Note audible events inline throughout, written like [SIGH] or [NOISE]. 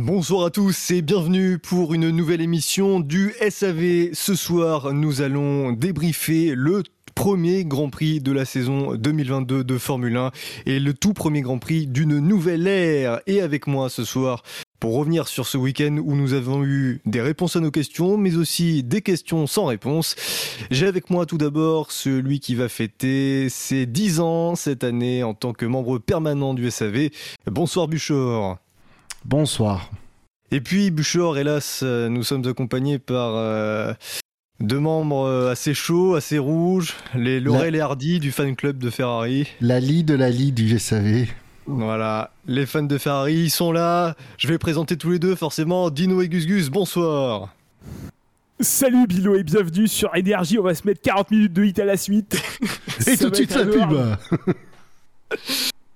Bonsoir à tous et bienvenue pour une nouvelle émission du SAV. Ce soir, nous allons débriefer le premier Grand Prix de la saison 2022 de Formule 1 et le tout premier Grand Prix d'une nouvelle ère. Et avec moi ce soir, pour revenir sur ce week-end où nous avons eu des réponses à nos questions, mais aussi des questions sans réponse, j'ai avec moi tout d'abord celui qui va fêter ses 10 ans cette année en tant que membre permanent du SAV. Bonsoir Buchor. Bonsoir. Et puis Buchor, hélas, euh, nous sommes accompagnés par euh, deux membres euh, assez chauds, assez rouges, les Laurel et Hardy du fan club de Ferrari. La lie de la lie du SAV. Voilà, les fans de Ferrari, ils sont là. Je vais présenter tous les deux, forcément. Dino et Gus Gus, bonsoir. Salut Bilo et bienvenue sur Énergie, on va se mettre 40 minutes de hit à la suite. [LAUGHS] Et tout de suite la pub. [LAUGHS]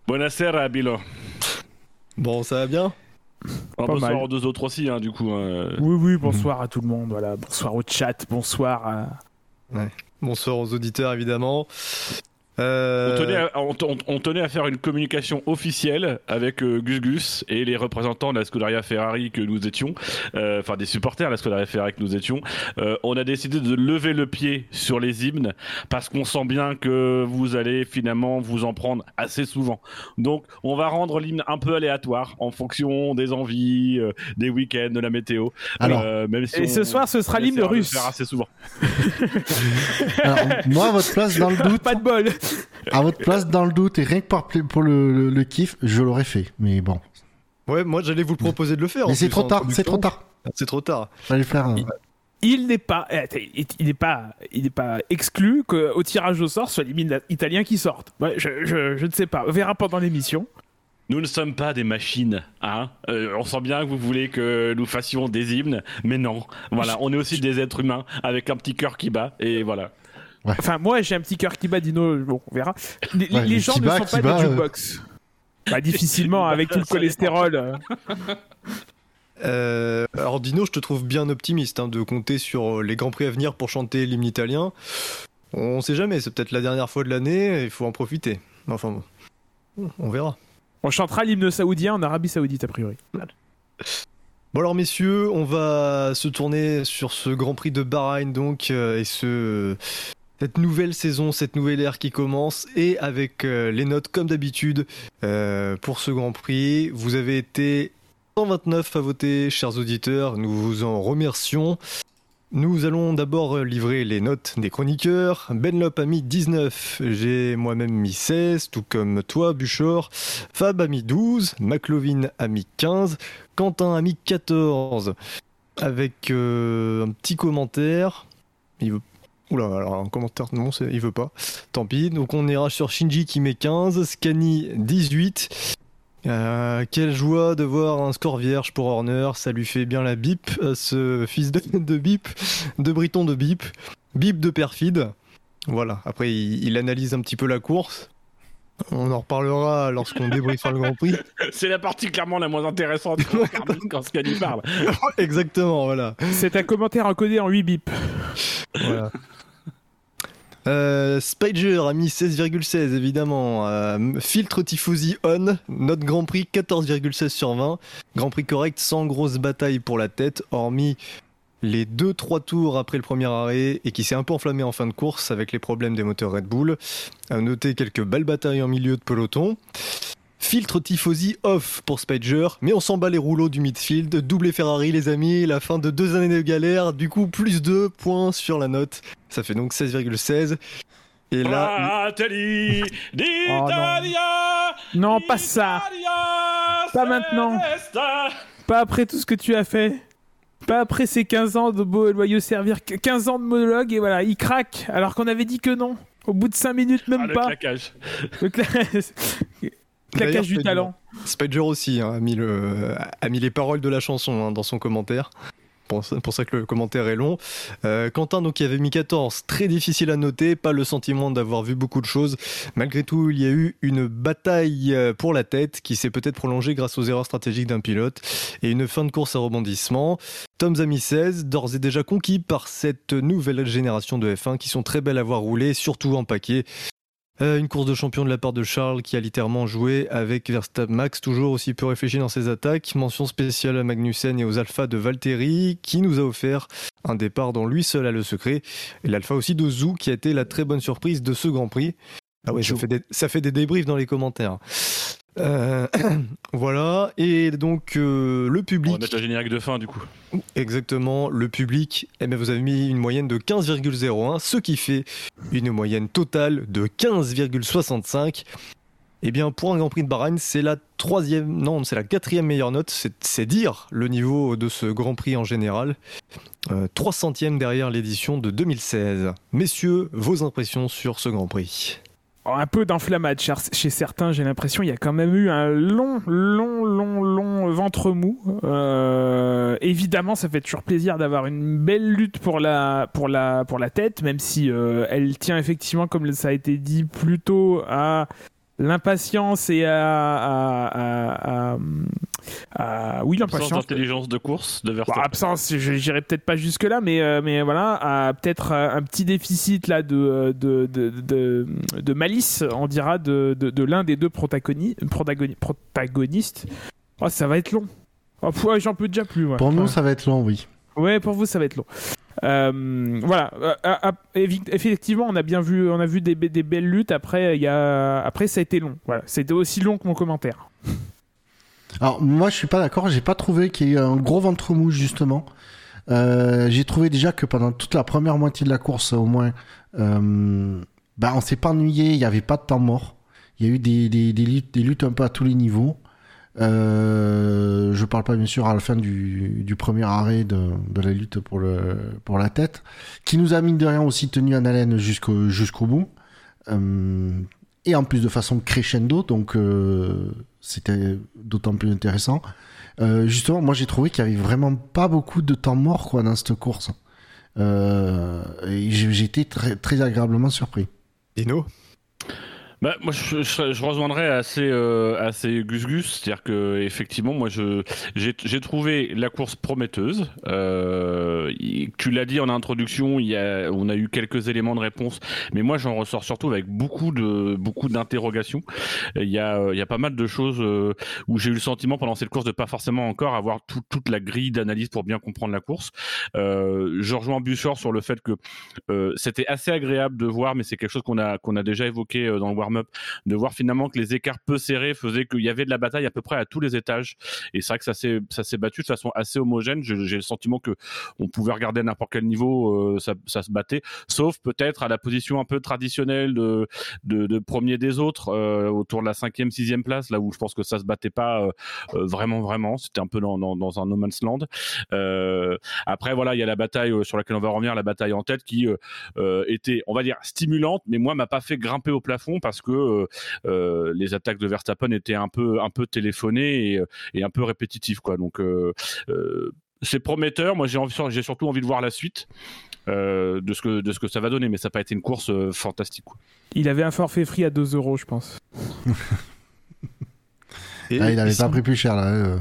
Buonasera, Bilo. Bon, ça va bien? Pas bonsoir mal. aux deux autres aussi, hein, du coup. hein. Oui, oui, bonsoir à tout le monde, voilà. Bonsoir au chat, bonsoir à... Bonsoir aux auditeurs, évidemment. Euh, On, tenait à, on- on- on tenait à faire une communication officielle avec euh, Gus Gus et les représentants de la Scuderia Ferrari que nous étions, euh, enfin des supporters de la Scuderia Ferrari que nous étions. Euh, on a décidé de lever le pied sur les hymnes parce qu'on sent bien que vous allez finalement vous en prendre assez souvent. Donc on va rendre l'hymne un peu aléatoire en fonction des envies, euh, des week-ends, de la météo. Alors, Euh, même si Et on- ce soir, ce sera l'hymne de le russe. faire assez souvent. [LAUGHS] alors, moi, à votre place, dans le [LAUGHS] doute, Pas de bol. À votre place, dans le doute, et rien que pour le, le- le kiff, je l'aurais fait. Mais bon. Ouais, moi j'allais vous le proposer de le faire. Mais c'est trop tard, c'est trop tard. C'est trop tard. Faire. Il n'est pas, eh, il n'est pas, il n'est pas exclu qu'au tirage au sort, soit l'hymne italien qui sorte. Ouais, je, je, je ne sais pas. On verra pendant l'émission. Nous ne sommes pas des machines, hein. Euh, on sent bien que vous voulez que nous fassions des hymnes, mais non. Voilà, on est aussi des êtres humains avec un petit cœur qui bat, et voilà. Enfin, moi, j'ai un petit cœur qui bat, Dino. Bon, on verra. Les, Ouais, les mais gens ne bat, sont pas bat, des euh. jukebox. Bah, difficilement, avec tout le cholestérol. euh. Alors Dino, je te trouve bien optimiste hein, de compter sur euh, les grands prix à venir pour chanter l'hymne italien. On sait jamais, c'est peut-être la dernière fois de l'année, il faut en profiter. Enfin bon, on verra. On chantera l'hymne saoudien en Arabie Saoudite, a priori. Bon alors messieurs, on va se tourner sur ce Grand Prix de Bahreïn donc euh, et ce cette nouvelle saison, cette nouvelle ère qui commence et avec euh, les notes comme d'habitude euh, pour ce Grand Prix. Vous avez été 129 à voter, chers auditeurs, nous vous en remercions. Nous allons d'abord euh, livrer les notes des chroniqueurs. Benlop a mis 19, j'ai moi-même mis 16, tout comme toi, Buchor. Fab a mis 12, McLovin a mis 15, Quentin a mis 14. Avec un petit commentaire. Il veut... Oula, alors un commentaire, non, il veut pas. Tant pis. Donc on ira sur Shinji qui met 15, Scani 18. Euh, quelle joie de voir un score vierge pour Horner, ça lui fait bien la bip, à ce fils de, [LAUGHS] de bip, de Briton de bip, bip de perfide. Voilà, après il, il analyse un petit peu la course. On en reparlera lorsqu'on débriefera le Grand Prix. [LAUGHS] C'est la partie clairement la moins intéressante quand Scani parle. [LAUGHS] Exactement, voilà. C'est un commentaire encodé en 8 bips. voilà. Euh, Spider a mis 16,16 évidemment. Euh, filtre Tifosi on, notre Grand Prix 14,16 sur 20. Grand Prix correct sans grosse bataille pour la tête, hormis les 2-3 tours après le premier arrêt et qui s'est un peu enflammé en fin de course avec les problèmes des moteurs Red Bull. À noter quelques belles batailles en milieu de peloton. Filtre Tifosi off pour Spider, mais on s'en bat les rouleaux du midfield. Doublé Ferrari, les amis, la fin de deux années de galère. Du coup, plus 2 points sur la note. Ça fait donc 16,16. Et là, Fratelli d'Italia Non, pas ça. Pas maintenant. Pas après tout ce que tu as fait. Pas après ces 15 ans de beau et loyaux servir. 15 ans de monologue et voilà, il craque alors qu'on avait dit que non. Au bout de 5 minutes, même Ah, le pas. claquage. Le cla- [LAUGHS] claquage du talent. Spider aussi hein, a, mis le, a mis les paroles de la chanson hein, dans son commentaire. Pour ça, pour ça que le commentaire est long. Euh, Quentin, donc, qui avait mis 14, très difficile à noter, pas le sentiment d'avoir vu beaucoup de choses. Malgré tout, il y a eu une bataille euh, pour la tête qui s'est peut-être prolongée grâce aux erreurs stratégiques d'un pilote et une fin de course à rebondissement. Tom's a mis 16, d'ores et déjà conquis par cette nouvelle génération de F1 qui sont très belles à voir rouler, surtout en paquet. Euh, une course de champion de la part de Charles qui a littéralement joué avec Verstappen Max, toujours aussi peu réfléchi dans ses attaques. Mention spéciale à Magnussen et aux Alpha de Valtteri qui nous a offert un départ dont lui seul a le secret. Et l'Alpha aussi de Zhou qui a été la très bonne surprise de ce Grand Prix. Ah ouais, ça fait, des, ça fait des débriefs dans les commentaires. Euh, [COUGHS] voilà, et donc euh, le On public. va mettre le générique de fin du coup. Exactement, le public, eh bien, vous avez mis une moyenne de 15,01, ce qui fait une moyenne totale de 15,65. Eh bien, pour un Grand Prix de Bahreïn, c'est la troisième, non, c'est la quatrième meilleure note. C'est, dire le niveau de ce Grand Prix en général. Euh, 300e derrière l'édition de 2016. Messieurs, vos impressions sur ce Grand Prix? Un peu d'inflammade chez chez certains, j'ai l'impression. Il y a quand même eu un long, long, long, long ventre mou. Euh, évidemment, ça fait toujours plaisir d'avoir une belle lutte pour la, pour la, pour la tête, même si euh, elle tient effectivement, comme ça a été dit, plutôt à l'impatience et à, à, à- à- à- oui Absence l'impatience d'intelligence de course de Bon, Verstappen. absence, je j'irai peut-être pas jusque là, mais euh, mais voilà, à peut-être euh, un petit déficit là de de, de, de, de malice, on dira de, de, de l'un des deux protagoni- protagoni- protagonistes. Oh, ça va être long. Oh, j'en peux déjà plus. ouais. Pour nous, Ouais. ça va être long, oui. Ouais, pour vous, ça va être long. Euh, voilà. Euh, euh, effectivement, on a bien vu, on a vu des, be- des belles luttes. Après, il après, ça a été long. Voilà, c'était aussi long que mon commentaire. Alors moi je suis pas d'accord, j'ai pas trouvé qu'il y ait un gros ventre mou justement. J'ai trouvé déjà que pendant toute la première moitié de la course au moins, euh, bah, on s'est pas ennuyé, il y avait pas de temps mort. Il y a eu des luttes un peu à tous les niveaux. Euh, je parle pas bien sûr à la fin du, premier arrêt de, la lutte pour, la tête, qui nous a mine de rien aussi tenu en haleine jusqu'au bout. Euh, et en plus de façon crescendo, donc euh, c'était d'autant plus intéressant. Euh, justement, moi j'ai trouvé qu'il y avait vraiment pas beaucoup de temps mort quoi dans cette course. Et j'ai très, très agréablement surpris. Dino Bah, moi, je, je, je rejoindrais assez, euh, assez Gus Gus, c'est-à-dire que effectivement, moi, je j'ai j'ai trouvé la course prometteuse. Euh, tu l'as dit en introduction, il y a, on a eu quelques éléments de réponse, mais moi, j'en ressors surtout avec beaucoup de beaucoup d'interrogations. Il y a, il y a pas mal de choses euh, où j'ai eu le sentiment pendant cette course de pas forcément encore avoir tout- toute la grille d'analyse pour bien comprendre la course. Euh, je rejoins Buchor sur le fait que euh, c'était assez agréable de voir, mais c'est quelque chose qu'on a qu'on a déjà évoqué euh, dans le de voir finalement que les écarts peu serrés faisaient qu'il y avait de la bataille à peu près à tous les étages. Et c'est vrai que ça s'est battu de façon assez homogène. J'ai le sentiment que on pouvait regarder à n'importe quel niveau, euh, ça, se battait, sauf peut-être à la position un peu traditionnelle de de, de premier des autres, euh, autour de la cinquième, sixième place, là où je pense que ça se battait pas euh, vraiment vraiment. C'était un peu dans, dans, dans un no man's land. Après voilà, il y a la bataille sur laquelle on va revenir, la bataille en tête qui était, on va dire, stimulante, mais moi m'a pas fait grimper au plafond parce que euh, euh, les attaques de Verstappen étaient un peu, un peu téléphonées et, euh, et un peu répétitives, quoi. Donc euh, euh, c'est prometteur. Moi j'ai envie, j'ai surtout envie de voir la suite. euh, de ce que de ce que ça va donner mais ça n'a pas été une course euh, fantastique quoi. Il avait un forfait free à 2 euros, je pense. Et- [LAUGHS] Ah, il avait pas pris plus cher là. euh.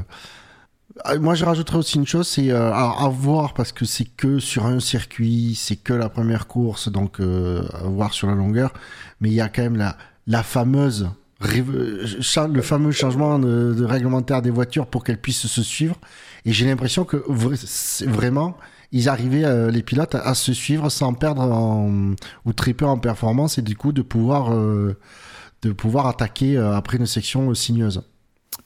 Ah, Moi, je rajouterais aussi une chose, c'est euh, à voir parce que c'est que sur un circuit, c'est que la première course, donc euh, à voir sur la longueur. Mais il y a quand même la, la fameuse, le fameux changement de, réglementaire des voitures pour qu'elles puissent se suivre. Et j'ai l'impression que vraiment, ils arrivaient euh, les pilotes à, se suivre sans perdre en, ou très peu en performance et du coup de pouvoir euh, de pouvoir attaquer euh, après une section sinueuse.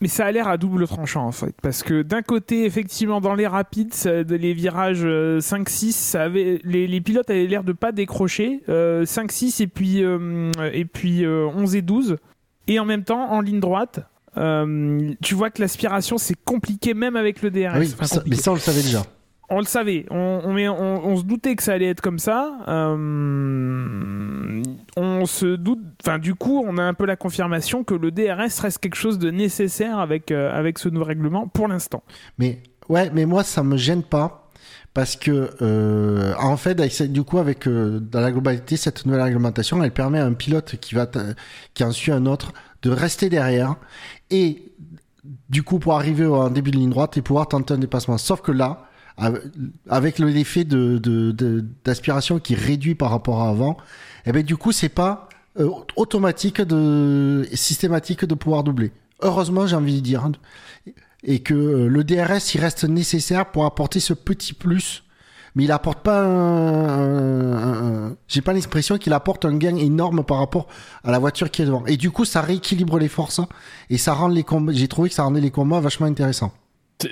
Mais ça a l'air à double tranchant en fait, parce que d'un côté, effectivement, dans les rapides, ça- les virages euh, 5-6, ça avait- les, les pilotes avaient l'air de pas décrocher. euh, 5-6 et puis, euh, et puis euh, 11 et 12. Et en même temps, en ligne droite, euh, tu vois que l'aspiration c'est compliqué même avec le DRS. Ah oui, ça- mais ça on le savait déjà. On le savait, on, on, se doutait que ça allait être comme ça. Euh, on se doute, enfin du coup, on a un peu la confirmation que le DRS reste quelque chose de nécessaire avec, euh, avec ce nouveau règlement pour l'instant. Mais ouais, mais moi ça me gêne pas parce que euh, en fait, du coup, avec dans la globalité cette nouvelle réglementation, elle permet à un pilote qui va qui en suit un autre de rester derrière et du coup pour arriver en début de ligne droite et pouvoir tenter un dépassement. Sauf que là, avec l'effet de, d'aspiration qui réduit par rapport à avant, et eh ben du coup c'est pas euh, automatique de systématique de pouvoir doubler. Heureusement, j'ai envie de dire, et que euh, le DRS il reste nécessaire pour apporter ce petit plus, mais il apporte pas un, j'ai pas l'impression qu'il apporte un gain énorme par rapport à la voiture qui est devant. Et du coup, ça rééquilibre les forces et ça rend les combats. J'ai trouvé que ça rendait les combats vachement intéressants.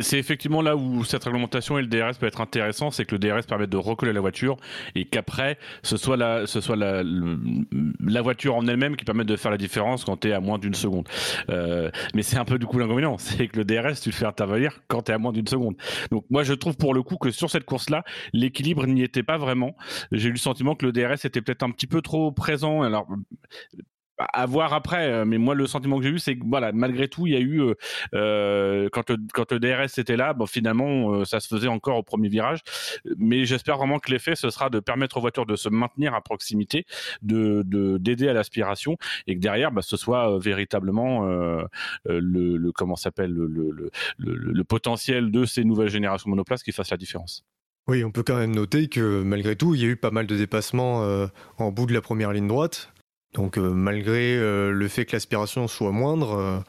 C'est effectivement là où cette réglementation et le DRS peut être intéressant, c'est que le DRS permet de recoller la voiture et qu'après ce soit la, ce soit la, la voiture en elle-même qui permet de faire la différence quand tu es à moins d'une seconde. Euh, mais c'est un peu du coup l'inconvénient, [LAUGHS] c'est que le DRS tu le fais intervenir quand tu es à moins d'une seconde. Donc moi je trouve pour le coup que sur cette course-là, l'équilibre n'y était pas vraiment. J'ai eu le sentiment que le DRS était peut-être un petit peu trop présent. Alors à voir après, euh, mais moi le sentiment que j'ai eu, c'est que voilà, malgré tout, il y a eu euh, euh, quand le DRS était là, finalement ça se faisait encore au premier virage, mais j'espère vraiment que l'effet ce sera de permettre aux voitures de se maintenir à proximité, de d'aider à l'aspiration et que derrière, bah, ce soit véritablement le, comment s'appelle le, le, le, potentiel de ces nouvelles générations monoplaces qui fasse la différence. Oui, on peut quand même noter que malgré tout, il y a eu pas mal de dépassements en bout de la première ligne droite. Donc euh, malgré euh, le fait que l'aspiration soit moindre,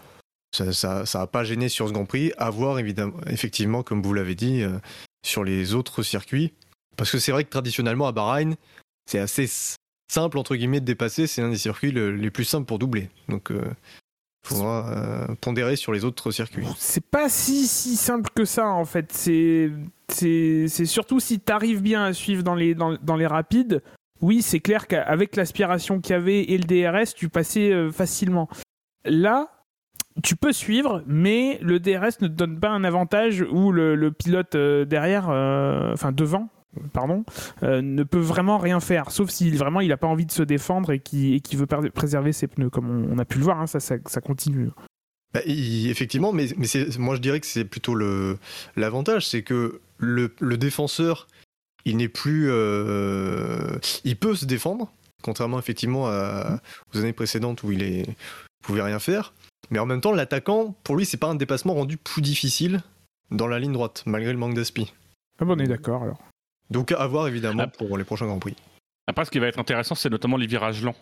euh, ça n'a pas gêné sur ce Grand Prix. À voir évidemment, effectivement, comme vous l'avez dit, sur les autres circuits. Parce que c'est vrai que traditionnellement à Bahreïn, c'est assez simple entre guillemets de dépasser. C'est un des circuits les plus simples pour doubler. Donc il faudra pondérer sur les autres circuits. C'est pas si, si simple que ça en fait. C'est surtout si tu arrives bien à suivre dans les rapides oui, c'est clair qu'avec l'aspiration qu'il y avait et le DRS, tu passais euh, facilement. Là, tu peux suivre, mais le DRS ne te donne pas un avantage où le, pilote euh, derrière, euh, enfin devant, pardon, ne peut vraiment rien faire, sauf si vraiment il n'a pas envie de se défendre et qui veut préserver ses pneus, comme on, a pu le voir, hein, ça, continue. Bah, effectivement, mais, moi je dirais que c'est plutôt l'avantage, c'est que le, défenseur il n'est plus. Euh, il peut se défendre, contrairement effectivement aux années précédentes où il est, pouvait rien faire. Mais en même temps, l'attaquant, pour lui, c'est pas un dépassement rendu plus difficile dans la ligne droite, malgré le manque d'aspi. Ah bon, on est d'accord alors. Donc à voir évidemment ah. pour les prochains Grands Prix. Après, ce qui va être intéressant, c'est notamment les virages lents.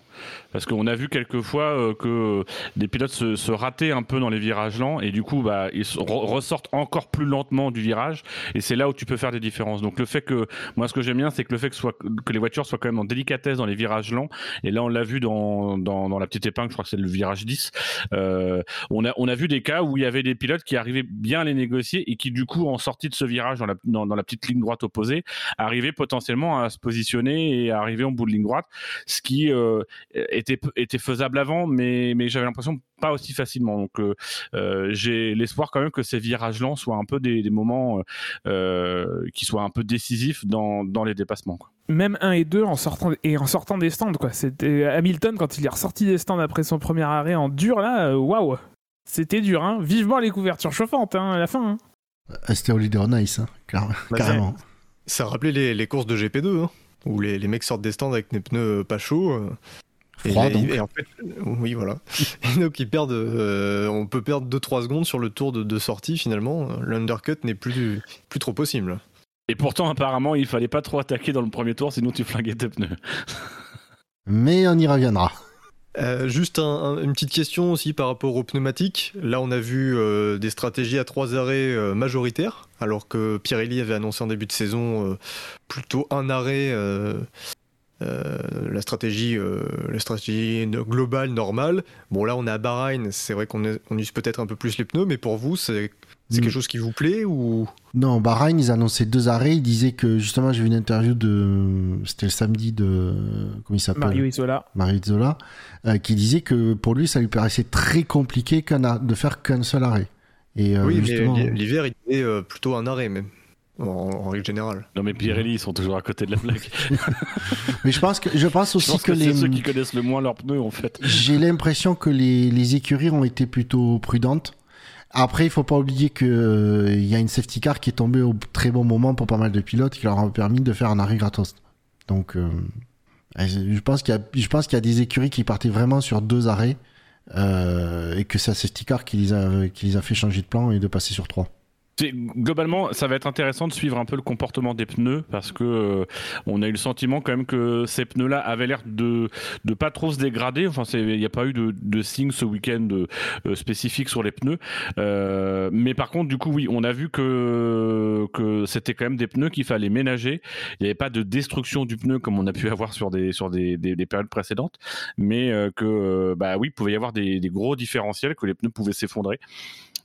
Parce qu'on a vu quelquefois euh, que des pilotes se, se, rataient un peu dans les virages lents et du coup, bah, ils ressortent encore plus lentement du virage. Et c'est là où tu peux faire des différences. Donc, le fait que, moi, ce que j'aime bien, c'est que le fait que, les voitures soient quand même en délicatesse dans les virages lents. Et là, on l'a vu dans, dans, dans, la petite épingle, je crois que c'est le virage 10. Euh, on, a, on a vu des cas où il y avait des pilotes qui arrivaient bien à les négocier et qui, du coup, en sortie de ce virage dans la, dans, dans la petite ligne droite opposée, arrivaient potentiellement à se positionner et à arriver en bout de ligne droite, ce qui euh, était, était faisable avant, mais, mais j'avais l'impression pas aussi facilement. Donc euh, euh, j'ai l'espoir quand même que ces virages lents soient un peu des, moments qui soient un peu décisifs dans, dans les dépassements. Même 1 et 2 en sortant, et en sortant des stands. quoi. C'était Hamilton quand il est ressorti des stands après son premier arrêt en dur, là, waouh C'était dur, hein Vivement les couvertures chauffantes hein, à la fin. Hein. C'était au leader nice, hein, bah, carrément. Ça rappelait les, les courses de GP2. Hein où les, les, mecs sortent des stands avec des pneus pas chauds. Euh, Froid, et, donc. et, en fait, oui, voilà. [LAUGHS] et donc, ils perdent, euh, on peut perdre 2-3 secondes sur le tour de, de sortie finalement. L'undercut n'est plus, plus trop possible. Et pourtant, apparemment, il fallait pas trop attaquer dans le premier tour, sinon tu flinguais tes pneus. Mais on y reviendra. Euh, juste une petite question aussi par rapport aux pneumatiques. Là, on a vu euh, des stratégies à trois arrêts euh, majoritaires, alors que Pirelli avait annoncé en début de saison plutôt un arrêt. La stratégie, la stratégie globale normale. Bon là on est à Bahreïn, c'est vrai qu'on use peut-être un peu plus les pneus, mais pour vous c'est c'est quelque chose qui vous plaît ou? Non, Bahreïn, ils annonçaient deux arrêts. Ils disaient que justement, j'ai vu une interview de. C'était le samedi de. Comment il s'appelle? Mario Isola. Mario Isola, euh, qui disait que pour lui, ça lui paraissait très compliqué de faire qu'un seul arrêt. Et, euh, oui, mais l'hiver, il était euh, plutôt un arrêt même. En, en règle générale. Non mais Pirelli, ils sont toujours à côté de la plaque. [LAUGHS] Mais je pense que je pense Je aussi pense que, les ceux qui connaissent le moins leurs pneus en fait. j'ai l'impression que les, les écuries ont été plutôt prudentes. Après, il faut pas oublier que euh, il y a une safety car qui est tombée au très bon moment pour pas mal de pilotes qui leur a permis de faire un arrêt gratos. Donc, euh, je pense qu'il y a, je pense qu'il y a des écuries qui partaient vraiment sur deux arrêts euh, et que c'est la safety car qui les a, qui les a fait changer de plan et de passer sur trois. Globalement, ça va être intéressant de suivre un peu le comportement des pneus parce que euh, on a eu le sentiment quand même que ces pneus-là avaient l'air de de pas trop se dégrader. Enfin, il n'y a pas eu de, de signe ce week-end euh, spécifique sur les pneus. Euh, mais par contre, du coup, oui, on a vu que que c'était quand même des pneus qu'il fallait ménager. Il n'y avait pas de destruction du pneu comme on a pu avoir sur des sur des, des périodes précédentes, mais euh, que euh, bah oui, il pouvait y avoir des, des gros différentiels que les pneus pouvaient s'effondrer.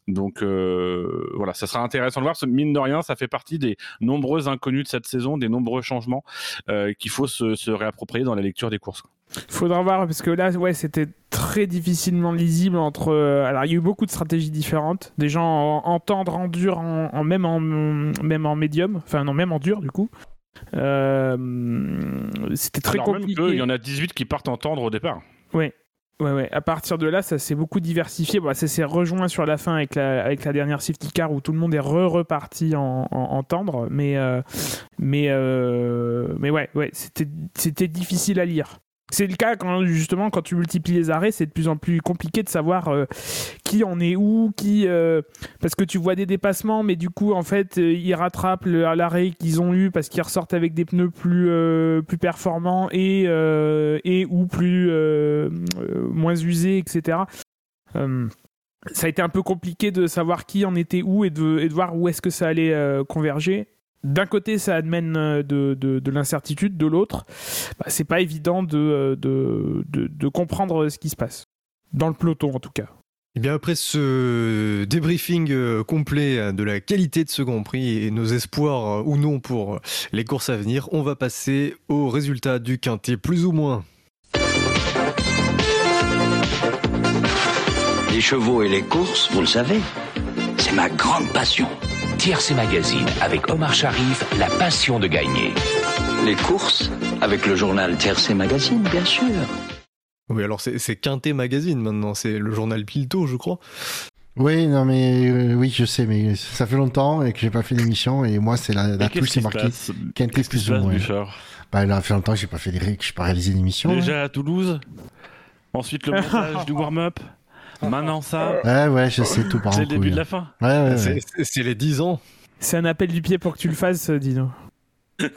Donc euh, voilà, ça sera intéressant de voir. Mine de rien, ça fait partie des nombreux inconnus de cette saison, des nombreux changements euh, qu'il faut se, se réapproprier dans la lecture des courses. Faudra voir parce que là, ouais, c'était très difficilement lisible entre. euh, alors, il y a eu beaucoup de stratégies différentes. Des gens en, en tendre, en dur, en, en- même en même en médium, enfin non, même en dur du coup. Euh, c'était très Alors même compliqué. qu'il y en a 18 qui partent en tendre au départ. Ouais. Ouais, ouais. À partir de là, ça s'est beaucoup diversifié. Bon, ça s'est rejoint sur la fin avec la, avec la dernière safety car où tout le monde est re-reparti en, en, en tendre. Mais, euh, mais, euh, mais ouais, ouais c'était, c'était difficile à lire. C'est le cas quand justement quand tu multiplies les arrêts, c'est de plus en plus compliqué de savoir euh, qui en est où, qui euh, parce que tu vois des dépassements, mais du coup en fait euh, ils rattrapent le- l'arrêt qu'ils ont eu parce qu'ils ressortent avec des pneus plus plus performants et ou plus moins usés, etc. Ça a été un peu compliqué de savoir qui en était où et de, et de voir où est-ce que ça allait converger. D'un côté, ça amène euh, de, de, de l'incertitude, de l'autre, bah, c'est pas évident de, euh, de, de, de comprendre ce qui se passe. Dans le peloton, en tout cas. Et bien après ce débriefing euh, complet euh, de la qualité de ce Grand Prix et nos espoirs euh, ou non pour euh, les courses à venir, on va passer aux résultats du quintet plus ou moins. Les chevaux et les courses, vous le savez, c'est ma grande passion. Tiercé Magazine avec Omar Sharif, la passion de gagner. Les courses, avec le journal Tiercé Magazine, bien sûr. Oui alors c'est Quintet Magazine maintenant, c'est le journal Pilto je crois. Oui, non, mais euh, oui, je sais, mais ça fait longtemps et que j'ai pas fait d'émission et moi, c'est la, la touche, c'est marqué. Quintet Qu'est-ce qui se passe, Bah, là, fait longtemps que j'ai pas fait des que j'ai pas réalisé d'émission. Déjà à Toulouse, ensuite le [LAUGHS] montage du warm-up, maintenant ça, Ouais, ouais, je sais tout par c'est le début de la fin. Ouais, ouais, ouais. C'est- les 10 ans. C'est un appel du pied pour que tu le fasses, euh, Dino. [LAUGHS]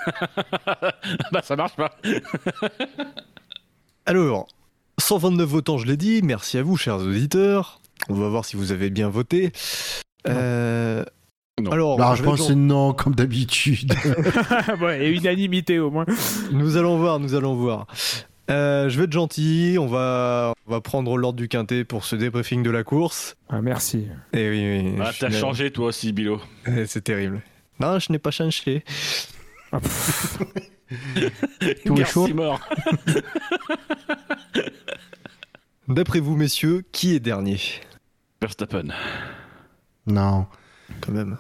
bah ça marche pas. [LAUGHS] Alors, 129 votants, je l'ai dit. Merci à vous, chers auditeurs. On va voir si vous avez bien voté. Euh, Non. Alors, La réponse c'est non, comme d'habitude. [LAUGHS] ouais, et unanimité au moins. Nous allons voir, nous allons voir. Euh, je vais être gentil, on va, on va prendre l'ordre du quintet pour ce débriefing de la course. Ah, merci. Et oui, oui, Ah, t'as changé toi aussi, Bilo. Eh, C'est terrible. Non, je n'ai pas changé. Ah. Tout est chaud. mort. [LAUGHS] D'après vous, messieurs, qui est dernier? Verstappen. non. Quand même.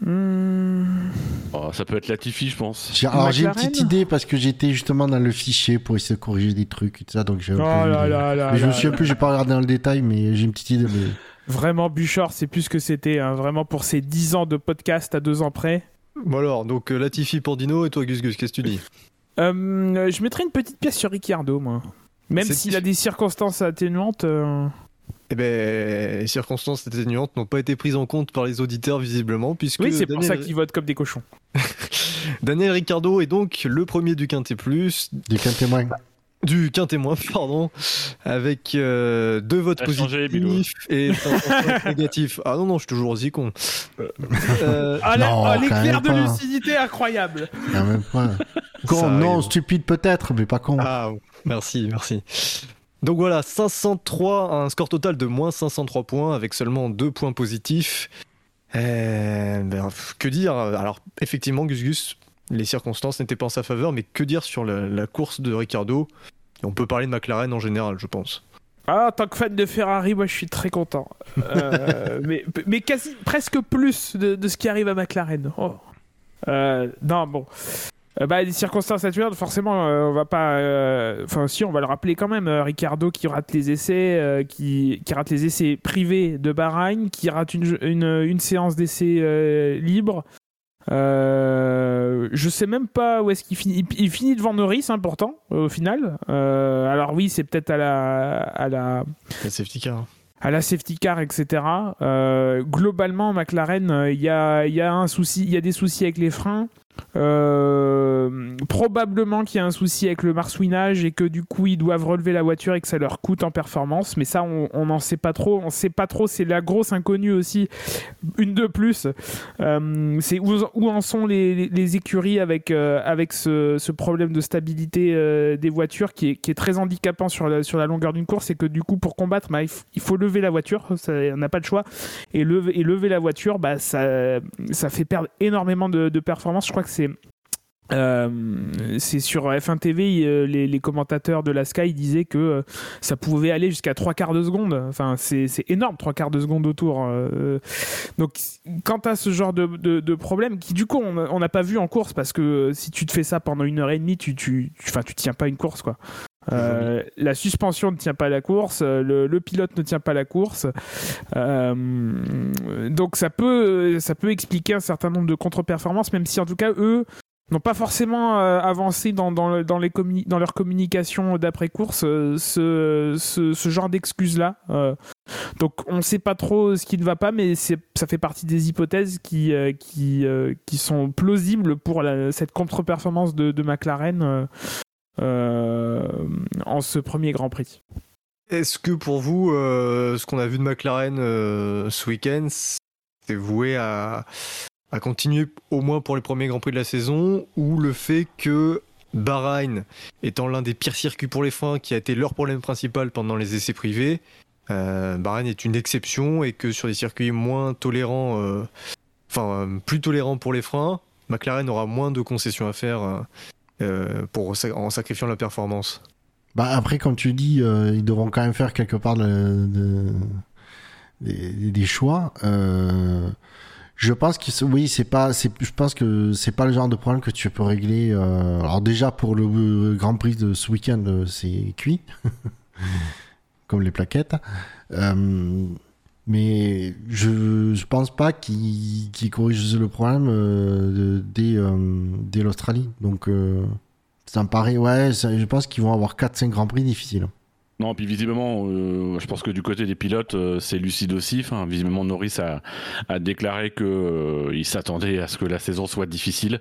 Hmm. Oh, ça peut être Latifi, je pense. J'ai- Alors, j'ai une petite idée parce que j'étais justement dans le fichier pour essayer de corriger des trucs et tout ça, donc j'ai Oh peu vu là le- là là Mais je me souviens plus, j'ai pas regardé dans le détail, mais j'ai une petite idée. mais- [LAUGHS] Vraiment, Bouchard, c'est plus ce que c'était. hein. Vraiment, pour ces 10 ans de podcast à 2 ans près. Bon alors, donc euh, Latifi pour Dino et toi Gus Gus, qu'est-ce que tu dis? Euh, je mettrais une petite pièce sur Ricciardo, moi. Même C'est- s'il a des circonstances atténuantes. euh, Eh ben, les circonstances atténuantes n'ont pas été prises en compte par les auditeurs visiblement, puisque Oui, c'est pour Daniel, ça qu'ils votent comme des cochons. [LAUGHS] Daniel Ricciardo est donc le premier du Quintet Plus, Du témoin. du Quintet moins, pardon, avec euh, deux votes T'as changé, positifs et un vote [LAUGHS] négatif. Ah non, non, je suis toujours aussi con. Euh, Ah, Non, ah, l'éclair de pas. lucidité incroyable. Quand même pas. [LAUGHS] Con, non, stupide peut-être, mais pas con. Ah, merci, merci. Donc voilà, 503, un score total de moins 503 points avec seulement deux points positifs. Euh, ben, que dire? Alors, effectivement, Gus Gus, les circonstances n'étaient pas en sa faveur, mais que dire sur la, la course de Ricardo? On peut parler de McLaren en général, je pense. Ah, en tant que fan de Ferrari, moi je suis très content. Euh, [LAUGHS] mais, mais quasi, presque plus de, de ce qui arrive à McLaren. Oh. Euh, non, bon. Euh, bah, des circonstances atténuantes, forcément, euh, on va pas. euh, Enfin, si, on va le rappeler quand même. Ricardo qui rate les essais, qui, qui rate les essais privés de Bahreïn, qui rate une, une, une séance d'essais libre. Euh, je sais même pas où est-ce qu'il finit. Il, il finit devant Norris, hein, pourtant, au final. Euh, alors oui, c'est peut-être à la, à la, La safety car. à la safety car, etc. Euh, globalement, McLaren, il y, a, il y a un souci, il y a des soucis avec les freins. Euh, probablement qu'il y a un souci avec le marsouinage et que du coup ils doivent relever la voiture et que ça leur coûte en performance. Mais ça, on n'en sait pas trop. On sait pas trop. C'est la grosse inconnue aussi. Une de plus. Euh, c'est où, en sont les, écuries avec, euh, avec ce, problème de stabilité des voitures qui est, très handicapant sur la, sur la longueur d'une course et que du coup pour combattre bah, il, faut lever la voiture, on n'a pas de choix et lever, la voiture bah, ça, fait perdre énormément de performance. Je crois que c'est euh, c'est sur F1 TV, euh, les, commentateurs de la Sky disaient que euh, ça pouvait aller jusqu'à trois quarts de seconde. Enfin, c'est énorme, trois quarts de seconde autour. donc, quant à ce genre de, de, problème, qui du coup on n'a pas vu en course parce que si tu te fais ça pendant une heure et demie, tu, tu, tu tiens pas une course quoi. Euh, la suspension ne tient pas la course, euh, le, le pilote ne tient pas la course. Euh, donc ça peut, ça peut expliquer un certain nombre de contre-performances, même si en tout cas eux n'ont pas forcément euh, avancé dans, dans, dans les communi- dans leur communication d'après-course ce, ce, ce genre d'excuses-là. Euh, donc on ne sait pas trop ce qui ne va pas, mais ça fait partie des hypothèses qui, euh, qui, euh, qui sont plausibles pour la- cette contre-performance de, de McLaren en ce premier Grand Prix. Est-ce que pour vous, euh, ce qu'on a vu de McLaren euh, ce week-end, c'est voué à, continuer au moins pour les premiers Grands Prix de la saison ou le fait que Bahreïn, étant l'un des pires circuits pour les freins, qui a été leur problème principal pendant les essais privés, euh, Bahreïn est une exception et que sur des circuits moins tolérants, euh, enfin euh, plus tolérants pour les freins, McLaren aura moins de concessions à faire euh, pour, en sacrifiant la performance. Bah après, comme tu dis, euh, ils devront quand même faire quelque part de- de- des, choix. Euh, je pense que oui, c'est pas, je pense que c'est pas le genre de problème que tu peux régler. alors déjà pour le Grand Prix de ce week-end, c'est cuit, [LAUGHS] comme les plaquettes. Mais je, je pense pas qu'ils, qu'ils corrigent le problème euh, de- dès, euh, l'Australie. Donc euh, ça me paraît, ouais, je pense qu'ils vont avoir 4-5 Grands Prix difficiles. Non, puis visiblement, euh, je pense que du côté des pilotes, c'est lucide aussi. Visiblement, Norris a, a déclaré que euh, il s'attendait à ce que la saison soit difficile,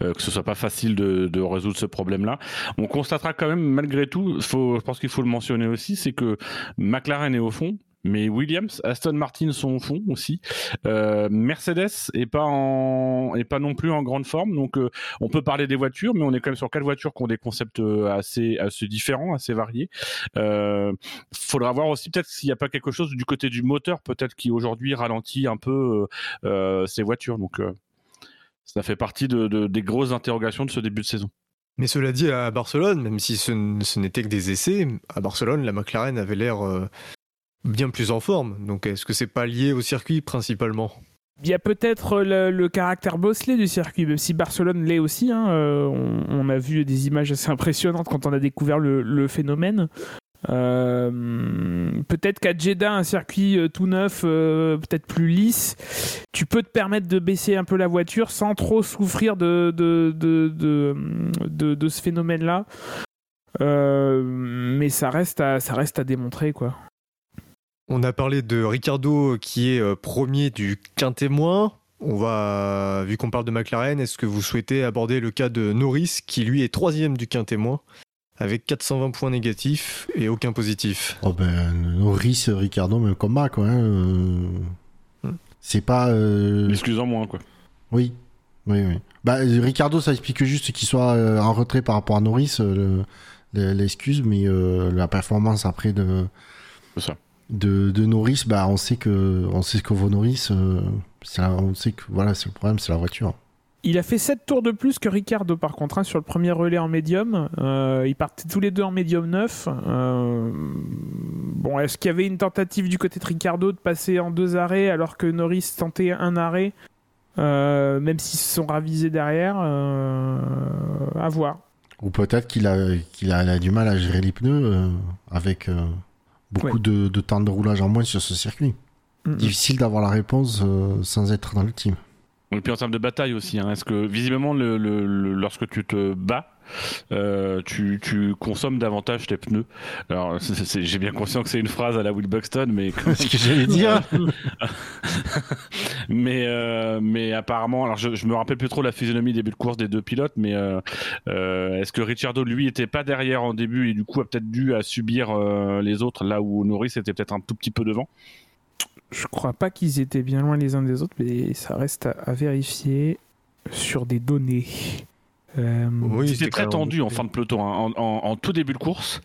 que ce soit pas facile de, de résoudre ce problème-là. On constatera quand même, malgré tout, faut, je pense qu'il faut le mentionner aussi, c'est que McLaren est au fond. Mais Williams, Aston Martin sont au fond aussi. Euh, Mercedes est pas non plus en grande forme. Donc, euh, on peut parler des voitures, mais on est quand même sur quatre voitures qui ont des concepts euh, assez, différents, assez variés. Euh, faudra voir aussi peut-être s'il n'y a pas quelque chose du côté du moteur, peut-être qui aujourd'hui ralentit un peu ces voitures. Donc ça fait partie de, de- des grosses interrogations de ce début de saison. Mais cela dit, à Barcelone, même si ce, n'était que des essais, à Barcelone, la McLaren avait l'air bien plus en forme. Donc est-ce que c'est pas lié au circuit principalement? Il y a peut-être le, caractère bosselé du circuit, même si Barcelone l'est aussi. hein, euh, on, a vu des images assez impressionnantes quand on a découvert le, phénomène. Euh, peut-être qu'à Jeddah, un circuit euh, tout neuf, peut-être plus lisse, tu peux te permettre de baisser un peu la voiture sans trop souffrir de, ce phénomène-là. Mais ça reste, ça reste à démontrer, quoi. On a parlé de Ricardo qui est euh, premier du quintémoin. On va, vu qu'on parle de McLaren, est-ce que vous souhaitez aborder le cas de Norris qui lui est troisième du quintémoin avec 420 points négatifs et aucun positif? Oh ben, Norris, Ricardo, même combat, quoi. hein, euh, C'est pas. euh, L'excuse en moins, quoi. Oui, oui, oui. Bah, Ricardo, ça explique juste qu'il soit euh, en retrait par rapport à Norris, le- le- l'excuse, mais euh, la performance après de, C'est ça. De, de Norris, bah, on sait que, on sait ce que vaut Norris. euh, la- on sait que voilà, c'est le problème, c'est la voiture. Il a fait 7 tours de plus que Ricardo par contre hein, sur le premier relais en médium. Euh, ils partaient tous les deux en médium 9. Euh, bon, est-ce qu'il y avait une tentative du côté de Ricardo de passer en deux arrêts alors que Norris tentait un arrêt Euh, même s'ils se sont ravisés derrière, à voir. Ou peut-être qu'il a, qu'il a, du mal à gérer les pneus avec beaucoup Ouais. de, de temps de roulage en moins sur ce circuit. Difficile d'avoir la réponse euh, sans être dans le team. Et puis en termes de bataille aussi, hein, est-ce que visiblement le, le- le- lorsque tu te bats, tu, tu consommes davantage tes pneus. Alors j'ai bien conscience que c'est une phrase à la Will Buxton, mais [LAUGHS] Ce que j'allais dire. [LAUGHS] mais euh, mais apparemment, alors je, je me rappelle plus trop la physionomie début de course des deux pilotes, mais euh, euh, est-ce que Ricciardo lui était pas derrière en début et du coup a peut-être dû à subir euh, les autres là où Norris était peut-être un tout petit peu devant? Je crois pas qu'ils étaient bien loin les uns des autres, mais ça reste à, à vérifier sur des données. Euh, Oui, C'était très tendu en fin de peloton, hein. en, en- en tout début de course.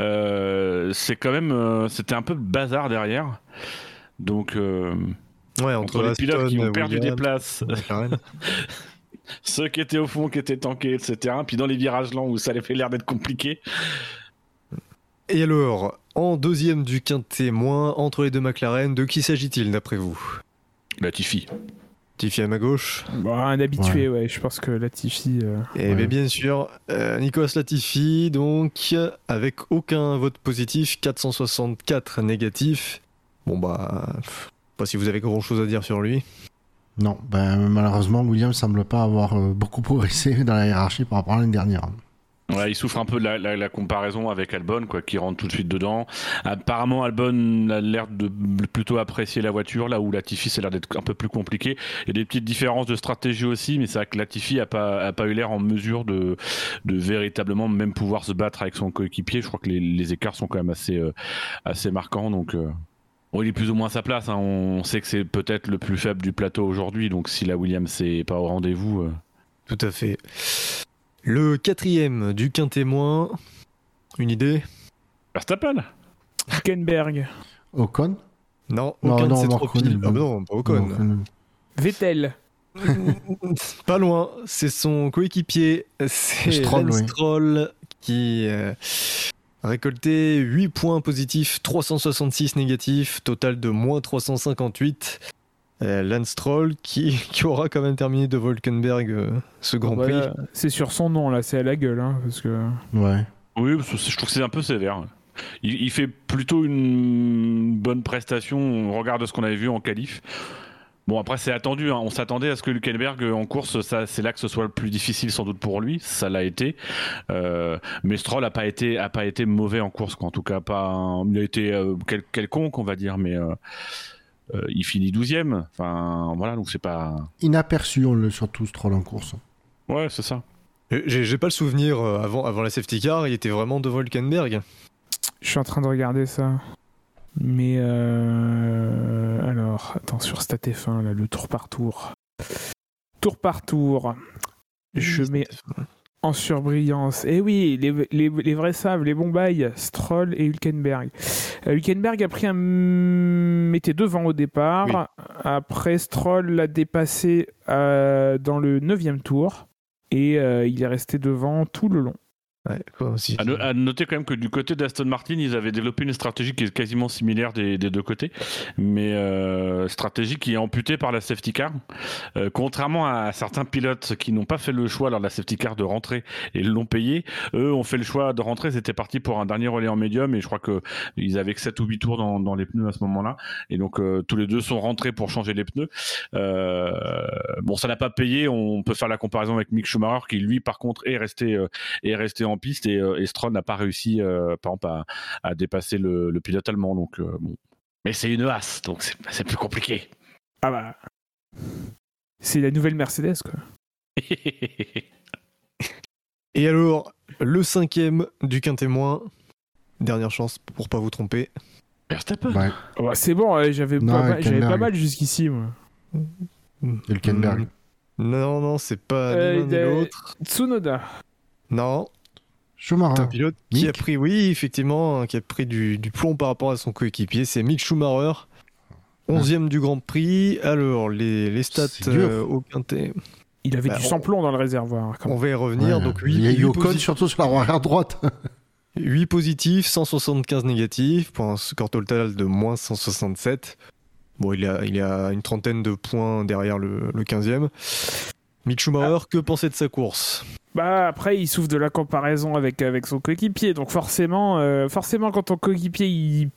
Euh, c'est quand même, euh, c'était un peu le bazar derrière. Donc euh, Ouais, entre, les pilotes qui ont perdu des places, [LAUGHS] ceux qui étaient au fond, qui étaient tankés, etc. Puis dans les virages lents où ça avait fait l'air d'être compliqué. Et alors, en deuxième du quintet moins, entre les deux McLaren, de qui s'agit-il d'après vous? Latifi. Tiffy à ma gauche. bon, un habitué, ouais. Je pense que Latifi. euh, Et Ouais. bien, bien sûr, euh, Nicolas Latifi, donc, avec aucun vote positif, 464 négatifs. Bon bah, pff, pas si vous avez grand chose à dire sur lui. Non, ben, malheureusement, William semble pas avoir euh, beaucoup progressé [LAUGHS] dans la hiérarchie par rapport à l'année dernière. Il souffre un peu de la, comparaison avec Albon, quoi, qui rentre tout de suite dedans. Apparemment, Albon a l'air de plutôt apprécier la voiture, là où Latifi, ça a l'air d'être un peu plus compliqué. Il y a des petites différences de stratégie aussi, mais c'est vrai que Latifi a pas, pas eu l'air en mesure de, véritablement même pouvoir se battre avec son coéquipier. Je crois que les, écarts sont quand même assez, euh, marquants, donc. euh, il est plus ou moins à sa place. hein. On sait que c'est peut-être le plus faible du plateau aujourd'hui, donc si la Williams n'est pas au rendez-vous, euh, Tout à fait. Le quatrième du quintet moins, une idée? Verstappen? Hülkenberg, Ocon? Non, Ocon, pilotes. bon. Ah bah non, pas Ocon. Vettel, [LAUGHS] Pas loin, c'est son coéquipier, c'est Stroll, oui. Stroll qui euh, a récolté 8 points positifs, 366 négatifs, total de moins 358. Euh, Lance Stroll qui, [LAUGHS] qui aura quand même terminé de Wolkenberg euh, ce Grand Prix. Voilà, c'est sur son nom là, c'est à la gueule, hein, parce que. Ouais. Oui, parce que je trouve que c'est un peu sévère. Il, il fait plutôt une bonne prestation. On regarde ce qu'on avait vu en qualif. Bon, après, c'est attendu. hein. On s'attendait à ce que Hülkenberg euh, en course, ça, c'est là que ce soit le plus difficile sans doute pour lui. Ça l'a été. Euh, mais Stroll a pas été, a pas été mauvais en course. Quoi. En tout cas, pas. un- Il a été euh, quel- quelconque, on va dire, mais. Euh, euh, il finit 12ème. Enfin, voilà, donc c'est pas. Inaperçu, on le surtout Stroll en course. Ouais, c'est ça. J'ai j'ai pas le souvenir euh, avant, avant la safety car, il était vraiment de Wolkenberg. Je suis en train de regarder ça. Mais euh... alors, attends, sur Stat F1, là, le tour par tour. Tour par tour. Je mets en surbrillance. Eh oui, les, les, les vrais savent, les bons bails, Stroll et Hülkenberg. Euh, Hülkenberg a pris un. était devant au départ. Après, Stroll l'a dépassé euh, dans le 9 tour. Et euh, il est resté devant tout le long. Ouais, quoi aussi. À, no- à noter quand même que du côté d'Aston Martin, ils avaient développé une stratégie qui est quasiment similaire des, des deux côtés, mais euh, stratégie qui est amputée par la safety car. Euh, contrairement à certains pilotes qui n'ont pas fait le choix lors de la safety car de rentrer et l'ont payé, eux ont fait le choix de rentrer. C'était parti pour un dernier relais en médium et je crois que ils avaient que 7 ou 8 tours dans, dans les pneus à ce moment-là. Et donc euh, tous les deux sont rentrés pour changer les pneus. Bon, ça n'a pas payé. On peut faire la comparaison avec Mick Schumacher qui lui, par contre, est resté est resté en piste et, euh, et Stroll n'a pas réussi, euh, par exemple, à, à dépasser le, le pilote allemand. Donc euh, bon. Mais c'est une as, donc c'est c'est plus compliqué. Ah bah. C'est la nouvelle Mercedes, quoi. [LAUGHS] Et alors, le cinquième du quintet moins, dernière chance pour pas vous tromper. Verstappen. Ouais. Ouais, c'est bon, ouais, j'avais pas, mal- pas jusqu'ici, moi. Hülkenberg. Non, non, c'est pas Euh, ni l'un ni de- l'autre. Tsunoda. Non, Schumacher. un pilote qui a pris, oui, effectivement, hein, qui a pris du, du plomb par rapport à son coéquipier. C'est Mick Schumacher, 11e du Grand Prix. Alors, les, les stats euh, au quintet, Il avait Bah, du on- sans-plomb dans le réservoir. quand on va y revenir. Ouais. Donc, Il y a 8, eu Ocon surtout sur la roue arrière droite. 8 [LAUGHS] positifs, 175 négatifs, pour un score total de moins 167. Bon, il a, il a une trentaine de points derrière le, le 15e. Mick Schumacher, que pensait de sa course? Bah après, il souffre de la comparaison avec, son coéquipier. Donc forcément, euh, forcément quand ton coéquipier,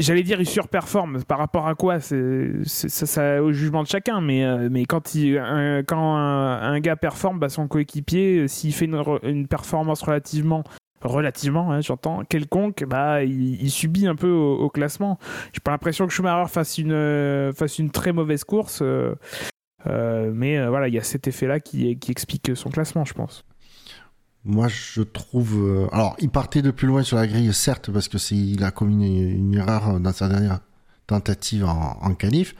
j'allais dire, il surperforme. Par rapport à quoi C'est ça, ça au jugement de chacun. Mais, euh, quand, un, gars performe, bah, son coéquipier, euh, s'il fait une, performance relativement relativement, hein, j'entends, quelconque, bah, il, subit un peu au, classement. J'ai pas l'impression que Schumacher fasse une, très mauvaise course, mais euh, voilà, il y a cet effet-là qui, qui explique son classement, je pense. Moi, je trouve. euh, Alors, il partait de plus loin sur la grille, certes, parce que c'est il a commis une, une erreur dans sa dernière tentative en, en qualif.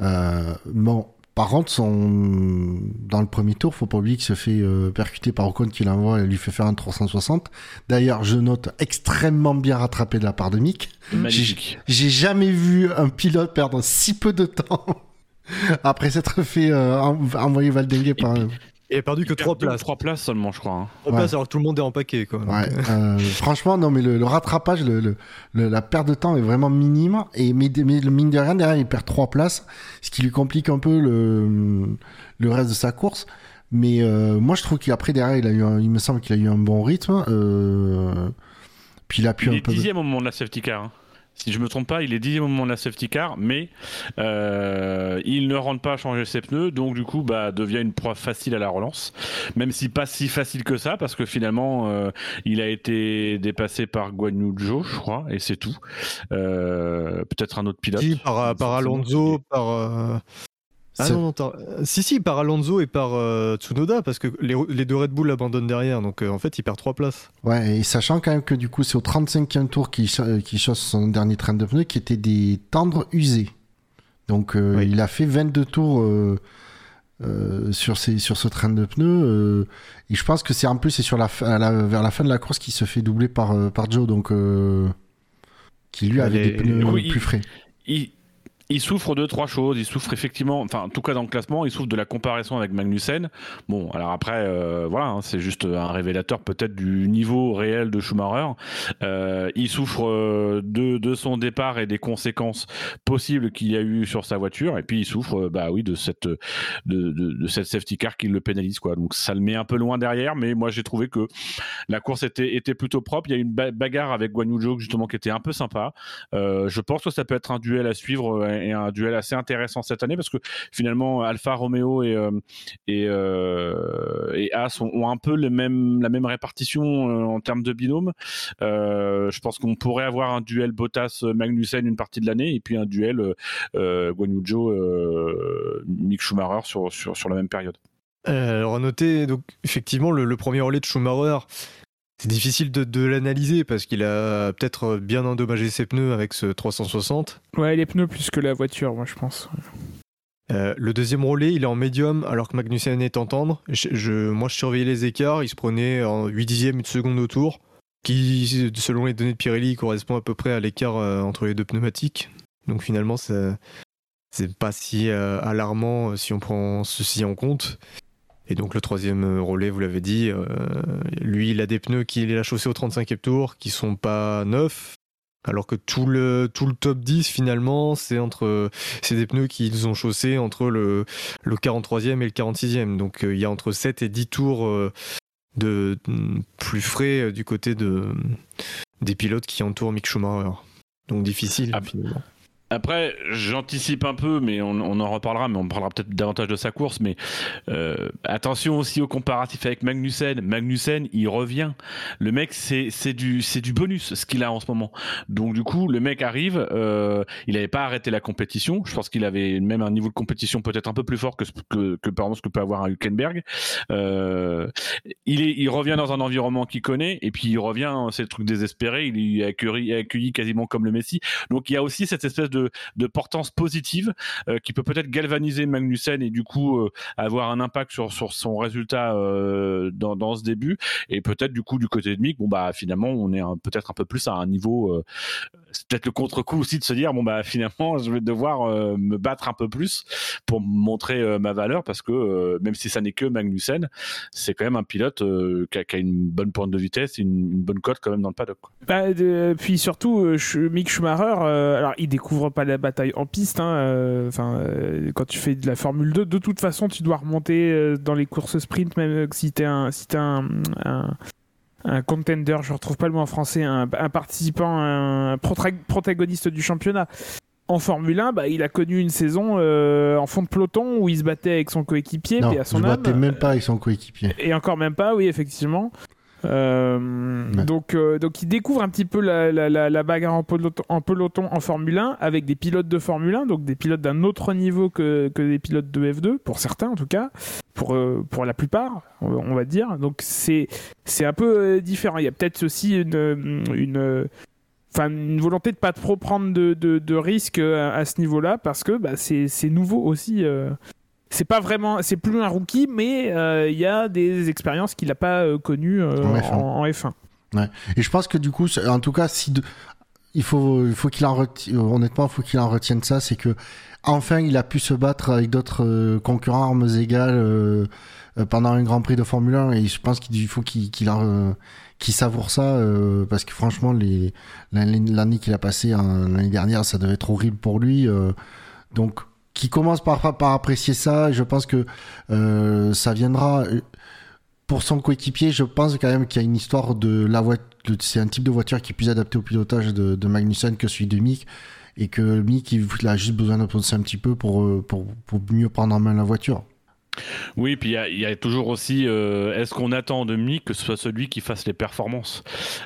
Euh, bon, par contre, son... dans le premier tour, faut pas oublier qu'il se fait euh, percuter par Ocon qui l'envoie et lui fait faire un 360. D'ailleurs, je note extrêmement bien rattrapé de la part de Mick. Magnifique. J'ai jamais vu un pilote perdre si peu de temps [LAUGHS] après s'être fait euh, en- envoyer Valdinguer par. a perdu que Il 3 perd deux ou places. Trois places seulement, je crois. hein. Trois Ouais. places alors que tout le monde est en paquet. Quoi. Ouais, euh, euh, [LAUGHS] franchement, non, mais le, le rattrapage, le, le- le- la perte de temps est vraiment minime. Et mais, mais le mine de rien, derrière, il perd trois places, ce qui lui complique un peu le, le reste de sa course. Mais euh, moi, je trouve qu'après, derrière, il, a eu un- il me semble qu'il a eu un bon rythme. Euh, puis il a pu Il un est peu. de- dixième au moment de la safety car. hein. Si je me trompe pas, il est dixième au moment de la safety car, mais euh, il ne rentre pas à changer ses pneus, donc du coup, bah, devient une proie facile à la relance. Même si pas si facile que ça, parce que finalement, euh, il a été dépassé par Guan Yu Zhou, je crois, et c'est tout. Euh, Peut-être un autre pilote. si, par, par Alonso, par. Ah non, non, t'as- euh, si, si, par Alonso et par euh, Tsunoda, parce que les, les deux Red Bull abandonnent derrière, donc euh, en fait, il perd 3 places. Ouais, et sachant quand même que du coup, c'est au 35e tour qu'il qu'il chausse son dernier train de pneus qui était des tendres usés. Donc, euh, Oui. il a fait 22 tours sur, ces, sur ce train de pneus. et je pense que c'est en plus, c'est sur la, fin- à la- vers la fin de la course qu'il se fait doubler par, par Joe. Donc, qui lui avait Les- des pneus Oui, plus frais. il, il souffre de trois choses. Il souffre effectivement, enfin, en tout cas dans le classement, il souffre de la comparaison avec Magnussen. Bon, alors après, euh, voilà, hein, c'est juste un révélateur peut-être du niveau réel de Schumacher. Euh, il souffre euh, de, son départ et des conséquences possibles qu'il y a eu sur sa voiture. Et puis il souffre, bah oui, de cette, de, cette safety car qui le pénalise, quoi. Donc ça le met un peu loin derrière, mais moi j'ai trouvé que la course était, était plutôt propre. Il y a eu une ba- bagarre avec Guan Yu Zhou, justement qui était un peu sympa. Je pense que ça peut être un duel à suivre et un duel assez intéressant cette année parce que finalement Alfa Romeo et, euh, euh, et As ont, un peu la même répartition euh, en termes de binôme. Je pense qu'on pourrait avoir un duel Bottas-Magnussen une partie de l'année et puis un duel euh, Guan Yu Zhou, euh, Mick Schumacher sur, sur, sur la même période. Alors à noter, donc effectivement, le premier relais de Schumacher, c'est difficile de, de l'analyser parce qu'il a peut-être bien endommagé ses pneus avec ce 360. Ouais, les pneus plus que la voiture, moi je pense. Euh, le deuxième relais, il est en médium alors que Magnussen est en tendre. Je, je- moi, je surveillais les écarts. Il se prenait en 8 dixièmes, une seconde au tour, qui, selon les données de Pirelli, correspond à peu près à l'écart euh, entre les deux pneumatiques. Donc finalement, c'est pas si euh, alarmant si on prend ceci en compte. Et donc le troisième euh, relais, vous l'avez dit, euh, lui, il a des pneus qu'il a chaussés au 35e tour, qui sont pas neufs. Alors que tout le, tout le top 10, finalement, c'est entre c'est des pneus qu'ils ont chaussés entre le, le 43e et le 46e. Donc euh, il y a entre 7 et 10 tours euh, de, de plus frais du côté de, des pilotes qui entourent Mick Schumacher. Donc difficile Ah, finalement. Après, j'anticipe un peu, mais on, en reparlera, mais on parlera peut-être davantage de sa course. Mais euh, attention aussi au comparatif avec Magnussen. Magnussen, il revient. Le mec, c'est du du bonus ce qu'il a en ce moment. Donc du coup, le mec arrive. euh, il n'avait pas arrêté la compétition. Je pense qu'il avait même un niveau de compétition peut-être un peu plus fort que que, par exemple ce que peut avoir un Hülkenberg. Euh, il est il revient dans un environnement qu'il connaît et puis il revient. C'est le truc désespéré. Il est accueilli, accueilli quasiment comme le Messi. Donc il y a aussi cette espèce de, de portance positive euh, qui peut peut-être galvaniser Magnussen et du coup euh, avoir un impact sur, son résultat euh, dans, ce début. Et peut-être du coup du côté de Mick, bon bah finalement on est peut-être un peu plus à un niveau. c'est peut-être le contre-coup aussi de se dire bon bah finalement je vais devoir me battre un peu plus pour montrer ma valeur parce que même si ça n'est que Magnussen, c'est quand même un pilote qui, a, une bonne pointe de vitesse, et une, bonne cote quand même dans le paddock. Bah, puis surtout, Mick Schumacher, alors il découvre pas la bataille en piste. hein, euh, Enfin, euh, quand tu fais de la Formule 2, de toute façon, tu dois remonter euh, dans les courses sprint, même si t'es un, si t'es un, un, un contender, je retrouve pas le mot en français, un, un participant, un protagoniste du championnat. En Formule 1, bah, il a connu une saison euh, en fond de peloton où il se battait avec son coéquipier, Non, à son ne âme. battais même pas avec son coéquipier. Et encore même pas, oui, effectivement. Euh, Ouais. donc, euh, donc il découvre un petit peu la, la, la, la bagarre en peloton, en peloton en Formule 1 avec des pilotes de Formule 1, donc des pilotes d'un autre niveau que, que des pilotes de F2, pour certains en tout cas, pour, euh, pour la plupart, on va- dire. Donc c'est un peu différent. Il y a peut-être aussi une, une, enfin, une volonté de pas trop prendre de, de, de risques à, à ce niveau-là parce que bah, c'est c'est nouveau aussi. euh, c'est pas vraiment, c'est plus un rookie, mais euh, il y a des expériences qu'il n'a pas euh, connues euh, En F1. en, en F1. Et je pense que du coup, en tout cas, si de- il faut, il faut qu'il en retienne, honnêtement, il faut qu'il en retienne ça, c'est que enfin, il a pu se battre avec d'autres concurrents armes égales pendant un Grand Prix de Formule 1, et je pense qu'il faut qu'il euh, savoure ça, euh, parce que franchement, l'année qu'il a passée en- l'année dernière, ça devait être horrible pour lui. euh, donc, qui commence par, par apprécier ça, et je pense que euh, ça viendra pour son coéquipier, je pense quand même qu'il y a une histoire de la voiture. C'est un type de voiture qui est plus adapté au pilotage de, Magnussen que celui de Mick. Et que Mick, il a juste besoin de pousser un petit peu euh, pour mieux prendre en main la voiture. Oui, puis il y a- toujours aussi, euh, est-ce qu'on attend de Mick que ce soit celui qui fasse les performances?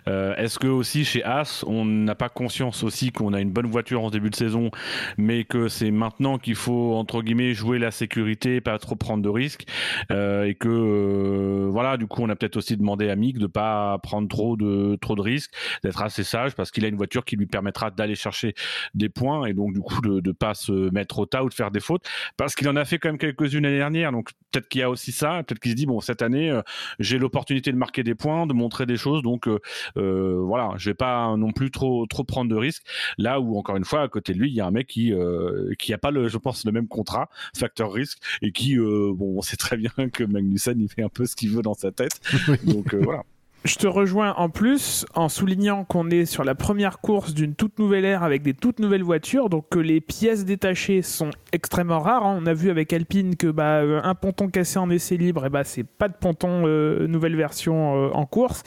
Euh, Est-ce que aussi chez As, on n'a pas conscience aussi qu'on a une bonne voiture en début de saison, mais que c'est maintenant qu'il faut entre guillemets jouer la sécurité, pas trop prendre de risques, euh, et que voilà, du coup, on a peut-être aussi demandé à Mick de pas prendre trop de trop de risques, d'être assez sage parce qu'il a une voiture qui lui permettra d'aller chercher des points et donc du coup de, de pas se mettre au tas ou de faire des fautes parce qu'il en a fait quand même quelques-unes l'année dernière. Donc peut-être qu'il y a aussi ça, peut-être qu'il se dit bon cette année euh, j'ai l'opportunité de marquer des points, de montrer des choses, donc euh, euh, voilà, je vais pas non plus trop trop prendre de risques. Là où encore une fois à côté de lui il y a un mec qui euh, qui a pas le, je pense le même contrat, facteur risque et qui euh, bon on sait très bien [LAUGHS] que Magnussen il fait un peu ce qu'il veut dans sa tête. [LAUGHS] Donc euh, voilà. Je te rejoins en plus en soulignant qu'on est sur la première course d'une toute nouvelle ère avec des toutes nouvelles voitures, donc que les pièces détachées sont extrêmement rares. hein. On a vu avec Alpine que bah, euh, un ponton cassé en essai libre, et bah, c'est pas de ponton euh, nouvelle version euh, en course.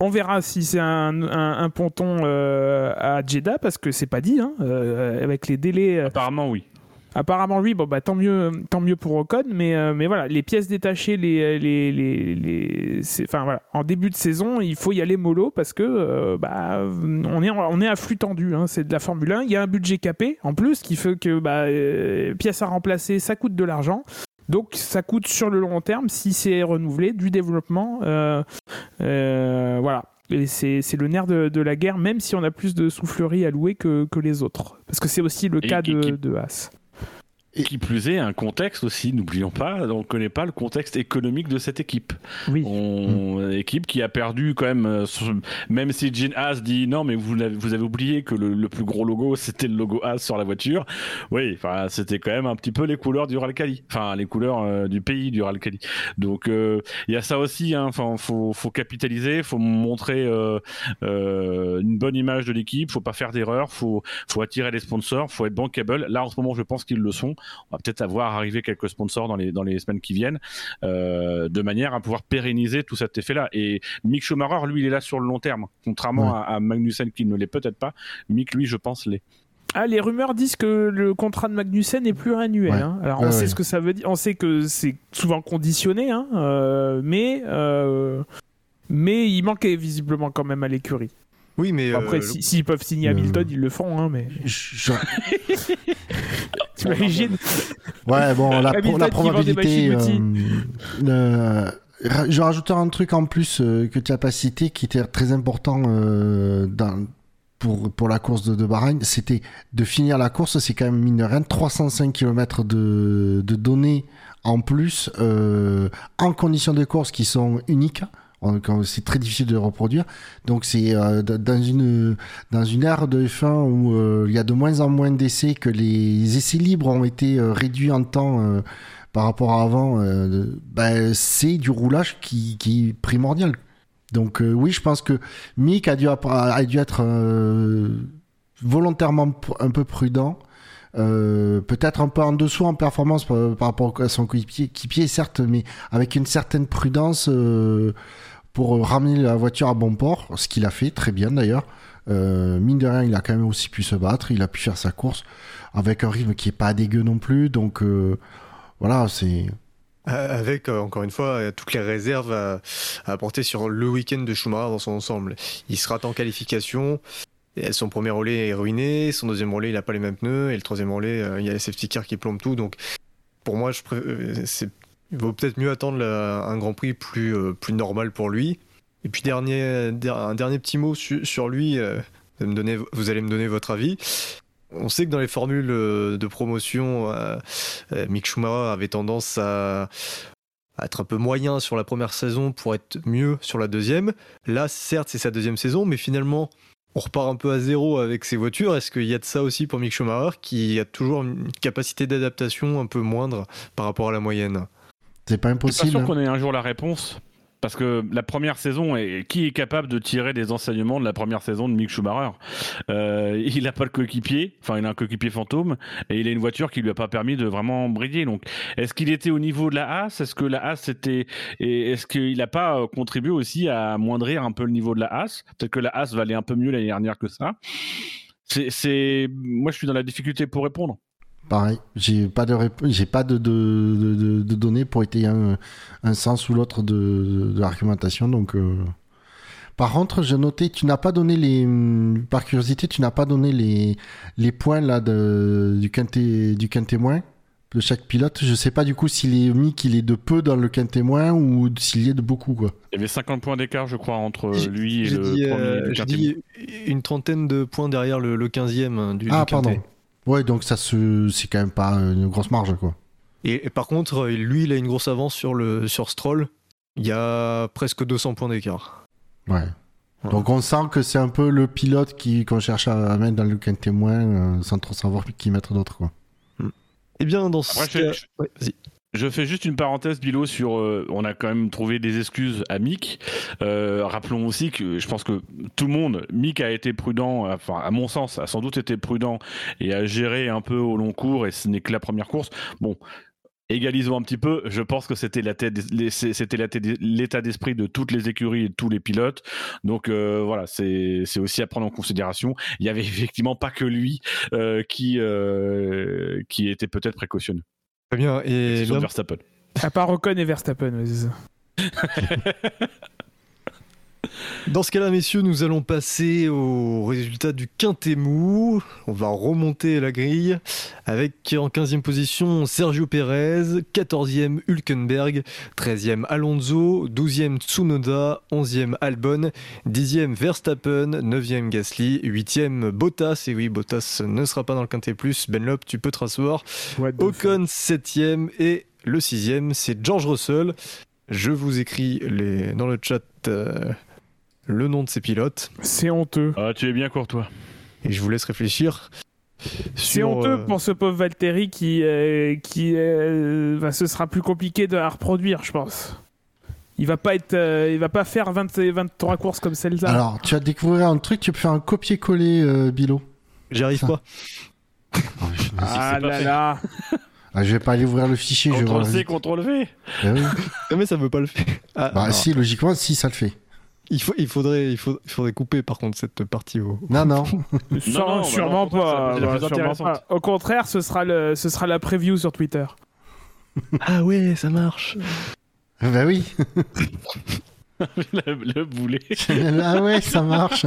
On verra si c'est un, ponton à Jeddah parce que c'est pas dit hein, avec les délais. Apparemment oui. Apparemment, oui, bon, bah, tant, mieux, tant mieux pour Ocon, mais, euh, mais voilà, les pièces détachées, les, les, les, enfin, voilà, en début de saison, il faut y aller mollo parce que euh, bah, on, est, on est à flux tendu, hein, c'est de la Formule 1, il y a un budget capé en plus qui fait que bah, euh, pièces à remplacer, ça coûte de l'argent. Donc ça coûte sur le long terme, si c'est renouvelé, du développement. euh, euh, voilà. Et c'est c'est le nerf de, de la guerre, même si on a plus de soufflerie à louer que, que les autres. Parce que c'est aussi le Et cas de, qui- de Haas. Qui plus est, un contexte aussi, n'oublions pas, on ne connaît pas le contexte économique de cette équipe. Oui. On, équipe qui a perdu quand même, euh, même si Gene Haas dit non, mais vous, l'avez- vous avez oublié que le, le plus gros logo c'était le logo Haas sur la voiture. Oui, enfin c'était quand même un petit peu les couleurs du Ralcali, enfin les couleurs euh, du pays du Ralcali. Donc euh, il y a ça aussi, hein. enfin faut, faut capitaliser, faut montrer euh, une bonne image de l'équipe, faut pas faire d'erreur, faut, faut attirer les sponsors, faut être bankable. Là en ce moment je pense qu'ils le sont. On va peut-être avoir arrivé quelques sponsors dans les dans les semaines qui viennent, euh, de manière à pouvoir pérenniser tout cet effet-là. Et Mick Schumacher, lui, il est là sur le long terme, contrairement Ouais. à, à Magnussen qui ne l'est peut-être pas. Mick, lui, je pense, l'est. Ah, les rumeurs disent que le contrat de Magnussen n'est plus annuel. Ouais. hein. Alors Ouais, on sait ouais. ce que ça veut dire. On sait que c'est souvent conditionné, hein, euh, mais euh, mais il manquait visiblement quand même à l'écurie. Oui, mais Bon, Après, euh, si- s'ils peuvent signer euh, Hamilton, ils le feront. Hein, mais Je- [LAUGHS] t'imagines Ouais, bon, la, la probabilité. euh, le- ra- je rajouter un truc en plus euh, que tu as pas cité qui était très important euh, dans, pour, pour la course de, de Bahreïn, c'était de finir la course. C'est quand même mine de rien 305 km de, de données en plus euh, en conditions de course qui sont uniques. C'est très difficile de reproduire. Donc c'est euh, dans une dans une ère de F1 où euh, il y a de moins en moins d'essais, que les essais libres ont été euh, réduits en temps par rapport à avant, ben, c'est du roulage qui, qui est primordial. Donc oui, je pense que Mick a dû, être volontairement un peu prudent. Peut-être un peu en dessous en performance par, rapport à son coéquipier, équipier, certes, mais avec une certaine prudence pour ramener la voiture à bon port, ce qu'il a fait très bien d'ailleurs. Euh, mine de rien, il a quand même aussi pu se battre, il a pu faire sa course avec un rythme qui est pas dégueu non plus, donc euh, voilà, c'est Euh, Avec, euh, encore une fois, euh, toutes les réserves à, apporter sur le week-end de Schumacher dans son ensemble. Il se rate en qualification, son premier relais est ruiné, son deuxième relais, il n'a pas les mêmes pneus, et le troisième relais, euh, il y a les safety cars qui plombent tout. Donc, pour moi, je pré- euh, c'est- il vaut peut-être mieux attendre un Grand Prix plus, euh, plus normal pour lui. Et puis, dernier, der- un dernier petit mot su- sur lui, euh, vous allez me donner votre avis. On sait que dans les formules euh, de promotion, Mick Schumacher avait tendance à être un peu moyen sur la première saison pour être mieux sur la deuxième. Là, certes, c'est sa deuxième saison, mais finalement, on repart un peu à zéro avec ses voitures. Est-ce qu'il y a de ça aussi pour Mick Schumacher, qui a toujours une capacité d'adaptation un peu moindre par rapport à la moyenne? C'est pas Je suis pas impossible. sûr qu'on ait un jour la réponse? Parce que la première saison, et qui est capable de tirer des enseignements de la première saison de Mick Schumacher? Euh, Il n'a pas le coéquipier, enfin il a un coéquipier fantôme, et il a une voiture qui lui a pas permis de vraiment briller. Donc, est-ce qu'il était au niveau de la Haas? Est-ce que la Haas était, et est-ce qu'il n'a pas euh, contribué aussi à amoindrir un peu le niveau de la Haas? Peut-être que la Haas valait un peu mieux l'année dernière que ça. C'est, c'est, moi je suis dans la difficulté pour répondre. Pareil, j'ai pas de j'ai pas de, de, de, de- de données pour étayer un, un sens ou l'autre de, de, de l'argumentation. Donc, euh. par contre, j'ai noté, tu n'as pas donné les, hum, par curiosité, tu n'as pas donné les, les points là de, du quintet, du quintémoin de chaque pilote. Je sais pas du coup s'il est mis qu'il est de peu dans le quintémoin ou s'il y est de beaucoup quoi. Il y avait 50 points d'écart, je crois, entre lui et le dit, premier euh, j'ai dit une trentaine de points derrière le, le 15e hein, du, ah du pardon. Ouais, donc ça se, c'est quand même pas une grosse marge quoi. Et, et par contre, euh, lui, il a une grosse avance sur, le, sur Stroll. Il y a presque 200 points d'écart. Ouais. Donc on sent que c'est un peu le pilote qui qu'on cherche à mettre dans le quintémoin euh, sans trop savoir qui mettre d'autre quoi. Eh bien, dans ce Après, cas- je- Ouais, vas-y. Je fais juste une parenthèse, Bilo, sur. euh, on a quand même trouvé des excuses à Mick. Euh, rappelons aussi que je pense que tout le monde, Mick a été prudent, enfin, à mon sens, a sans doute été prudent et a géré un peu au long cours, et ce n'est que la première course. Bon. Égalisons un petit peu. Je pense que c'était l'état d'esprit de toutes les écuries et de tous les pilotes. Donc euh, voilà, c'est aussi à prendre en considération. Il y avait effectivement pas que lui qui était peut-être précautionneux. Très bien. Et Verstappen. À part Ocon et Verstappen, ouais, c'est ça. [LAUGHS] Dans ce cas-là, messieurs, nous allons passer au résultat du quintet mou. On va remonter la grille avec en 15e position Sergio Pérez, 14e Hülkenberg, 13e Alonso, 12e Tsunoda, 11e Albon, 10e Verstappen, 9e Gasly, 8e Bottas. Et oui, Bottas ne sera pas dans le quintet plus. Benlop, tu peux te rasseoir. Ocon 7ème et le 6ème c'est George Russell. Je vous écris les... dans le chat euh, le nom de ces pilotes C'est honteux. Ah, tu es bien courtois. et je vous laisse réfléchir. C'est honteux euh, pour ce pauvre Valtteri qui, euh, qui euh, bah, ce sera plus compliqué de, à reproduire, je pense. Il va pas être, euh, il va pas faire 20 23 courses comme celle-là. Alors, tu vas découvrir un truc, tu peux faire un copier-coller euh, Bilo. J'y arrive Ça. pas. Ah, je, ah pas là fait. là. ah, je vais pas aller ouvrir le fichier, je vais C, Ctrl V. Eh oui. [LAUGHS] Ah, mais ça veut pas le faire. Ah, Bah non. si, logiquement, si ça le fait. Il, faut, il, faudrait, il, faut, il faudrait couper par contre cette partie au. Non, non. [LAUGHS] Sûre- non, sûrement non, pas. bah, sûrement pas. Au contraire, ce sera, le, ce sera la preview sur Twitter. [LAUGHS] Ah ouais, ça marche. bah oui. [LAUGHS] le, le boulet. ah ouais, ça marche.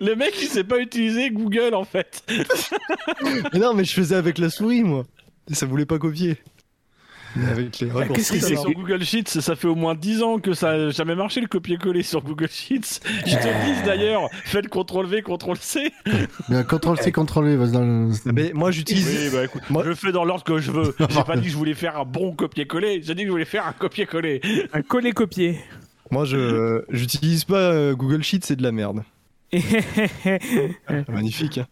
Le mec, il sait pas utiliser Google en fait. mais non, mais je faisais avec la souris moi. Et ça voulait pas copier. Mais avec les raccourcis, qu'est-ce que C'est sur Google Sheets, ça fait au moins 10 ans que ça a jamais marché le copier-coller sur Google Sheets. Je te dis d'ailleurs, faites CTRL V, CTRL C. Mais CTRL C, CTRL V, vas-y dans le- Mais moi j'utilise. Oui, bah écoute, Moi- je le fais dans l'ordre que je veux. [LAUGHS] J'ai pas dit que je voulais faire un bon copier-coller, j'ai dit que je voulais faire un copier-coller. Un coller-copier. Moi je j'utilise pas euh, Google Sheet, c'est de la merde. [LAUGHS] Magnifique. hein.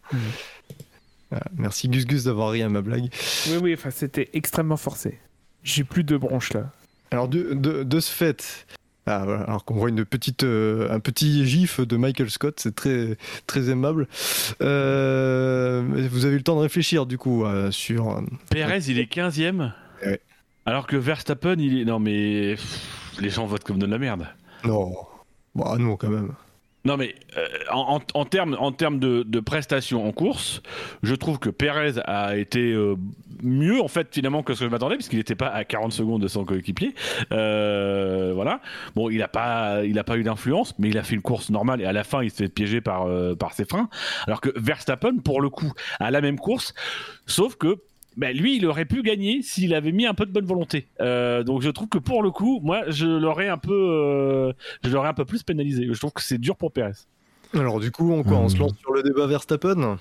Ah, merci Gus Gus d'avoir ri à ma blague. oui, oui, enfin, c'était extrêmement forcé. J'ai plus de bronches là. Alors de, de, de ce fait, Ah, voilà. Alors qu'on voit une petite, euh, un petit gif de Michael Scott, c'est très, très aimable. Euh, vous avez eu le temps de réfléchir du coup euh, sur. Perez, il est 15ème. Ouais. Alors que Verstappen, il est. Non, mais. pff, les gens votent comme de la merde. Non. Bah non, quand même. Non, mais euh, en, en- termes, en termes de, de prestations en course, je trouve que Perez a été euh, mieux, en fait, finalement, que ce que je m'attendais, puisqu'il n'était pas à 40 secondes de son coéquipier. Euh, voilà. Bon, il n'a pas, il a pas eu d'influence, mais il a fait une course normale et à la fin, il s'est fait piéger par, euh, par ses freins. Alors que Verstappen, pour le coup, a la même course, sauf que. Ben, lui, il aurait pu gagner s'il avait mis un peu de bonne volonté. Euh, donc je trouve que pour le coup, moi, je l'aurais un peu, euh, je l'aurais un peu plus pénalisé. Je trouve que c'est dur pour Perez. Alors du coup, on, quoi, on se lance sur le débat Verstappen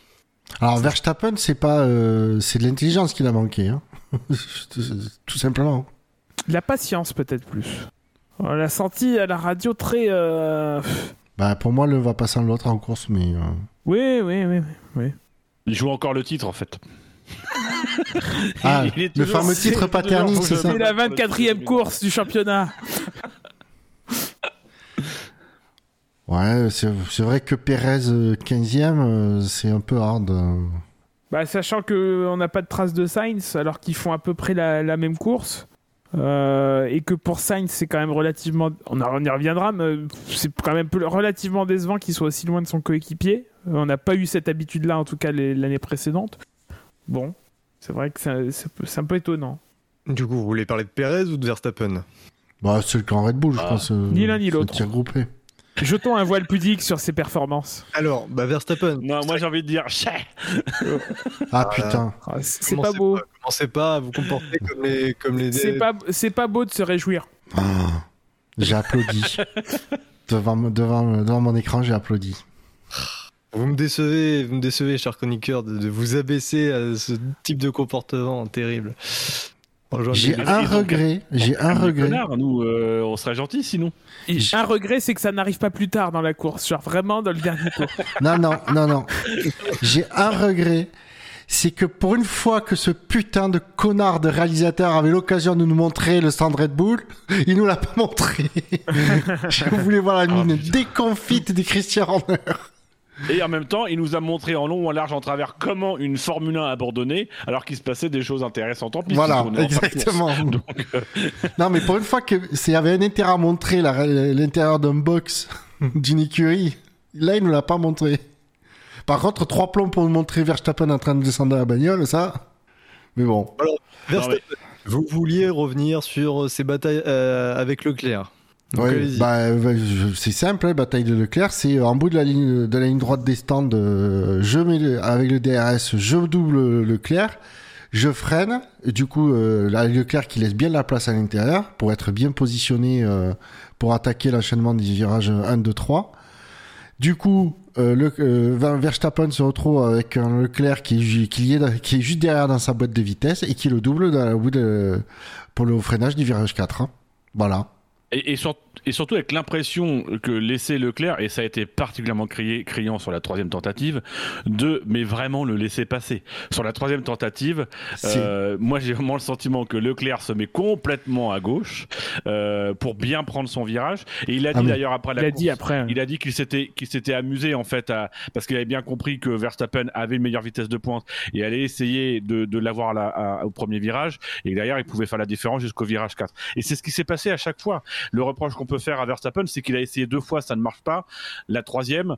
Alors Verstappen, c'est pas, euh, c'est de l'intelligence qu'il a manqué, hein. [LAUGHS] tout simplement. La patience, peut-être plus. On l'a senti à la radio très. euh, Bah pour moi, l'un va passer à l'autre en course, mais euh, Oui, oui, oui. oui. Il joue encore le titre en fait. Ah, Il est le toujours- fameux titre c'est paterniste, c'est ça C'est la 24e course du championnat. [LAUGHS] Ouais, c'est c'est vrai que Perez euh, 15e, euh, c'est un peu hard. euh. Bah, sachant qu'on n'a pas de trace de Sainz, alors qu'ils font à peu près la, la même course. euh, et que pour Sainz, c'est quand même relativement. On, y reviendra, mais c'est quand même relativement décevant qu'il soit aussi loin de son coéquipier. Euh, On n'a pas eu cette habitude-là, en tout cas les- l'année précédente. Bon, c'est vrai que c'est un peu- étonnant. Du coup, vous voulez parler de Perez ou de Verstappen? Bah, c'est le grand Red Bull, je Ah. pense. euh, Ni l'un ni l'autre. groupé. Jetons un voile pudique sur ses performances. Alors, bah Verstappen. Non, moi j'ai envie de dire, chais Ah putain. Ah, C'est pas beau. Commencez pas à vous comporter comme les, comme les. C'est pas, c'est pas beau de se réjouir. Ah, j'ai applaudi. [LAUGHS] devant, devant, devant mon écran, j'ai applaudi. Vous me décevez, vous me décevez, cher chroniqueur, de, de vous abaisser à ce type de comportement terrible. Franchement, J'ai un regret. J'ai un regret. nous, euh, on serait gentils sinon. Et un regret, c'est que ça n'arrive pas plus tard dans la course, genre vraiment dans le dernier tour. [LAUGHS] Non, non, non, non. J'ai un regret. C'est que pour une fois que ce putain de connard de réalisateur avait l'occasion de nous montrer le stand Red Bull, il nous l'a pas montré. [LAUGHS] Je voulais voir la mine déconfite des Christian Horner. Et en même temps, il nous a montré en long ou en large en travers comment une Formule 1 abandonnait, alors qu'il se passait des choses intéressantes en piste. Voilà, exactement. [LAUGHS] Donc, euh, [LAUGHS] Non, mais pour une fois que s'il y avait un intérêt à montrer l'intérieur d'un box [LAUGHS] d'une écurie, là, il nous l'a pas montré. Par contre, trois plombs pour nous montrer Verstappen en train de descendre de la bagnole, ça. Mais bon. Verstappen, vous vouliez revenir sur ces batailles euh, avec Leclerc. Allez-y. bah, euh, c'est simple, hein, bataille de Leclerc, c'est euh, en bout de la ligne, de la ligne droite des stands, euh, je mets le- avec le DRS, je double Leclerc, je freine, et du coup, euh, là, Leclerc qui laisse bien la place à l'intérieur pour être bien positionné euh, pour attaquer l'enchaînement des virages 1, 2, 3. Du coup, euh, le, euh, Ver- Verstappen se retrouve avec un Leclerc qui est, ju- qui, est, là- qui est juste derrière dans sa boîte de vitesse et qui le double dans la pour le freinage du virage 4. hein. Voilà. Et, et et surtout avec l'impression que laisser Leclerc, et ça a été particulièrement crié, criant sur la troisième tentative, de mais vraiment le laisser passer. Sur la troisième tentative, euh, moi j'ai vraiment le sentiment que Leclerc se met complètement à gauche euh, pour bien prendre son virage. Et il a Ah, dit d'ailleurs après Il la a course, dit après. hein. il a dit qu'il s'était qu'il s'était amusé en fait à, parce qu'il avait bien compris que Verstappen avait une meilleure vitesse de pointe et allait essayer de, de l'avoir à la- à- au premier virage et derrière il pouvait faire la différence jusqu'au virage 4. Et c'est ce qui s'est passé à chaque fois. Le reproche qu'on peut faire à Verstappen, c'est qu'il a essayé deux fois, ça ne marche pas. La troisième,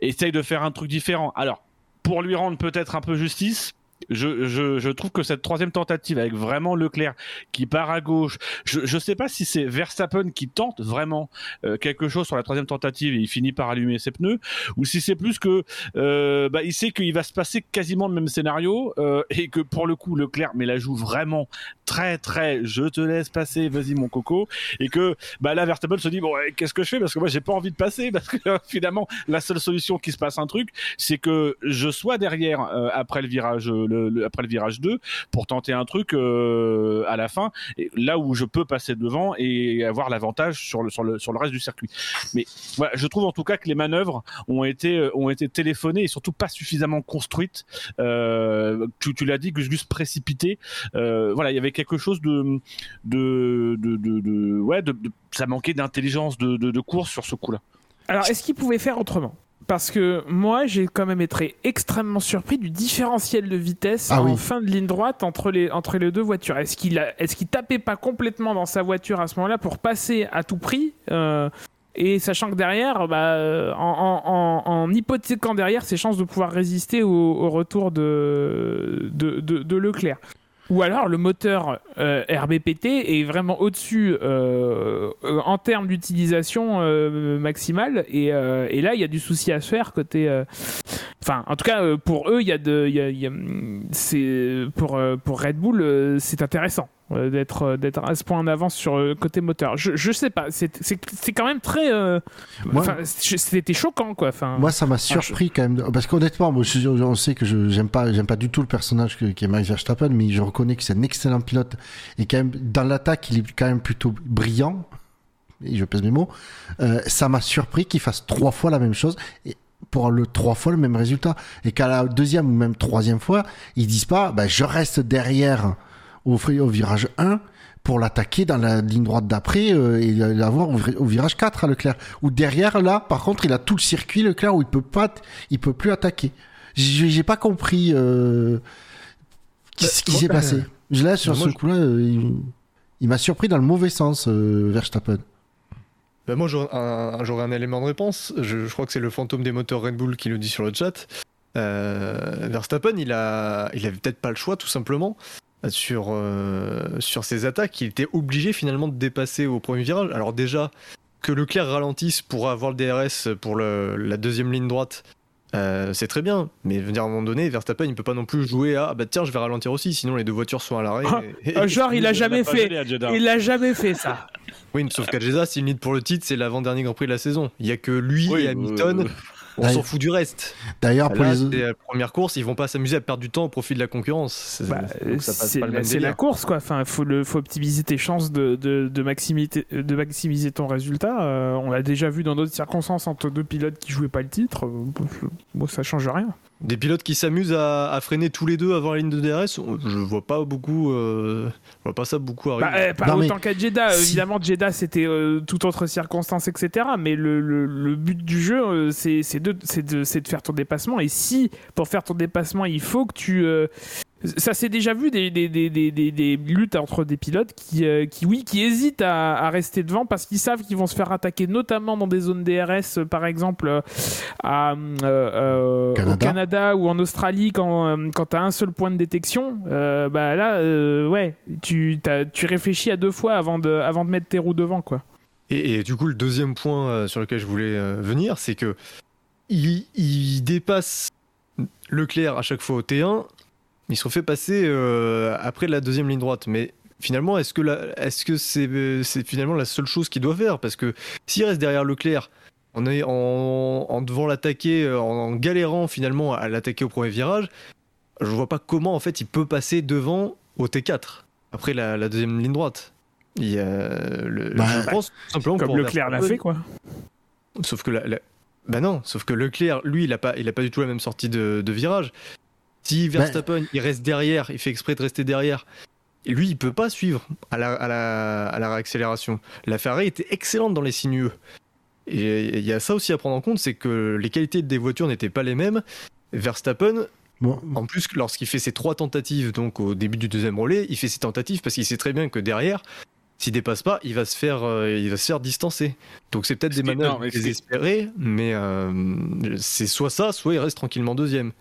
essaye de faire un truc différent. Alors, pour lui rendre peut-être un peu justice, je, je, je trouve que cette troisième tentative avec vraiment Leclerc qui part à gauche, je ne sais pas si c'est Verstappen qui tente vraiment euh, quelque chose sur la troisième tentative et il finit par allumer ses pneus, ou si c'est plus que euh, bah, il sait qu'il va se passer quasiment le même scénario euh, et que pour le coup Leclerc mais la joue vraiment très très je te laisse passer vas-y mon coco et que bah là Verstappen se dit bon qu'est-ce que je fais? Parce que moi j'ai pas envie de passer parce que euh, finalement la seule solution qui se passe un truc c'est que je sois derrière euh, après le virage euh, après le virage 2 pour tenter un truc euh, à la fin, là où je peux passer devant et avoir l'avantage sur le, sur, le, sur le reste du circuit. Mais je trouve en tout cas que les manœuvres ont été, ont été téléphonées et surtout pas suffisamment construites. Euh, tu, l'as dit, Gus Gus précipité. Euh, voilà, il y avait quelque chose de, de, de, ouais, ça manquait d'intelligence de, de course sur ce coup-là. Alors, est-ce qu'il pouvait faire autrement? Parce que moi, j'ai quand même été extrêmement surpris du différentiel de vitesse Ah en oui. fin de ligne droite entre les, entre les deux voitures. Est-ce qu'il qu'il tapait pas complètement dans sa voiture à ce moment-là pour passer à tout prix euh, et sachant que derrière, bah, en, en- en- en hypothéquant derrière ses chances de pouvoir résister au, au retour de, de, de- de Leclerc. Ou alors le moteur euh, RBPT est vraiment au-dessus euh, euh, en termes d'utilisation euh, maximale. Et, euh, et là, il y a du souci à se faire côté. euh, Enfin, en tout cas, pour eux, il y a de, y a- y a- c'est pour Red Bull, c'est intéressant d'être euh, d'être à ce point en avance sur le côté moteur. Je je sais pas, c'est quand même très. euh, c'était choquant quoi. Enfin, Moi, ça m'a surpris quand même, parce qu'honnêtement, moi, je, on sait que je j'aime pas, j'aime pas du tout le personnage que- qui est Max Verstappen, mais je reconnais que c'est un excellent pilote et quand même dans l'attaque, il est quand même plutôt brillant. Et je pèse mes mots. Euh, ça m'a surpris qu'il fasse trois fois la même chose et pour le trois fois le même résultat et qu'à la deuxième ou même troisième fois, ils disent pas, bah, je reste derrière au, au virage 1 pour l'attaquer dans la ligne droite d'après euh, et l'avoir au, au virage 4 à Leclerc. Ou derrière là, par contre, il a tout le circuit Leclerc où il peut pas, il peut plus attaquer. J'ai pas compris euh, qui- ce qui s'est passé. Je Là sur moi, ce je- coup-là, euh, il, il m'a surpris dans le mauvais sens, euh, Verstappen. Bah, moi, j'aurais un, élément de réponse. Je, je crois que c'est le fantôme des moteurs Red Bull qui le dit sur le chat. Euh, Verstappen, il a, il avait peut-être pas le choix, tout simplement, sur, euh, sur ses attaques. Il était obligé finalement de dépasser au premier virage. Alors déjà, que Leclerc ralentisse pour avoir le DRS pour le- la deuxième ligne droite, euh, c'est très bien. Mais dire, à un moment donné, Verstappen, il peut pas non plus jouer à ah bah tiens, je vais ralentir aussi, sinon les deux voitures sont à l'arrêt. Ah, Et- genre, il a jamais fait. Il a jamais fait ça. Oui, sauf qu'à Jeddah, s'il milite pour le titre, c'est l'avant-dernier Grand Prix de la saison. Il y a que lui Oui, et Hamilton. euh, On s'en fout du reste. D'ailleurs, pour les la première course, ils vont pas s'amuser à perdre du temps au profit de la concurrence. C'est- Bah, la course quoi. Enfin, faut le, faut optimiser tes chances de de, de maximiser de maximiser ton résultat. Euh, on l'a déjà vu dans d'autres circonstances entre deux pilotes qui jouaient pas le titre. Euh, Bon, ça change rien. Des pilotes qui s'amusent à, à freiner tous les deux avant la ligne de DRS, je vois pas beaucoup, euh, je vois pas ça beaucoup arriver. Bah, euh, pas Non, autant qu'à Jeddah. si- Évidemment, Jeddah c'était euh, toute autre circonstance, etc. Mais le, le, le but du jeu, euh, c'est c'est de, c'est de, c'est de faire ton dépassement. Et si pour faire ton dépassement, il faut que tu euh, ça s'est déjà vu des, des, des, des, des, des luttes entre des pilotes qui, euh, qui oui, qui hésitent à, à rester devant parce qu'ils savent qu'ils vont se faire attaquer, notamment dans des zones DRS, euh, par exemple à, euh, Canada. au Canada ou en Australie, quand, quand tu as un seul point de détection, euh, bah là, euh, ouais, tu, tu réfléchis à deux fois avant de, avant de mettre tes roues devant, quoi. Et, et du coup, le deuxième point sur lequel je voulais venir, c'est que il, il dépasse Leclerc à chaque fois au T1, mais il se refait passer euh, après la deuxième ligne droite. Mais finalement, est-ce que la- est-ce que c'est euh, c'est finalement la seule chose qu'il doit faire? Parce que s'il reste derrière Leclerc, en, est- en, en devant l'attaquer, euh, en, en galérant finalement à l'attaquer au premier virage, je vois pas comment en fait il peut passer devant au T4 après la, la deuxième ligne droite. Il y a le, Bah, je pense simplement Comme Leclerc l'a fait, quoi. Sauf que la, la- bah non, sauf que Leclerc, lui, il a pas, il a pas du tout la même sortie de, de virage. Si Verstappen, il reste derrière, il fait exprès de rester derrière. Lui, il peut pas suivre à la, à la, à la réaccélération. La Ferrari était excellente dans les sinueux. Et il y a ça aussi à prendre en compte, c'est que les qualités des voitures n'étaient pas les mêmes. Verstappen, Bon, en plus, lorsqu'il fait ses trois tentatives, donc au début du deuxième relais, il fait ses tentatives parce qu'il sait très bien que derrière, s'il dépasse pas, il va se faire, euh, il va se faire distancer. Donc c'est peut-être des manœuvres désespérées, mais euh, c'est soit ça, soit il reste tranquillement deuxième.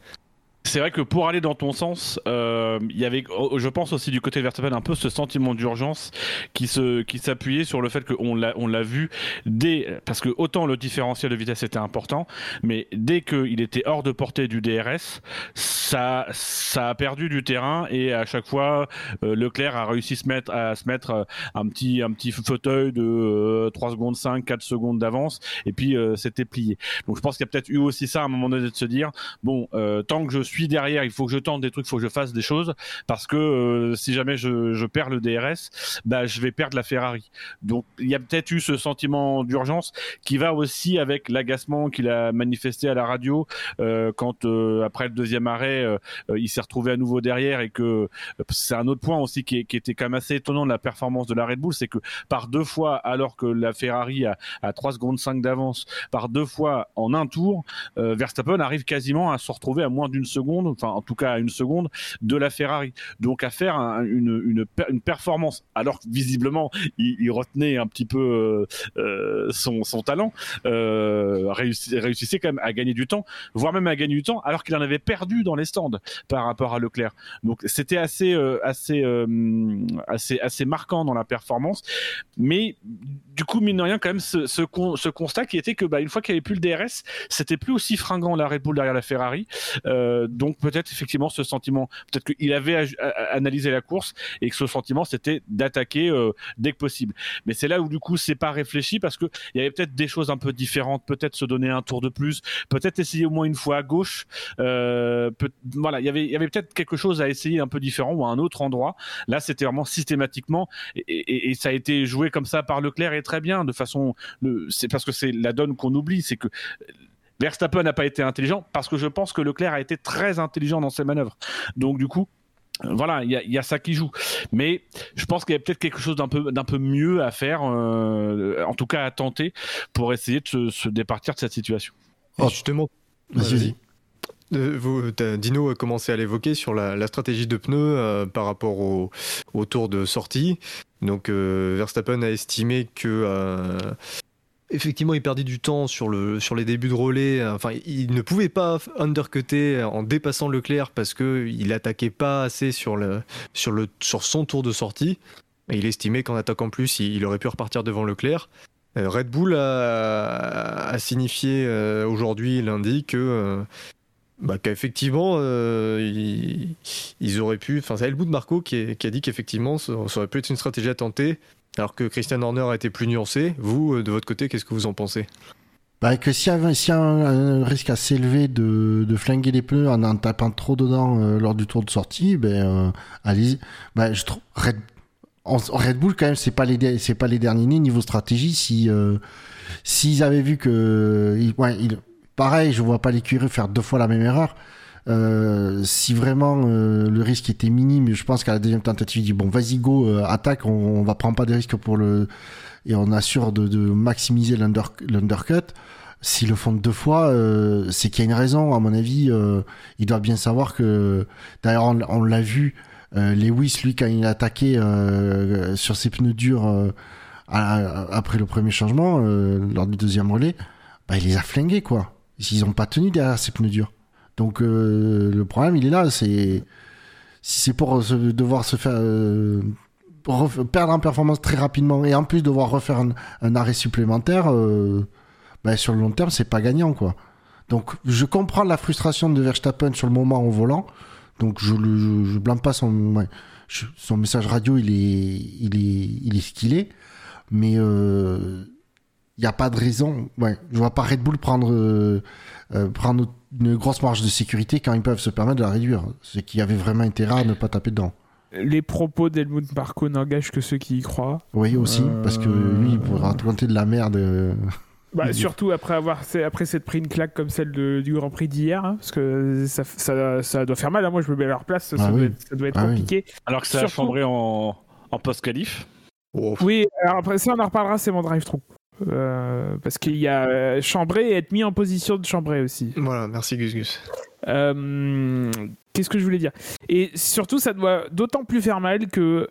C'est vrai que pour aller dans ton sens, euh, il y avait, oh, je pense aussi du côté de Verstappen, un peu ce sentiment d'urgence qui se, qui s'appuyait sur le fait qu'on l'a, l'a vu dès, parce que autant le différentiel de vitesse était important, mais dès qu'il était hors de portée du DRS, ça, ça a perdu du terrain et à chaque fois, euh, Leclerc a réussi se mettre, à se mettre euh, un petit, un petit fauteuil de euh, 3 secondes 5, 4 secondes d'avance et puis c'était plié. Donc je pense qu'il y a peut-être eu aussi ça à un moment donné de se dire, bon, tant que je suis derrière, il faut que je tente des trucs, il faut que je fasse des choses, parce que euh, si jamais je, perds le DRS, bah, je vais perdre la Ferrari. Donc il y a peut-être eu ce sentiment d'urgence qui va aussi avec l'agacement qu'il a manifesté à la radio euh, quand euh, après le deuxième arrêt, il s'est retrouvé à nouveau derrière et que c'est un autre point aussi qui, qui, était quand même assez étonnant de la performance de la Red Bull, c'est que par deux fois, alors que la Ferrari a, a 3 secondes 5 d'avance, par deux fois en un tour, Verstappen arrive quasiment à se retrouver à moins d'une seconde, enfin en tout cas à une seconde de la Ferrari. Donc à faire une, une, une, performance, alors que visiblement il, retenait un petit peu euh, son, son, talent, euh, réussissait quand même à gagner du temps, voire même à gagner du temps, alors qu'il en avait perdu dans les stands par rapport à Leclerc. Donc c'était assez, euh, assez, euh, assez, assez marquant dans la performance, mais du coup mine de rien quand même ce, ce, constat qui était que bah, une fois qu'il n'y avait plus le DRS, c'était plus aussi fringant la Red Bull derrière la Ferrari. Euh, donc peut-être effectivement ce sentiment, peut-être qu'il avait analysé la course et que ce sentiment c'était d'attaquer euh, dès que possible. Mais c'est là où du coup c'est pas réfléchi parce que il y avait peut-être des choses un peu différentes, peut-être se donner un tour de plus, peut-être essayer au moins une fois à gauche. Euh, peut, voilà, il y avait y avait peut-être quelque chose à essayer un peu différent ou à un autre endroit. Là c'était vraiment systématiquement et, et, et, ça a été joué comme ça par Leclerc et très bien de façon. C'est parce que c'est la donne qu'on oublie, c'est que Verstappen n'a pas été intelligent parce que je pense que Leclerc a été très intelligent dans ses manœuvres. Donc du coup, voilà, il y, y a, ça qui joue. Mais je pense qu'il y a peut-être quelque chose d'un peu, d'un peu mieux à faire, euh, en tout cas à tenter, pour essayer de se, se départir de cette situation. Oh. justement, vas-y. Euh, vous, Dino a commencé à l'évoquer sur la, la, stratégie de pneus euh, par rapport au, au, tour de sortie. Donc euh, Verstappen a estimé que euh, effectivement, il perdait du temps sur, le, sur les débuts de relais. Enfin, il ne pouvait pas undercutter en dépassant Leclerc parce qu'il attaquait pas assez sur, le, sur, le, sur son tour de sortie. Il estimait qu'en attaquant plus, il aurait pu repartir devant Leclerc. Red Bull a, signifié aujourd'hui, lundi, que bah, qu'effectivement, euh, ils, ils, auraient pu. Enfin, c'est Helmut Marco qui, qui a dit qu'effectivement, ça, aurait pu être une stratégie à tenter, alors que Christian Horner a été plus nuancé. Vous, euh, de votre côté, qu'est-ce que vous en pensez? Bah, que s'il y si a un, un, risque assez élevé de, de flinguer les pneus en en tapant trop dedans euh, lors du tour de sortie, ben euh, allez bah, je trouve Red, Red Bull quand même c'est pas les c'est pas les derniers nés niveau stratégie. Si euh, s'ils avaient vu que ouais, pareil, je vois pas l'écurie faire deux fois la même erreur. Euh, si vraiment euh, le risque était minime, je pense qu'à la deuxième tentative, il dit bon, vas-y go, euh, attaque, on, on, va prendre pas de risques pour le et on assure de, de maximiser l'undercut. S'ils le font deux fois, euh, c'est qu'il y a une raison. À mon avis, euh, ils doivent bien savoir que. D'ailleurs, on, on l'a vu. Lewis, lui, quand il a attaqué sur ses pneus durs après le premier changement, lors du deuxième relais, bah, il les a flingués, quoi. Ils n'ont pas tenu derrière ces pneus durs. Donc euh, le problème, il est là. C'est si c'est pour se, devoir se faire euh, perdre en performance très rapidement et en plus devoir refaire un, arrêt supplémentaire, euh, bah, sur le long terme, c'est pas gagnant, quoi. Donc je comprends la frustration de Verstappen sur le moment au volant. Donc je je, blâme pas son message radio, il est il est il est ce qu'il est, mais il n'y a pas de raison. Ouais, je vois pas Red Bull prendre, prendre une grosse marge de sécurité quand ils peuvent se permettre de la réduire. C'est qu'il y avait vraiment intérêt à ne pas taper dedans. Les propos d'Helmut Marko n'engagent que ceux qui y croient. Oui, aussi, euh... parce que lui, il pourra raconter de la merde. euh, Bah, surtout après avoir après s'être pris une claque comme celle de, du Grand Prix d'hier, hein, parce que ça, ça, ça, doit faire mal. Hein. Moi, je me mets à leur place, ça, Ah doit, oui. être, ça doit être Ah oui. compliqué. Alors que ça a Surtout- chambré en, en post-qualif. Oh, Oui, alors après ça, on en reparlera, c'est mon drive-through. Euh, parce qu'il y a euh, chambrer et être mis en position de chambrer aussi. Voilà, merci Gus Gus. Euh, Qu'est-ce que je voulais dire? Et surtout, ça doit d'autant plus faire mal que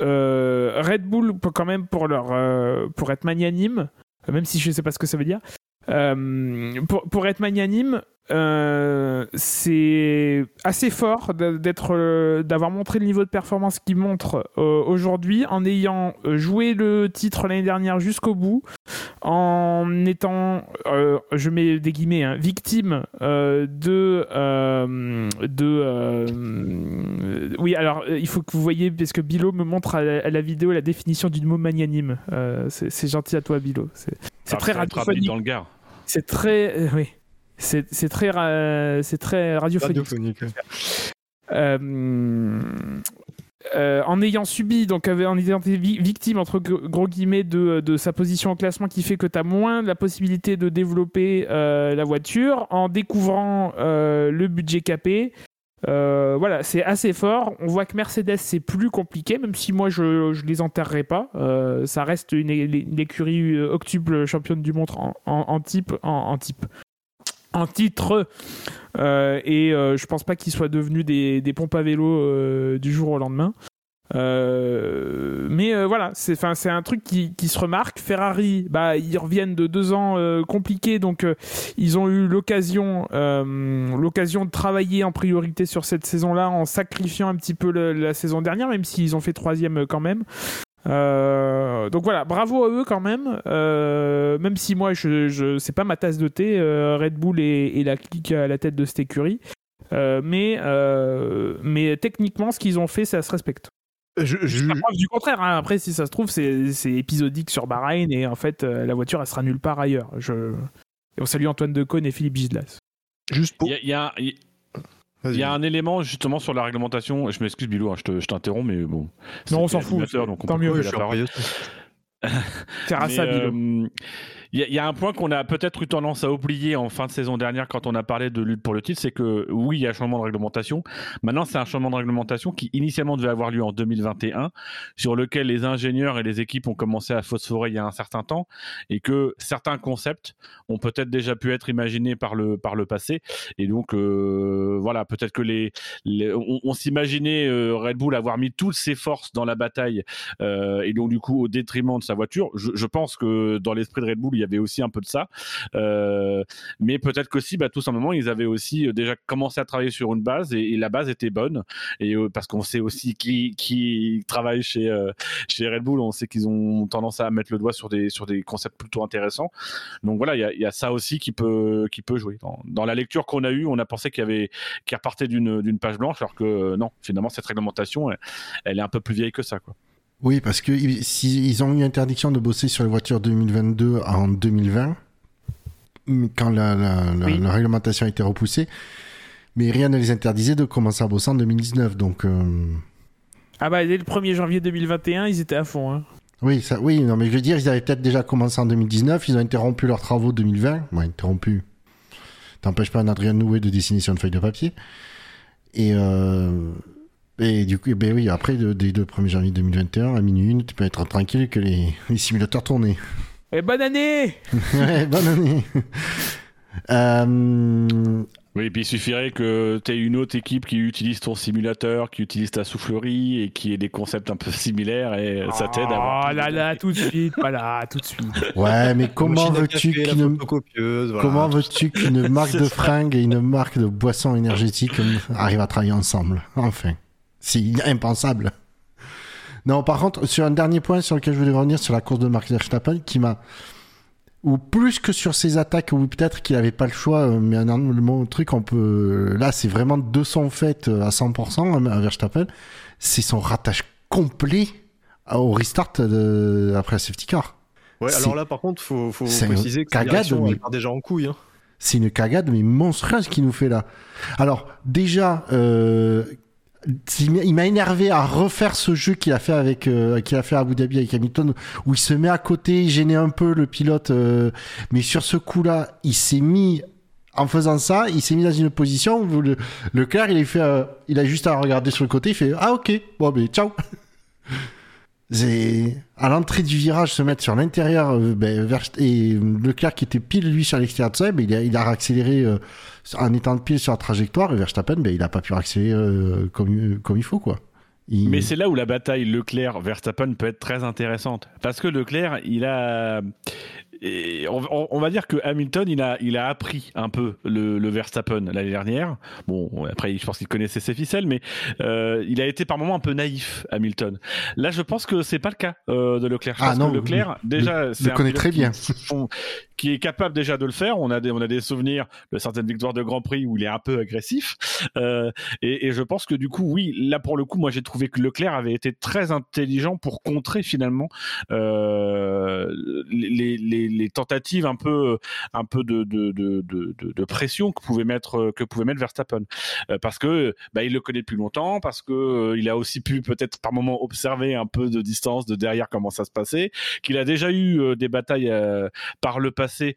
euh, Red Bull, peut quand même pour leur pour être magnanime, même si je sais pas ce que ça veut dire, pour, pour être magnanime, euh, c'est assez fort d'être euh, d'avoir montré le niveau de performance qu'il montre euh, aujourd'hui en ayant joué le titre l'année dernière jusqu'au bout en étant euh, je mets des guillemets hein, victime de de oui alors il faut que vous voyez parce que Bilo me montre à la, à la vidéo la définition du mot magnanime. C'est gentil à toi Bilo. C'est c'est Alors très rapide dans le Gard. c'est très oui C'est très, ra- très radiophonique. Radiophonique. Euh, euh, en ayant subi, donc avec- en ayant été victime, entre gros guillemets, de, de sa position au classement qui fait que tu as moins la possibilité de développer euh, la voiture, en découvrant euh, le budget capé. euh, voilà, c'est assez fort. On voit que Mercedes, c'est plus compliqué, même si moi, je ne les enterrerai pas. Euh, ça reste une, écurie euh, octuple championne du monde en, en- en type. En, en type. En titre, euh, et euh, je pense pas qu'ils soient devenus des, des pompes à vélo euh, du jour au lendemain. Euh, mais voilà, c'est un truc qui, qui se remarque. Ferrari, bah, ils reviennent de deux ans compliqués, donc ils ont eu l'occasion, l'occasion de travailler en priorité sur cette saison-là en sacrifiant un petit peu la saison dernière, même s'ils ont fait troisième quand même. Euh, donc voilà, bravo à eux quand même. Euh, même si moi, je, je c'est pas ma tasse de thé, euh, Red Bull et, et la clique à la tête de cette écurie. Euh, mais, euh, mais techniquement, ce qu'ils ont fait, ça se respecte. Je, je- La preuve du contraire. hein. Après, si ça se trouve, c'est c'est épisodique sur Bahreïn et en fait, euh, la voiture, elle sera nulle part ailleurs. Je... Et on salue Antoine Decaune et Philippe Gislas. juste pour. Il y a- il y a- il- Vas-y. Il y a un élément justement sur la réglementation. Je m'excuse, Bilou, hein, je te- je t'interromps, mais bon. Non, on s'en fout. donc on Tant mieux. [LAUGHS] Terrassa euh, Il y, a- il y a un point qu'on a peut-être eu tendance à oublier en fin de saison dernière quand on a parlé de lutte pour le titre, c'est que oui, il y a un changement de réglementation. Maintenant, c'est un changement de réglementation qui initialement devait avoir lieu en 2021, sur lequel les ingénieurs et les équipes ont commencé à phosphorer il y a un certain temps, et que certains concepts ont peut-être déjà pu être imaginés par le, par le passé. Et donc, euh, voilà, peut-être que les, les- on, on s'imaginait euh, Red Bull avoir mis toutes ses forces dans la bataille euh, et donc du coup au détriment de voiture. Je, pense que dans l'esprit de Red Bull, il y avait aussi un peu de ça, Euh, mais peut-être qu'aussi, bah, tout simplement, ils avaient aussi euh, déjà commencé à travailler sur une base et, la base était bonne. Et euh, parce qu'on sait aussi qui, qui travaille chez chez Red Bull, on sait qu'ils ont tendance à mettre le doigt sur des sur des concepts plutôt intéressants. Donc voilà, il y a, ça aussi qui peut qui peut jouer. Dans, la lecture qu'on a eue, on a pensé qu'il y avait qui repartait d'une page blanche, alors que non, finalement cette réglementation, elle est un peu plus vieille que ça, quoi. Oui, parce que ils, si- ils ont eu interdiction de bosser sur les voitures 2022 en 2020, quand la, la, la- Oui. la réglementation a été repoussée. Mais rien ne les interdisait de commencer à bosser en 2019. Donc, euh, Ah bah, dès le 1er janvier 2021, ils étaient à fond. Hein. oui, ça, oui, non, mais je veux dire, ils avaient peut-être déjà commencé en 2019. Ils ont interrompu leurs travaux 2020. Ouais, interrompu. T'empêches pas un Adrien Noué de dessiner sur une feuille de papier. Et, euh, et du coup, ben oui, après, de- dès le 1er janvier 2021, à minuit tu peux être tranquille que les, les simulateurs tournaient. Et bonne année [LAUGHS] Ouais, bonne année. [LAUGHS] Euh, Oui, et puis il suffirait que tu aies une autre équipe qui utilise ton simulateur, qui utilise ta soufflerie et qui ait des concepts un peu [LAUGHS] similaires et ça t'aide à avoir. Oh là de- là, tout de suite, voilà, tout de suite. ouais, mais comment veux-tu qu'une voilà. comment veux-tu qu'une marque de fringues et une marque de boissons énergétiques arrivent à travailler ensemble Enfin, c'est impensable. Non, par contre, sur un dernier point sur lequel je voulais revenir sur la course de Max Verstappen, qui m'a ou plus que sur ses attaques, ou peut-être qu'il n'avait pas le choix, euh, mais un, mon truc, on peut. Là, c'est vraiment de son fait euh, à 100% à Verstappen, c'est son rattache complet au restart de- après la safety car. Ouais, alors là, par contre, faut, faut préciser que cagade, direction, mais- elle part déjà en couille. Hein. C'est une cagade, mais monstrueuse qu'il nous fait là. Alors, déjà, euh, il m'a- énervé à refaire ce jeu qu'il a fait avec, euh, qu'il a fait à Abu Dhabi avec Hamilton, où il se met à côté, il gênait un peu le pilote, euh, mais sur ce coup-là, il s'est mis, en faisant ça, il s'est mis dans une position où le, Leclerc, il fait, euh, il a juste à regarder sur le côté, il fait, ah ok, bon, ben, ciao. [LAUGHS] C'est à l'entrée du virage se mettre sur l'intérieur ben, Verst- et Leclerc qui était pile lui sur l'extérieur de ça, ben, il, a, il a accéléré en étant pile sur la trajectoire Verstappen ben, il a pas pu accélérer euh, comme, comme il faut quoi. Mais c'est là où la bataille Leclerc-Verstappen peut être très intéressante. Parce que Leclerc, il a. et on, on- on va dire que Hamilton, il a, il a appris un peu le, le Verstappen l'année dernière. Bon, après, je pense qu'il connaissait ses ficelles, mais euh, il a été par moments un peu naïf, Hamilton. Là, je pense que c'est pas le cas euh, de Leclerc. Je Ah pense non, que Leclerc, le- déjà, le c'est un connaît très qui- bien. font- qui est capable déjà de le faire. On a des, on a des souvenirs de certaines victoires de Grand Prix où il est un peu agressif. Euh, et, et je pense que du coup, oui, là pour le coup, moi j'ai trouvé que Leclerc avait été très intelligent pour contrer finalement les, les, les tentatives un peu, un peu de, de, de, de, pression que pouvait mettre, que pouvait mettre Verstappen, parce que bah, il le connaît depuis longtemps, parce que il a aussi pu peut-être par moment observer un peu de distance de derrière comment ça se passait, qu'il a déjà eu des batailles par le passé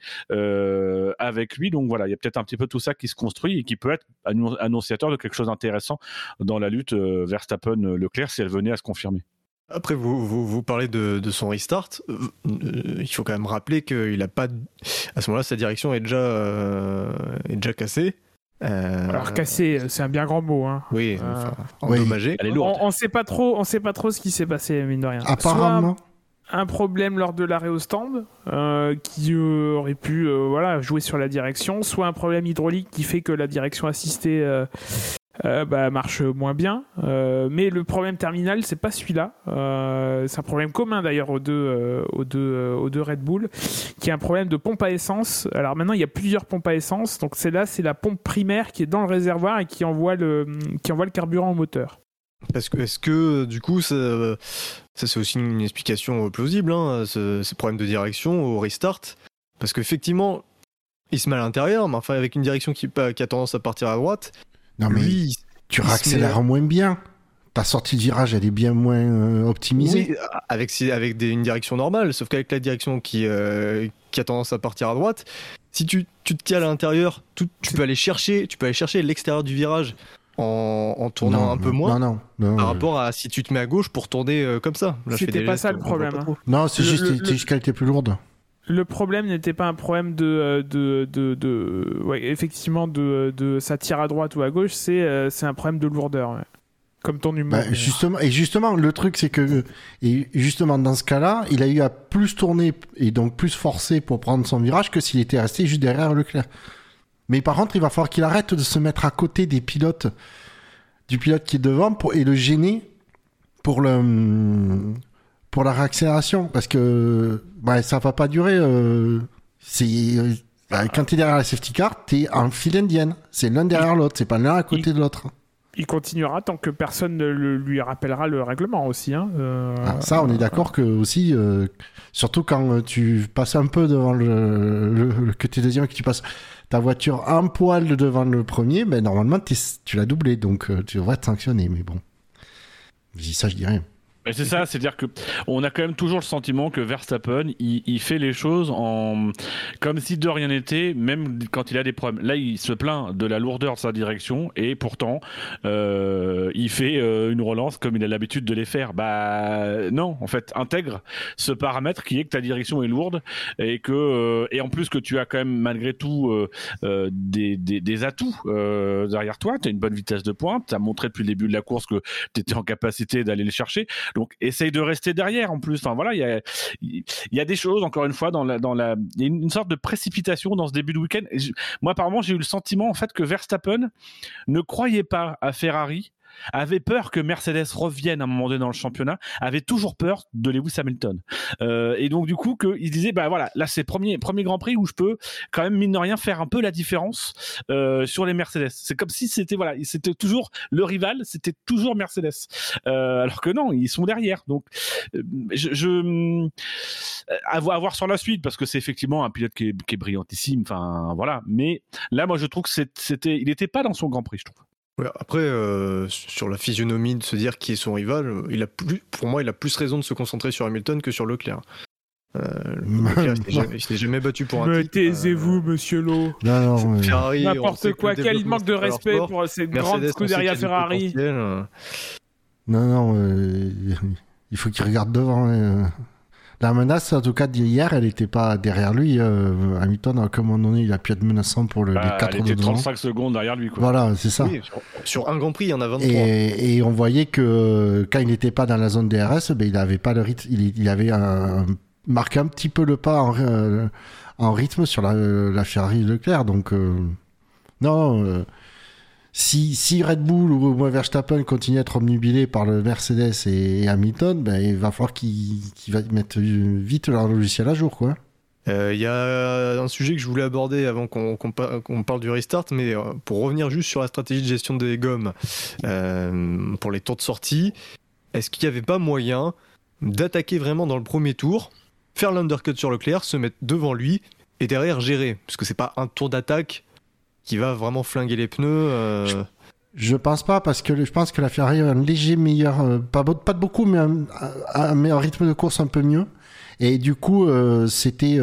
avec lui, donc voilà, il y a peut-être un petit peu tout ça qui se construit et qui peut être annonciateur de quelque chose d'intéressant dans la lutte Verstappen-Leclerc si elle venait à se confirmer. Après, vous, vous, vous parlez de, de, son restart. Euh, il faut quand même rappeler qu'il a pas. À ce moment-là, sa direction est déjà, euh, est déjà cassée. Euh... Alors cassée, c'est un bien grand mot. Hein. Oui, enfin, endommagée. Elle est lourde. On, ne sait pas trop, on sait pas trop ce qui s'est passé mine de rien. Apparemment. Soit un problème lors de l'arrêt au stand euh, qui aurait pu voilà jouer sur la direction, soit un problème hydraulique qui fait que la direction assistée euh, bah, marche moins bien. Euh, mais le problème terminal, c'est pas celui-là. Euh, c'est un problème commun d'ailleurs aux deux, aux, deux, aux deux Red Bull, qui est un problème de pompe à essence. Alors maintenant, il y a plusieurs pompes à essence. Donc c'est là, c'est la pompe primaire qui est dans le réservoir et qui envoie le, qui envoie le carburant au moteur. Parce que, est-ce que du coup, ça, ça c'est aussi une explication plausible, hein, ce, ce, problème de direction au restart Parce qu'effectivement, il se met à l'intérieur, mais enfin avec une direction qui a tendance à partir à droite, non, mais tu réaccélères moins bien. Ta sortie de virage, elle est bien moins euh, optimisée. Oui, avec, avec des, une direction normale, sauf qu'avec la direction qui, euh, qui a tendance à partir à droite, si tu, tu te tiens à l'intérieur, tu peux aller chercher, tu peux aller chercher l'extérieur du virage en, en tournant un peu moins non, non, par rapport à si tu te mets à gauche pour tourner euh, comme ça. C'était pas ça le problème. Hein. Non, c'est juste, juste qu'elle était plus lourde le problème n'était pas un problème de, euh, de, de, de ouais, effectivement de, de ça tire à droite ou à gauche, c'est euh, c'est un problème de lourdeur. Comme ton humour. Bah, justement, et justement, le truc, c'est que, et justement, dans ce cas-là, il a eu à plus tourner et donc plus forcer pour prendre son virage que s'il était resté juste derrière Leclerc. Mais par contre, il va falloir qu'il arrête de se mettre à côté des pilotes, du pilote qui est devant pour, et le gêner pour le, pour la réaccélération parce que bah, ça va pas durer. Euh, c'est euh, bah, quand t'es derrière la safety car, t'es en file indienne. C'est l'un derrière l'autre. C'est pas l'un à côté de l'autre. Il continuera tant que personne ne lui rappellera le règlement aussi. Hein. Euh, ah, ça, on est d'accord que aussi, surtout quand tu passes un peu devant le, le, que t'es deuxième et que tu passes ta voiture un poil devant le premier, ben normalement tu l'as doublé, donc tu devrais être sanctionné. Mais bon, je dis ça, je dis rien c'est ça, c'est-à-dire que on a quand même toujours le sentiment que Verstappen, il, il, fait les choses en comme si de rien n'était, même quand il a des problèmes. Là, il se plaint de la lourdeur de sa direction et pourtant, euh, il fait euh, une relance comme il a l'habitude de les faire. Bah non, en fait, intègre ce paramètre qui est que ta direction est lourde et que euh, et en plus que tu as quand même malgré tout euh, euh, des, des, des, atouts derrière toi. Tu as une bonne vitesse de pointe. Tu as montré depuis le début de la course que tu étais en capacité d'aller les chercher. Donc, essaye de rester derrière en plus. Enfin, voilà, il y a, y a des choses, encore une fois, dans la, dans la, il y a une, sorte de précipitation dans ce début de week-end. moi, apparemment, j'ai eu le sentiment, en fait, que Verstappen ne croyait pas à Ferrari avait peur que Mercedes revienne à un moment donné dans le championnat, avait toujours peur de Lewis Hamilton. Euh, et donc du coup, qu'il disait, bah voilà, là c'est premier premier Grand Prix où je peux quand même mine de rien faire un peu la différence euh, sur les Mercedes. C'est comme si c'était voilà, c'était toujours le rival, c'était toujours Mercedes. Euh, alors que non, ils sont derrière. Donc je, à voir sur la suite parce que c'est effectivement un pilote qui est, qui est brillantissime. Enfin voilà, mais là moi je trouve que c'était, il n'était pas dans son Grand Prix, je trouve après, euh, sur la physionomie de se dire qui est son rival, il a plus, pour moi, il a plus raison de se concentrer sur Hamilton que sur Leclerc. Euh, [LAUGHS] Leclerc il s'est jamais, battu pour un Me taisez-vous, monsieur Lowe. Non, non, N'importe quoi. Quel manque de respect pour cette grande scuderia Ferrari. Non, non, euh, il faut qu'il regarde devant. La menace, en tout cas, d'hier, elle n'était pas derrière lui. Euh, Hamilton, à un moment donné, il a pu être menaçant pour le, bah, les 4 il était 35 secondes derrière lui. Quoi. Voilà, c'est ça. sur, un Grand Prix, il y en a 23. Et, on voyait que quand il n'était pas dans la zone DRS, ben, il avait pas le rythme. Il, avait marqué un petit peu le pas en, euh, rythme sur la, la Ferrari Leclerc. Donc, euh, non. Euh, si, Red Bull ou Verstappen continue à être omnubilé par le Mercedes et, Hamilton, ben, il va falloir qu'ils va mettent vite leur logiciel à jour. quoi. Il euh, y a un sujet que je voulais aborder avant qu'on parle du restart, mais euh, pour revenir juste sur la stratégie de gestion des gommes euh, pour les tours de sortie, est-ce qu'il n'y avait pas moyen d'attaquer vraiment dans le premier tour faire l'undercut sur Leclerc, se mettre devant lui et derrière gérer? Parce que c'est pas un tour d'attaque qui va vraiment flinguer les pneus. euh, Je pense pas parce que je pense que la Ferrari a un léger meilleur, euh, pas, de beaucoup, mais un, un- un meilleur rythme de course un peu mieux. Et du coup, euh, c'était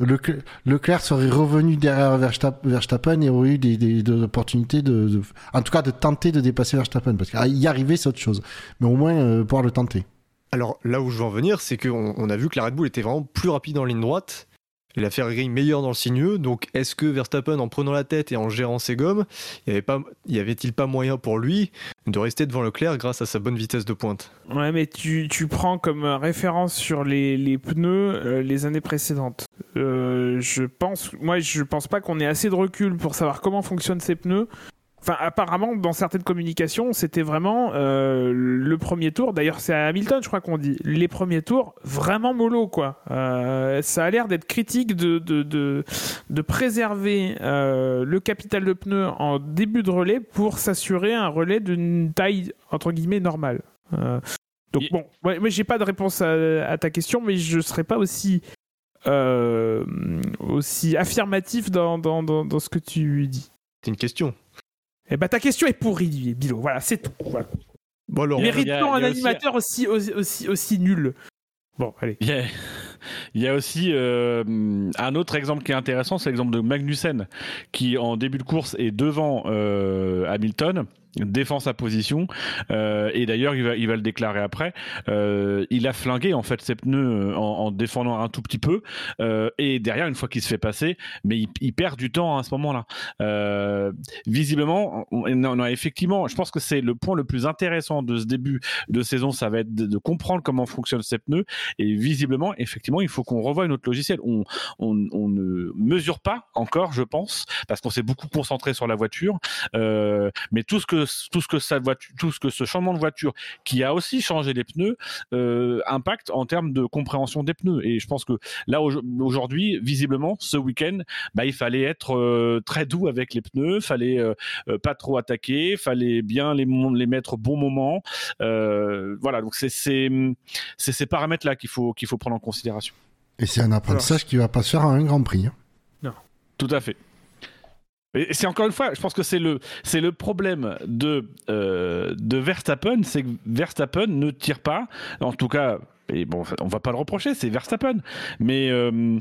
Leclerc, Leclerc serait revenu derrière Verstappen, et aurait eu des, des, des opportunités de, de- en tout cas, de tenter de dépasser Verstappen parce qu'y arriver c'est autre chose, mais au moins pouvoir le tenter. Alors là où je veux en venir, c'est qu'on on a vu que la Red Bull était vraiment plus rapide en ligne droite. Et la Ferrari meilleure dans le sinueux. Donc est-ce que Verstappen, en prenant la tête et en gérant ses gommes, y avait pas, y avait-il pas moyen pour lui de rester devant Leclerc grâce à sa bonne vitesse de pointe? Ouais, mais tu, tu prends comme référence sur les, les pneus euh, les années précédentes. Euh, je pense, moi, je pense pas qu'on ait assez de recul pour savoir comment fonctionnent ces pneus. Enfin, apparemment, dans certaines communications, c'était vraiment euh, le premier tour. D'ailleurs, c'est à Hamilton, je crois qu'on dit. Les premiers tours, vraiment mollo, quoi. Euh, ça a l'air d'être critique de, de, de, de préserver euh, le capital de pneus en début de relais pour s'assurer un relais d'une taille, entre guillemets, normale. Donc bon, ouais, moi j'ai pas de réponse à, à ta question, mais je serais pas aussi euh, aussi affirmatif dans, dans, dans, dans ce que tu dis. C'est une question. Eh ben ta question est pourrie, Bilo. Voilà, c'est tout. Voilà. Bon alors, Mérite-t-on un aussi- animateur aussi, aussi, aussi, aussi nul Bon, allez. Il y a, il y a aussi euh, un autre exemple qui est intéressant, c'est l'exemple de Magnussen, qui en début de course est devant euh, Hamilton, défend sa position, euh, et d'ailleurs il va, il va le déclarer après. Euh, il a flingué en fait ses pneus euh, en, en défendant un tout petit peu, et derrière une fois qu'il se fait passer, mais il, perd du temps à ce moment-là. Euh, visiblement, on, on a effectivement, je pense que c'est le point le plus intéressant de ce début de saison, ça va être de, comprendre comment fonctionnent ces pneus et visiblement, effectivement, il faut qu'on revoie notre logiciel. On, on, on ne mesure pas encore, je pense, parce qu'on s'est beaucoup concentré sur la voiture. Mais tout ce que tout ce que ça voiture, tout ce que ce changement de voiture, qui a aussi changé les pneus, euh, impacte en termes de compréhension des pneus. Et je pense que là au- aujourd'hui, visiblement, ce week-end, bah, il fallait être euh, très doux avec les pneus, fallait euh, euh, pas trop attaquer, fallait bien les, les mettre au bon moment. Euh, voilà, donc c'est ces paramètres-là qu'il faut, qu'il faut prendre en considération. Et c'est un apprentissage qui va pas se faire à un Grand Prix. hein. Tout à fait. Et c'est encore une fois, je pense que c'est le, c'est le problème de, euh, de Verstappen, c'est que Verstappen ne tire pas, en tout cas, et bon, on va pas le reprocher, c'est Verstappen, mais euh,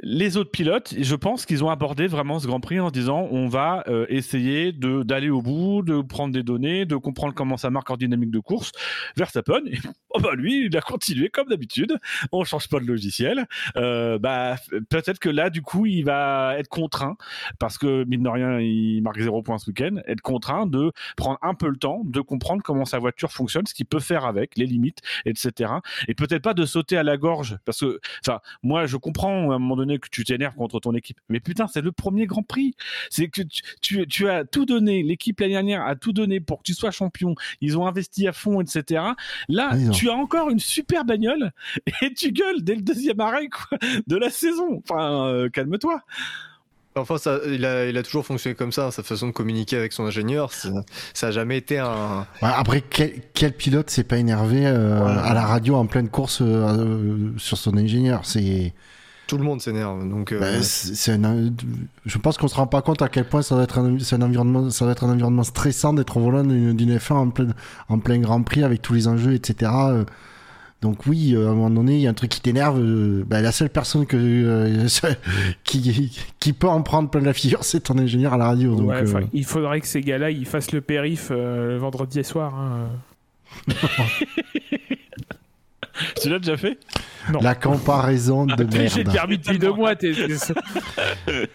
les autres pilotes, je pense qu'ils ont abordé vraiment ce Grand Prix en disant on va euh, essayer d'aller au bout, de prendre des données, de comprendre comment ça marque en dynamique de course. Verstappen, [LAUGHS] oh bah lui, il a continué comme d'habitude. On change pas de logiciel. Euh, bah peut-être que là, du coup, il va être contraint parce que mine de rien, il marque zéro point ce week-end. Être contraint de prendre un peu le temps de comprendre comment sa voiture fonctionne, ce qu'il peut faire avec, les limites, etc. Et peut-être pas de sauter à la gorge parce que, moi, je comprends à un moment donné que tu t'énerves contre ton équipe, mais putain, c'est le premier Grand Prix. C'est que tu, tu, tu as tout donné, l'équipe l'année dernière a tout donné pour que tu sois champion. Ils ont investi à fond, etc. Là, ont- tu as encore une super bagnole [LAUGHS] et tu gueules dès le deuxième arrêt quoi, de la saison. Enfin, euh, calme-toi. enfin ça, il, a, il a toujours fonctionné comme ça, sa façon de communiquer avec son ingénieur. Ça a jamais été un. Ouais, après, quel, quel pilote s'est pas énervé euh, Voilà. à la radio en pleine course euh, euh, sur son ingénieur? C'est Tout le monde s'énerve. Donc, euh, bah, c'est c'est un- je pense qu'on se rend pas compte à quel point ça doit être un, c'est un environnement, ça doit être un environnement stressant d'être au volant d'une d'une F1 en plein, en plein Grand Prix avec tous les enjeux, etc. euh. Donc oui, euh, à un moment donné, il y a un truc qui t'énerve. bah, la seule personne que euh, [LAUGHS] qui, qui peut en prendre plein la figure, c'est ton ingénieur à la radio. Donc, Ouais, enfin, euh, Il faudrait que ces gars-là ils fassent le périph euh, le vendredi soir. hein. [LAUGHS] [LAUGHS] Tu l'as déjà fait? Non. la comparaison de J'ai merde. permis depuis deux mois. t'es- t'es- [LAUGHS]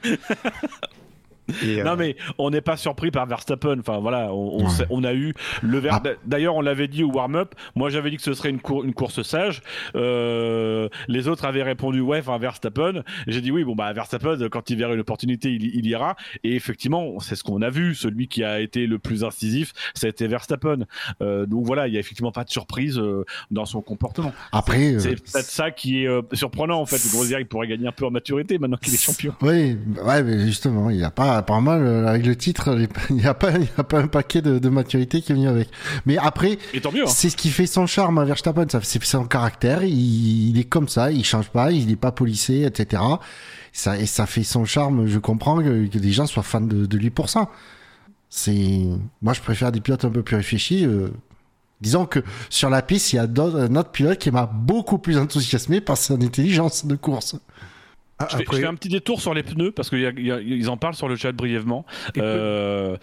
et, euh, Non mais on n'est pas surpris par Verstappen. Enfin voilà, on, on, Ouais. sait- on a eu le Ver- Ah. D'ailleurs, on l'avait dit au warm-up. Moi, j'avais dit que ce serait une, cour- une course sage. Euh, les autres avaient répondu ouais, enfin Verstappen. J'ai dit oui, bon bah Verstappen, quand il verra une opportunité, il, il ira. Et effectivement, c'est ce qu'on a vu. Celui qui a été le plus incisif, ça a été Verstappen. Euh, donc voilà, il y a effectivement pas de surprise euh, dans son comportement. Après, C'est peut-être ça qui est surprenant en fait. Dire qu'il pourrait gagner un peu en maturité maintenant qu'il est champion. Oui, ouais, mais justement, il a pas. Ça, apparemment, le- avec le titre, les- [LAUGHS] il n'y a, pas- y a pas un paquet de, de maturité qui est venu avec. Mais après, hein. c'est ce qui fait son charme à Verstappen, ça, c'est son caractère, il, il est comme ça, il change pas, il n'est pas policé, etc. Ça, et ça fait son charme, je comprends que, que des gens soient fans de, de lui pour ça. C'est, moi je préfère des pilotes un peu plus réfléchis. euh. Disons que sur la piste, il y a un autre pilote qui m'a beaucoup plus enthousiasmé par son intelligence de course. Ah, Je fais, après- je fais un petit détour sur les pneus parce qu'ils en parlent sur le chat brièvement. Euh,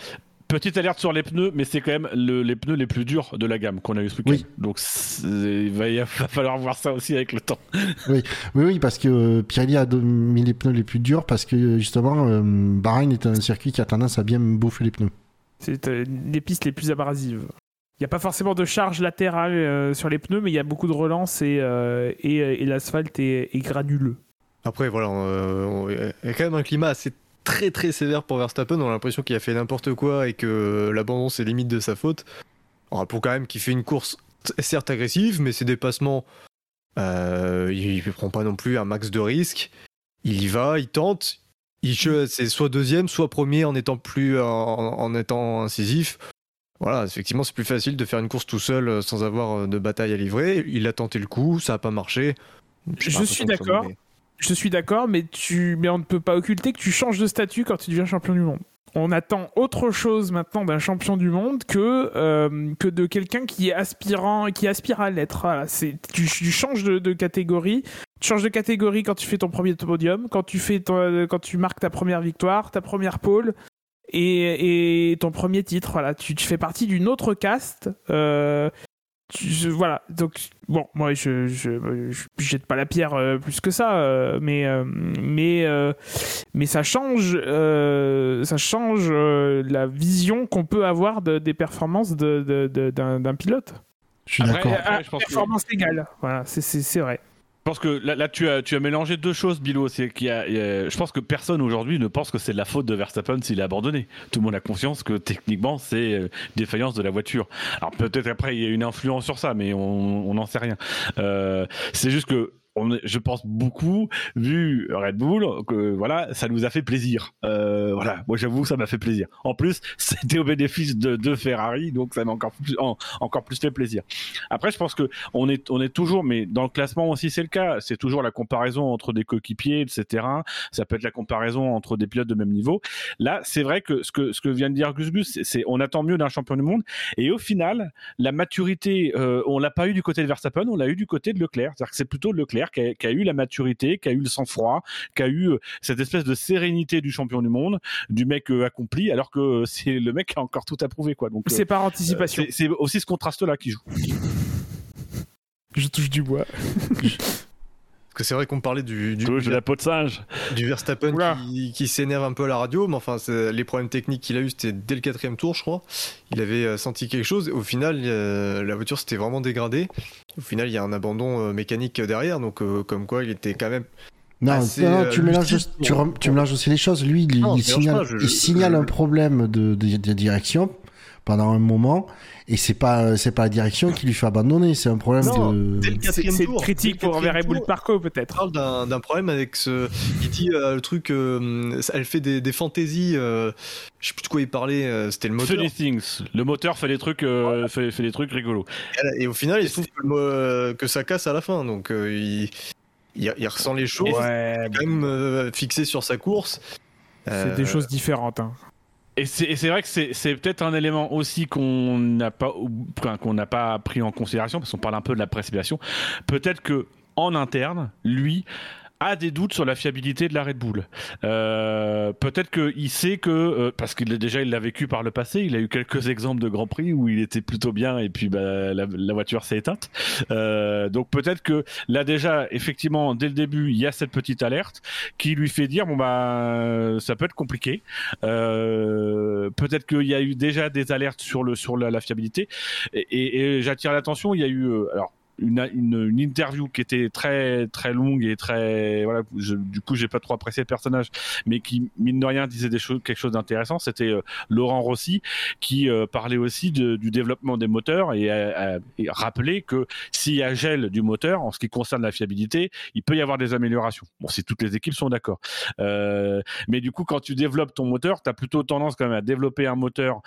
petite alerte sur les pneus, mais c'est quand même le- les pneus les plus durs de la gamme qu'on a eu ce week-end. Oui. Donc il va, il [LAUGHS] va falloir voir ça aussi avec le temps. Oui, oui, parce que euh, Pirelli a mis les pneus les plus durs parce que justement, euh, Bahreïn est un circuit qui a tendance à bien bouffer les pneus. C'est euh, les pistes les plus abrasives. Il n'y a pas forcément de charge latérale euh, sur les pneus, mais il y a beaucoup de relance et, euh, et, et l'asphalte est, est granuleux. Après, voilà, il y a quand même un climat assez très très sévère pour Verstappen. On a l'impression qu'il a fait n'importe quoi et que l'abandon c'est limite de sa faute. On pour quand même qu'il fait une course certes agressive, mais ses dépassements, euh, il, il prend pas non plus un max de risque. Il y va, il tente. Il c'est soit deuxième, soit premier en étant plus en, en étant incisif. Voilà, effectivement, c'est plus facile de faire une course tout seul euh, sans avoir euh, de bataille à livrer. Il a tenté le coup, ça a pas marché. Je suis d'accord. Je suis d'accord, mais, tu... mais on ne peut pas occulter que tu changes de statut quand tu deviens champion du monde. On attend autre chose maintenant d'un champion du monde que, euh, que de quelqu'un qui est aspirant, qui aspire à l'être. Voilà, c'est, tu, tu changes de, de catégorie. Tu changes de catégorie quand tu fais ton premier podium, quand tu, fais ton- quand tu marques ta première victoire, ta première pole et, et ton premier titre. Voilà, tu, tu fais partie d'une autre caste. euh, je- voilà, donc bon, moi je je, je, je jette pas la pierre euh, plus que ça, euh, mais euh, mais euh, mais ça change euh, ça change euh, la vision qu'on peut avoir de- des performances de, de- de- d'un, d'un pilote. Je suis d'accord. pense que- performance égale, voilà, c'est, c'est, c'est vrai. Je pense que là, là, tu, as, tu as mélangé deux choses, Bilo. C'est qu'il y a, je pense que personne aujourd'hui ne pense que c'est de la faute de Verstappen s'il a abandonné. Tout le monde a conscience que techniquement c'est euh, défaillance de la voiture. Alors peut-être après il y a une influence sur ça, mais on on n'en sait rien. Euh, c'est juste que je pense beaucoup, vu Red Bull, que voilà, ça nous a fait plaisir. Euh, voilà, moi j'avoue, ça m'a fait plaisir. En plus, [LAUGHS] c'était au bénéfice de, Ferrari, donc ça m'a encore plus, en- encore plus fait plaisir. Après, je pense que on est, on est toujours, mais dans le classement aussi, c'est le cas. C'est toujours la comparaison entre des coéquipiers, etc. Ça peut être la comparaison entre des pilotes de même niveau. Là, c'est vrai que ce que, ce que vient de dire Gus c'est, on attend mieux d'un champion du monde. Et au final, la maturité, euh, on l'a pas eu du côté de Verstappen, on l'a eu du côté de Leclerc. C'est-à-dire que c'est plutôt Leclerc qui a, qui a eu la maturité, qui a eu le sang-froid, qui a eu euh, cette espèce de sérénité du champion du monde, du mec euh, accompli, alors que euh, c'est le mec qui a encore tout à prouver, quoi. Donc, euh, C'est par anticipation. c'est, c'est aussi ce contraste-là qui joue. Je touche du bois. [LAUGHS] Parce que c'est vrai qu'on parlait du, du, de la peau de singe. du Verstappen Oula. qui, qui s'énerve un peu à la radio, mais enfin, les problèmes techniques qu'il a eu, c'était dès le quatrième tour, je crois. Il avait euh, senti quelque chose. Au final, euh, la voiture s'était vraiment dégradée. Au final, il y a un abandon euh, mécanique derrière, donc euh, comme quoi il était quand même. Non, assez, non, tu, mélanges, tu, tu mélanges aussi les choses. Lui, il, Non, signale, pas, je- il je- signale je- un problème de, de, de direction pendant un moment, et c'est pas c'est pas la direction qui lui fait abandonner, c'est un problème Non, de. C'est, une critique pour Bull tour, Parco Il peut-être. parle d'un d'un problème avec ce. Il dit euh, le truc. euh, elle fait des, des fantaisies. euh, je sais plus de quoi il parlait. euh, C'était le moteur. Funny things. Le moteur fait des trucs, euh, fait, fait des trucs rigolos. Et au final, il se trouve que, euh, ça casse à la fin. Donc euh, il, il, il ressent les choses. Ouais, Il est quand même euh, fixé sur sa course. c'est Euh, des choses différentes. hein. Et c'est vrai que c'est peut-être un élément aussi qu'on n'a pas pas pris en considération parce qu'on parle un peu de la précipitation. Peut-être que en interne, lui a des doutes sur la fiabilité de la Red Bull. Euh, peut-être qu'il sait que euh, parce qu'il déjà il l'a vécu par le passé, il a eu quelques [LAUGHS] exemples de Grand Prix où il était plutôt bien et puis bah, la, voiture s'est éteinte. Euh, donc peut-être que là déjà effectivement dès le début il y a cette petite alerte qui lui fait dire bon bah ça peut être compliqué. Euh, peut-être qu'il y a eu déjà des alertes sur le sur la, fiabilité et, et- et j'attire l'attention. Il y a eu euh, alors une, une, interview qui était très très longue et très voilà. Du coup, j'ai pas trop apprécié le personnage, mais qui mine de rien disait des choses, quelque chose d'intéressant. C'était euh, Laurent Rossi qui euh, parlait aussi de, du développement des moteurs et, rappelait que s'il y a gel du moteur en ce qui concerne la fiabilité, il peut y avoir des améliorations. Bon, si toutes les équipes sont d'accord. Euh, mais du coup, quand tu développes ton moteur, tu as plutôt tendance quand même à développer un moteur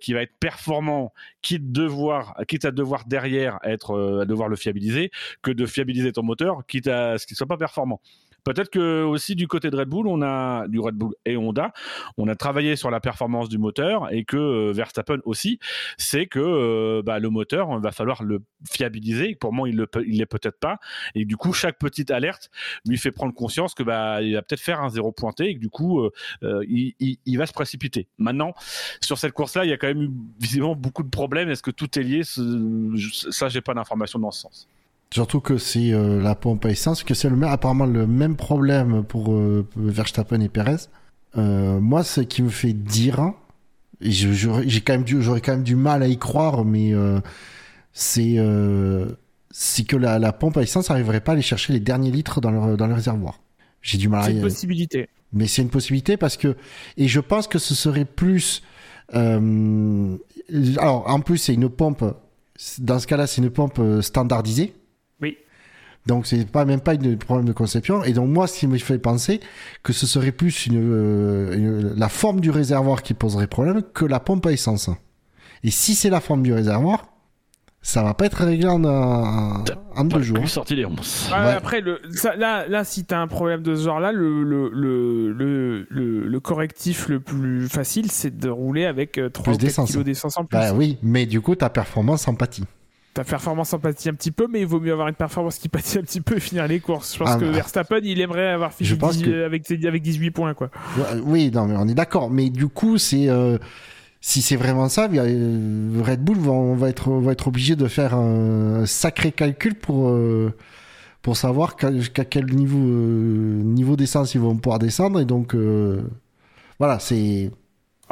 qui va être performant, quitte, devoir, quitte à devoir derrière être, devoir le fiabiliser, que de fiabiliser ton moteur, quitte à ce qu'il soit pas performant. Peut-être que aussi du côté de Red Bull, on a du Red Bull et Honda, on a travaillé sur la performance du moteur et que euh, Verstappen aussi, c'est que euh, bah, le moteur, il va falloir le fiabiliser. Pour moi, il il l'est peut-être pas. Et du coup, chaque petite alerte lui fait prendre conscience que bah il va peut-être faire un zéro pointé et que du coup, euh, il, va se précipiter. Maintenant, sur cette course-là, il y a quand même eu visiblement beaucoup de problèmes. Est-ce que tout est lié? Ça, j'ai pas d'informations dans ce sens. Surtout que c'est euh, la pompe à essence, que c'est le, apparemment le même problème pour euh, Verstappen et Perez. Euh, moi, ce qui me fait dire, et j'ai quand même du, j'aurais quand même du mal à y croire, mais c'est c'est que la, la, pompe à essence n'arriverait pas à aller chercher les derniers litres dans le, dans le réservoir. J'ai du mal à. C'est une possibilité. Mais c'est une possibilité parce que et je pense que ce serait plus. alors en plus c'est une pompe. Dans ce cas-là, c'est une pompe standardisée. Donc c'est pas même pas un problème de conception. Et donc moi, ce qui me fait penser que ce serait plus une, euh, une, la forme du réservoir qui poserait problème que la pompe à essence. Et si c'est la forme du réservoir, ça va pas être réglé en, en, en deux jours. sorti les 11. Ouais. Après, le, ça, là, là, si t'as un problème de ce genre-là, le, le, le, le, le, correctif le plus facile, c'est de rouler avec 3 plus ou 4 kilos d'essence en plus. Bah oui, mais du coup, ta performance en pâtit ta performance en pâtit un petit peu, mais il vaut mieux avoir une performance qui pâtit un petit peu et finir les courses. Je pense ah, que. Verstappen, il aimerait avoir fini avec, avec 18 points. Quoi. Oui, non, mais on est d'accord. Mais du coup, c'est euh, si c'est vraiment ça, euh, Red Bull va, on va être, va être obligé de faire un sacré calcul pour, euh, pour savoir jusqu'à quel niveau, niveau d'essence ils vont pouvoir descendre. Et donc, voilà, c'est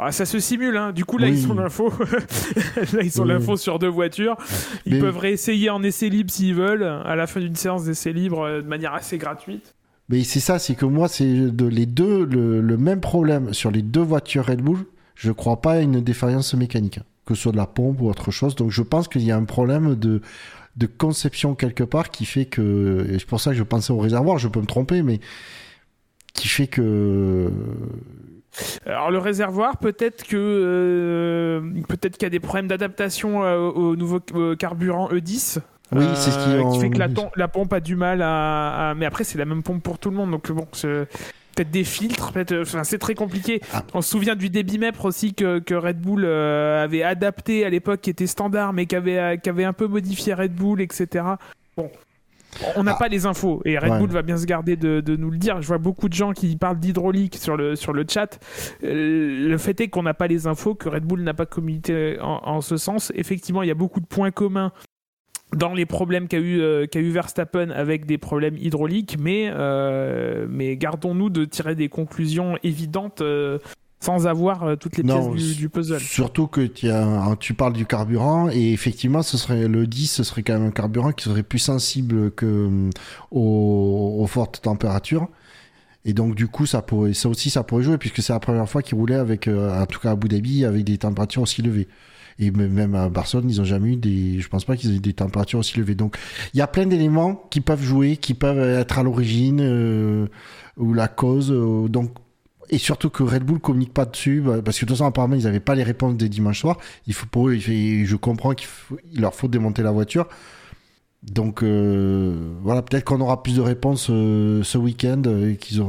ah, ça se simule, hein. du coup là ils ont l'info. [LAUGHS] là ils ont l'info sur deux voitures. Ils peuvent réessayer en essai libre s'ils veulent, à la fin d'une séance d'essai libre euh, de manière assez gratuite. Mais c'est ça, c'est que moi c'est de les deux le, même problème sur les deux voitures Red Bull. Je crois pas à une défaillance mécanique, que ce soit de la pompe ou autre chose. Donc je pense qu'il y a un problème de de conception quelque part qui fait que et c'est pour ça que je pensais au réservoir. Je peux me tromper, mais qui fait que alors le réservoir, peut-être que euh, peut-être qu'il y a des problèmes d'adaptation euh, au nouveau euh, carburant E10. Oui, c'est ce qui, qui fait que la, la, pompe a du mal à, mais après c'est la même pompe pour tout le monde donc bon peut-être des filtres. Enfin, c'est très compliqué. Ah. On se souvient du débitmètre aussi que, que Red Bull avait adapté à l'époque, qui était standard, mais qui avait, qui avait un peu modifié Red Bull, etc. Bon, on n'a ah. pas les infos et Red Bull va bien se garder de, nous le dire. Je vois beaucoup de gens qui parlent d'hydraulique sur le, sur le chat. Euh, le fait est qu'on n'a pas les infos, que Red Bull n'a pas communiqué en, ce sens. Effectivement, il y a beaucoup de points communs dans les problèmes qu'a eu, euh, qu'a eu Verstappen avec des problèmes hydrauliques, mais, euh, mais gardons-nous de tirer des conclusions évidentes sans avoir euh, toutes les pièces du, puzzle. Surtout que tu parles du carburant et effectivement, ce serait le 10, ce serait quand même un carburant qui serait plus sensible que euh, aux, fortes températures. Et donc du coup, ça pourrait, ça aussi, ça pourrait jouer puisque c'est la première fois qu'il roulait avec, euh, en tout cas à Abu Dhabi, avec des températures aussi levées. Et même à Barcelone, ils ont jamais eu des, je pense pas qu'ils aient eu des températures aussi levées. Donc, il y a plein d'éléments qui peuvent jouer, qui peuvent être à l'origine ou la cause. donc, et surtout que Red Bull communique pas dessus bah, parce que de toute façon apparemment ils n'avaient pas les réponses des dimanches soirs il faut pour eux je comprends qu'il leur faut démonter la voiture. Donc euh, voilà peut-être qu'on aura plus de réponses euh, ce week-end euh, qu'ils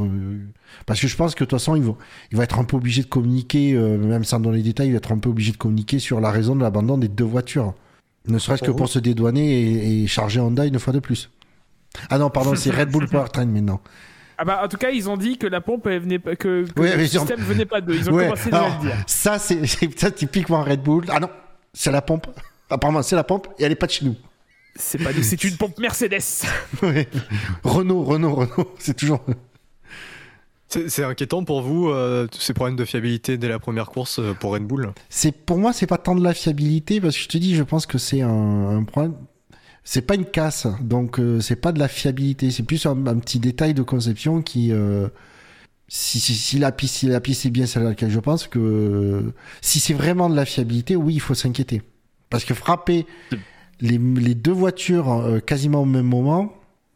parce que je pense que de toute façon ils vont il va être un peu obligé de communiquer même sans donner les détails il va être un peu obligé de communiquer sur la raison de l'abandon des deux voitures. Ne serait-ce que pour se dédouaner et, charger Honda une fois de plus. Ah non pardon c'est Red Bull [LAUGHS] Powertrain maintenant ah bah, en tout cas, ils ont dit que la pompe elle venait que, que le système venait pas d'eux. Ils ont commencé à le dire. Ça, c'est [LAUGHS] ça typiquement Red Bull. Ah non, c'est la pompe. Apparemment, c'est la pompe et elle est pas de chez nous. C'est pas c'est une pompe Mercedes. [LAUGHS] Renault, Renault, Renault. [LAUGHS] C'est toujours. C'est inquiétant pour vous euh, ces problèmes de fiabilité dès la première course euh, pour Red Bull? C'est pour moi c'est pas tant de la fiabilité parce que je te dis je pense que c'est un, un, problème c'est pas une casse, donc euh, c'est pas de la fiabilité, c'est plus un, un petit détail de conception qui, euh, si, si, si la piste, si la piste est bien celle à laquelle je pense que, si c'est vraiment de la fiabilité, oui, il faut s'inquiéter, parce que frapper les, les deux voitures euh, quasiment au même moment,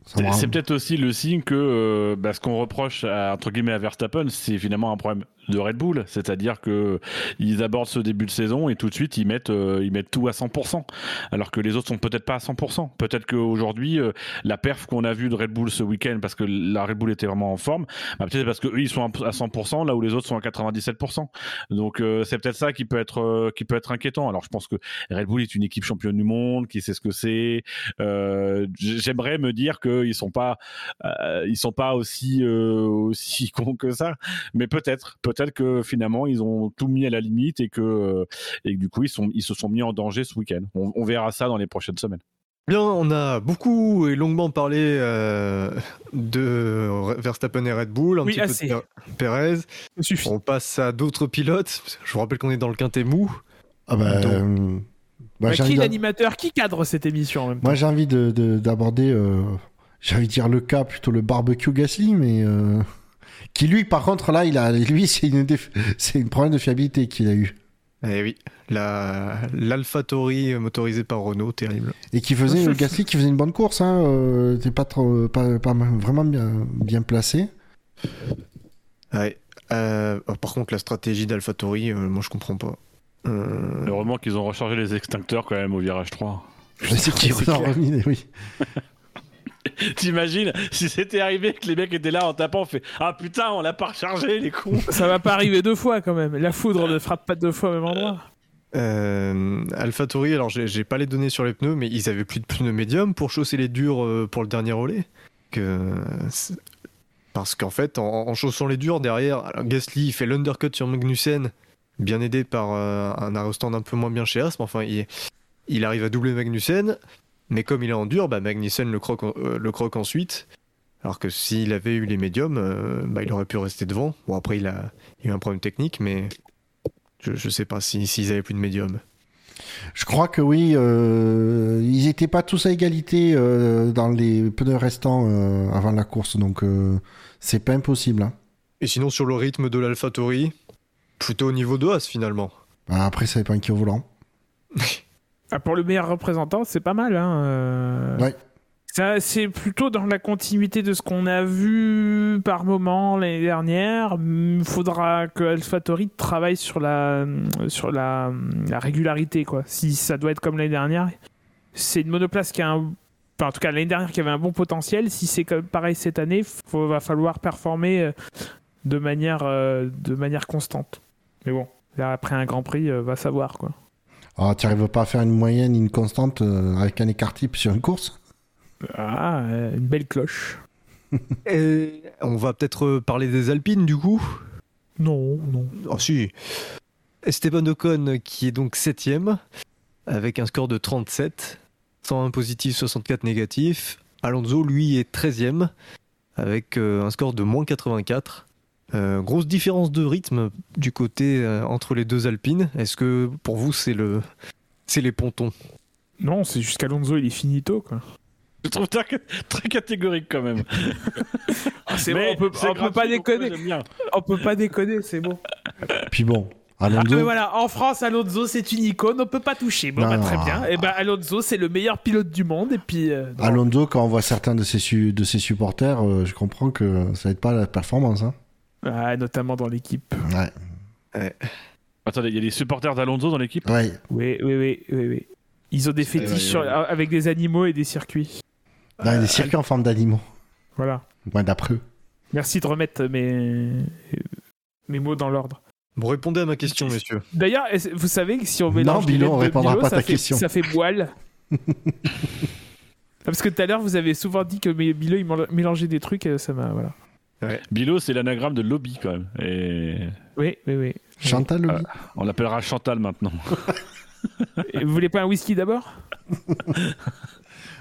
C'est peut-être aussi le signe que euh, bah, ce qu'on reproche à, entre guillemets à Verstappen, c'est finalement un problème de Red Bull, c'est-à-dire que ils abordent ce début de saison et tout de suite ils mettent euh, ils mettent tout à 100%, alors que les autres sont peut-être pas à 100%. Peut-être qu'aujourd'hui euh, la perf qu'on a vue de Red Bull ce week-end parce que la Red Bull était vraiment en forme, bah, peut-être parce que eux ils sont à 100% là où les autres sont à 97%. Donc euh, c'est peut-être ça qui peut être euh, qui peut être inquiétant. Alors je pense que Red Bull est une équipe championne du monde, qui sait ce que c'est. J'aimerais me dire qu'ils sont pas ils sont pas aussi aussi cons que ça, mais peut-être peut-être que finalement ils ont tout mis à la limite et que euh, et que du coup ils sont ils se sont mis en danger ce week-end. On, on verra ça dans les prochaines semaines. Bien, on a beaucoup et longuement parlé euh, de Verstappen et Red Bull, un Oui, petit assez. peu de Per- Perez. On passe à d'autres pilotes. Je vous rappelle qu'on est dans le quintet mou. Ah bah, Donc- euh, bah, Bah, qui l'animateur Qui cadre cette émission en même temps Moi, j'ai envie de- de- d'aborder, euh, j'ai envie de dire le cas plutôt le barbecue Gasly, mais euh, qui lui, par contre, là, il a, lui, [LAUGHS] c'est une, déf- c'est une problème de fiabilité qu'il a eu Eh oui, la l'AlphaTauri motorisé par Renault, terrible. et qui faisait Gasly qui faisait une bonne course. Hein, euh, t'es pas trop, pas, pas vraiment bien, bien placé. Ouais. Euh, oh, par contre, la stratégie d'AlphaTauri, euh, moi je comprends pas. Euh, Heureusement qu'ils ont rechargé les extincteurs quand même au virage 3. C'est [LAUGHS] qui c'est en a clair. remis, oui. [LAUGHS] [LAUGHS] T'imagines si c'était arrivé que les mecs étaient là en tapant, on fait ah putain on l'a pas rechargé les cons. Ça va pas arriver deux fois quand même. La foudre ne frappe pas deux fois au même endroit. Euh, AlphaTauri, alors j'ai pas les données sur les pneus, mais ils avaient plus de pneus médium pour chausser les durs euh, pour le dernier relais. Que parce qu'en fait, en, en chaussant les durs derrière, alors Gasly il fait l'undercut sur Magnussen, bien aidé par euh, un aérostand un peu moins bien chez As, mais enfin il, il arrive à doubler Magnussen, mais comme il est en dur, bah, Magnussen le croque, en- euh, le croque ensuite. Alors que s'il avait eu les médiums, euh, bah, il aurait pu rester devant. Bon après il a, il a eu un problème technique, mais je, je sais pas si- s'ils avaient plus de médium. Je crois que oui, euh, ils étaient pas tous à égalité euh, dans les pneus restants avant la course, donc c'est pas impossible. hein. Et sinon, sur le rythme de l'AlphaTauri, plutôt au niveau de As finalement. Bah, après, ça dépend qui est au volant. [LAUGHS] Ah, pour le meilleur représentant, c'est pas mal. Hein. euh. Ouais. Ça, c'est plutôt dans la continuité de ce qu'on a vu par moment l'année dernière. Il faudra que AlphaTauri travaille sur la, sur la, la régularité. Quoi. Si ça doit être comme l'année dernière, c'est une monoplace qui a un. enfin, en tout cas, l'année dernière, qui avait un bon potentiel. Si c'est comme pareil cette année, il va falloir performer euh, de manière, euh, de manière constante. Mais bon, là, après un Grand Prix, va savoir. Quoi. Ah, tu n'arrives pas à faire une moyenne, une constante euh, avec un écart type sur une course? Ah, euh, une belle cloche. [LAUGHS] Et on va peut-être euh, parler des Alpines du coup? Non, non. Oh si. Esteban Ocon qui est donc septième avec un score de 37, 101 positif, 64 négatif. Alonso lui est 13e avec un score de moins 84. Euh, grosse différence de rythme du côté euh, entre les deux Alpines. Est-ce que pour vous c'est le c'est les pontons? Non, c'est jusqu'Alonso, il est finito, quoi. Je trouve ça très catégorique quand même. [LAUGHS] c'est Mais bon, on peut, c'est on peut pas déconner. On peut pas déconner, c'est bon. Puis bon, Ah, Alonso, mais voilà, en France, Alonso, c'est une icône, on peut pas toucher. Bon, Non, bah, non, très ah. bien. Et ben Alonso, c'est le meilleur pilote du monde. Et puis, euh. Alonso, quand on voit certains de ses, su- de ses supporters, euh, je comprends que ça n'aide pas la performance. Hein. Ah, notamment dans l'équipe. Ouais. Attendez, il y a des supporters d'Alonso dans l'équipe? Ouais. Oui, oui, oui, oui, oui. Ils ont des fétiches ouais, sur- avec des animaux et des circuits. Non, il y a des circuits en forme d'animaux. Voilà. Ouais, d'après eux. Merci de remettre mes, mes mots dans l'ordre. Bon, répondez à ma question, messieurs. D'ailleurs, vous savez que si on mélange Bilo, les on lettres de répondra Bilo, pas à ça ta fait- question. Ça fait boile. [LAUGHS] Parce que tout à l'heure, vous avez souvent dit que mes- Bilo, il mél- mélangeait des trucs, et ça m'a. Voilà. Bilo, c'est l'anagramme de lobby quand même. Et Oui, oui, oui. Chantal, Lobby on l'appellera Chantal maintenant. [LAUGHS] Et Vous voulez pas un whisky d'abord?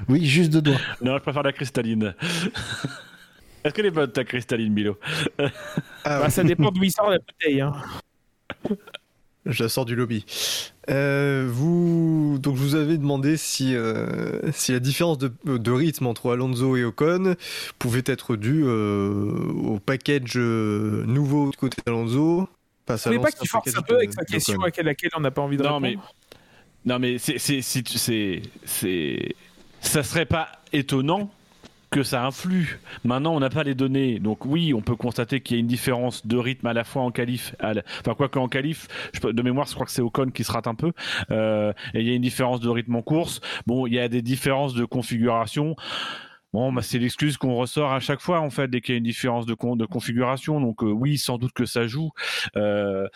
Oui, juste deux doigts. non, je préfère la cristalline. Est-ce qu'elle est bonne ta cristalline, Bilo? Ah, Bah, Ça dépend d'où il sort la bouteille. Hein. Je la sors du lobby. Euh, vous, donc je vous avais demandé si, euh, si la différence de, de rythme entre Alonso et Ocon pouvait être due euh, au package nouveau du côté d'Alonso. Vous voulez pas qu'il force package un peu avec sa question à laquelle on n'a pas envie de Non, répondre mais- Non, mais c'est, c'est, c'est, c'est, c'est- ça serait pas étonnant que ça influe. Maintenant, on n'a pas les données, donc oui, on peut constater qu'il y a une différence de rythme à la fois en qualif, la- enfin quoi qu'en qualif, je de mémoire, je crois que c'est Ocon qui se rate un peu, Euh, et il y a une différence de rythme en course. Bon, il y a des différences de configuration. Bon, bah, c'est l'excuse qu'on ressort à chaque fois, en fait, dès qu'il y a une différence de, de configuration. Donc, euh, oui, sans doute que ça joue. Euh,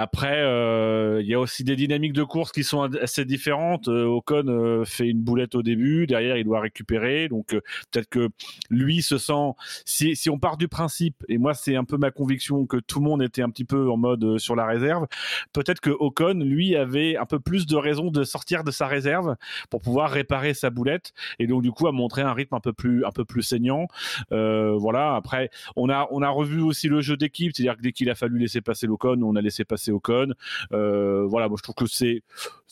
après, euh, il y a aussi des dynamiques de course qui sont assez différentes. Euh, Ocon euh, fait une boulette au début, derrière il doit récupérer. Donc peut-être que lui se sent. Si, si on part du principe, et moi c'est un peu ma conviction que tout le monde était un petit peu en mode sur la réserve, peut-être que Ocon lui avait un peu plus de raisons de sortir de sa réserve pour pouvoir réparer sa boulette et donc du coup a montré un rythme un peu plus un peu plus saignant. Euh, voilà. Après, on a on a revu aussi le jeu d'équipe, c'est-à-dire que dès qu'il a fallu laisser passer l'Ocon, on a laissé passer Ocon. Euh, voilà, moi je trouve que c'est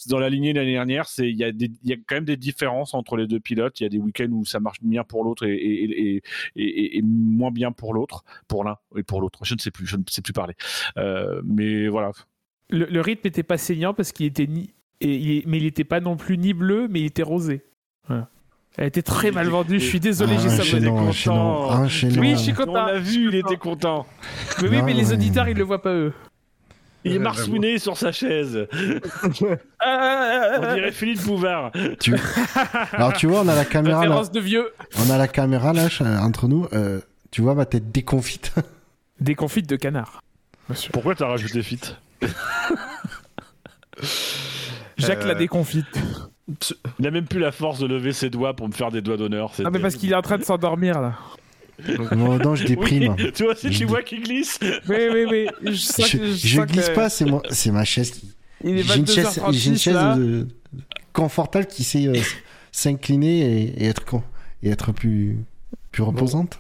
dans la lignée de l'année dernière, c'est il y a y quand même des différences entre les deux pilotes. Il y a des week-ends où ça marche bien pour l'autre et, et, et, et, et- et moins bien pour l'autre, pour l'un et pour l'autre. Je ne sais plus, je ne sais plus parler. Euh, mais voilà. le, le rythme n'était pas saignant parce qu'il était ni. Et, il- mais il n'était pas non plus ni bleu, mais il était rosé. Voilà. Elle était très mal vendue, je suis désolé, Ah, j'ai content. enchaînant. Oui, je suis On content. l'a vu, il était content. Mais oui, Non, mais les auditeurs, ils le voient pas eux. Il est Ouais, marsouiné sur sa chaise. [LAUGHS] On dirait Philippe Bouvard. Tu- Alors tu vois, on a la caméra là, de vieux. on a la caméra là entre nous. euh, tu vois ma tête déconfite. [LAUGHS] Des confites de canard. Monsieur. Pourquoi t'as rajouté fit [LAUGHS] Jacques Euh, la déconfite. Il a même plus la force de lever ses doigts pour me faire des doigts d'honneur. Ah, mais parce qu'il est en train de s'endormir là. Non, non, je déprime. Oui, tu vois, si Je tu vois qu'il glisse. Oui, oui, oui. Je, sens Je, que- je sens glisse que- pas, c'est mon- c'est ma chaise. qui- J'ai une chaise, j'ai une 22h36 chaise là. confortable qui sait euh, s'incliner et, et être con- et être plus plus reposante.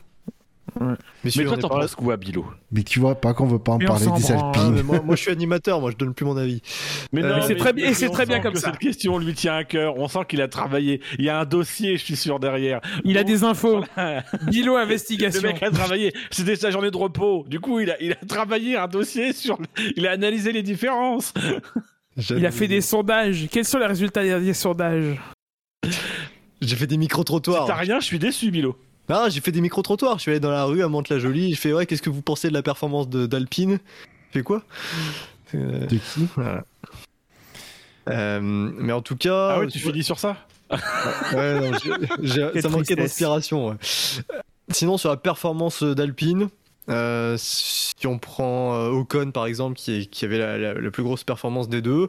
Messieurs, Mais toi, t'en penses quoi, Bilo Mais tu vois, pas qu'on veut pas en Mais parler des. Ah, Alpines. mais moi, moi, je suis animateur, moi je donne plus mon avis. Mais Euh, non, mais c'est très bien- et c'est on très bien comme que ça. Cette question lui tient à cœur. On sent qu'il a travaillé. Il y a un dossier, je suis sûr, derrière. Il a des infos. [LAUGHS] Bilo Le investigation. mec a travaillé. C'était sa journée de repos. Du coup, il a, il a travaillé un dossier sur. Il a analysé les différences. Il a fait des sondages. Quels sont les résultats des sondages? J'ai fait des Si micro-trottoirs. t'as rien, je suis déçu, Bilo. Non, j'ai fait des micro-trottoirs. Je suis allé dans la rue à Mantes-la-Jolie. Je fais ouais, qu'est-ce que vous pensez de la performance d'Alpine? Je fais quoi? Euh, De qui? voilà. Euh, mais en tout cas, Ah ouais, tu finis sur ça? [LAUGHS] Ouais, non, j'ai- j'ai- Quelle ça manquait d'inspiration. ouais. Sinon, sur la performance d'Alpine, euh, si on prend euh, Ocon par exemple, qui, est- qui avait la, la- la plus grosse performance des deux,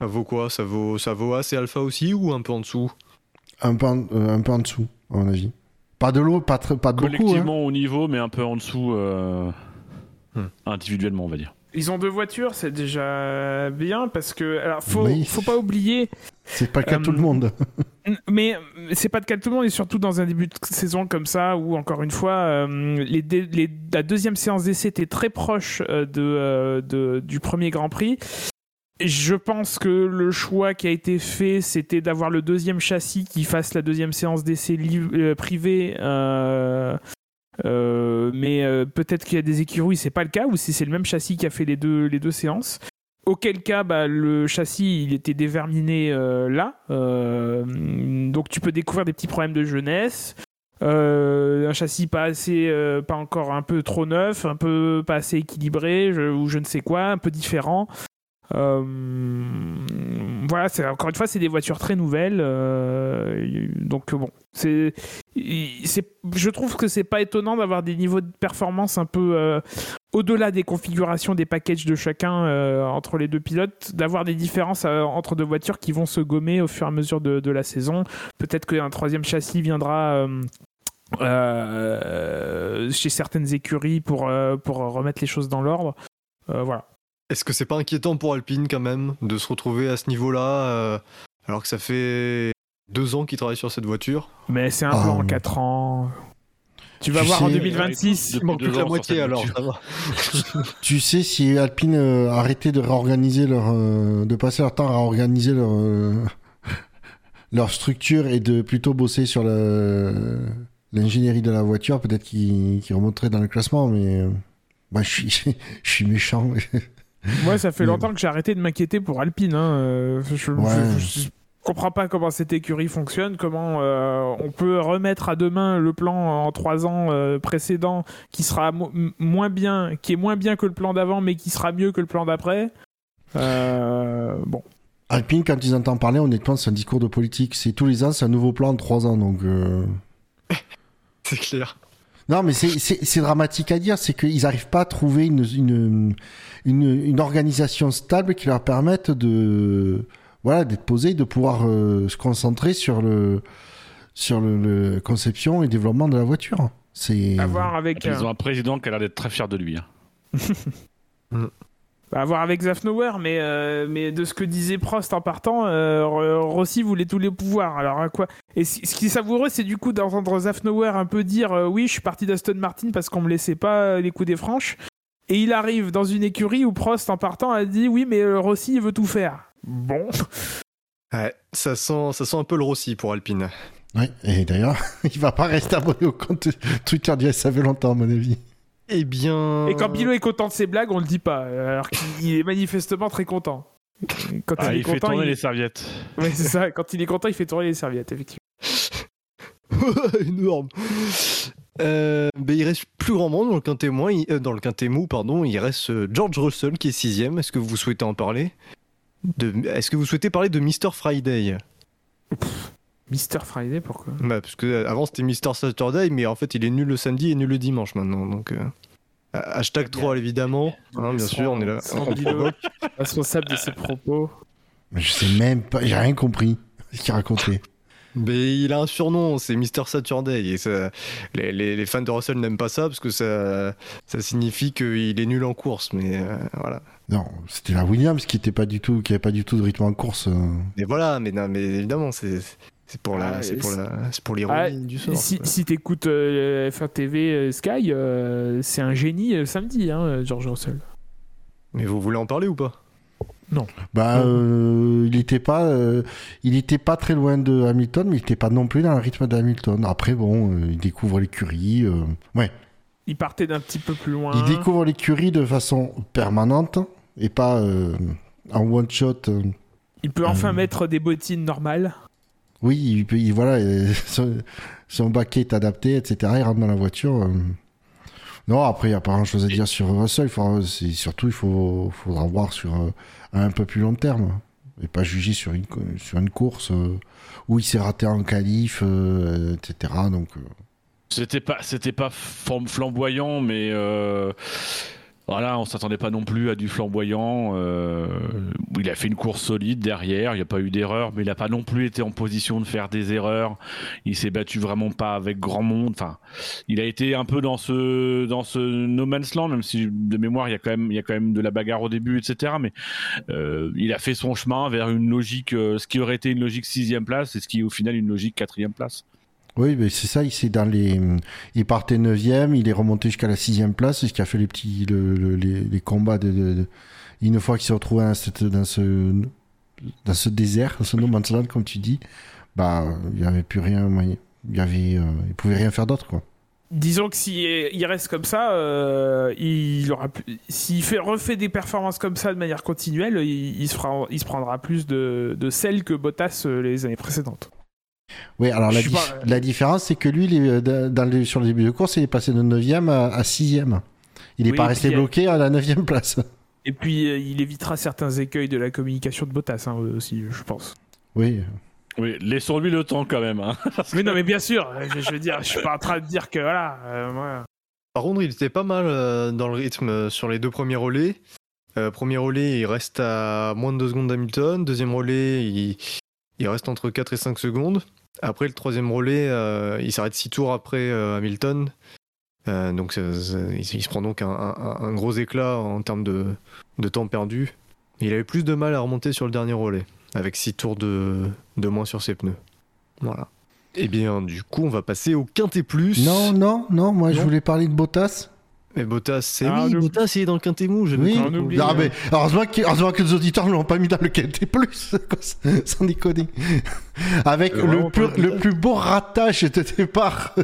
ça vaut quoi? Ça vaut, ça vaut A, c'est Alpha aussi ou un peu en dessous? Un, peu en, euh, un peu en dessous, à mon avis. Pas de l'eau, pas, très- pas de beaucoup. hein. Collectivement au niveau, mais un peu en dessous. euh, Hmm. Individuellement, on va dire. Ils ont deux voitures, c'est déjà bien parce que alors faut Oui. faut pas oublier C'est pas le cas de tout le Euh, monde. mais c'est pas le cas de tout le monde et surtout dans un début de saison comme ça où encore une fois euh, les, dé- les- la deuxième séance d'essai était très proche euh, de, euh, de- du premier Grand Prix. Je pense que le choix qui a été fait, c'était d'avoir le deuxième châssis qui fasse la deuxième séance d'essai euh, euh, euh, mais euh, peut-être qu'il y a des écuries, c'est pas le cas, ou si c'est le même châssis qui a fait les deux, séances. Auquel cas, bah, le châssis, il était déverminé là. Donc tu peux découvrir des petits problèmes de jeunesse. Un châssis pas assez, pas encore un peu trop neuf, un peu pas assez équilibré, ou je ne sais quoi, un peu différent. Euh, voilà, c'est encore une fois, c'est des voitures très nouvelles, euh, donc bon, c'est, je trouve que c'est pas étonnant d'avoir des niveaux de performance un peu euh, au-delà des configurations des packages de chacun euh, entre les deux pilotes, d'avoir des différences euh, entre deux voitures qui vont se gommer au fur et à mesure de, la saison. Peut-être qu'un troisième châssis viendra. euh, euh, chez certaines écuries pour, euh, pour remettre les choses dans l'ordre. Euh, voilà. Est-ce que c'est pas inquiétant pour Alpine quand même de se retrouver à ce niveau-là euh, alors que ça fait deux ans qu'ils travaillent sur cette voiture? Mais c'est un Ah, plan en. 4 ans. Tu vas Tu voir en sais- 2026. Depuis Il manque plus que la moitié alors, voiture. ça va. [LAUGHS] Tu sais si Alpine euh, arrêtait de réorganiser leur, euh, de passer leur temps à organiser leur, euh, [LAUGHS] leur structure et de plutôt bosser sur le- l'ingénierie de la voiture, peut-être qu'ils qu'ils remonteraient dans le classement, mais euh, je suis, [LAUGHS] je suis méchant. Moi, ça fait longtemps que j'ai arrêté de m'inquiéter pour Alpine. hein. Euh, Je, Ouais. je- je comprends pas comment cette écurie fonctionne, comment euh, on peut remettre à demain le plan en trois ans euh, précédent qui sera moins bien, qui est moins bien que le plan d'avant, mais qui sera mieux que le plan d'après. Euh, bon, Alpine, quand ils entendent parler, honnêtement, c'est un discours de politique. C'est tous les ans, c'est un nouveau plan de trois ans, donc. euh, [LAUGHS] C'est clair. Non, mais c'est- dramatique à dire, c'est qu'ils n'arrivent pas à trouver une, une, une, une organisation stable qui leur permette de voilà d'être posés, de pouvoir euh, se concentrer sur le sur le, le conception et développement de la voiture. C'est à voir avec. Ils euh, ont un président qui a l'air d'être très fier de lui. hein. [LAUGHS] À voir avec Zafnauer, mais, euh, mais de ce que disait Prost en partant, euh, Ro- Rossi voulait tous les pouvoirs. Alors à quoi Et ce ce qui est savoureux, c'est du coup d'entendre Zafnauer un peu dire euh, Oui, je suis parti d'Aston Martin parce qu'on me laissait pas euh, les coups des franches. Et il arrive dans une écurie où Prost en partant a dit Oui, mais euh, Rossi il veut tout faire. Bon. [LAUGHS] Ouais, ça sent, ça sent un peu le Rossi pour Alpine. ouais. Et d'ailleurs, [LAUGHS] il va pas rester abonné au compte Twitter du SAV longtemps, à mon avis. Eh bien. Et quand Bilo est content de ses blagues, on le dit pas. Alors qu'il est manifestement très content. Quand Ah, il fait content, tourner il... les serviettes. Ouais, c'est ça. Quand il est content, il fait tourner les serviettes, effectivement. [LAUGHS] énorme. Euh, ben, il reste plus grand monde dans le quintet moins, il- euh, dans le quintet mou, pardon. Il reste euh, George Russell qui est sixième. Est-ce que vous souhaitez en parler de... Est-ce que vous souhaitez parler de Mr Friday? Mr. Friday, pourquoi? Bah, Parce que euh, avant c'était Mr Saturday, mais en fait il est nul le samedi et nul le dimanche maintenant. Donc euh, hashtag troll évidemment. Hein, bien sûr, on est là. responsable de ses propos. Mais je sais même pas, j'ai rien compris ce qu'il racontait. Mais il a un surnom, c'est Mr Saturday. Et ça, les, les- les fans de Russell n'aiment pas ça parce que ça, ça signifie qu'il est nul en course. Mais euh, voilà. Non, c'était la Williams qui était pas du tout, qui avait pas du tout de rythme en course. euh. Mais voilà, mais, non, mais évidemment, c'est c'est pour, la, Ah, c'est pour, la, c'est pour l'ironie Ah, du sort. Si, si t'écoutes euh, F1 TV euh, Sky, euh, c'est un génie euh, samedi, hein, George Russell. Mais vous voulez en parler ou pas? Bah, euh, il était pas, euh, il était pas très loin de Hamilton, mais il était pas non plus dans le rythme d'Hamilton. Après, bon, euh, il découvre l'écurie. euh, ouais, Il partait d'un petit peu plus loin. il découvre l'écurie de façon permanente et pas euh, en one shot. euh. Il peut enfin Euh. mettre des bottines normales. Oui, il, peut- il- voilà, euh, [LAUGHS] son, son baquet est adapté, etc. Il rentre dans la voiture. euh. Non, après, il n'y a pas grand chose à dire sur Russell. Il faudra- c'est- surtout, il faut, faudra voir sur euh, à un peu plus long terme. Et pas juger sur une, co- sur une course euh, où il s'est raté en qualif, euh, etc. Donc, euh, C'était pas, c'était pas flam- flamboyant, mais euh, voilà, on s'attendait pas non plus à du flamboyant. euh, il a fait une course solide derrière, il n'y a pas eu d'erreur, mais il n'a pas non plus été en position de faire des erreurs. Il s'est battu vraiment pas avec grand monde. Enfin, il a été un peu dans ce dans ce no man's land, même si de mémoire il y a quand même il y a quand même de la bagarre au début, etc. Mais euh, il a fait son chemin vers une logique, euh, ce qui aurait été une logique sixième place, et ce qui est au final une logique quatrième place. Oui, c'est ça. Il il partait 9 il est remonté jusqu'à la sixième place, ce qui a fait les petits, le- le- les, combats de, Une fois qu'il s'est retrouvé dans, cette- dans ce, dans ce désert, dans ce no man's land, comme tu dis, bah, il n'y avait plus rien. Il y euh, pouvait rien faire d'autre. Disons que s'il il reste comme ça, euh, il aura s'il fait, refait des performances comme ça de manière continuelle, il, il se, fera, il se prendra plus de, de sel que Bottas euh, les années précédentes. Oui, alors la, Je suis dif- pas- la différence, c'est que lui, il est, euh, dans sur le début de course, il est passé de 9 à, à 6ème. Il n'est Oui, pas resté puis, bloqué à la 9 place. Et puis euh, il évitera certains écueils de la communication de Bottas hein, aussi, je pense. Oui. Oui, laissons-lui le temps quand même. hein. [LAUGHS] Mais non, mais bien sûr, je, je veux dire, je suis pas en train de dire que voilà. euh. Par contre, il était pas mal euh, dans le rythme euh, sur les deux premiers relais. Euh, premier relais, il reste à moins de 2 secondes d'Hamilton. Deuxième relais, il, il reste entre 4 et 5 secondes. Après, le troisième relais, euh, il s'arrête 6 tours après euh, Hamilton. Euh, donc, ça- ça- il, il se prend donc un, un- un gros éclat en termes de, de temps perdu. Il avait plus de mal à remonter sur le dernier relais, avec 6 tours de, de moins sur ses pneus. Voilà. Eh bien, du coup, on va passer au Quintet Plus. Non, non, non, moi je voulais parler de Bottas. Mais Bottas, c'est Ah, oui, oublie. Bottas, il est dans le Quintet Mou. Oui, compris. oublie. Ah, mais heureusement, que, heureusement que les auditeurs ne l'ont pas mis dans le quintet plus, [LAUGHS] sans déconner. Avec Euh, le le plus beau ratage de départ.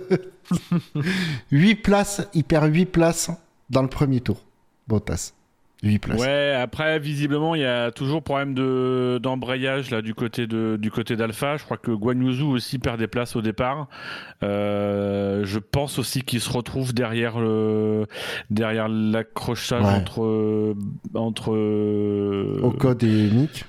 [LAUGHS] 8 places, il perd 8 places dans le premier tour. Bottas. 8 places. Ouais, après visiblement il y a toujours problème de d'embrayage là du côté de du côté d'Alpha. Je crois que Guan Yu Zhou aussi perd des places au départ. Euh, je pense aussi qu'il se retrouve derrière le derrière l'accrochage Ouais. entre entre Au code et Nick.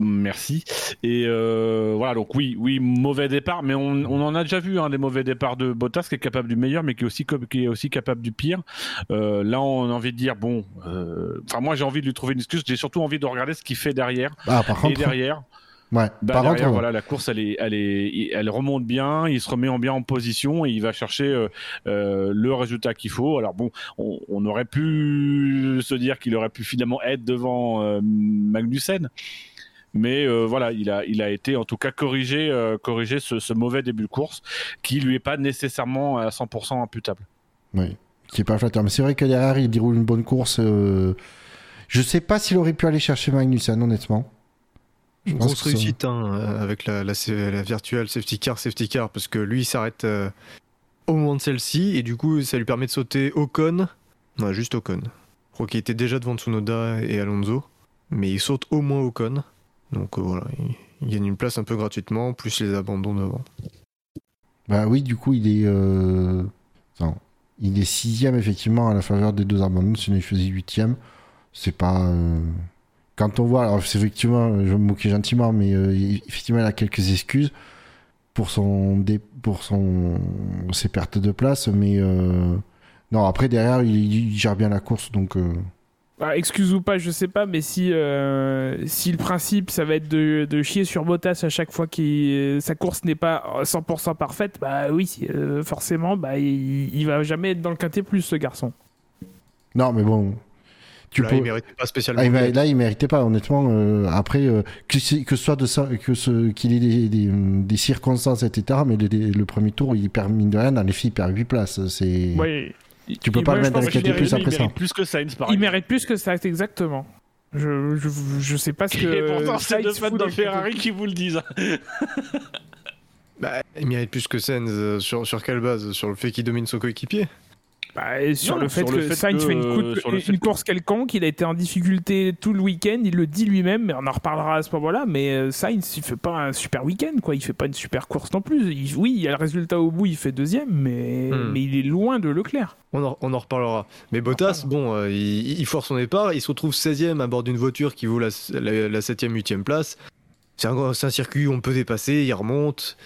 Merci. Et euh, voilà, donc oui, oui, mauvais départ, mais on, on en a déjà vu hein, des mauvais départs de Bottas qui est capable du meilleur, mais qui est aussi, qui est aussi capable du pire. Euh, là, on a envie de dire, bon, euh, enfin, moi j'ai envie de lui trouver une excuse, j'ai surtout envie de regarder ce qu'il fait derrière. Ah, par Et contre. derrière, Ouais, bah, par derrière, contre. voilà, la course, elle, est, elle, est, elle remonte bien, il se remet en bien en position et il va chercher euh, euh, le résultat qu'il faut. Alors bon, on, on aurait pu se dire qu'il aurait pu finalement être devant euh, Magnussen. Mais euh, voilà, il a, il a été en tout cas corrigé, euh, corrigé ce, ce mauvais début de course qui lui est pas nécessairement à 100% imputable. Oui, qui est pas flatteur. Mais c'est vrai que derrière, il déroule une bonne course. euh, Je sais pas s'il aurait pu aller chercher Magnussen, honnêtement. Je pense Grosse ça- réussite hein, euh, avec la, la, la virtuelle safety car, safety car, parce que lui il s'arrête euh, au moment de celle-ci et du coup ça lui permet de sauter Ocon, non juste Ocon. Je crois qu'il était déjà devant Tsunoda et Alonso, mais il saute au moins Ocon, donc euh, voilà, il, gagne une place un peu gratuitement, plus les abandons devant. Bah oui, du coup, il est. euh, il est sixième, effectivement, à la faveur des deux abandons. Sinon, il faisait huitième. C'est pas. euh, Quand on voit. Alors, c'est effectivement, je vais me moquer gentiment, mais effectivement, il a quelques excuses pour, son dé- pour son... ses pertes de place. Mais. Non, après, derrière, il, il gère bien la course. Donc. Euh, Bah, excuse ou pas, je sais pas, mais si, euh, si le principe ça va être de, de chier sur Bottas à chaque fois que sa course n'est pas 100% parfaite, bah oui, euh, forcément, bah, il, il va jamais être dans le quintet plus ce garçon. Non, mais bon. Tu là peux- il méritait pas spécialement. Ah, là, il méritait pas, honnêtement. euh, après, euh, que, ce soit de ça, que ce, qu'il ait des, des, des circonstances, etc. Mais le, le premier tour, il perd mine de rien. Dans les filles, il perd 8 places. C'est. Ouais, Tu peux Et pas moi, le mettre dans les plus après il ça. mérite plus que Sainz, par il mérite plus que ça, exactement. Je, je, je sais pas ce que. Et pourtant, c'est Sainz deux fans de. Ferrari qui vous le disent. Bah, il mérite plus que Sainz euh, sur, sur quelle base? Sur le fait qu'il domine son coéquipier? Bah, sur Non, le fait sur que le fait Sainz que- fait une, coup- sur le une fait que- course quelconque, il a été en difficulté tout le week-end, il le dit lui-même, mais on en reparlera à ce moment-là. Mais euh, Sainz, il fait pas un super week-end, quoi. Il fait pas une super course non plus. Il- oui, il y a le résultat au bout, il fait deuxième, mais, Hmm. mais il est loin de Leclerc. On en, on en reparlera. Mais Bottas, bon, euh, il, il foire son départ, il se retrouve 16ème à bord d'une voiture qui vaut la, la, la 7ème, 8ème place. C'est un, c'est un circuit où on peut dépasser, il remonte.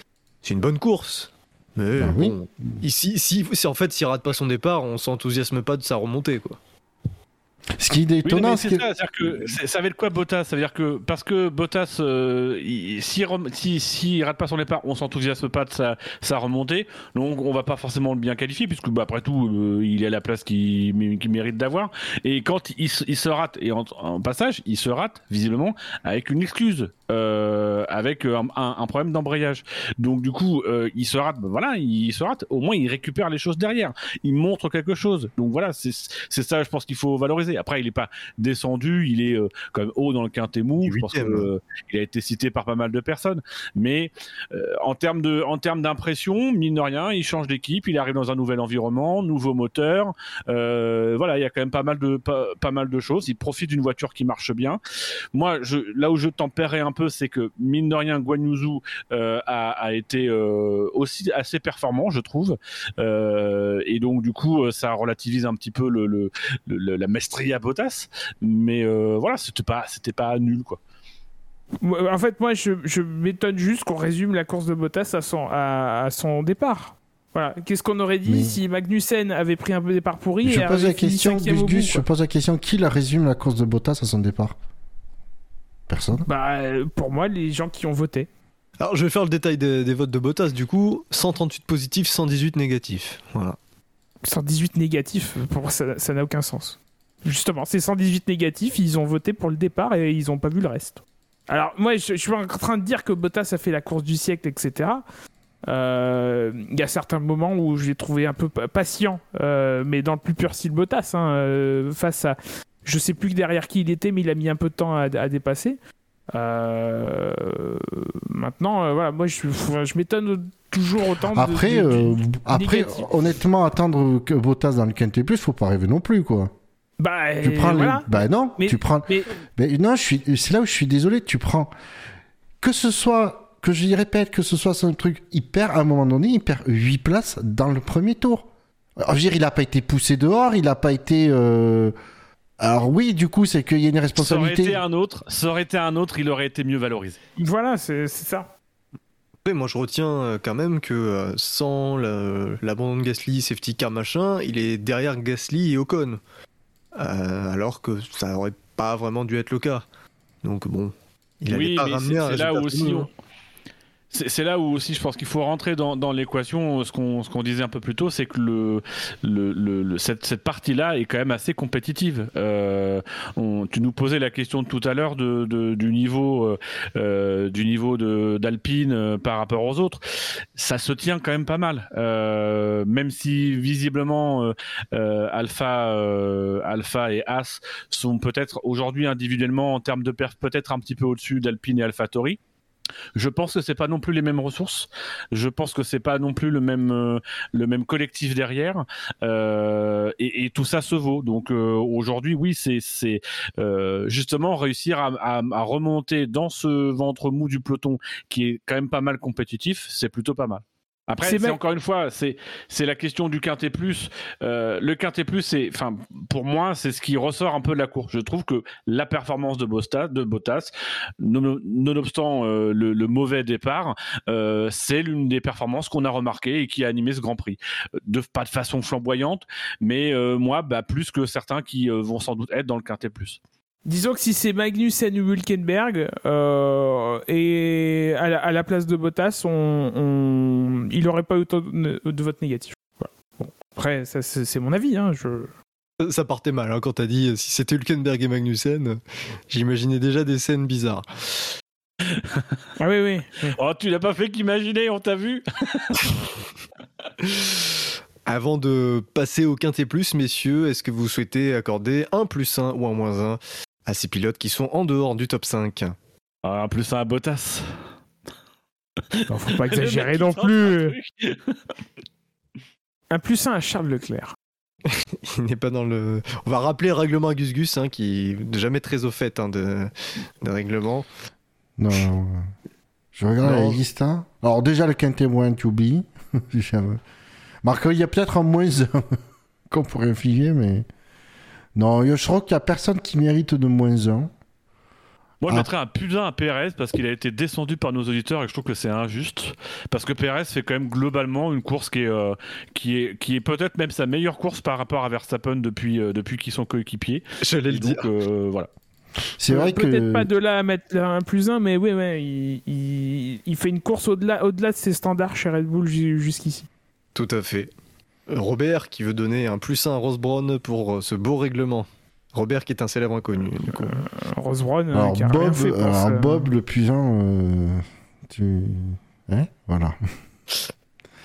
C'est une bonne course. Mais oui. bon, ici, si, si en fait, s'il rate pas son départ, on s'enthousiasme pas de sa remontée, quoi. Ce qui est Oui, étonnant, mais c'est que. ça, c'est-à-dire que ça va être quoi Bottas? Ça veut dire que parce que Bottas, euh, il- s'il rem- si, s'il rate pas son départ, on s'enthousiasme pas de sa, sa remontée, donc on va pas forcément le bien qualifier puisque bah, après tout, euh, il est à la place qu'il mérite d'avoir. Et quand il, se- il se rate, et en, en passage, il se rate visiblement avec une excuse, euh, avec un, un- un problème d'embrayage. Donc du coup, euh, il se rate, ben voilà, il se rate. Au moins, il récupère les choses derrière. Il montre quelque chose. Donc voilà, c'est ça, je pense qu'il faut valoriser. Après, il est pas descendu, il est euh, quand même haut dans le quintet mou. Je pense que, huitième. euh, il a été cité par pas mal de personnes. Mais euh, en termes de, en termes d'impression, mine de rien, il change d'équipe, il arrive dans un nouvel environnement, nouveau moteur. Euh, voilà, il y a quand même pas mal de pas, pas mal de choses. Il profite d'une voiture qui marche bien. Moi, je, là où je tempérais un peu, c'est que mine de rien, Guan Yu Zhou, euh, a, a été euh, aussi assez performant, je trouve. Euh, et donc du coup, ça relativise un petit peu le, le, le- la maestria Bottas. Mais euh, voilà, c'était pas c'était pas nul quoi. En fait, moi, je, je m'étonne juste qu'on résume la course de Bottas à son, à, à son départ. Voilà. Qu'est-ce qu'on aurait dit Mais- si Magnussen avait pris un peu départ pourri Je et pose la question, Gus bout, je pose la question qui la résume la course de Bottas à son départ? Personne. Bah, euh, pour moi, les gens qui ont voté. Alors, je vais faire le détail des, des votes de Bottas. Du coup, 138 positifs, 118 négatifs. Voilà. 118 négatifs, pour moi, ça n'a aucun sens. Justement, ces 118 négatifs, ils ont voté pour le départ et ils n'ont pas vu le reste. Alors, moi, je, je suis pas en train de dire que Bottas a fait la course du siècle, etc. Euh, Il y a certains moments où je l'ai trouvé un peu pa- patient, euh, mais dans le plus pur style Bottas, hein, euh, face à. Je sais plus derrière qui il était, mais il a mis un peu de temps à, à dépasser. Euh, maintenant, euh, voilà, moi je, je m'étonne toujours autant. de- Après, de- euh, après honnêtement, attendre que Bottas dans le Quintet Plus, faut pas rêver non plus, quoi. bah, Tu prends les- voilà. Bah non, Mais- tu prends. mais- non, je suis. C'est là où je suis désolé. Tu prends. Que ce soit. Que je répète, que ce soit un truc. Il perd, à un moment donné, il perd 8 places dans le premier tour. Alors, je veux dire, il a pas été poussé dehors, il a pas été. Alors oui, du coup, c'est qu'il y a une Ça aurait responsabilité. été un autre, ça aurait été un autre, il aurait été mieux valorisé. Voilà, c'est ça. Après, moi je retiens euh, quand même que euh, sans l'abandon de Gasly, safety car machin, il est derrière Gasly et Ocon. Euh, alors que ça aurait pas vraiment dû être le cas. Donc bon, il oui, pas mais ramener c'est un c'est là où aussi on- hein. C'est là où aussi je pense qu'il faut rentrer dans, dans l'équation. Ce qu'on disait un peu plus tôt, c'est que le, le, le- cette, cette partie-là est quand même assez compétitive. Euh, on- tu nous posais la question tout à l'heure de, de- du niveau euh, euh, du niveau d'Alpine euh, par rapport aux autres. Ça se tient quand même pas mal, Euh, même si visiblement Alpha Alpha et As sont peut-être aujourd'hui individuellement en termes de perf peut-être un petit peu au-dessus d'Alpine et AlphaTauri. Je pense que c'est pas non plus les mêmes ressources. Je pense que c'est pas non plus le même euh, le même collectif derrière. Euh, et, tout ça se vaut. Donc euh, aujourd'hui, oui, c'est c'est justement réussir à- à remonter dans ce ventre mou du peloton qui est quand même pas mal compétitif. C'est plutôt pas mal. Après, C'est c'est même- encore une fois, c'est c'est la question du quintet plus. Euh, le quintet plus, c'est, enfin, pour moi, c'est ce qui ressort un peu de la course. Je trouve que la performance de Bottas, de Bottas, non- nonobstant euh, le, le mauvais départ, euh, c'est l'une des performances qu'on a remarquées et qui a animé ce Grand Prix. De pas de façon flamboyante, mais moi, bah, plus que certains qui vont sans doute être dans le quintet plus. Disons que si c'est Magnussen ou Hülkenberg euh, et à la, à la place de Bottas, on, on- il n'aurait pas eu autant de, de votes négatifs. Voilà. Bon, après, ça, c'est c'est mon avis. Hein, je... Ça partait mal hein, quand t'as dit si c'était Hülkenberg et Magnussen, j'imaginais déjà des scènes bizarres. [LAUGHS] Ah oui, oui. oui. Oh, tu l'as pas fait qu'imaginer, on t'a vu [LAUGHS] Avant de passer au quintet plus, messieurs, est-ce que vous souhaitez accorder un plus 1 ou un moins 1 à ces pilotes qui sont en dehors du top 5 ah, En plus, un Bottas. Non, faut pas [LAUGHS] exagérer non plus. un plus un à Charles Leclerc. [LAUGHS] Il n'est pas dans le. On va rappeler le règlement à Gus Gus, hein, qui n'est jamais très au fait hein, de, de règlement. Non, je regarde Non. la liste. hein. Alors déjà le quintet moins, tu oublies. [LAUGHS] J'avoue. Marc, il y a peut-être un moins qu'on pourrait infliger, mais non, je crois qu'il y a personne qui mérite de moins un. Moi, je Ah. mettrais un putain à Pérez parce qu'il a été descendu par nos auditeurs et je trouve que c'est injuste. Parce que Pérez fait quand même globalement une course qui est, euh, qui est, qui est peut-être même sa meilleure course par rapport à Verstappen depuis, euh, depuis qu'ils sont coéquipiers. J'allais le dire. donc, euh, voilà. C'est vrai que Peut-être pas de là à mettre un plus un, mais oui, ouais, il, il, il fait une course au-delà au -delà de ses standards chez Red Bull ju- jusqu'ici. Tout à fait. Robert qui veut donner un plus 1 à Ross Brown pour euh, ce beau règlement. Robert qui est un célèbre inconnu. Du coup. Euh, Rose Brown, euh, alors qui a rien Bob, fait pour alors ça. Bob le plus un, euh, tu, hein, voilà.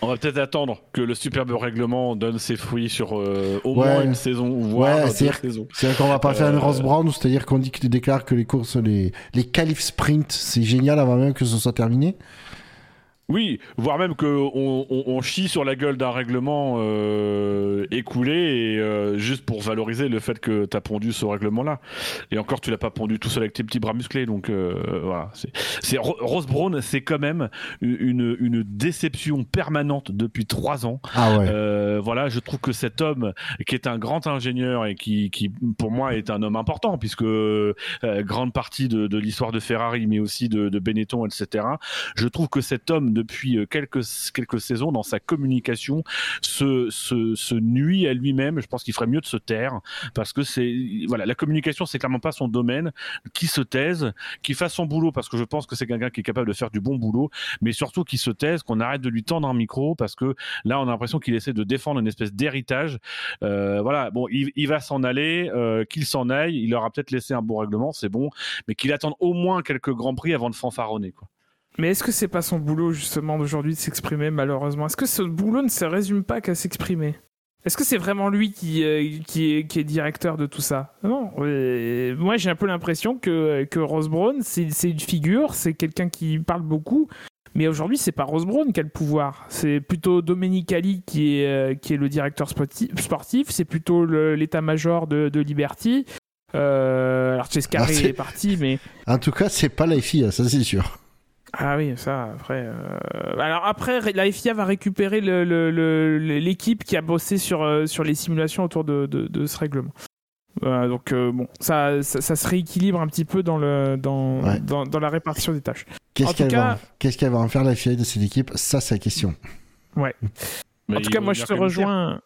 On va peut-être attendre que le superbe règlement donne ses fruits sur euh, au Ouais. moins une saison, voire Ouais, deux c'est-à-dire- saisons. C'est vrai qu'on va pas faire une Ross Brown, c'est-à-dire qu'on dit que tu déclares que les courses, les, les qualifs sprint, c'est génial avant même que ce soit terminé. Oui, voire même qu'on on, on chie sur la gueule d'un règlement euh, écoulé et euh, juste pour valoriser le fait que tu as pondu ce règlement-là. Et encore, tu l'as pas pondu tout seul avec tes petits bras musclés. Donc euh, voilà. C'est, c'est Ro- Ross Brown, c'est quand même une, une déception permanente depuis trois ans. Ah ouais. Voilà, je trouve que cet homme, qui est un grand ingénieur et qui, qui pour moi, est un homme important, puisque grande partie de, de l'histoire de Ferrari, mais aussi de, de Benetton, etc. Je trouve que cet homme, depuis euh, quelques, quelques saisons, dans sa communication, se, se, se nuit à lui-même. Je pense qu'il ferait mieux de se taire, parce que c'est voilà, la communication, c'est clairement pas son domaine. Qui se taise, qui fasse son boulot, parce que je pense que c'est quelqu'un qui est capable de faire du bon boulot, mais surtout qui se taise, qu'on arrête de lui tendre un micro, parce que Là, on a l'impression qu'il essaie de défendre une espèce d'héritage. Euh, voilà, bon, il, va s'en aller, euh, qu'il s'en aille. Il leur a peut-être laissé un bon règlement, c'est bon, mais qu'il attende au moins quelques grands prix avant de fanfaronner. Quoi. Mais est-ce que c'est pas son boulot justement d'aujourd'hui de s'exprimer malheureusement? Est-ce que ce boulot ne se résume pas qu'à s'exprimer? Est-ce que c'est vraiment lui qui, euh, qui, est, qui est directeur de tout ça? Non. euh, moi j'ai un peu l'impression que, que Rose Brown c'est c'est une figure, c'est quelqu'un qui parle beaucoup. Mais aujourd'hui, c'est pas Rose Brown qui a le pouvoir. C'est plutôt Domenicali qui est, euh, qui est le directeur sporti- sportif. C'est plutôt le- l'état-major de, de Liberty. Euh, alors, c'est- est parti, mais. En tout cas, c'est pas la FIA, ça c'est sûr. Ah oui, ça, après. euh, Alors après, la FIA va récupérer le- le- le- l'équipe qui a bossé sur, euh, sur les simulations autour de, de- de ce règlement. Donc euh, bon, ça, ça, ça se rééquilibre un petit peu dans, le, dans, Ouais. dans, dans la répartition des tâches. En Qu'est-ce tout qu'elle cas- va, qu'est-ce qu'elle va en faire la FIA de cette équipe? Ça, c'est la question. Mais en tout cas, moi je te rejoins.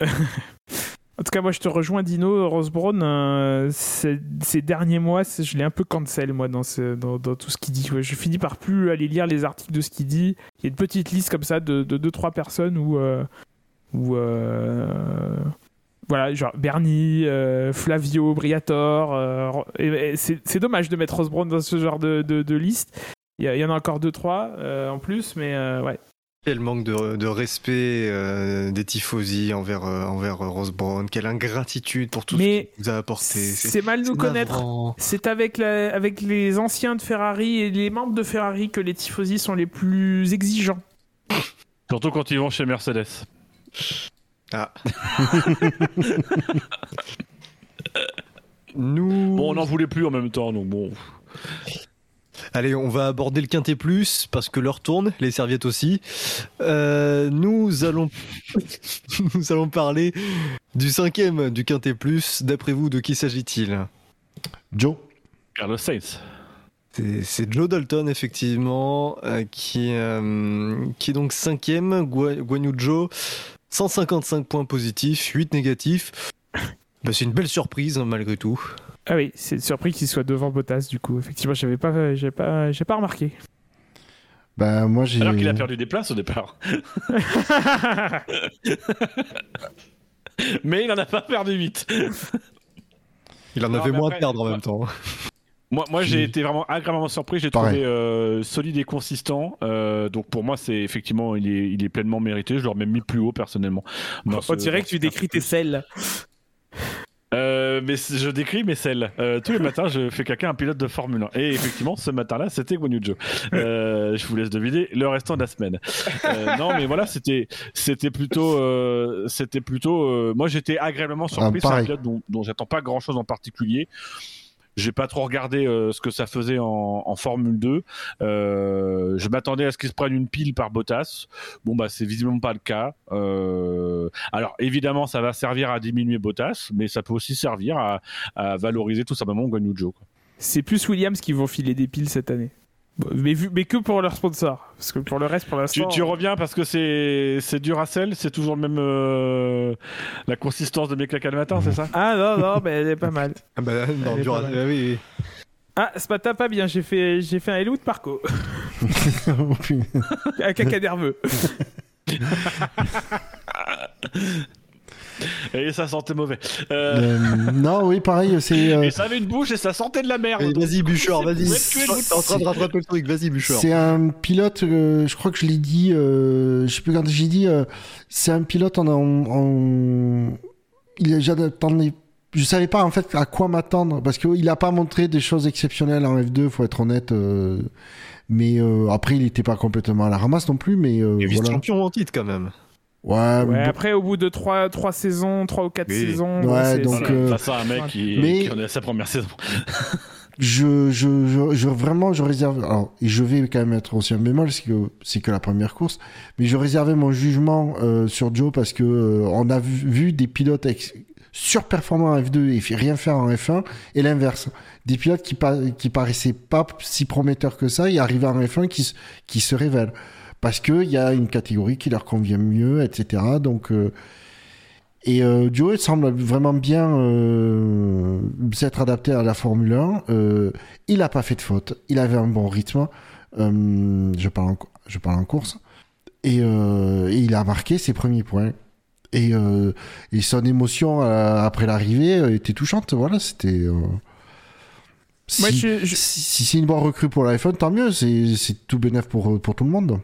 [LAUGHS] en tout cas, moi je te rejoins, Dino. Rose Brown, euh, ces, derniers mois, je l'ai un peu cancel, moi, dans, tout ce qu'il dit. Je finis par plus aller lire les articles de ce qu'il dit. Il y a une petite liste comme ça de 2-3 personnes où. euh, euh, voilà, genre Bernie, Flavio, Briator. c'est dommage de mettre Rose Brown dans ce genre de, de, liste. Il y, en a encore 2-3 euh, en plus, mais ouais. Quel manque de, de respect euh, des tifosi envers, euh, envers euh, Rose Brown. Quelle ingratitude pour tout Mais ce qu'il nous a apporté. C'est mal nous connaître. C'est avec, la- avec les anciens de Ferrari et les membres de Ferrari que les tifosi sont les plus exigeants. Surtout quand ils vont chez Mercedes. Ah. Nous. [LAUGHS] Bon, on n'en voulait plus en même temps, donc bon. Allez, on va aborder le quintet plus parce que l'heure tourne, les serviettes aussi. Euh, nous allons, [LAUGHS] nous allons parler du cinquième du quintet plus. D'après vous, de qui s'agit-il? Joe Carlos Sainz. C'est- Joe Dalton, effectivement, euh, qui, euh, qui est donc cinquième. Gua- Guan Yu Zhou, 155 points positifs, 8 négatifs. Bah, c'est une belle surprise, hein, malgré tout. Ah oui, c'est surpris qu'il soit devant Bottas, du coup. Effectivement, j'avais pas, j'ai pas, j'ai pas remarqué. Ben, moi, j'ai. Alors qu'il a perdu des places au départ. [LAUGHS] Mais il en a pas perdu 8. Il en Non, avait moins après, à perdre en même temps. Moi, moi j'ai été vraiment agréablement surpris. J'ai trouvé euh, solide et consistant. Euh, donc pour moi, c'est effectivement, il est, il est pleinement mérité. Je l'aurais même mis plus haut personnellement. On dirait que tu décris tes selles. Euh, mais je décris mes selles. Euh, tous les matins, je fais caca un pilote de Formule 1. Et effectivement, ce matin-là, c'était Guan Yu Zhou. Euh, je vous laisse deviner le restant de la semaine. Euh, non, mais voilà, c'était, c'était plutôt, euh, c'était plutôt. euh, moi, j'étais agréablement surpris. Ah, c'est un pilote dont, dont j'attends pas grand-chose en particulier. J'ai pas trop regardé euh, ce que ça faisait en, Formule 2. Euh, je m'attendais à ce qu'il se prenne une pile par Bottas. Bon bah c'est visiblement pas le cas. Euh, alors évidemment ça va servir à diminuer Bottas, mais ça peut aussi servir à, valoriser tout simplement Guan Yu Zhou, quoi. C'est plus Williams qui vont filer des piles cette année. Mais, vu, mais que pour leur sponsor. Parce que pour le reste, pour Tu, l'instant. tu reviens parce que c'est c'est Duracell, c'est toujours le même euh, la consistance de mes claques le matin, c'est ça? Ah non, non, mais elle est pas mal. [LAUGHS] Ah bah, non, Elle est Dura- pas mal. ah oui, oui. Ah, ce matin, pas bien. J'ai fait, j'ai fait un Hello de Parco. [LAUGHS] Oh, putain. un caca nerveux. [LAUGHS] Et ça sentait mauvais. Euh, Euh, non, oui, pareil, c'est. euh, Et ça avait une bouche et ça sentait de la merde. Vas-y, Bûcheur, vas-y. C'est- T'es en train de rattraper le truc, vas-y, Bûcheur. C'est un pilote, euh, je crois que je l'ai dit, euh, je sais plus quand j'ai dit, euh, c'est un pilote en, en, en- il j'attendais, je savais pas en fait à quoi m'attendre parce qu'il a pas montré des choses exceptionnelles en F2, faut être honnête. euh, mais euh, après, il était pas complètement à la ramasse non plus, mais euh, Il est voilà. vice-champion en titre quand même. Ouais, Ouais, après, au bout de 3, trois saisons, 3 ou 4 Oui. saisons. Ouais, c'est- donc, euh, Face à un mec qui, mais- qui en est à sa première saison. [LAUGHS] je, je, je, je- vraiment, je réserve. Alors, et je vais quand même être aussi un bémol, c'est que c'est que la première course, mais je réservais mon jugement euh, sur Joe parce que euh, on a vu, vu des pilotes ex- surperformants en F2 et rien faire en F1, et l'inverse. Des pilotes qui, pa- qui paraissaient pas si prometteurs que ça, et arrivés en F1 qui, se- qui se révèlent. Parce qu'il y a une catégorie qui leur convient mieux, etc. Donc, euh, et euh, Joe semble vraiment bien euh, s'être adapté à la Formule 1. Euh, il n'a pas fait de faute. Il avait un bon rythme. Je, parle en, cou- je parle en course. Et, et il a marqué ses premiers points. Et, euh, et son émotion euh, après l'arrivée était touchante. Voilà, c'était. euh, Si, Moi, je- je- si- si c'est une bonne recrue pour l'iPhone, tant mieux. C'est c'est tout bénéf pour, pour tout le monde.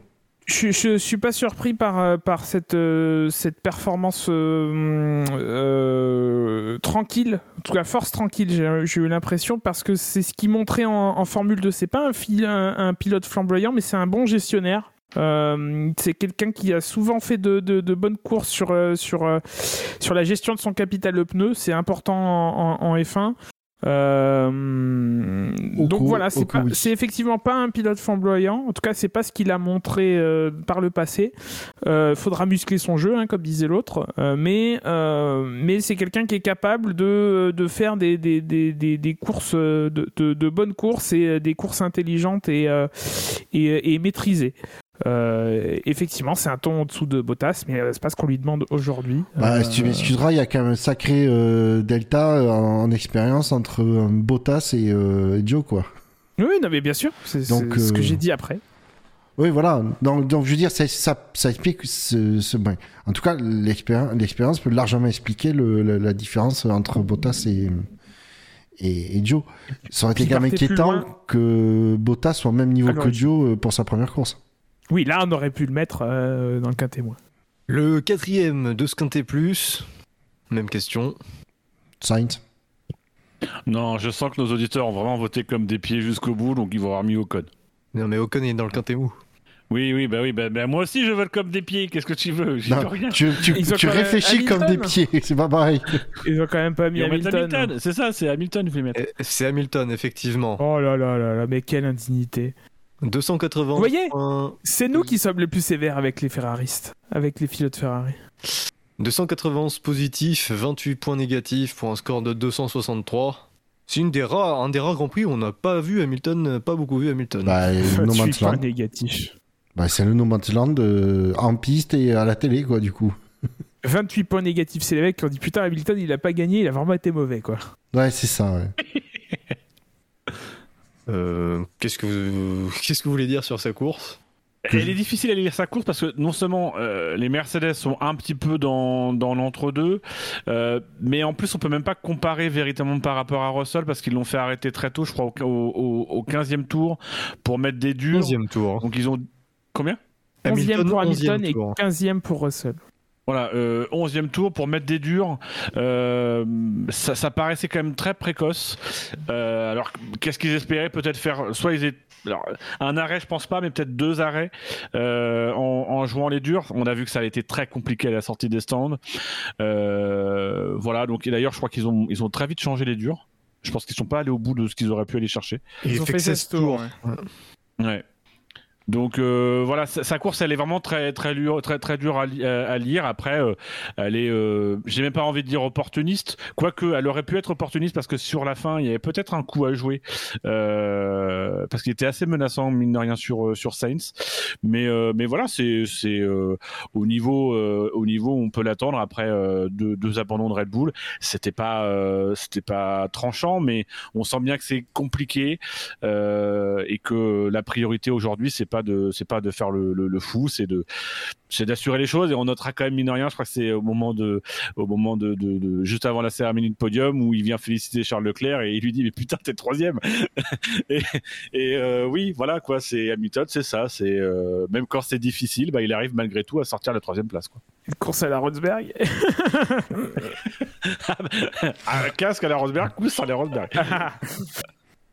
Je, je suis pas surpris par, euh, par cette, euh, cette performance euh, euh, tranquille, en tout cas force tranquille, j'ai eu l'impression, parce que c'est ce qu'il montrait en, Formule 2. C'est pas un, un, pilote flamboyant, mais c'est un bon gestionnaire. Euh, c'est quelqu'un qui a souvent fait de, de- de bonnes courses sur, euh, sur, euh, sur la gestion de son capital de pneus. C'est important en- en F1. Euh, donc coup- voilà, c'est pas- oui. c'est effectivement pas un pilote flamboyant. En tout cas, c'est pas ce qu'il a montré euh, par le passé. Euh, faudra muscler son jeu, hein, comme disait l'autre. Euh, mais euh, mais c'est quelqu'un qui est capable de, de faire des, des, des, des, des courses, euh, de, de, de bonnes courses et des courses intelligentes et, euh, et, et maîtrisées. Euh, effectivement, c'est un ton en dessous de Bottas, mais euh, c'est pas ce qu'on lui demande aujourd'hui. Bah, Euh, si tu m'excuseras, il y a quand même un sacré euh, delta en, en expérience entre Bottas et, et Joe, quoi. Oui, non, mais bien sûr, c'est ce que j'ai dit après. Oui, voilà. Donc, donc je veux dire, ça, ça, ça explique ce, ce En tout cas, l'expérience peut largement expliquer le, la, la différence entre Bottas et, et, et Joe. Ça aurait été quand même inquiétant que Bottas soit au même niveau Alors, que Joe pour sa première course. Oui, là, on aurait pu le mettre euh, dans le quintet moins. Le quatrième de Squinté Plus, même question. Sainz. Non, je sens que nos auditeurs ont vraiment voté comme des pieds jusqu'au bout, donc ils vont avoir mis au code. Non mais Ocon est dans le quintet mou. Oui, oui, bah oui, bah, bah, moi aussi je vote comme des pieds, qu'est-ce que tu veux? J'y Non, peux rien. tu réfléchis comme des pieds, c'est pas pareil. [LAUGHS] Ils ont quand même pas mis Hamilton. Hamilton, c'est ça, c'est Hamilton, je vais mettre. Eh, C'est Hamilton, effectivement. Oh là là là là, mais quelle indignité. 280 Vous voyez points. C'est nous qui sommes les plus sévères avec les Ferraristes, avec les pilotes Ferrari. 291 positifs, 28 points négatifs pour un score de 263. C'est une des rares, un des rares grands prix où on n'a pas vu Hamilton, pas beaucoup vu Hamilton. Bah, No Man's Land. négatif. Bah, c'est le No Man's Land euh, en piste et à la télé, quoi, du coup. [LAUGHS] 28 points négatifs, c'est les mecs qui ont dit putain Hamilton il a pas gagné, il a vraiment été mauvais quoi. Ouais, c'est ça, ouais. [LAUGHS] Euh, qu'est-ce que vous, [LAUGHS] qu'est-ce que vous voulez dire sur sa course? Elle est difficile à lire sa course parce que non seulement euh, les Mercedes sont un petit peu dans, dans l'entre-deux, euh, mais en plus on peut même pas comparer véritablement par rapport à Russell parce qu'ils l'ont fait arrêter très tôt, je crois au, au, au 15e tour pour mettre des durs. 11e tour. Donc ils ont combien? 11e pour Hamilton 11e et tour. 15e pour Russell. Voilà, euh, 11e tour pour mettre des durs. Euh, ça, ça paraissait quand même très précoce. Euh, alors, qu'est-ce qu'ils espéraient Peut-être faire? Soit ils étaient. Alors, un arrêt, je pense pas, mais peut-être deux arrêts euh, en, en jouant les durs. On a vu que ça a été très compliqué à la sortie des stands. Euh, voilà, donc et d'ailleurs, je crois qu'ils ont, ils ont très vite changé les durs. Je pense qu'ils sont pas allés au bout de ce qu'ils auraient pu aller chercher. Il fait que 16 tours. Ouais. Donc euh, voilà, sa, course, elle est vraiment très très dure, très très dure à, li- à- lire. Après, euh, elle est, euh, j'ai même pas envie de dire opportuniste, quoique elle aurait pu être opportuniste parce que sur la fin, il y avait peut-être un coup à jouer euh, parce qu'il était assez menaçant mine de rien sur euh, sur Sainz. Mais euh, mais voilà, c'est c'est euh, au niveau euh, au niveau on peut l'attendre après euh, deux, deux abandons de Red Bull. C'était pas euh, c'était pas tranchant, mais on sent bien que c'est compliqué euh, et que la priorité aujourd'hui c'est pas de c'est pas de faire le, le, le fou c'est de c'est d'assurer les choses et on notera quand même mine de rien je crois que c'est au moment de au moment de, de, de- juste avant la cérémonie de podium où il vient féliciter Charles Leclerc et il lui dit mais putain t'es troisième [LAUGHS] et, et euh, oui voilà quoi c'est Hamilton c'est ça c'est euh, même quand c'est difficile bah il arrive malgré tout à sortir la troisième place quoi Une course à la Rosberg. [LAUGHS] un casque à la Rosberg coup sur la Rosberg [LAUGHS]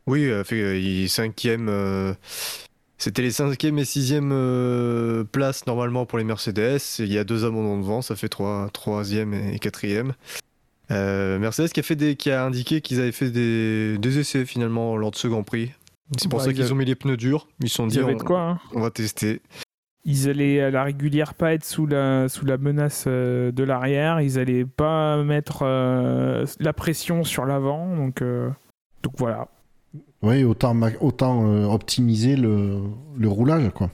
Oui, euh, fait, euh, il est cinquième. euh, C'était les cinquième et sixième euh, places normalement pour les Mercedes. Il y a deux abandons devant, ça fait trois, troisième et quatrième. Euh, Mercedes qui a, fait des, qui a indiqué qu'ils avaient fait des, des essais finalement lors de ce Grand Prix. C'est pour Bah, ça ils qu'ils ont mis les pneus durs. Ils se sont dit on, quoi hein. on va tester. Ils allaient à la régulière pas être sous la, sous la menace euh, de l'arrière, ils allaient pas mettre euh, la pression sur l'avant, donc, donc voilà. Oui, autant, autant euh, optimiser le, le roulage, quoi.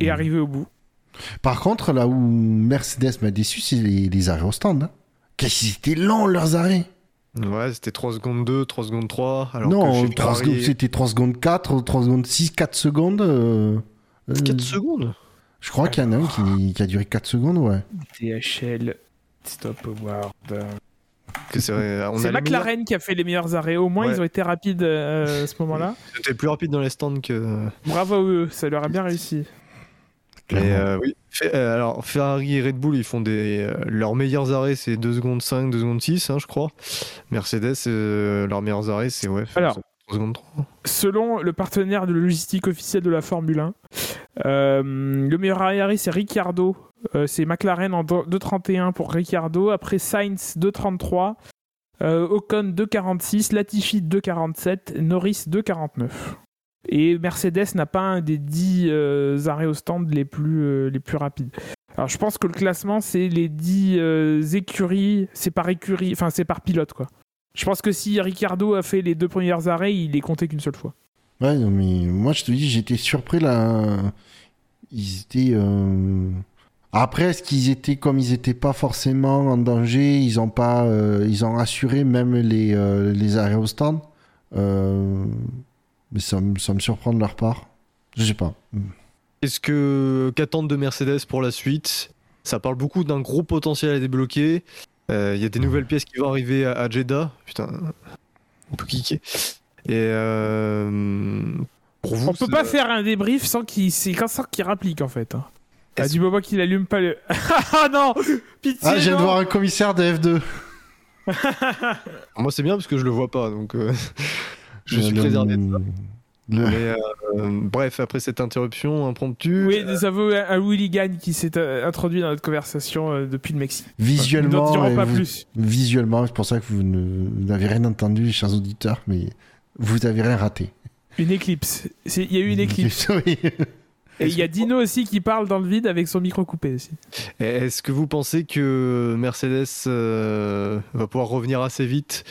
Et Mhm. arriver au bout. Par contre, là où Mercedes m'a déçu, c'est les, les arrêts au stand. hein. Qu'est-ce qu'ils étaient longs, leurs arrêts Ouais, c'était 3 secondes 2, 3 secondes 3. Alors Non, Ferrari, secondes- c'était 3 secondes 4, 3 secondes 6, 4 secondes. euh, euh, 4 secondes? Je crois qu'il y en a un qui, qui a duré 4 secondes, ouais. THL, Stop Award. C'est les McLaren qui a fait les meilleurs arrêts. Au moins, Ouais. ils ont été rapides euh, à ce moment-là. meilleurs- [LAUGHS] C'était plus rapide dans les stands que. Bravo à eux, ça leur a bien réussi. Mais Clairement. euh, oui. Euh, alors Ferrari et Red Bull, ils font des euh, leurs meilleurs arrêts, c'est 2 secondes 5, 2 secondes 6, hein, je crois. Mercedes, euh, leurs meilleurs arrêts, c'est ouais. Alors. 3 secondes 3. Selon le partenaire de logistique officiel de la Formule 1, euh, le meilleur arrière c'est Ricciardo. Euh, c'est McLaren en 2.31 pour Ricciardo. Après Sainz 2.33. Euh, Ocon 2.46. Latifi 2.47. Norris 2.49. Et Mercedes n'a pas un des 10 euh, arrêts au stand les plus, les plus rapides. Alors je pense que le classement, c'est les 10 euh, écuries. C'est par écurie, enfin c'est par pilote quoi. Je pense que si Ricciardo a fait les deux premiers arrêts, il est compté qu'une seule fois. Ouais, non, mais moi je te dis, j'étais surpris là. Ils étaient. euh, Après, est-ce qu'ils étaient comme ils étaient pas forcément en danger Ils ont pas, euh, ils ont assuré même les, euh, les arrêts au stand? Euh, Mais ça, me- ça me surprend de leur part. Je sais pas. Est-ce que qu'attendent de Mercedes pour la suite? Ça parle beaucoup d'un gros potentiel à débloquer. Euh, Il y a des nouvelles pièces qui vont arriver à, à Jeddah. Putain, on peut cliquer. Et euh, pour vous, On peut pas faire un débrief sans qu'il qu'il rapplique en fait. hein. Ah, du moment qu'il allume pas le. [LAUGHS] ah non Pitié Ah, je viens de voir un commissaire de F2. [LAUGHS] Moi, c'est bien parce que je le vois pas, donc euh, [LAUGHS] je suis préservé. de ça. Mais euh, euh, bref, après cette interruption impromptue, Oui, nous avons un, un hooligan qui s'est euh, introduit dans notre conversation euh, depuis le Mexique. Visuellement, dirons euh, pas vous- plus. visuellement, c'est pour ça que vous n'avez rien entendu, chers auditeurs, mais vous avez rien raté. Une éclipse. Il y a eu une éclipse. Oui. Et il y a Dino aussi qui parle dans le vide avec son micro coupé aussi. est-ce que vous pensez que Mercedes euh, va pouvoir revenir assez vite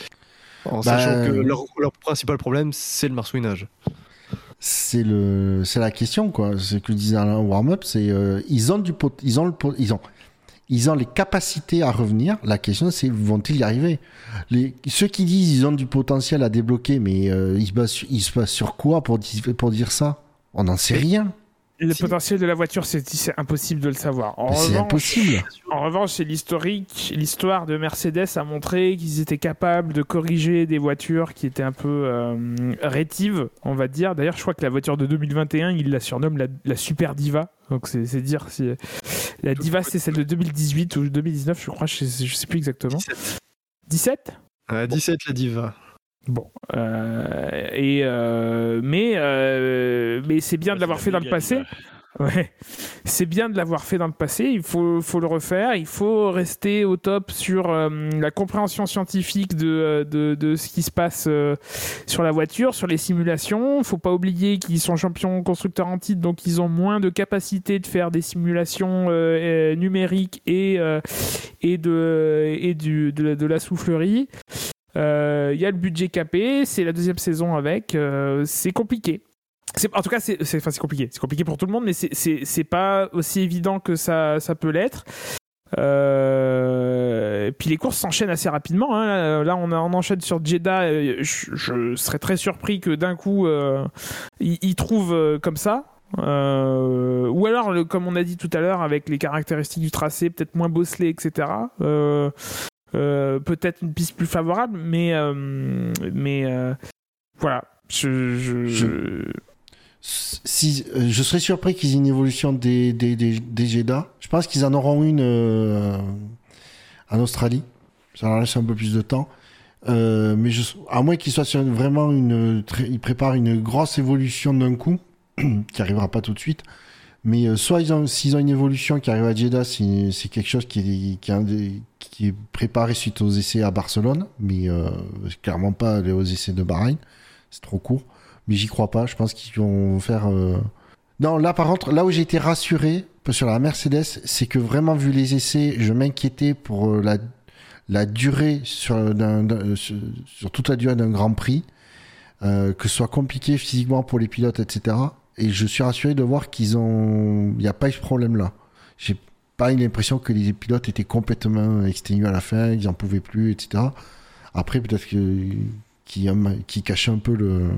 en Bah, sachant que euh, leur, leur principal problème, c'est le marsouinage? C'est le, c'est la question quoi. C'est que dans le warm-up, c'est euh, ils ont du pot, ils ont le pot- ils ont, ils ont les capacités à revenir. La question c'est vont-ils y arriver? Les, Ceux qui disent ils ont du potentiel à débloquer, mais euh, ils se basent, sur- ils se basent sur quoi pour, pour dire ça? On n'en sait rien. Le Si. potentiel de la voiture, c'est impossible de le savoir. En C'est revanche, impossible. En revanche, c'est l'historique, l'histoire de Mercedes a montré qu'ils étaient capables de corriger des voitures qui étaient un peu euh, rétives, on va dire. D'ailleurs, je crois que la voiture de 2021, ils la surnomment la, la Super Diva. Donc c'est dire si la Diva c'est celle de 2018 ou 2019, je crois, je sais, je sais plus exactement. 17 À 17, la diva. Bon, euh, et euh, mais euh, mais c'est bien de l'avoir fait dans le passé. Ouais, c'est bien de l'avoir fait dans le passé. Il faut, faut le refaire. Il faut rester au top sur euh, la compréhension scientifique de, euh, de, de ce qui se passe euh, sur la voiture, sur les simulations. Il faut pas oublier qu'ils sont champions constructeurs en titre, donc ils ont moins de capacité de faire des simulations numériques et, euh, et, de, et du, de la soufflerie. Euh, Il y a le budget capé, c'est la deuxième saison avec. euh, c'est compliqué. En tout cas, c'est enfin, compliqué. C'est compliqué pour tout le monde, mais c'est- c'est pas aussi évident que ça, ça peut l'être. Euh, puis les courses s'enchaînent assez rapidement. hein. Là, on, a- on enchaîne sur Jeddah. Je, je serais très surpris que d'un coup, euh, ils trouvent euh, comme ça. Euh, ou alors, comme on a dit tout à l'heure, avec les caractéristiques du tracé, peut-être moins bosselé, etc. Euh, peut-être une piste plus favorable, mais, euh, mais euh, voilà. Je, je- Si, euh, je serais surpris qu'ils aient une évolution des, des, des. Je pense qu'ils en auront une euh, en Australie. Ça leur laisse un peu plus de temps. Euh, mais à moins qu'ils soient vraiment une. Ils préparent une grosse évolution d'un coup, [CLEARS THROAT] qui arrivera pas tout de suite. Mais euh, soit ils ont, s'ils ont une évolution qui arrive à Jeddah, c'est quelque chose qui est, qui, qui est préparé suite aux essais à Barcelone, mais euh, clairement pas aux essais de Bahreïn. C'est trop court mais j'y crois pas. Je pense qu'ils vont faire. euh, Non, là par contre, là où j'ai été rassuré sur la Mercedes, c'est que vraiment vu les essais, je m'inquiétais pour euh, la durée sur toute la durée d'un Grand Prix, que ce soit compliqué physiquement pour les pilotes, etc. Et je suis rassuré de voir qu'ils ont, il n'y a pas eu ce problème-là. J'ai pas eu l'impression que les pilotes étaient complètement exténués à la fin, ils en pouvaient plus, etc. Après, peut-être que qui, qui cachait un peu le,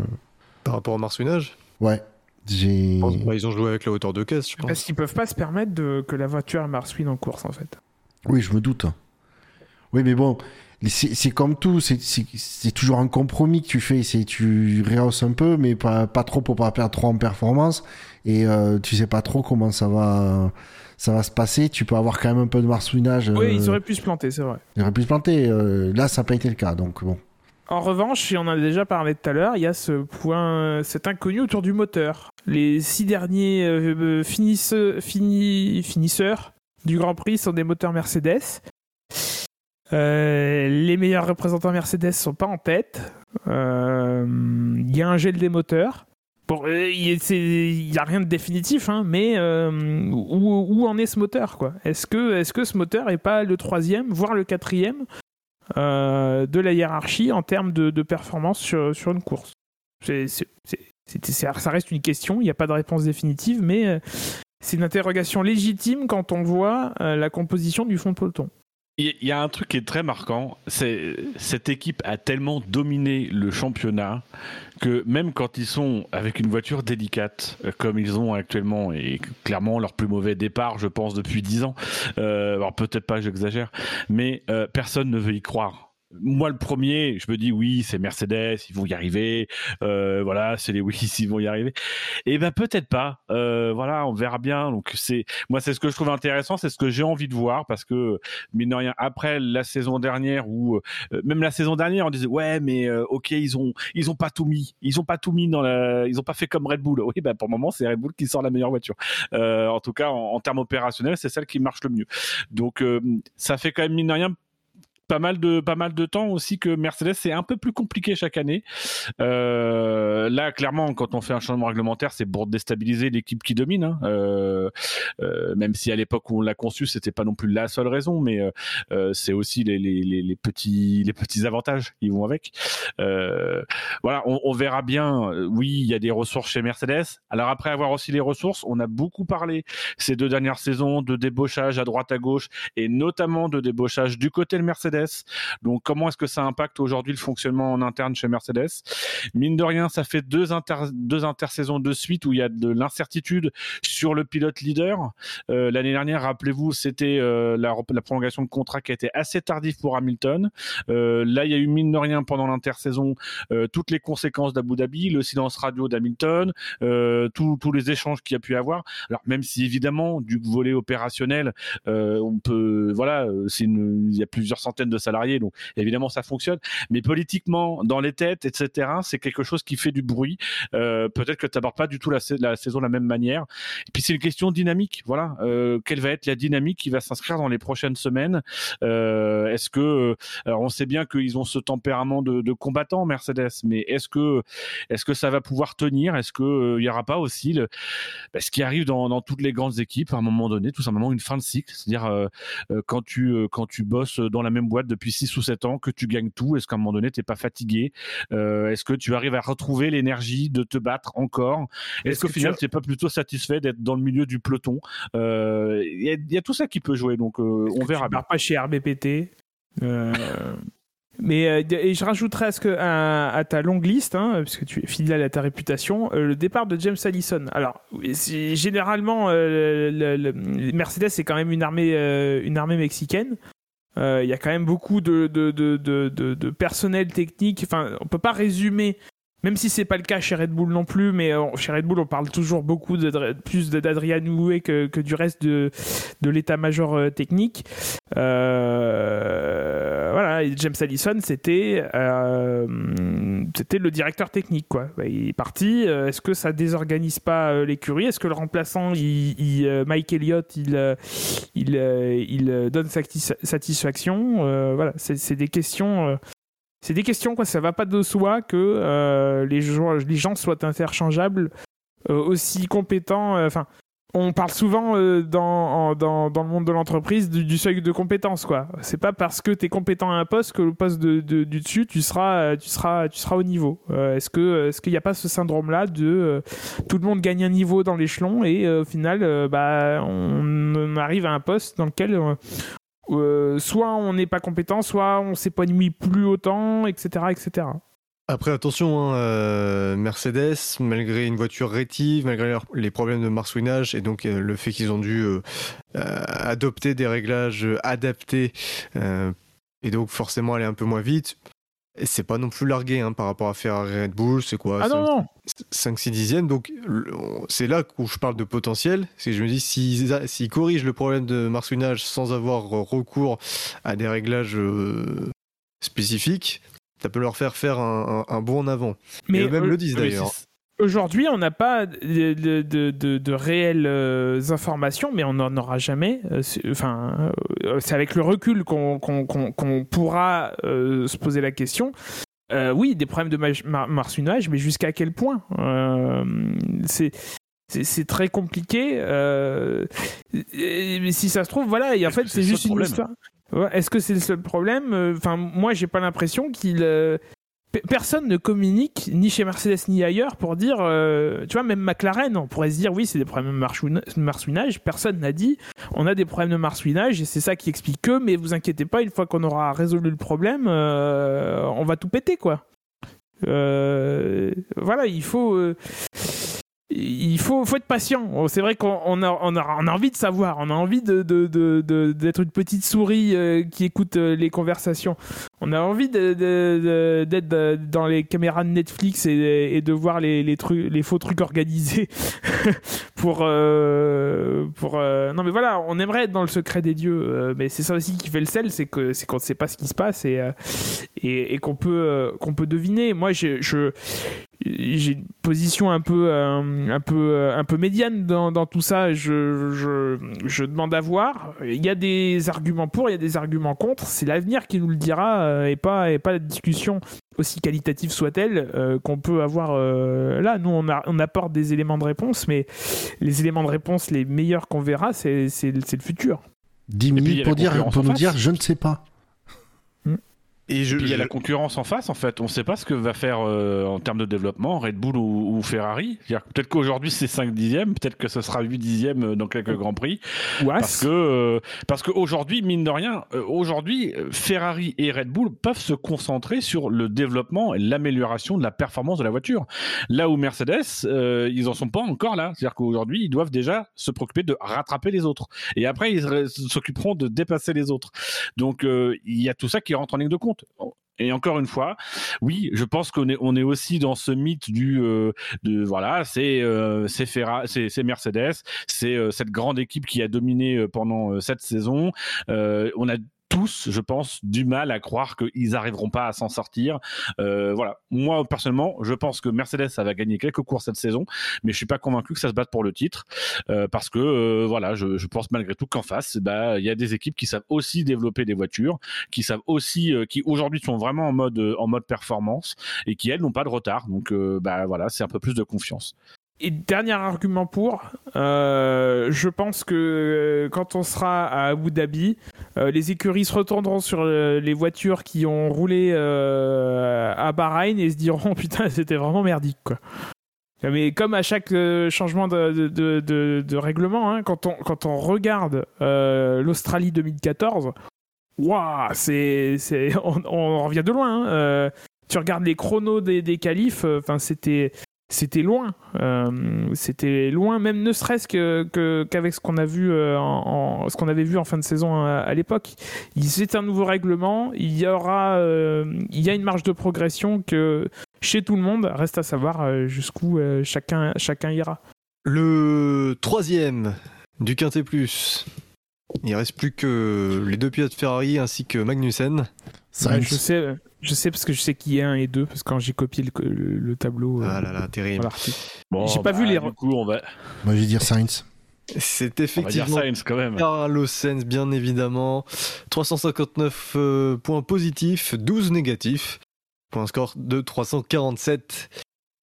Par rapport au marsouinage Ouais, j'ai. je pense- bah, Ils ont joué avec la hauteur de caisse, je Parce pense. qu'ils peuvent pas se permettre de, que la voiture marsouine en course, en fait. Oui, je me doute. Oui, mais bon, c'est comme tout, c'est toujours un compromis que tu fais. C'est tu rehausses un peu, mais pas, pas trop pour pas perdre trop en performance. Et euh, tu sais pas trop comment ça va ça va se passer. Tu peux avoir quand même un peu de marsouinage. Oui, ils euh, auraient pu se planter, c'est vrai. Ils auraient pu se planter. euh, là, ça n'a pas été le cas, donc bon. En revanche, et on en a déjà parlé tout à l'heure, il y a ce point, cet inconnu autour du moteur. Les six derniers euh, finisse- fini- finisseurs du Grand Prix sont des moteurs Mercedes. Euh, les meilleurs représentants Mercedes sont pas en tête. Euh, Il y a un gel des moteurs. Bon, euh, il n'y a rien de définitif, hein, mais euh, où, en est ce moteur Est-ce que, est que ce moteur est pas le troisième, voire le quatrième euh, de la hiérarchie en termes de, performance sur, une course? Ça reste une question, il n'y a pas de réponse définitive, mais c'est une interrogation légitime quand on voit la composition du fond de peloton. Il y a un truc qui est très marquant, c'est cette équipe a tellement dominé le championnat que même quand ils sont avec une voiture délicate euh, comme ils ont actuellement et clairement leur plus mauvais départ, je pense depuis 10 ans. euh, alors peut-être pas, j'exagère, mais euh, personne ne veut y croire. Moi, le premier, je me dis oui, c'est Mercedes, ils vont y arriver. euh, voilà, c'est les Willis, ils vont y arriver. Et ben peut-être pas. Euh, voilà, on verra bien. Donc c'est moi, c'est ce que je trouve intéressant, c'est ce que j'ai envie de voir parce que mine de rien, après la saison dernière ou euh, même la saison dernière, on disait ouais, mais ok, ils ont ils ont pas tout mis, ils ont pas tout mis dans la, ils ont pas fait comme Red Bull. [LAUGHS] Oui, bah pour le moment, c'est Red Bull qui sort la meilleure voiture. En tout cas, en, en termes opérationnels, c'est celle qui marche le mieux. Donc ça fait quand même mine de rien pas mal de pas mal de temps aussi que Mercedes c'est un peu plus compliqué chaque année. Euh, là clairement quand on fait un changement réglementaire c'est pour déstabiliser l'équipe qui domine. hein. Euh, euh, même si à l'époque où on l'a conçu c'était pas non plus la seule raison, mais euh, euh, c'est aussi les, les, petits les petits avantages qui vont avec. Voilà on, verra bien. Oui il y a des ressources chez Mercedes. Alors après avoir aussi les ressources on a beaucoup parlé ces deux dernières saisons de débauchage à droite à gauche et notamment de débauchage du côté de Mercedes. Donc comment est-ce que ça impacte aujourd'hui le fonctionnement en interne chez Mercedes? Mine de rien, ça fait deux, inter deux intersaisons de suite où il y a de l'incertitude sur le pilote leader. Euh, L'année dernière, rappelez-vous, c'était euh, la, prolongation de contrat qui a été assez tardive pour Hamilton. Euh, là, il y a eu mine de rien pendant l'intersaison toutes les conséquences d'Abu Dhabi, le silence radio d'Hamilton, tous les échanges qu'il y a pu avoir. Alors même si évidemment du volet opérationnel, on peut, voilà, il y a plusieurs centaines de salariés, donc évidemment ça fonctionne. Mais politiquement, dans les têtes, etc., c'est quelque chose qui fait du bruit. Euh, Peut-être que tu n'abordes pas du tout la, sa- la saison de la même manière. Et puis c'est une question dynamique. Voilà, euh, quelle va être la dynamique qui va s'inscrire dans les prochaines semaines? Euh, Est-ce que, alors on sait bien qu'ils ont ce tempérament de, de combattant Mercedes, mais est-ce que, est-ce que ça va pouvoir tenir? Est-ce que il y aura pas aussi bah, ce qui arrive dans, toutes les grandes équipes à un moment donné, tout simplement une fin de cycle, c'est-à-dire quand tu quand tu bosses dans la même boîte depuis 6 ou 7 ans, que tu gagnes tout, est-ce qu'à un moment donné t'es pas fatigué Euh, Est-ce que tu arrives à retrouver l'énergie de te battre encore Est-ce qu'au que final tu- tu n'es pas plutôt satisfait d'être dans le milieu du peloton Euh, Il y, a- il y a tout ça qui peut jouer, donc euh, on verra Tu bien. pas chez RBPT. Euh, Mais euh, et je rajouterais à, ce que, à, à ta longue liste, hein, parce que tu es fidèle à ta réputation, euh, le départ de James Allison. Alors, généralement, euh, le- le- le- Mercedes c'est quand même une armée, euh, une armée mexicaine. Euh, Il y a quand même beaucoup de, de, de, de, de- de personnel technique. Enfin, on peut pas résumer, même si c'est pas le cas chez Red Bull non plus, mais euh, chez Red Bull on parle toujours beaucoup de, plus d'Adrian Newey que, que du reste de, de l'état-major euh, technique. Euh, voilà, et James Allison, c'était euh, c'était le directeur technique, quoi. Bah, Il est parti. euh, Est-ce que ça désorganise pas l'écurie? Est-ce que le remplaçant, il, il, Mike Elliott, il il, il donne satis- satisfaction? Euh, Voilà, c'est des questions. C'est des questions quoi, ça va pas de soi que euh, les, gens, soient interchangeables, euh, aussi compétents. euh, Enfin, on parle souvent dans, dans, dans le monde de l'entreprise du, seuil de compétence quoi. C'est pas parce que tu es compétent à un poste que le poste de, du dessus tu seras tu seras tu seras au niveau. Est-ce que est-ce qu'il n'y a pas ce syndrome là de tout le monde gagne un niveau dans l'échelon et au final bah on, arrive à un poste dans lequel euh, soit on n'est pas compétent, soit on s'épanouit plus autant, etc.. Après, attention, hein, euh, Mercedes, malgré une voiture rétive, malgré les problèmes de marsouinage et donc euh, le fait qu'ils ont dû adopter des réglages adaptés et donc forcément aller un peu moins vite. C'est pas non plus largué hein, par rapport à Ferrari Red Bull, c'est quoi Ah non, non 5-6 dixièmes, donc c'est là où je parle de potentiel, c'est que je me dis s'ils s'ils corrigent le problème de marsouinage sans avoir recours à des réglages euh, spécifiques, ça peut leur faire faire un, un- un bond en avant. Mais Et eux-mêmes euh, le disent d'ailleurs. Aujourd'hui, on n'a pas de, de, de, de- de réelles euh, informations, mais on n'en aura jamais. Euh, c'est- Enfin, euh, c'est avec le recul qu'on qu'on- qu'on- qu'on pourra euh, se poser la question. Euh, oui, des problèmes de mar- marsouinage, mais jusqu'à quel point Euh, C'est c'est- c'est très compliqué. euh, mais si ça se trouve, voilà, et en Est-ce fait, c'est juste une problème? histoire. Est-ce que c'est le seul problème? Enfin, moi, j'ai pas l'impression qu'il. Pe- Personne ne communique, ni chez Mercedes ni ailleurs, pour dire, euh, tu vois, même McLaren, on pourrait se dire, oui, c'est des problèmes de marsouina- marsouinage. Personne n'a dit, on a des problèmes de marsouinage et c'est ça qui explique que, mais vous inquiétez pas, une fois qu'on aura résolu le problème, euh, on va tout péter, quoi. Euh, voilà, il faut. Euh, il faut, être patient. Oh, C'est vrai qu'on on a, envie de savoir, on a envie d'être une petite souris euh, qui écoute euh, les conversations. On a envie d'être de- dans les caméras de Netflix et, de voir les, faux trucs organisés [LAUGHS] pour. euh, euh, Non, mais voilà, on aimerait être dans le secret des dieux, euh, mais c'est ça aussi qui fait le sel, c'est, qu'on ne sait pas ce qui se passe et, euh, qu'on, peut, euh, deviner. Moi, je, j'ai une position un peu, euh, un peu, euh, un peu médiane dans, dans tout ça. Je, je, je demande à voir. Il y a des arguments pour, il y a des arguments contre. C'est l'avenir qui nous le dira euh, et pas, et pas la discussion aussi qualitative soit-elle euh, qu'on peut avoir euh, là. Nous, on, a- on apporte des éléments de réponse, mais les éléments de réponse les meilleurs qu'on verra, c'est, c'est, c'est le futur. 10 puis, il y minutes pour, dire, pour nous face. dire je ne sais pas. Et je, Puis il y a je- la concurrence en face, en fait. On ne sait pas ce que va faire euh, en termes de développement Red Bull ou, ou Ferrari. Peut-être qu'aujourd'hui c'est 5 dixièmes, peut-être que ce sera 8 dixièmes euh, dans quelques grands prix. Ouais, Parce que euh, parce qu'aujourd'hui, mine de rien, euh, aujourd'hui, Ferrari et Red Bull peuvent se concentrer sur le développement et l'amélioration de la performance de la voiture. Là où Mercedes, euh, ils en sont pas encore là. C'est-à-dire qu'aujourd'hui, ils doivent déjà se préoccuper de rattraper les autres. Et après, ils s'occuperont de dépasser les autres. Donc, euh, il y a tout ça qui rentre en ligne de compte. Et encore une fois, oui, je pense qu'on est aussi dans ce mythe du euh, de voilà, c'est euh, c'est Mercedes, c'est euh, cette grande équipe qui a dominé euh, pendant cette saison. On a tous, je pense, du mal à croire qu'ils n'arriveront pas à s'en sortir. Euh, voilà. Moi, personnellement, je pense que Mercedes, ça va gagner quelques courses cette saison, mais je suis pas convaincu que ça se batte pour le titre, euh, parce que euh, voilà, je, pense malgré tout qu'en face, bah, il y a des équipes qui savent aussi développer des voitures, qui savent aussi, qui aujourd'hui sont vraiment en mode en mode performance et qui elles n'ont pas de retard. Donc, bah voilà, c'est un peu plus de confiance. Et dernier argument pour, euh, je pense que euh, quand on sera à Abu Dhabi, euh, les écuries se retourneront sur les voitures qui ont roulé à Bahreïn et se diront [LAUGHS] putain c'était vraiment merdique quoi. Mais comme à chaque changement de, règlement, hein, quand, on, regarde l'Australie 2014, waouh, c'est, [LAUGHS] on, revient de loin. hein. Tu regardes les chronos des, des qualifs, enfin c'était c'était loin. Euh, c'était loin, même ne serait-ce que, que- qu'avec ce qu'on a vu euh, en, en- ce qu'on avait vu en fin de saison à, à l'époque. C'est un nouveau règlement. Il y aura, euh, il y a une marge de progression que chez tout le monde reste à savoir euh, jusqu'où euh, chacun chacun ira. Le troisième du Quintet Plus. Il reste plus que les deux pilotes Ferrari ainsi que Magnussen. Ça je sais, je sais parce que je sais qui est un et deux parce que quand j'ai copié le, le- le tableau. euh, Ah là là, terrible. Bon, J'ai pas vu les- Du coup, on va, Moi, je vais dire Sainz. C'est on va dire effectivement Sainz quand même. Carlos Sainz, bien évidemment. 359 euh, points positifs, 12 négatifs. Pour un score de 347.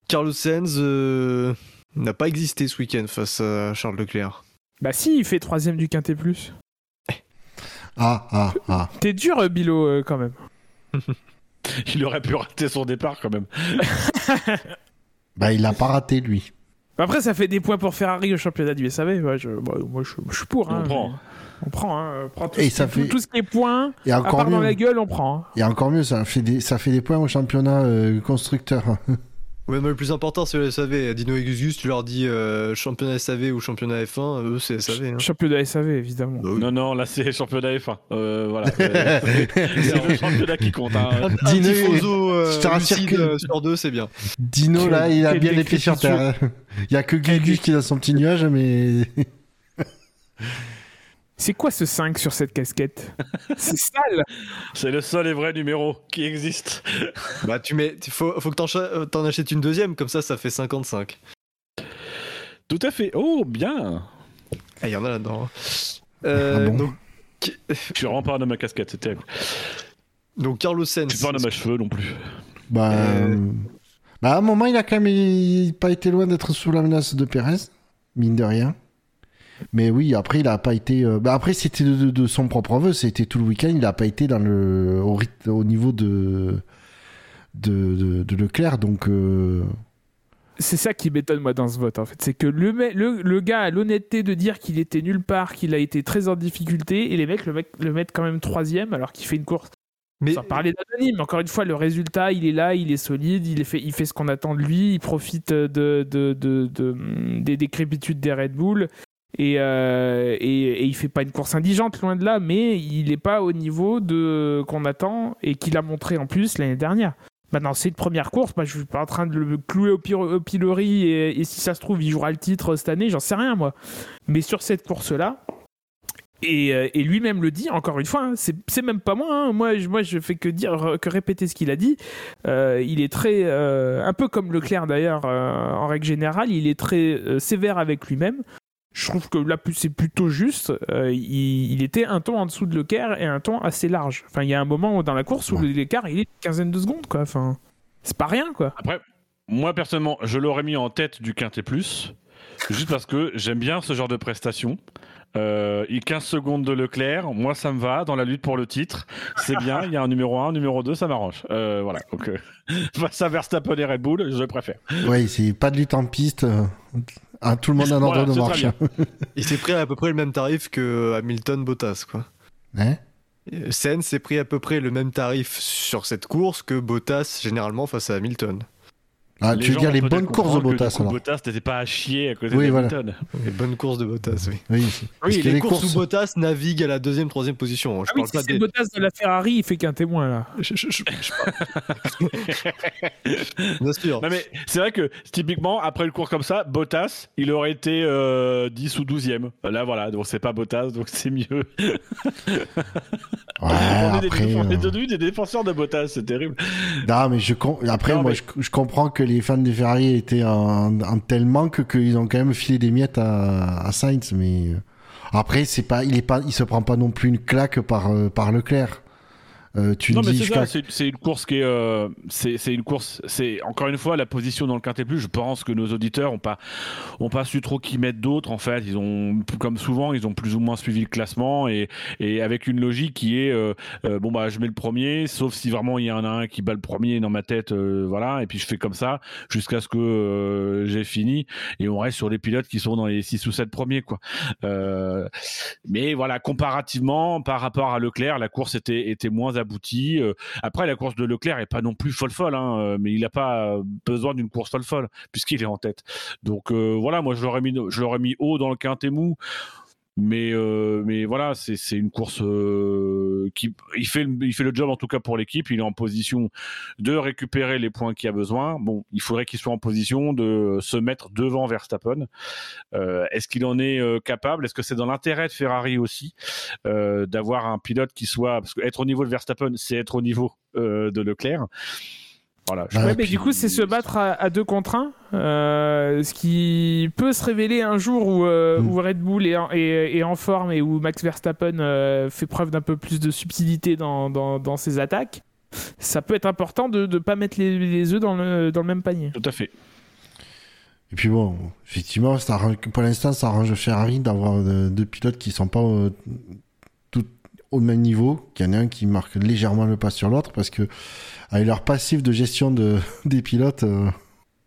Carlos Sainz euh, n'a pas existé ce week-end face à Charles Leclerc. Bah si, il fait troisième du quintet plus. Ah, ah, ah. T'es dur, Bilo, euh, quand même. [LAUGHS] Il aurait pu rater son départ quand même. [LAUGHS] Bah, il l'a pas raté, lui. Après, ça fait des points pour Ferrari au championnat du SAV. Ouais, je, bah, moi, je, je suis pour. On hein, prend. mais- On prend. Hein, on prend tout, Et ce ça qui, fait- tout, ce qui est points. Et À encore dans mieux. la gueule, on prend. hein. Et encore mieux, ça fait des, ça fait des points au championnat euh, constructeur. [LAUGHS] Ouais, mais le plus important, c'est le SAV. Dino et Gus Gus, tu leur dis euh, championnat SAV ou championnat F1, eux, c'est SAV. Hein. Championnat SAV, évidemment. Bah oui. Non, non, là c'est championnat F1. Euh, voilà. [LAUGHS] C'est le championnat qui compte. Hein. Un, un Dino, tifoso euh, lucide, que- euh, sur deux, c'est bien. Dino, là, il a bien les pieds sur terre. Il y a que Gugus qui a son petit nuage, mais. [LAUGHS] C'est quoi ce 5 sur cette casquette [LAUGHS] C'est sale C'est le seul et vrai numéro qui existe. Bah, tu mets, faut, faut que t'en, euh, t'en achètes une deuxième, comme ça, ça fait 55. Tout à fait. Oh, bien. Ah, il y en a là-dedans. Euh, Ah bon donc, Je suis vraiment pas un homme à casquette, c'était terrible. donc, Carlos Sainz. Suis pas un homme à cheveux non plus. Bah, Euh. euh, bah, à un moment, il a quand même il- pas été loin d'être sous la menace de Perez, mine de rien. Mais oui, après, il a pas été. euh, Bah, après, c'était de, de- de son propre aveu, c'était tout le week-end. Il a pas été dans le au, niveau de de, de, de Leclerc, donc. euh, C'est ça qui m'étonne moi dans ce vote en fait. C'est que le, le, le gars a l'honnêteté de dire qu'il était nulle part, qu'il a été très en difficulté, et les mecs le, mec, le mettent quand même troisième alors qu'il fait une course. Mais Sans parler d'anonyme, encore une fois, le résultat, il est là, il est solide, il, est fait, il fait ce qu'on attend de lui, il profite de, de, de- de- des décrépitudes des Red Bull. Et, euh, et, il fait pas une course indigente, loin de là, mais il n'est pas au niveau de qu'on attend et qu'il a montré en plus l'année dernière. Maintenant, c'est une première course, moi je suis pas en train de le clouer au, pilori et, si ça se trouve, il jouera le titre cette année, j'en sais rien moi. Mais sur cette course-là, et, euh, et lui-même le dit, encore une fois, hein, c'est même pas moi, hein. moi, je, moi je fais que dire, que répéter ce qu'il a dit. Euh, il est très, euh, un peu comme Leclerc d'ailleurs, en règle générale, il est très sévère avec lui-même. Je trouve que là, c'est plutôt juste. Euh, il, il était un ton en dessous de Leclerc et un ton assez large. Enfin, il y a un moment dans la course où Ouais. l'écart, il est une quinzaine de secondes, quoi. Enfin, c'est pas rien, quoi. Après, moi personnellement, je l'aurais mis en tête du Quintet Plus, juste parce que j'aime bien ce genre de prestation. Euh, il 15 secondes de Leclerc, moi ça me va dans la lutte pour le titre. C'est bien, il y a un numéro 1, un numéro 2, ça m'arrange. Euh, voilà, donc euh, [LAUGHS] face à Verstappen et Red Bull, je préfère. Ouais, c'est pas de lutte en piste. Euh, ah, tout le monde a un ordre Voilà, de marche. il s'est pris à peu près le même tarif que Hamilton Bottas, quoi. Hein? Euh, Sainz s'est pris à peu près le même tarif sur cette course que Bottas généralement face à Hamilton. Ah, tu veux dire les bonnes courses de Bottas alors Bottas n'était pas à chier à côté Oui, de voilà. Hamilton. Les bonnes courses de Bottas, oui. Oui, Oui, que les, les courses, courses. où Bottas navigue à la deuxième, troisième position. hein. Je Ah oui, parle si pas des. Bottas de la Ferrari, il fait qu'un témoin, là. Je- je- je- je- [LAUGHS] Bien sûr. Non mais c'est vrai que typiquement après le cours comme ça, Bottas, il aurait été euh, 10 ou 12e. Là voilà, donc c'est pas Bottas, donc c'est mieux. [LAUGHS] Ouais, on, est des, après. on est euh, devenu des défenseurs de Bottas, c'est terrible. Non, mais je com- après, Non, moi, mais- je comprends que les fans des Ferrari étaient en, en tel manque qu'ils ont quand même filé des miettes à, à Sainz, mais euh, après, c'est pas, il est pas, il se prend pas non plus une claque par euh, par Leclerc. Euh, tu non le mais dis c'est ça, une course qui est, euh, c'est c'est une course, c'est encore une fois la position dans le quintet plus. Je pense que nos auditeurs ont pas ont pas su trop qui mettre d'autres en fait. Ils ont comme souvent ils ont plus ou moins suivi le classement et et avec une logique qui est euh, euh, bon bah je mets le premier, sauf si vraiment il y en a un qui bat le premier dans ma tête, euh, voilà. Et puis je fais comme ça jusqu'à ce que euh, j'ai fini et on reste sur les pilotes qui sont dans les 6 ou 7 premiers quoi. Euh, mais voilà, comparativement, par rapport à Leclerc, la course était, était moins Euh, après, la course de Leclerc est pas non plus folle folle, hein, euh, mais il n'a pas besoin d'une course folle folle puisqu'il est en tête. Donc euh, voilà, moi je l'aurais mis, mis haut dans le quintet mou. Mais, euh, mais voilà, c'est une course euh, qui il fait, le- il fait le job en tout cas pour l'équipe. Il est en position de récupérer les points qu'il a besoin. Bon, il faudrait qu'il soit en position de se mettre devant Verstappen. Euh, Est-ce qu'il en est capable? Est-ce que c'est dans l'intérêt de Ferrari aussi d'avoir un pilote qui soit parce que être au niveau de Verstappen, c'est être au niveau de Leclerc. Voilà. je Ah, Ouais, pense mais du coup, c'est se battre à, à deux contre un, euh, ce qui peut se révéler un jour où, euh, Mm. où Red Bull est en, est- est en forme et où Max Verstappen euh, fait preuve d'un peu plus de subtilité dans, dans, dans ses attaques. Ça peut être important de ne pas mettre les, les œufs dans le, dans le même panier. Tout à fait. Et puis bon, effectivement, ça arrange- pour l'instant, ça arrange Ferrari d'avoir deux pilotes qui sont pas euh, au même niveau, qu'il y en a un qui marque légèrement le pas sur l'autre, parce que avec leur passif de gestion de, [LAUGHS] des pilotes, euh,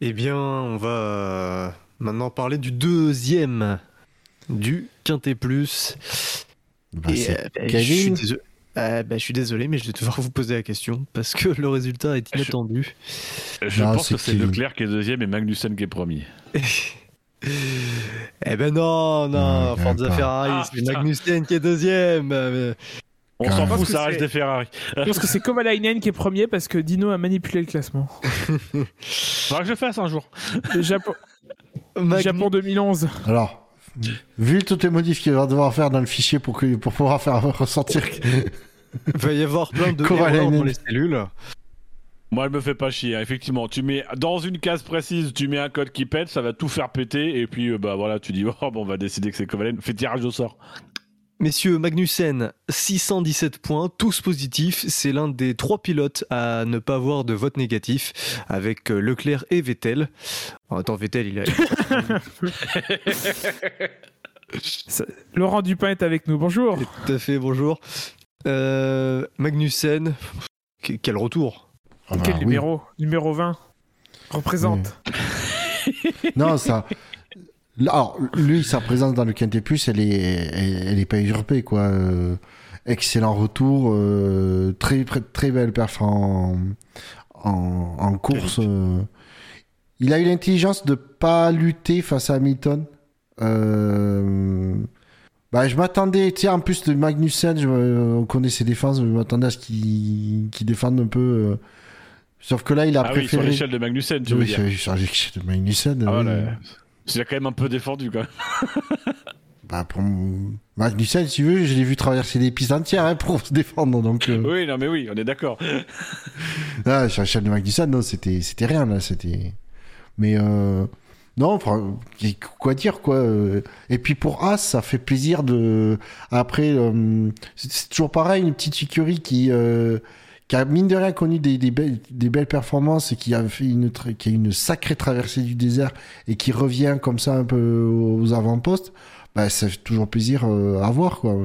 Eh bien, on va euh, maintenant parler du deuxième du Quintet Plus. bah, Et, euh, bah, je, suis Kevin. désolé, euh, bah, je suis désolé, mais je vais devoir vous poser la question parce que le résultat est inattendu. Je Non, pense que c'est Leclerc qui est deuxième et Magnussen qui est premier. [LAUGHS] Eh ben non, non, Forza. Ferrari, Ah, c'est. Magnussen qui est deuxième. On s'en fout, Parce que ça reste c'est- des Ferrari. Je pense que c'est Kovalainen qui est premier parce que Dino a manipulé le classement. [LAUGHS] Faudra que je le fasse un jour. Le Japon, Magnu- Japon 2011. Alors, vu toutes les modifs qu'il va devoir faire dans le fichier pour, que, pour pouvoir faire ressortir. Il va y avoir plein de [LAUGHS] dans les cellules. Moi, elle me fait pas chier. hein. Effectivement, tu mets dans une case précise, tu mets un code qui pète, ça va tout faire péter. Et puis, euh, bah voilà, tu dis, [LAUGHS] oh, bon, on va décider que c'est Kovalen. Fais tirage au sort. Messieurs, Magnussen, 617 points, tous positifs. C'est l'un des trois pilotes à ne pas avoir de vote négatif, avec euh, Leclerc et Vettel. Oh, attends, Vettel, il a. [LAUGHS] Ça- Laurent Dupin est avec nous. Bonjour. Tout à fait, bonjour. Euh, Magnussen, que- quel retour Ah bah Quel oui. numéro Numéro 20. Représente. Non, ça. Alors, lui, sa présence dans le Quintet Plus, elle est, elle, est pas usurpée, quoi. Euh, excellent retour, euh, très, très, belle perf en, en, en course. euh. Il a eu l'intelligence de pas lutter face à Hamilton. Euh, bah, je m'attendais, tu sais, en plus de Magnussen, je, on connaît ses défenses, je m'attendais à ce qu'il qu'il défende un peu. Sauf que là, il a Ah oui, sur préféré. l'échelle de Magnussen, tu veux Oui, dire. sur- sur l'échelle de Magnussen. Ah, oui. voilà. Il a quand même un peu défendu, quand [LAUGHS] même. Bah, pour Magnussen, si tu veux, je l'ai vu traverser des pistes entières hein, pour se défendre. Donc, euh, Oui, non, mais oui, on est d'accord. là, [LAUGHS] sur la chaîne de Magnussen, non, c'était, c'était rien, là, c'était. Mais, euh, non, enfin, quoi dire, quoi. euh. Et puis pour As, ça fait plaisir de. Après, euh, c'est c'est toujours pareil, une petite écurie qui. euh, qui a mine de rien connu des, belles, performances et qui a fait une, sacrée traversée du désert et qui revient comme ça un peu aux avant-postes, bah, ça fait toujours plaisir euh, à voir, quoi.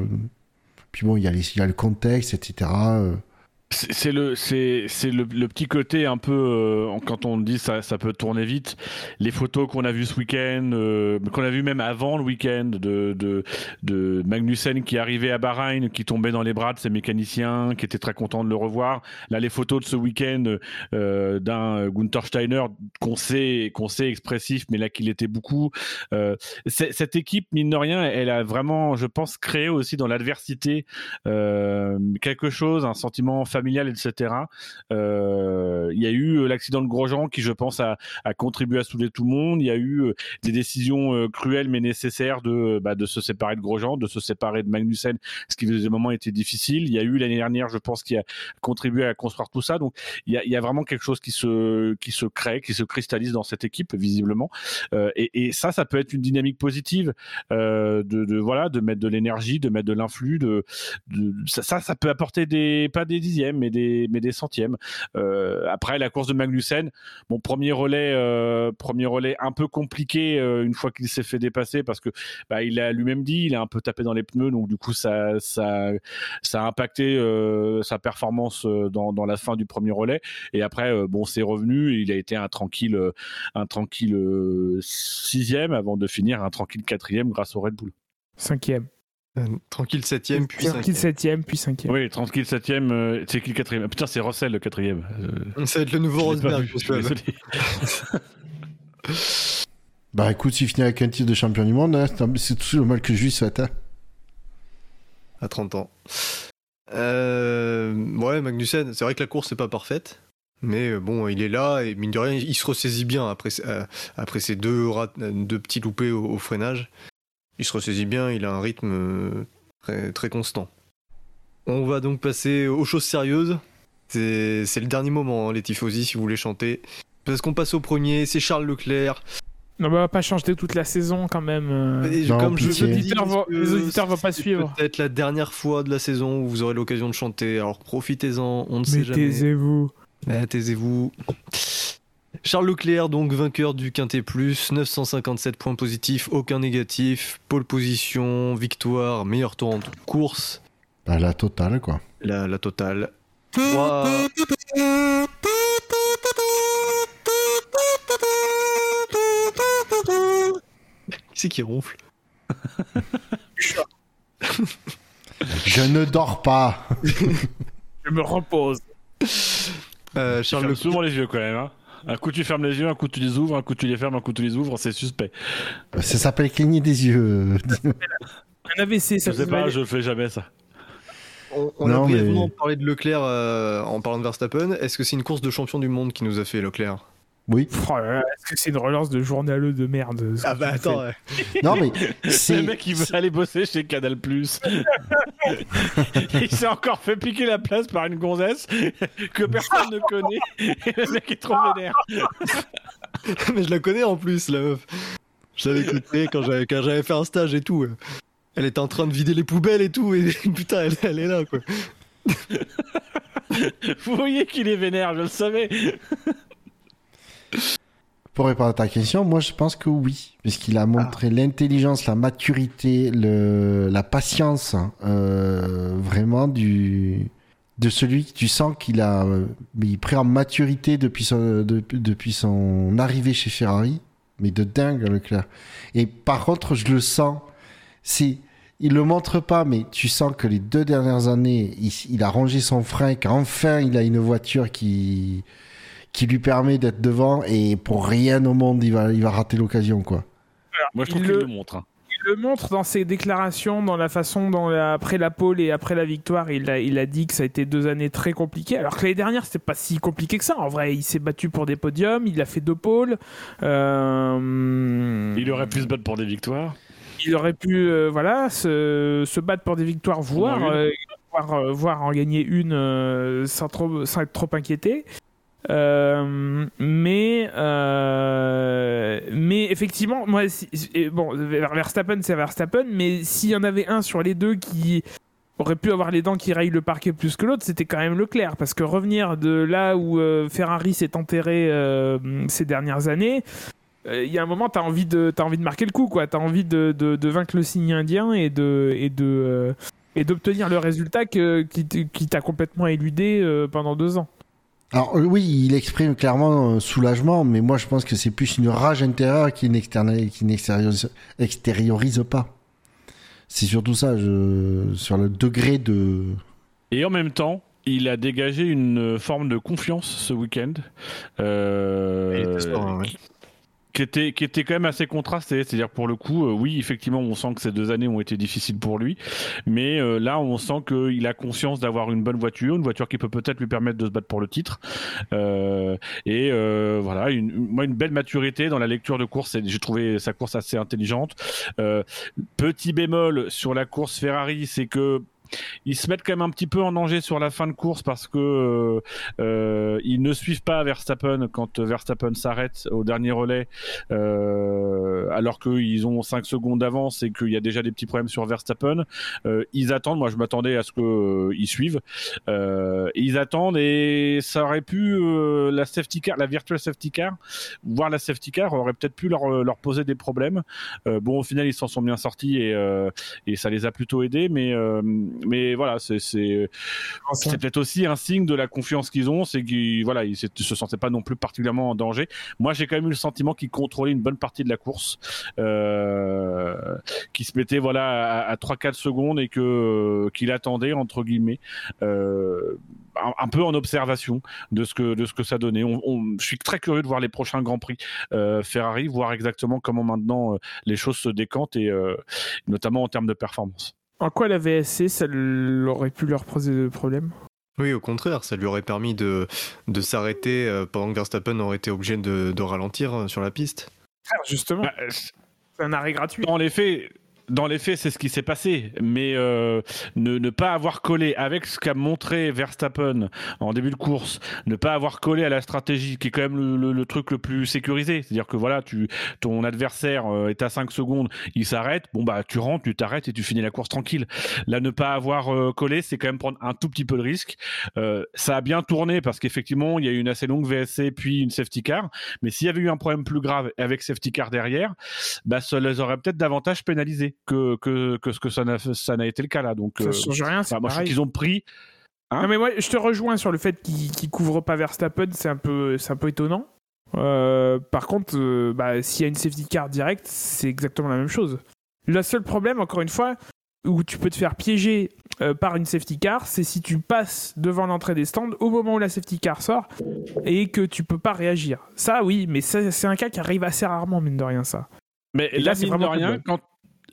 Puis bon, il y, il y a le contexte, etc. C'est le, c'est, le, le petit côté un peu, euh, quand on dit ça, ça peut tourner vite. Les photos qu'on a vues ce week-end, euh, qu'on a vues même avant le week-end, de, de, de Magnussen qui arrivait à Bahreïn, qui tombait dans les bras de ses mécaniciens, qui était très content de le revoir. Là, les photos de ce week-end euh, d'un Gunther Steiner qu'on sait, qu'on sait expressif, mais là qu'il était beaucoup. Euh, cette équipe, mine de rien, elle a vraiment, je pense, créé aussi dans l'adversité euh, quelque chose, un sentiment familial, etc. Euh, Il y a eu euh, l'accident de Grosjean qui, je pense, a, contribué à souder tout le monde. Il y a eu euh, des décisions cruelles mais nécessaires de, bah, de se séparer de Grosjean, de se séparer de Magnussen, ce qui, des moments, était difficile. Il y a eu l'année dernière, je pense, qui a contribué à construire tout ça. Donc, il y a, vraiment quelque chose qui se, crée, qui se cristallise dans cette équipe, visiblement. Et, ça, ça peut être une dynamique positive de, mettre de l'énergie, de mettre de l'influx, ça, ça peut apporter des pas des dixièmes, mais des centièmes. Euh, après la course de Magnussen, mon premier relais, euh, premier relais un peu compliqué euh, une fois qu'il s'est fait dépasser parce que bah, il a lui-même dit, il a un peu tapé dans les pneus, donc du coup ça ça a impacté sa performance dans, la fin du premier relais. Et après bon c'est revenu, il a été un tranquille un tranquille sixième avant de finir un tranquille quatrième grâce au Red Bull. Cinquième. Euh, Tranquille, septième, puis Tranquille cinquième. septième, puis cinquième. Oui, tranquille septième, euh, c'est qui le quatrième? Putain, c'est Russell le quatrième. Euh, Ça va être le nouveau Rosberg. je suis. [LAUGHS] Bah écoute, s'il finit avec un titre de champion du monde, hein, c'est- tout le mal que je lui souhaite. hein. à 30 ans. Euh, ouais, Magnussen, c'est vrai que la course n'est pas parfaite, mais euh, bon, il est là et mine de rien, il se ressaisit bien après, euh, après ces deux, deux petits loupés au, au freinage. Il se ressaisit bien, il a un rythme euh, très, très constant. On va donc passer aux choses sérieuses. C'est c'est le dernier moment, hein, les tifosi, si vous voulez chanter. Parce qu'on passe au premier, c'est Charles Leclerc. Non, bah, on va pas changer toute la saison quand même. euh. Et Non, comme je Les auditeurs vont- les auditeurs vont pas c'est suivre. Peut-être la dernière fois de la saison où vous aurez l'occasion de chanter. Alors profitez-en, on ne sait Mais jamais. taisez-vous. Mais taisez-vous. Charles Leclerc, donc vainqueur du Quintet Plus, 957 points positifs, aucun négatif, pole position, victoire, meilleur tour en course, Bah la totale, quoi. la, la totale. Qui c'est qui ronfle [LAUGHS] Je ne dors pas. [LAUGHS] Je me repose. Euh, Charles Charles Leclerc. souvent les yeux quand même. Hein. Un coup tu fermes les yeux, un coup tu les ouvres, un coup tu les fermes, un coup tu les ouvres, c'est suspect. Ça s'appelle cligner des yeux. Un AVC, ça Je sais pas, je fais jamais ça. On, on Non, a brièvement mais- parlé de Leclerc euh, en parlant de Verstappen. Est-ce que c'est une course de champion du monde qui nous a fait Leclerc? Oui. Oh Est-ce que c'est une relance de journaleux de merde Ah bah attends, ouais. Non, mais [LAUGHS] Le c'est. mec il veut aller bosser chez Canal+. [LAUGHS] il s'est encore fait piquer la place par une gonzesse que personne ne connaît. Et le mec est trop vénère. [LAUGHS] Mais je la connais en plus, la meuf. Je l'avais écoutée quand j'avais quand j'avais fait un stage et tout. Elle était en train de vider les poubelles et tout, et putain, elle, elle est là, quoi. Vous voyez qu'il est vénère, je le savais. [LAUGHS] Pour répondre à ta question, moi je pense que oui, puisqu'il a montré l'intelligence, la maturité, le, la patience, euh, vraiment du de celui que tu sens qu'il a, euh, mais il prend en maturité depuis son de- depuis son arrivée chez Ferrari, mais de dingue Leclerc. Et par contre, je le sens, c'est il le montre pas, mais tu sens que les deux dernières années, il, il a rangé son frein, qu'enfin il a une voiture qui qui lui permet d'être devant et pour rien au monde il va, il va rater l'occasion quoi. Moi je trouve Il qu'il le- le montre. hein. Il le montre dans ses déclarations, dans la façon dont la- après la pole et après la victoire, il a, il a dit que ça a été deux années très compliquées. Alors que l'année dernière, c'était pas si compliqué que ça. En vrai, il s'est battu pour des podiums, il a fait deux pôles. Euh, Il aurait pu se battre pour des victoires. il aurait pu euh, voilà se, se battre pour des victoires, voire, euh, voire, euh, voire en gagner une euh, sans, trop, sans être trop inquiété. Euh, mais euh, mais effectivement moi si- bon Ver- Verstappen c'est Verstappen mais s'il y en avait un sur les deux qui aurait pu avoir les dents qui rayent le parquet plus que l'autre c'était quand même Leclerc parce que revenir de là où euh, Ferrari s'est enterré ces dernières années il y a un moment, tu as envie de, t'as envie de marquer le coup, quoi. Tu as envie de, de, vaincre le signe indien et de, et de, et d'obtenir le résultat qui, qui t'a complètement éludé pendant deux ans. Alors euh, oui, il exprime clairement un soulagement, mais moi je pense que c'est plus une rage intérieure qui n'externe- qui n'extériorise extériorise pas. C'est surtout ça, je... sur le degré de. Et en même temps, il a dégagé une forme de confiance ce week-end. euh, qui était, qui était quand même assez contrasté. C'est-à-dire pour le coup, euh, oui, effectivement, on sent que ces deux années ont été difficiles pour lui, mais euh, là, on sent qu'il a conscience d'avoir une bonne voiture, une voiture qui peut peut-être lui permettre de se battre pour le titre. Euh, et voilà, moi, une belle maturité dans la lecture de course. J'ai trouvé sa course assez intelligente. Petit bémol sur la course Ferrari, c'est que ils se mettent quand même un petit peu en danger sur la fin de course parce que euh, euh, ils ne suivent pas Verstappen quand Verstappen s'arrête au dernier relais euh, alors qu'ils ont 5 secondes d'avance et qu'il y a déjà des petits problèmes sur Verstappen. Euh, ils attendent, moi je m'attendais à ce qu'ils suivent. Euh, ils attendent et ça aurait pu, euh, la safety car, la virtual safety car, voire la safety car aurait peut-être pu leur, leur poser des problèmes. Euh, bon, au final, ils s'en sont bien sortis et, euh, et ça les a plutôt aidés, mais, euh, mais voilà, c'est, c'est, c'est peut-être aussi un signe de la confiance qu'ils ont, c'est qu'ils voilà, ils se se sentaient pas non plus particulièrement en danger. Moi, j'ai quand même eu le sentiment qu'ils contrôlaient une bonne partie de la course, euh, qu'ils se mettaient voilà à, à 3-4 secondes et que qu'il attendait entre guillemets. Euh, un, un peu en observation de ce que de ce que ça donnait. On, on- je suis très curieux de voir les prochains grands prix euh, Ferrari, voir exactement comment maintenant euh, les choses se décantent et euh, notamment en termes de performance. En quoi la VSC, ça aurait pu leur poser de problème? Oui, au contraire, ça lui aurait permis de, de s'arrêter euh, pendant que Verstappen aurait été obligé de, de ralentir euh, sur la piste. Justement, Bah, c'est un arrêt gratuit. Dans les faits, dans les faits, c'est ce qui s'est passé. Mais euh, ne, pas avoir collé avec ce qu'a montré Verstappen en début de course, ne pas avoir collé à la stratégie, qui est quand même le, le- le truc le plus sécurisé. C'est-à-dire que voilà, tu, ton adversaire euh, est à 5 secondes, il s'arrête, bon bah tu rentres, tu t'arrêtes et tu finis la course tranquille. Là, ne pas avoir euh, collé, c'est quand même prendre un tout petit peu de risque. Euh, ça a bien tourné parce qu'effectivement, il y a eu une assez longue VSC puis une safety car. Mais s'il y avait eu un problème plus grave avec safety car derrière, bah, ça les aurait peut-être davantage pénalisés que, que, que ce que ça n'a, ça n'a été le cas là. Donc, Ça euh, change rien, c'est bah, moi, je trouve qu'ils ont pris. Hein non mais moi, je te rejoins sur le fait qu'ils qu'ils couvrent pas Verstappen, c'est un peu, c'est un peu étonnant. Euh, par contre, euh, bah, s'il y a une safety car directe, c'est exactement la même chose. Le seul problème, encore une fois, où tu peux te faire piéger euh, par une safety car, c'est si tu passes devant l'entrée des stands au moment où la safety car sort et que tu peux pas réagir. Ça, oui, mais ça, c'est un cas qui arrive assez rarement, mine de rien, ça. Mais Et là, là, c'est mine de vraiment rien, quand,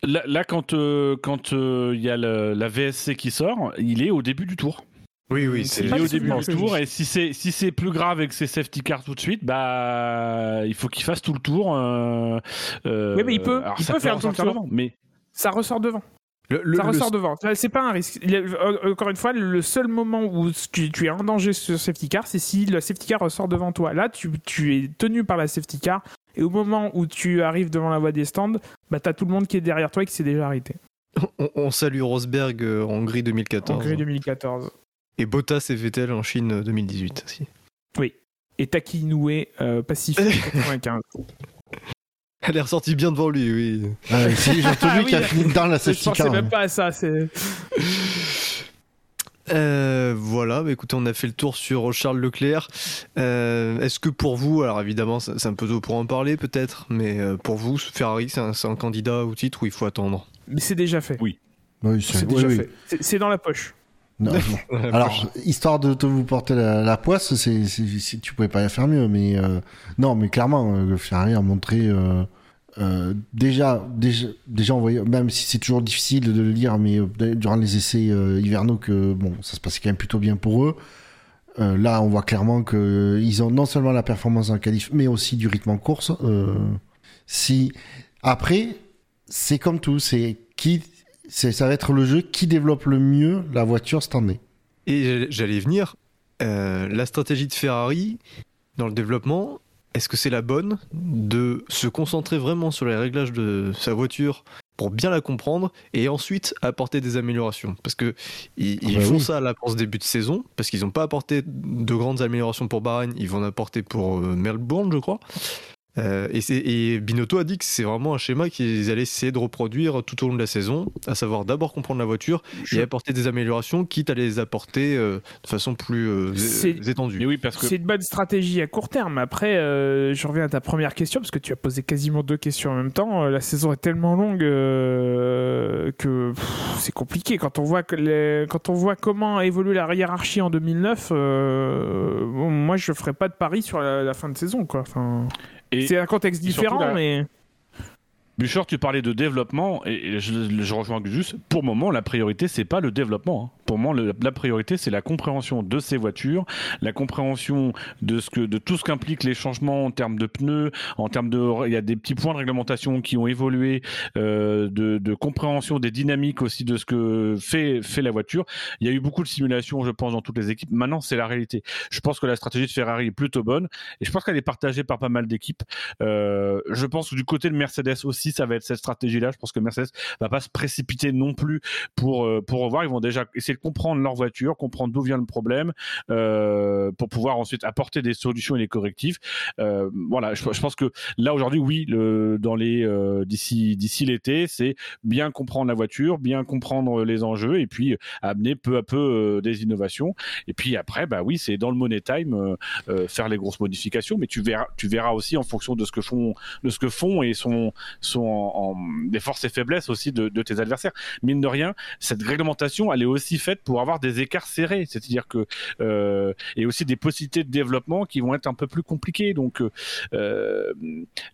là, là, quand euh, quand euh, il y a le- la VSC qui sort, il est au début du tour. Oui, oui, C'est est au le début du tour et si c'est si c'est plus grave avec ses safety cars tout de suite, bah il faut qu'il fasse tout le tour. euh, Oui, mais il peut- alors il peut faire tout le tour. devant, mais Ça ressort devant. Le, le- ça le- ressort devant. Ça, C'est pas un risque. Il y a- encore une fois, le seul moment où tu, tu es en danger sur safety car, c'est si le safety car ressort devant toi. Là, tu, tu es tenu par la safety car. Et au moment où tu arrives devant la voie des stands, bah, t'as tout le monde qui est derrière toi et qui s'est déjà arrêté. on, on salue Rosberg euh, en Hongrie En 2014. gré 2014. Et Bottas et Vettel en Chine euh, 2018 aussi. Et Taki Inoue, euh, Pacifique [LAUGHS] 95. Elle est ressortie bien devant lui, oui. Ouais, c'est surtout Ah lui qui a oui. fini dans la Je pensais même pas à ça. C'est... Euh, voilà, bah écoutez, on a fait le tour sur Charles Leclerc. Euh, Est-ce que pour vous, alors évidemment, c'est un peu tôt pour en parler peut-être, mais euh, pour vous, Ferrari, c'est un, candidat au titre où il faut attendre? Mais c'est déjà fait. Oui, C'est c'est oui, déjà oui. fait. C'est, dans la poche. Non, non. [LAUGHS] Alors, histoire de te vous porter la, la poisse, c'est, tu pouvais pas faire mieux, mais euh, non, mais clairement, Ferrari a montré euh, déjà, déjà, déjà, même si c'est toujours difficile de le lire, mais euh, durant les essais euh, hivernaux, que bon, ça se passait quand même plutôt bien pour eux. Là, on voit clairement que ils ont non seulement la performance en qualif, mais aussi du rythme en course. Si après, c'est comme tout, c'est qui, ça va être le jeu qui développe le mieux la voiture cette année. Et j'allais- venir, la stratégie de Ferrari dans le développement, est-ce que c'est la bonne de se concentrer vraiment sur les réglages de sa voiture pour bien la comprendre et ensuite apporter des améliorations? Parce que ils, ils bah font oui. ça à la ce début de saison, parce qu'ils n'ont pas apporté de grandes améliorations pour Bahreïn, ils vont en apporter pour euh, Melbourne, je crois. Euh, et, et Binotto a dit que c'est vraiment un schéma qu'ils allaient essayer de reproduire tout au long de la saison, à savoir d'abord comprendre la voiture et apporter des améliorations, quitte à les apporter euh, de façon plus euh, étendue. mais oui parce que C'est une bonne stratégie à court terme. Après, euh, je reviens à ta première question, parce que tu as posé quasiment deux questions en même temps. La saison est tellement longue euh, que c'est compliqué. Quand on, voit que les- quand on voit comment évolue la hiérarchie en 2009, euh, bon, moi je ferais pas de pari sur la, la fin de saison. Quoi. Enfin, Et- c'est un contexte différent, la- mais Bouchard, tu parlais de développement et, je, je rejoins juste. Pour le moment, la priorité c'est pas le développement. Pour moi, la priorité c'est la compréhension de ces voitures, la compréhension de ce que, de tout ce qu'impliquent les changements en termes de pneus, en termes de, il y a des petits points de réglementation qui ont évolué, euh, de, compréhension des dynamiques aussi de ce que fait fait la voiture. Il y a eu beaucoup de simulations, je pense, dans toutes les équipes. Maintenant, c'est la réalité. Je pense que la stratégie de Ferrari est plutôt bonne et je pense qu'elle est partagée par pas mal d'équipes. Euh, je pense que du côté de Mercedes aussi, ça va être cette stratégie-là. Je pense que Mercedes va pas se précipiter non plus pour euh, pour revoir. Ils vont déjà essayer comprendre leur voiture, comprendre d'où vient le problème, euh, pour pouvoir ensuite apporter des solutions et des correctifs. Euh, voilà, je, pense que là aujourd'hui, oui, dans les euh, d'ici d'ici l'été, c'est bien comprendre la voiture, bien comprendre les enjeux et puis amener peu à peu des innovations. Et puis après, bah oui, c'est dans le money time faire les grosses modifications, mais tu verras, tu verras aussi en fonction de ce que font, de ce que font et sont, sont des forces et faiblesses aussi de, de tes adversaires. Mine de rien, cette réglementation, elle est aussi faite pour avoir des écarts serrés, c'est-à-dire que euh, et aussi des possibilités de développement qui vont être un peu plus compliquées. Donc, euh,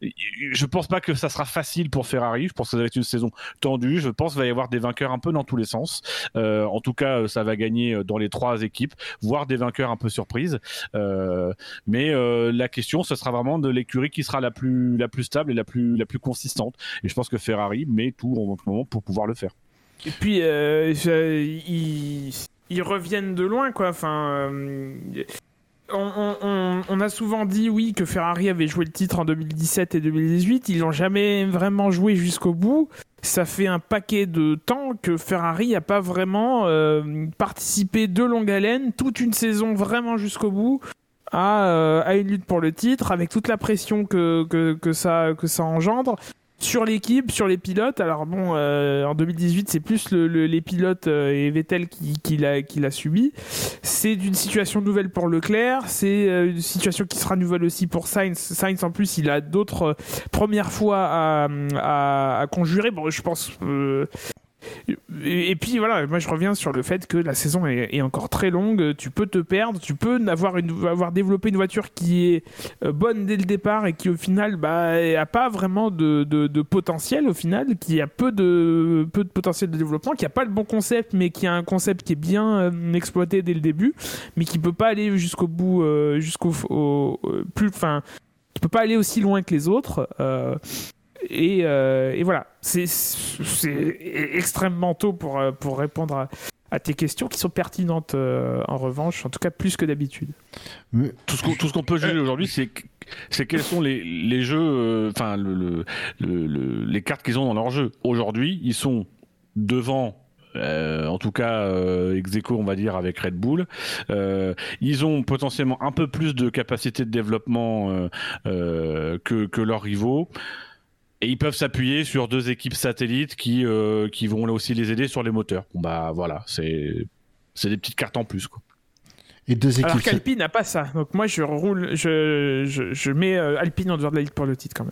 je pense pas que ça sera facile pour Ferrari. Je pense que ça va être une saison tendue. Je pense qu'il va y avoir des vainqueurs un peu dans tous les sens. Euh, en tout cas, ça va gagner dans les trois équipes, voire des vainqueurs un peu surprises. Euh, mais la question, ce sera vraiment de l'écurie qui sera la plus, stable et la plus, consistante. Et je pense que Ferrari met tout en moment pour pouvoir le faire. Et puis, euh, ils, reviennent de loin, quoi. Enfin, euh, on, a souvent dit, oui, que Ferrari avait joué le titre en 2017 et 2018. Ils n'ont jamais vraiment joué jusqu'au bout. Ça fait un paquet de temps que Ferrari n'a pas vraiment euh, participé de longue haleine, toute une saison vraiment jusqu'au bout. À, euh, une lutte pour le titre, avec toute la pression que ça engendre sur l'équipe, sur les pilotes. Alors bon, euh, en 2018, c'est plus le- le- les pilotes euh, et Vettel qui, qui l'a subi. C'est une situation nouvelle pour Leclerc. C'est euh, une situation qui sera nouvelle aussi pour Sainz. Sainz en plus, il a d'autres euh, premières fois à, à, à conjurer. Bon, je pense. Et, puis voilà, moi je reviens sur le fait que la saison est, encore très longue. Tu peux te perdre, tu peux avoir, une, avoir développé une voiture qui est euh, bonne dès le départ et qui au final bah, a pas vraiment de, de, potentiel au final, qui a peu de, peu de potentiel de développement, qui a pas le bon concept, mais qui a un concept qui est bien euh, exploité dès le début, mais qui peut pas aller jusqu'au bout, euh, jusqu'au au- au- plus, enfin, qui peut pas aller aussi loin que les autres. Et, euh, et voilà, c'est extrêmement tôt pour, euh, pour répondre à, tes questions qui sont pertinentes euh, en revanche, en tout cas plus que d'habitude. Tout ce qu'on peut juger aujourd'hui, c'est c'est quels sont les, jeux, enfin le, le- le- le- les cartes qu'ils ont dans leur jeu. Aujourd'hui, ils sont devant. euh, en tout cas, ex on va dire, avec Red Bull. Ils ont potentiellement un peu plus de capacité de développement que leurs rivaux. Et ils peuvent s'appuyer sur deux équipes satellites qui, euh, qui vont là aussi les aider sur les moteurs. Bon, bah voilà, c'est c'est des petites cartes en plus. Quoi. Et deux Alors équipes. qu'Alpine n'a pas ça. Donc moi je roule, je, je, je mets euh, Alpine en dehors de la ligue pour le titre quand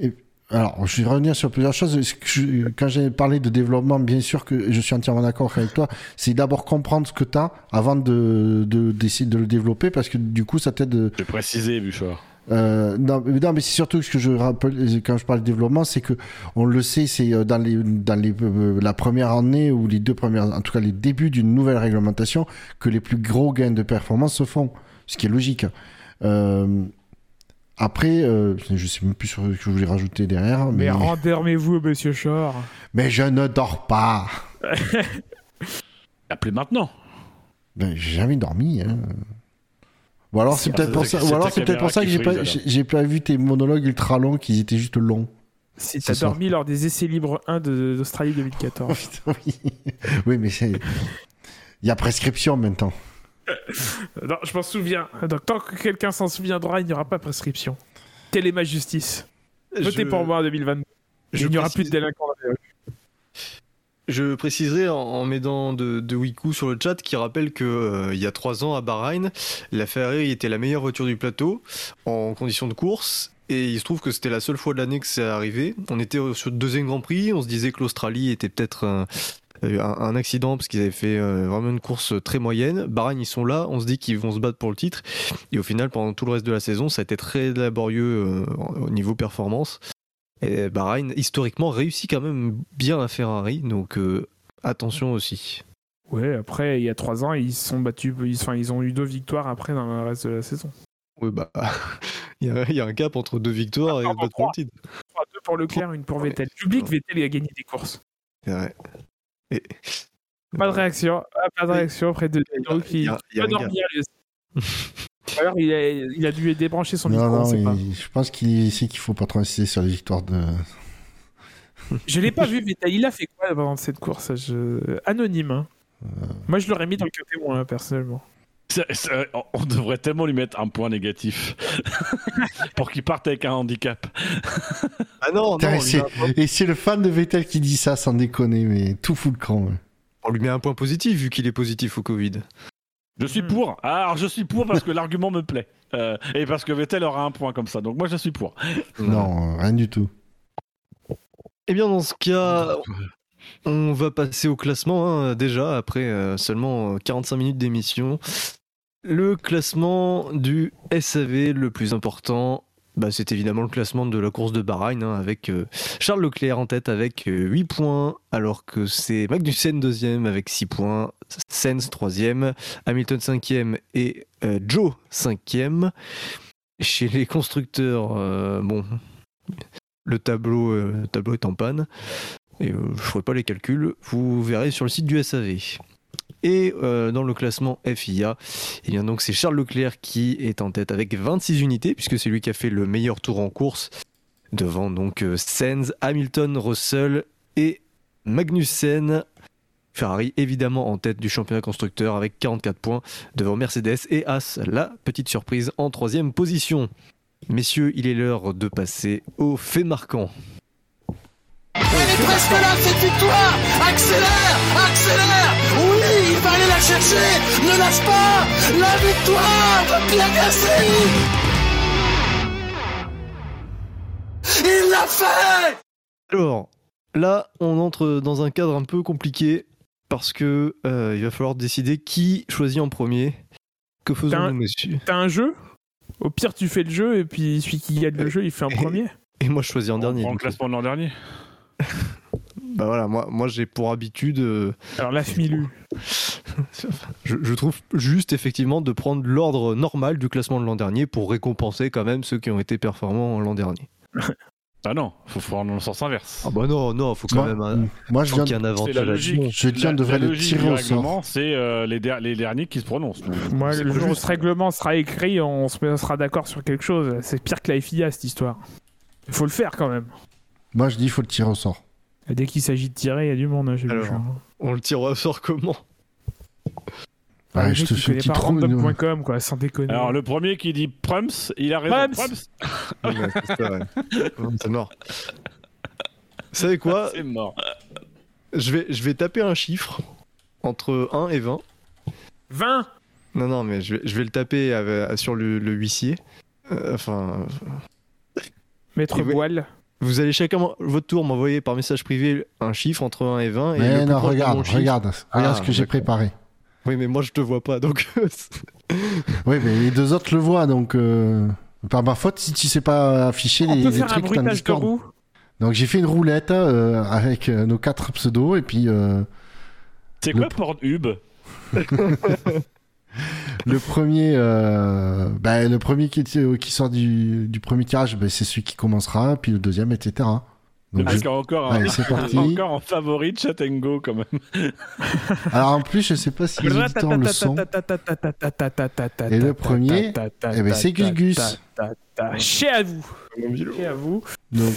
même. Alors, je vais revenir sur plusieurs choses. Je- Quand j'ai parlé de développement, bien sûr que je suis entièrement d'accord avec toi. C'est d'abord comprendre ce que tu as avant de de- d'essayer de, le développer parce que du coup, ça t'aide. J'ai précisé, Bouchard. Euh, non, mais- non, mais c'est surtout ce que je rappelle quand je parle de développement, c'est que on le sait, c'est euh, dans les dans les euh, la première année ou les deux premières, en tout cas les débuts d'une nouvelle réglementation, que les plus gros gains de performance se font, ce qui est logique. Euh, après, euh, je sais même plus sur ce que je voulais rajouter derrière, mais Mais rendormez-vous, monsieur Shore. mais je ne dors pas. [LAUGHS] Appelez maintenant. Ben, j'ai jamais dormi. Hein. Ou alors c'est peut-être pour ça. Ou alors c'est peut-être pour ça que j'ai pas j'ai vu tes monologues ultra longs, qu'ils étaient juste longs. Si t'as dormi lors des essais libres 1 de- d'Australie [LAUGHS] 2014. Putain, oui. oui, mais c'est. Il y a prescription maintenant. non, je m'en souviens. Donc tant que quelqu'un s'en souviendra, il n'y aura pas prescription. Telle est ma justice. Votez Je- pour moi en 2022. je il n'y aura plus de délinquants dans les rues. Je préciserai en, m'aidant de, de Wiku sur le chat qui rappelle que euh, il y a trois ans à Bahreïn, la Ferrari était la meilleure voiture du plateau en conditions de course. Et il se trouve que c'était la seule fois de l'année que c'est arrivé. On était sur le deuxième Grand Prix, on se disait que l'Australie était peut-être un, euh, accident parce qu'ils avaient fait euh, vraiment une course très moyenne. Bahreïn, ils sont là, on se dit qu'ils vont se battre pour le titre. Et au final, pendant tout le reste de la saison, ça a été très laborieux euh, au niveau performance. Et Bahreïn, historiquement, réussit quand même bien à Ferrari, donc euh, attention aussi. Ouais, après, il y a trois ans, ils se sont battus. Ils, enfin, ils ont eu deux victoires après dans le reste de la saison. Oui, bah, [LAUGHS] il y, a- y un cap entre deux victoires Ah, et battre pour titre. Deux pour Leclerc, une pour Vettel. Que Vettel a gagné des courses. C'est vrai. Et- Pas de réaction. Ah, pas de réaction auprès de Il y a- y qui a- il y a peut un gap. [LAUGHS] Alors, il a, il a dû débrancher son non, micro, on non, pas. je pense qu'il sait qu'il faut pas trop insister sur les victoires de. Je l'ai pas vu, Vettel. Il a fait quoi pendant cette course je... Anonyme. hein. Euh. Moi, je l'aurais mis dans le côté moins, hein, personnellement. On- on devrait tellement lui mettre un point négatif [LAUGHS] pour qu'il parte avec un handicap. Ah non, non, et c'est le fan de Vettel qui dit ça sans déconner, mais tout fout le cran. ouais. on lui met un point positif vu qu'il est positif au Covid. Je suis Hmm. pour. Ah, alors je suis pour parce que l'argument me plaît. Euh, et parce que Vettel aura un point comme ça. Donc moi je suis pour. [LAUGHS] Non, euh, rien du tout. Eh bien, dans ce cas, on va passer au classement hein, déjà après euh, seulement euh, 45 minutes d'émission. Le classement du SAV le plus important, bah, c'est évidemment le classement de la course de Bahreïn hein, avec euh, Charles Leclerc en tête avec euh, 8 points, alors que c'est Magnussen deuxième avec 6 points, Sainz troisième, Hamilton cinquième et euh, Joe cinquième. Chez les constructeurs, euh, bon, le tableau, euh, le tableau est en panne. Et euh, je ne ferai pas les calculs, vous verrez sur le site du SAV. Et euh, dans le classement FIA, eh bien donc c'est Charles Leclerc qui est en tête avec 26 unités, puisque c'est lui qui a fait le meilleur tour en course, devant donc euh, Sainz, Hamilton, Russell et Magnussen. Ferrari évidemment en tête du championnat constructeur avec 44 points devant Mercedes et As, la petite surprise en troisième position. Messieurs, il est l'heure de passer aux faits marquants. Elle est presque là, cette victoire Accélère Accélère Oui, il va aller la chercher Ne lâche pas La victoire de Pierre Gasly Il l'a fait Alors, là, on entre dans un cadre un peu compliqué parce que euh, il va falloir décider qui choisit en premier. Que T'as un- faisons-nous, messieurs T'as un jeu? Au pire, tu fais le jeu et puis celui qui gagne le jeu, il fait en premier. Et moi, je choisis en dernier. En classement de l'an dernier. Bah voilà, moi, moi j'ai pour habitude, euh, Alors, la Fmilu. [LAUGHS] je, je trouve juste effectivement de prendre l'ordre normal du classement de l'an dernier pour récompenser quand même ceux qui ont été performants l'an dernier. Ah non, faut faire dans le sens inverse. Ah bah non, non, faut quand Moi, même un, moi, je viens ait un la à logique. Je on La- devrait la le logique tirer au sort. C'est euh, les, der- les derniers qui se prononcent. Moi, le jour où ce règlement sera écrit, on se mettra d'accord sur quelque chose. C'est pire que la FIA, cette histoire. Il faut le faire quand même. Moi, je dis, il faut le tirer au sort. Et dès qu'il s'agit de tirer, il y a du monde. hein, j'ai Alors. ça. On le tire au sort comment Ouais, Le je mec, te fais pas random.com, quoi, sans déconner. Alors le premier qui dit Prums, il a raison. Prums. [LAUGHS] Ouais, c'est ça, ouais. Ouais, C'est mort. Vous savez quoi [LAUGHS] c'est mort. je vais, je vais taper un chiffre entre 1 et 20. 20 Non, non, mais je vais, je vais le taper avec- sur le, le huissier. Euh, enfin, Maître. Boile. Vous allez chacun votre tour m'envoyer par message privé un chiffre entre 1 et 20. Et le Mais plus non, regarde, mon chiffre- regarde, regarde Ah, ce que j'ai préparé. Oui, mais moi je te vois pas, donc. [LAUGHS] Oui, mais les deux autres le voient, donc euh, par ma faute si tu sais pas afficher On les, peut les faire un trucs dans de Discord. roue Donc j'ai fait une roulette euh, avec euh, nos quatre pseudos et puis euh, C'est Le quoi Pornhub? [LAUGHS] [LAUGHS] le premier, euh, bah, le premier qui, qui sort du, du premier tirage, bah, c'est celui qui commencera, puis le deuxième, etc. Donc, Parce je- a encore un, Allez, c'est [LAUGHS] parti. encore en favori de Chat and Go quand même. [LAUGHS] Alors en plus, je sais pas si les auditeurs le sont. Et le premier, eh ben, c'est Gus Gus. Chez à vous. Chez à vous. Donc,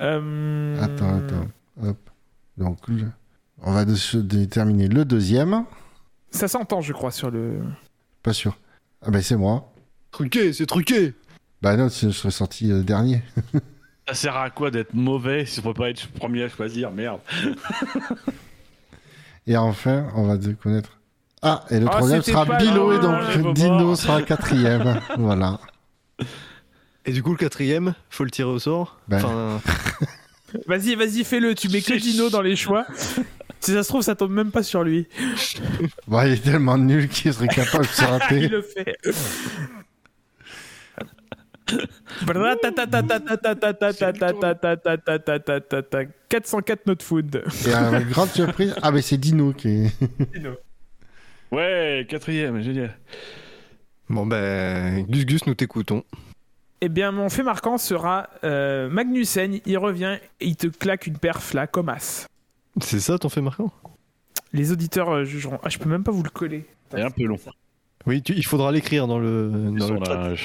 Euh, attends, attends. Hop. Donc, on va de- déterminer le deuxième. Ça s'entend, je crois, sur le. Pas sûr. Ah ben c'est moi. truqué, c'est truqué Bah non, je serais sorti euh, dernier. [LAUGHS] Ça sert à quoi d'être mauvais si on peut pas être premier à choisir Merde. [LAUGHS] Et enfin, on va de- connaître. Ah, et le Ah, troisième c'était sera pas Bilo et loin, les beaux donc Dino sera quatrième. [LAUGHS] voilà. Et du coup, le quatrième, faut le tirer au sort? Ben. Enfin, Vas-y, vas-y, fais-le. Tu mets que Dino dans les choix. Si ça se trouve, ça tombe même pas sur lui. [LAUGHS] Bon, il est tellement nul qu'il serait capable de se [LAUGHS] Il rater. le fait. 404 not food. Et à la grande surprise, ah ben c'est Dino qui est. Ouais, quatrième, génial. bon ben, Gus Gus, nous t'écoutons. Eh bien, mon fait marquant sera euh, Magnussen. Il revient et il te claque une perf là, comme as. C'est ça ton fait marquant Les auditeurs euh, jugeront. Ah, je peux même pas vous le coller. C'est un peu long. Oui, tu- il faudra l'écrire dans le, dans le euh,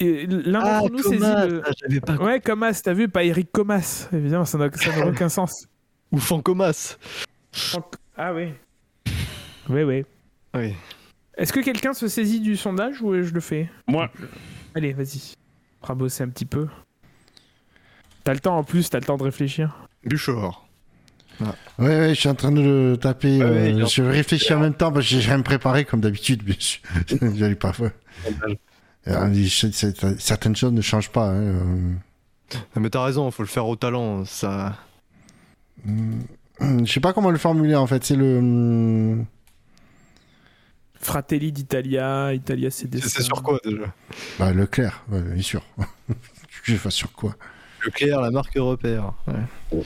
L'un Ah, d'entre nous saisit Comas, le. ah, j'avais pas... Ouais, Comas, t'as vu, pas Eric Comas. Évidemment, ça n'a aucun [LAUGHS] sens. Ou Fancomas. Ah oui. Oui, oui. Oui. Est-ce que quelqu'un se saisit du sondage ou je le fais? Moi, Allez, vas-y. On va bosser un petit peu. T'as le temps en plus, t'as le temps de réfléchir. Buchor. Ouais, ouais, je suis en train de le taper. Euh, je réfléchis en même temps parce que j'ai rien préparé comme d'habitude, bien sûr. [LAUGHS] J'allais pas faire. Euh, Certaines choses ne changent pas. hein, euh. Ah, Mais t'as raison, faut le faire au talent. Ça... Je sais pas comment le formuler en fait. C'est le. hum, Fratelli d'Italia, Italia c'est C'est c'est sur quoi déjà? Bah, Leclerc, ouais, bien sûr. [LAUGHS] je fasse sur quoi? Leclerc, la marque repère. Ouais.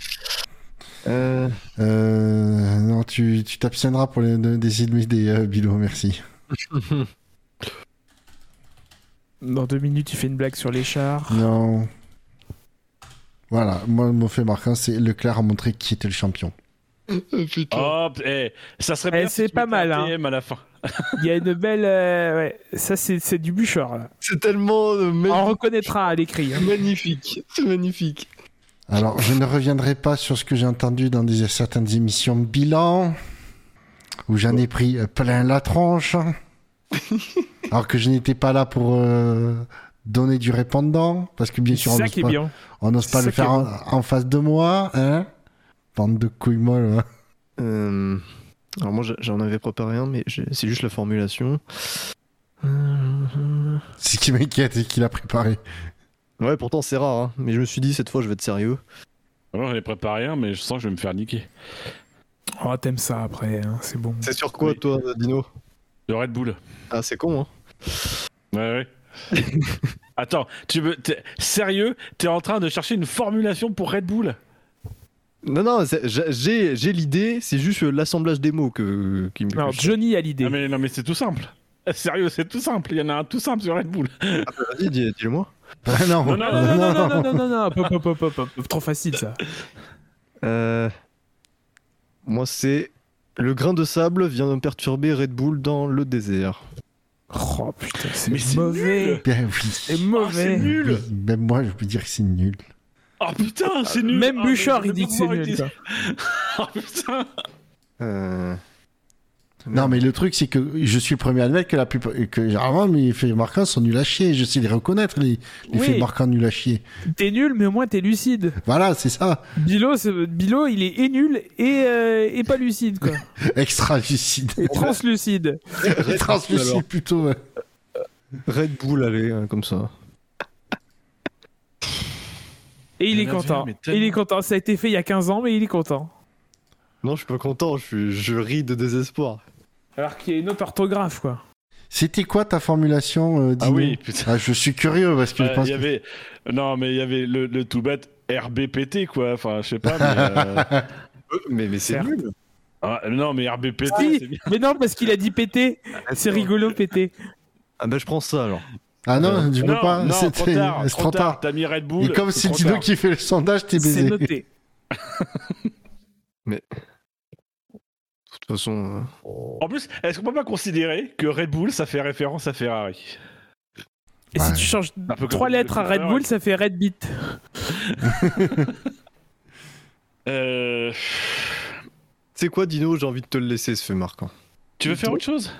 Euh, euh, Non, tu tu t'abstiendras pour les, de- d'essayer de m'aider, euh, Bilo, merci. [LAUGHS] Dans deux minutes, tu fais une blague sur les chars. Non. Voilà, moi, mon fait marquant, c'est Leclerc a montré qui était le champion. Hop, eh, ça serait Eh, bien. c'est si pas mal, hein. À la fin. Il y a une belle. euh, ouais, ça c'est c'est du bûcheur là. C'est tellement euh, On reconnaîtra à l'écrit. hein. magnifique. C'est magnifique. Alors, je ne reviendrai pas sur ce que j'ai entendu dans des, certaines émissions de bilan, où j'en ai pris euh, plein la tronche, [LAUGHS] alors que je n'étais pas là pour euh, donner du répondant, parce que bien sûr, on n'ose pas, bien. on n'ose pas C'est le faire en, en face de moi, hein Bande de couilles molles. hein. Euh, Alors moi j'en avais préparé un, mais c'est juste la formulation. Euh, Ce qui m'inquiète, c'est qu'il a préparé. Ouais, pourtant c'est rare, hein. mais je me suis dit cette fois je vais être sérieux. Alors, j'en ai préparé un, mais je sens que je vais me faire niquer. Oh, t'aimes ça après, hein, c'est bon. C'est sur quoi Oui. toi, Dino? Le Red Bull. Ah, c'est con, hein. Ouais, ouais. [LAUGHS] Attends, tu veux. t'es- Sérieux? T'es en train de chercher une formulation pour Red Bull? Non, non, j'ai- l'idée, c'est juste l'assemblage des mots que, qui me. Alors, Johnny a l'idée. Ah, mais non, mais c'est tout simple. [LAUGHS] Sérieux, c'est tout simple. Il y en a un tout simple sur Red Bull. Vas-y, dis- dis-le-moi. Ah, [LAUGHS] non, Non, non, Non, non, non, non, non, non, non, non, hop, trop facile ça. Euh, Moi, c'est. Le grain de sable vient de perturber Red Bull dans le désert. Oh putain, c'est mauvais. Bien, oui. C'est Oh, c'est mauvais. nul Même moi, je peux dire que c'est nul. Oh putain, c'est nul Même Ah, Bouchard, il dit que c'est nul. [LAUGHS] Oh putain Euh... Non, mais le truc, c'est que je suis le premier à admettre que la plupart, que généralement, mes faits marquants sont nuls à chier. Je sais les reconnaître, les, les Oui. faits marquants nuls à chier. T'es nul, mais au moins t'es lucide. Voilà, c'est ça. Bilo, c'est- Bilo, il est et nul et, euh, et pas lucide, quoi. [LAUGHS] Extra lucide. Et translucide. Translucide plutôt, ouais. Red Bull, allez, hein, comme ça. Et il est content. Il est content. Ça a été fait il y a 15 ans, mais il est content. Non, je suis pas content, je, suis... je ris de désespoir. Alors qu'il y a une autre orthographe, quoi. C'était quoi ta formulation, euh, Ah oui, putain. Ah, je suis curieux parce que Euh, je pense il y que- avait... Non, mais il y avait le, le tout bête RBPT, quoi. Enfin, je sais pas, mais... euh, [LAUGHS] Mais, mais c'est nul. ah, non, mais RBPT, mais non, parce qu'il a dit péter. C'est rigolo, péter. Ah bah je prends ça alors. Ah non, tu peux Non, pas. non, trop C'était tard, c'est trop tard. T'as mis Red Bull. Et comme c'est trop Dino qui fait le sondage, t'es C'est baisé. noté. [LAUGHS] De toute façon. euh, En plus, est-ce qu'on peut pas considérer que Red Bull, ça fait référence à Ferrari? Et si Ouais. tu changes Un peu comme trois le- lettres à Red. Bull, ça fait Red Beat. [LAUGHS] Euh... C'est quoi, Dino? J'ai envie de te le laisser, ce fait marquant. Tu veux faire autre chose?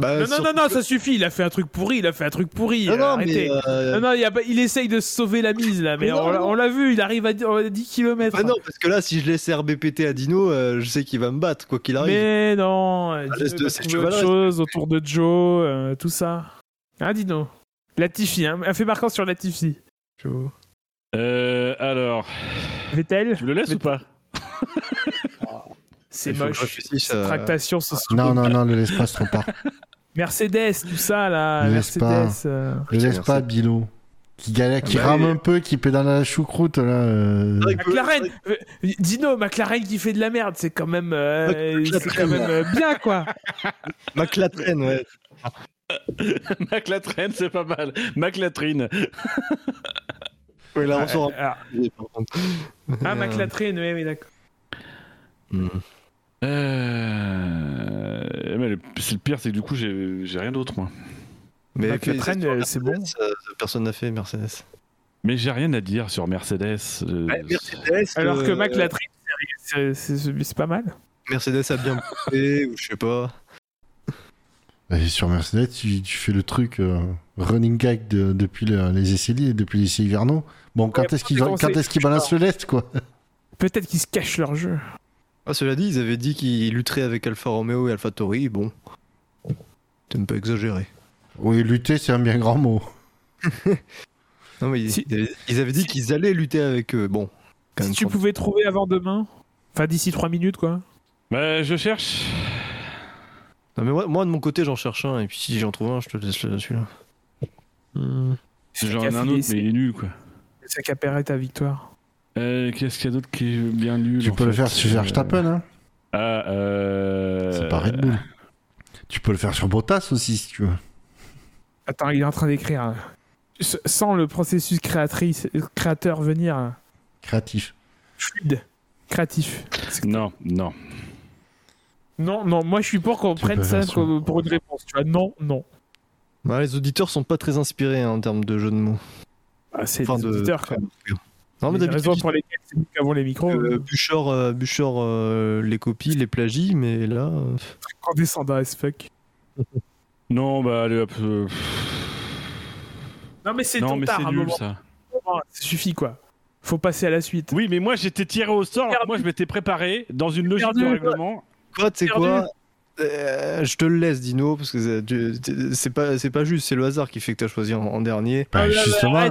Bah, Non, non, non, non, que- ça suffit. Il a fait un truc pourri. Il a fait un truc pourri. Non, non, arrêtez. mais. euh, Non, non, il, a essaye de se sauver la mise là, mais on, l'a- vu, il arrive à 10, à 10 km. bah non, parce que là, si je laisse RBPT à Dino, euh, je sais qu'il va me battre, quoi qu'il arrive. mais non, Dino laisse de- va c'est trouver autre chevaleresque. chose autour de Joe, euh, tout ça. Hein, Dino? Latifi, hein, un fait marquant sur Latifi. Chaud. euh, Alors, Vettel, tu le laisses ou pas? [LAUGHS] C'est moche. Cette tractation, c'est Non, non, non, le laisse pas, se trompe pas. [LAUGHS] Mercedes, tout ça là, Ne laisse Mercedes. euh, Le laisse pas, Bilo. Qui galère, qui Bah rame oui. un peu, qui pédale à la choucroute, là. euh. McLaren, euh, Dino, McLaren qui fait de la merde, c'est quand même, euh, McLaren. c'est quand même euh, bien quoi. [LAUGHS] McLaren, ouais. [LAUGHS] McLaren, c'est pas mal. McLatrine. [LAUGHS] Ouais, là, on sort Ah, ah, Euh, McLaren, oui, oui, d'accord. hmm. Euh... Mais le, c'est le pire, c'est que du coup, j'ai j'ai rien d'autre, moi. Mais fais- euh, c'est bon. Mercedes, euh, Personne n'a fait Mercedes. Mais j'ai rien à dire sur Mercedes. euh, Mercedes. Alors que euh, McLaren, c'est- c'est c'est pas mal. Mercedes a bien poussé, [LAUGHS] ou je sais pas. Et sur Mercedes, tu, tu fais le truc euh, running gag de- depuis le- les essais depuis les essais hivernaux. Bon, quand Ouais, est-ce qu'ils quand est-ce qu'ils balancent le lest, quoi? Peut-être qu'ils se cachent leur jeu. Ah, cela dit, ils avaient dit qu'ils lutteraient avec Alfa Romeo et Alfa Tauri. Bon, c'est un peu exagéré. Oui, lutter, c'est un bien grand mot. [LAUGHS] Non, mais ils, Si- ils avaient, dit qu'ils allaient lutter avec eux. Bon, quand Si même. tu pouvais trouver avant demain, enfin d'ici 3 minutes quoi. Bah, je cherche. Non, mais moi, moi, de mon côté, j'en cherche un. Et puis si j'en trouve un, je te laisse celui-là. Hmm. J'en ai un autre, mais il est nul, quoi. C'est qu'à ta victoire. Euh, Qu'est-ce qu'il y a d'autre qui est bien nul Tu peux le faire sur Euh, Verstappen, hein Ah, euh... C'est pas Red Bull. Tu peux le faire sur Bottas aussi, si tu veux. Attends, il est en train d'écrire. Sans le processus créatrice, créateur venir. Créatif. fluide, créatif. Non, non. Non, non, moi je suis pour qu'on prenne ça pour une réponse. Tu vois, non, non. Ouais, les auditeurs sont pas très inspirés hein, en termes de jeu de mots. Ah, c'est Enfin, des de- auditeurs quoi. Non, mais d'habitude, pour lesquelles c'est nous qui avons les micros. euh, Bouchard, euh, Bouchard, euh, les copies, les plagies, mais là. euh, Condescendant as fuck. [LAUGHS] Non, bah, allez, hop. euh, Non, mais c'est Non, ton mais tard c'est à un nul, ça. Ça suffit quoi. Faut passer à la suite. Oui, mais moi, j'étais tiré au sort. alors que Perdu. Moi, je m'étais préparé dans une logique Perdu. de règlement. Quoi, tu sais Perdu. quoi? Euh, je te le laisse, Dino, parce que c'est- tu- c'est pas, c'est pas juste, c'est le hasard qui fait que tu as choisi en, en dernier. Bah, Ah, justement,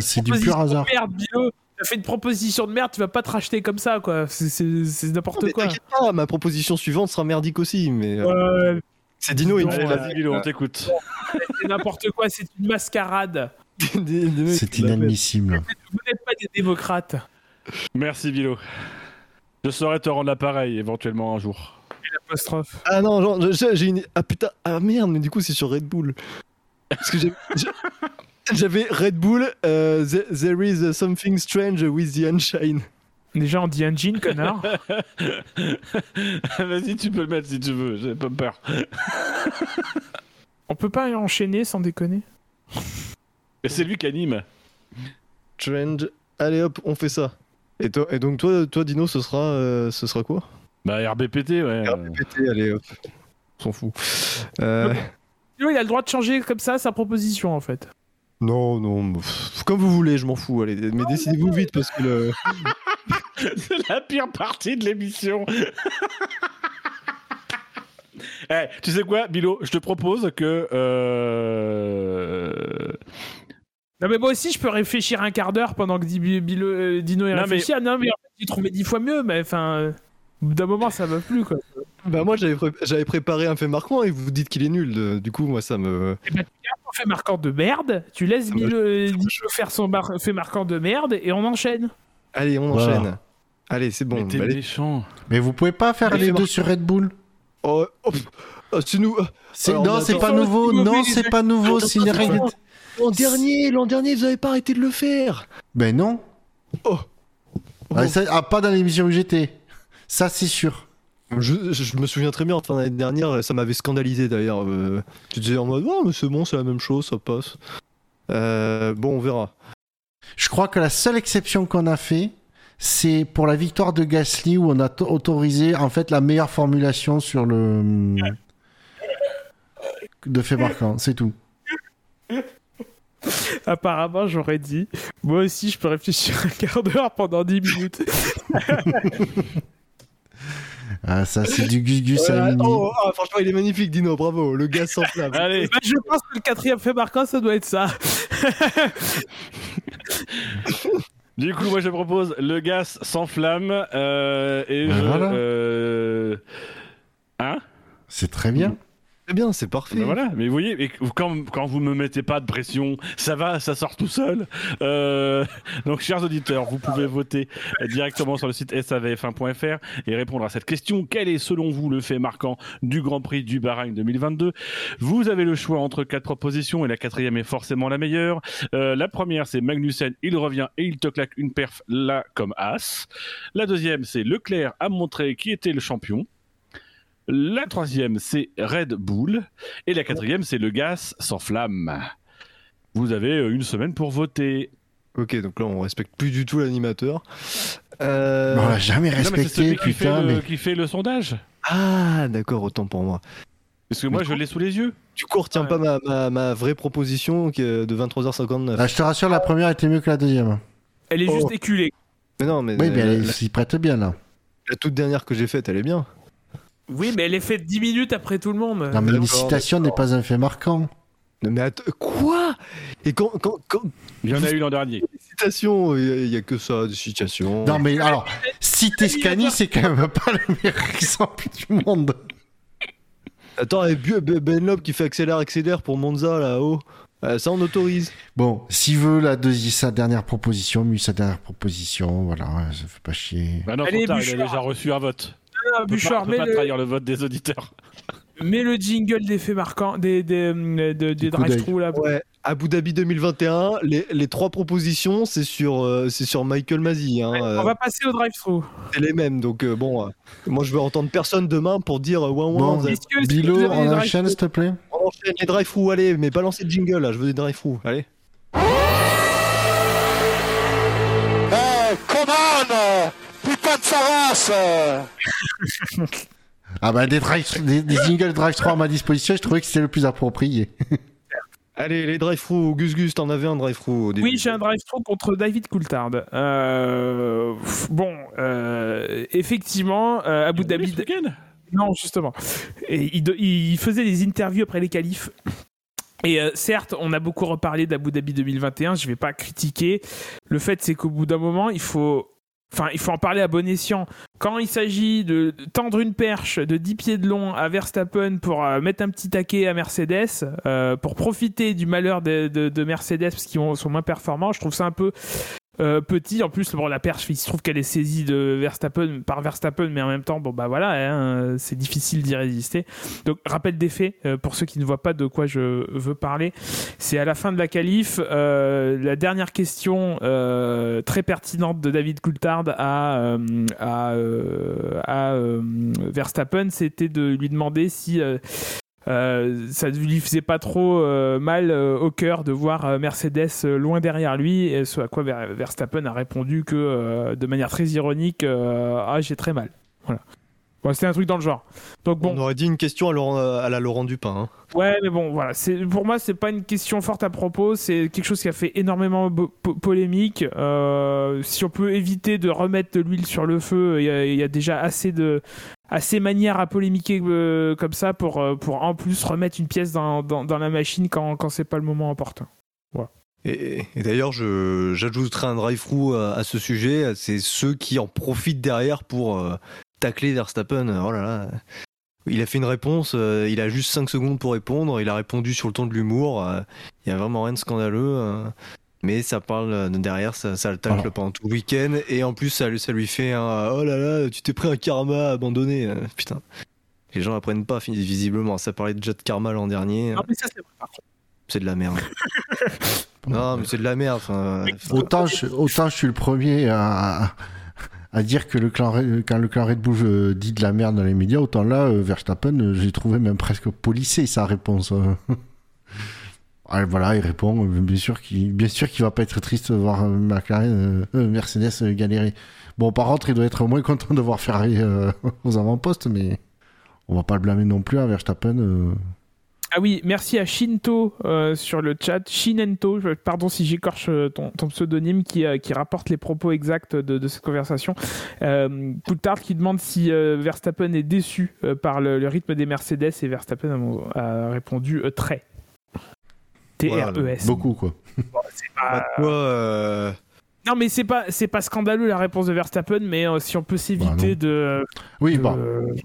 c'est du pur hasard. de Merde, Bilo. T'as fait une proposition de merde, tu vas pas te racheter comme ça, quoi. C'est- n'importe quoi. t'inquiète pas, ma proposition suivante sera merdique aussi, mais euh, c'est Dino. il Allez, fait- vas-y, Bilo, on t'écoute. c'est n'importe quoi, c'est une mascarade. [LAUGHS] Dino, C'est la inadmissible. Vous n'êtes pas des démocrates. Merci, Bilo. Je saurais te rendre l'appareil éventuellement un jour. Apostrophe. Ah non, genre, j'ai j'ai une. Ah putain, ah merde, mais du coup, c'est sur Red Bull. Parce que j'ai- [LAUGHS] j'ai- j'avais Red Bull, euh, the- There is something strange with the Unshine. Déjà, on dit engine, connard. [LAUGHS] Vas-y, tu peux le mettre si tu veux, j'ai pas peur. On peut pas enchaîner sans déconner? Et c'est lui qui anime. Strange. Allez hop, on fait ça. Et, toi, et donc, toi, toi Dino, ce sera, euh, ce sera quoi? Bah, RBPT, ouais. RPT, allez hop. On s'en fout. Euh, Bilo, il a le droit de changer comme ça sa proposition, en fait. non, non, pff, comme vous voulez, je m'en fous. Allez, mais décidez-vous vite parce que le. [LAUGHS] C'est la pire partie de l'émission. [LAUGHS] Eh, tu sais quoi, Bilo Je te propose que. Euh... Non, mais moi aussi, je peux réfléchir un quart d'heure pendant que euh, Dino est Non, réfléchi. Ah non, mais en fait, j'ai trouvé dix fois mieux, mais enfin. D'un moment, ça va plus, quoi. Bah, moi, j'avais pré- j'avais préparé un fait marquant et vous dites qu'il est nul. de- Du coup, moi, ça me. Et bah, tu gardes ton fait marquant de merde, tu laisses euh, Dino faire son mar- fait marquant de merde et on enchaîne. Allez, on Voilà. enchaîne. Allez, c'est bon. Mais t'es bah, méchant. Mais vous pouvez pas faire Allez, les deux sur Red Bull Oh, oh, oh, c'est nous. C'est- Alors, Non, c'est pas nouveau. Non, c'est pas nouveau. C'est une règle. L'an dernier, l'an dernier, vous avez pas arrêté de le faire. Ben non. Oh. Ah, ça- ah, pas dans l'émission où j'étais. Ça, c'est sûr. Je, me souviens très bien, enfin, l'année dernière, ça m'avait scandalisé d'ailleurs. euh, tu disais en mode, oh, mais c'est bon, c'est la même chose, ça passe. Euh, bon, on verra. Je crois que la seule exception qu'on a fait, c'est pour la victoire de Gasly où on a autorisé en fait la meilleure formulation sur le de fait marquant. C'est tout. Apparemment, j'aurais dit. Moi aussi, je peux réfléchir un quart d'heure pendant 10 minutes. [LAUGHS] Ah, ça, c'est du Gus Gus à oh, ah, franchement, il est magnifique, Dino, bravo. Le gars sans flamme. [LAUGHS] Allez, Bah, je pense que le quatrième fait marquant, ça doit être ça. [LAUGHS] du coup, moi je propose le gaz sans flamme. euh, et Ben je. voilà. euh, Hein? C'est très bien. Très bien, c'est parfait. Ben voilà, mais vous voyez, quand, quand vous me mettez pas de pression, ça va, ça sort tout seul. Euh, [LAUGHS] donc, chers auditeurs, vous pouvez voter directement sur le site savf1.fr et répondre à cette question. Quel est, selon vous, le fait marquant du Grand Prix du Bahreïn 2022 Vous avez le choix entre quatre propositions et la quatrième est forcément la meilleure. Euh, la première, c'est Magnussen, il revient et il te claque une perf là comme as. La deuxième, c'est Leclerc a montré qui était le champion. La troisième, c'est Red Bull. Et la quatrième, c'est le gaz sans flamme. Vous avez euh, une semaine pour voter. Ok, donc là, on respecte plus du tout l'animateur. Euh, On l'a jamais Non, mais respecté, celui qui fait, putain. le, Mais... qui fait le sondage. Ah, d'accord, autant pour moi. Parce que moi, je l'ai sous les yeux. Du coup, retiens Ouais. pas ma, ma, ma vraie proposition qui est de 23h59. Ah, je te rassure, la première était mieux que la deuxième. Elle est Oh. juste éculée. Mais non, mais Oui, mais elle s'y prête bien là. la toute dernière que j'ai faite, elle est bien. Oui, mais elle est faite 10 minutes après tout le monde. Non, mais une citation n'est pas un fait marquant. Non, Mais attends, quoi? Et quand, quand, quand Il y en a eu l'an dernier. citation, il y, a que ça, des citations. Non, mais alors, citer Scani, c'est quand même pas le meilleur [LAUGHS] exemple du monde. Attends, et Ben Ben Lop qui fait accélère, accélère pour Monza là-haut. Euh, ça, on autorise. Bon, s'il veut la deuxième, sa dernière proposition, mieux sa dernière proposition, voilà, ça fait pas chier. Bah non, Allez, trop tard, il a déjà reçu un vote. On peut pas, Bouchard, on peut mets pas le, trahir le vote des auditeurs. [LAUGHS] mets le jingle des faits marquants, des, des, des, des, drive-thru là. Ouais. Abu Dhabi 2021, les, les trois propositions, c'est sur, euh, c'est sur Michael Mazzi. Hein, euh, On va passer au drive-thru. C'est les mêmes. Donc, euh, bon, euh, moi, je vais entendre personne demain pour dire euh, ouin ouin. Bilo, on enchaîne, s'il te plaît On enchaîne les drive-thru, allez, mais balancez le jingle là, je veux des drive-thru, allez. De Saras Ah bah, des, drive, des, des jingles drive 3 à ma disposition, je trouvais que c'était le plus approprié. Allez, les drive-thru, Gus Gus, t'en avais un drive-thru au début. Oui, j'ai un drive-thru contre David Coulthard. Euh, pff, bon, euh, effectivement, euh, Abu Dhabi. Non, justement. Et il, faisait des interviews après les qualifs. Et euh, certes, on a beaucoup reparlé d'Abu Dhabi 2021, je vais pas critiquer. Le fait, c'est qu'au bout d'un moment, il faut, enfin, il faut en parler à bon escient. Quand il s'agit de tendre une perche de 10 pieds de long à Verstappen pour euh, mettre un petit taquet à Mercedes, euh, pour profiter du malheur de, de- de Mercedes parce qu'ils ont- sont moins performants, je trouve ça un peu euh, petit. En plus, bon, la perche, il se trouve qu'elle est saisie de Verstappen par Verstappen, mais en même temps, bon bah voilà, hein, c'est difficile d'y résister. Donc, rappel des faits euh, pour ceux qui ne voient pas de quoi je veux parler. C'est à la fin de la qualif, euh, la dernière question euh, très pertinente de David Coulthard à euh, à, euh, à, Verstappen, c'était de lui demander si euh, ça ne lui faisait pas trop euh, mal euh, au cœur de voir Mercedes loin derrière lui, et ce à quoi Ver- Verstappen a répondu que de manière très ironique, ah j'ai très mal. Voilà. Bon, c'était un truc dans le genre. Donc bon, On aurait dit une question à, Laurent- à la Laurent Dupin. hein. Ouais, mais bon, voilà. C'est pour moi, c'est pas une question forte à propos. C'est quelque chose qui a fait énormément po- polémique. Euh, si on peut éviter de remettre de l'huile sur le feu, il y, a- il y a déjà assez de assez manières à polémiquer euh, comme ça pour euh, pour en plus remettre une pièce dans, dans, la machine quand quand c'est pas le moment opportun. Et, et d'ailleurs, j'ajouterai un drive-through à, à ce sujet. C'est ceux qui en profitent derrière pour euh, tacler Verstappen. Oh là là. Il a fait une réponse, euh, il a juste 5 secondes pour répondre. Il a répondu sur le ton de l'humour. euh, Il y a vraiment rien de scandaleux. Mais ça parle euh, derrière, ça, ça le tacle Alors. pendant tout le week-end. Et en plus, ça, lui- ça lui fait un Oh là là, tu t'es pris un karma abandonné. euh, Putain. Les gens apprennent pas, visiblement. Ça parlait déjà de karma l'an dernier. Ah, mais ça, c'est vrai, par contre. C'est de la merde. [LAUGHS] non, mais c'est de la merde. Autant je, autant je suis le premier à, à dire que le clan, quand le clan Red Bull euh, dit de la merde dans les médias, autant là, Verstappen, j'ai trouvé même presque policé sa réponse. [LAUGHS] Ah, voilà, il répond. euh, Bien sûr qu'il, bien va pas être triste de voir euh, McLaren, euh, Mercedes galérer. Bon, par contre, il doit être moins content de voir Ferrari [LAUGHS] aux avant-postes, mais on va pas le blâmer non plus à Verstappen. Ah oui, merci à Shinto sur le chat. Shinento, pardon si j'écorche ton, pseudonyme, qui, qui rapporte les propos exacts de, cette conversation. Euh, qui demande si Verstappen est déçu par le, rythme des Mercedes et Verstappen a, répondu très. T-R-E-S. Beaucoup, quoi. C'est pas- Bah, toi, euh, Non, mais c'est pas, c'est pas scandaleux la réponse de Verstappen, mais euh, si on peut Bah, s'éviter non. de, Oui, de- bah,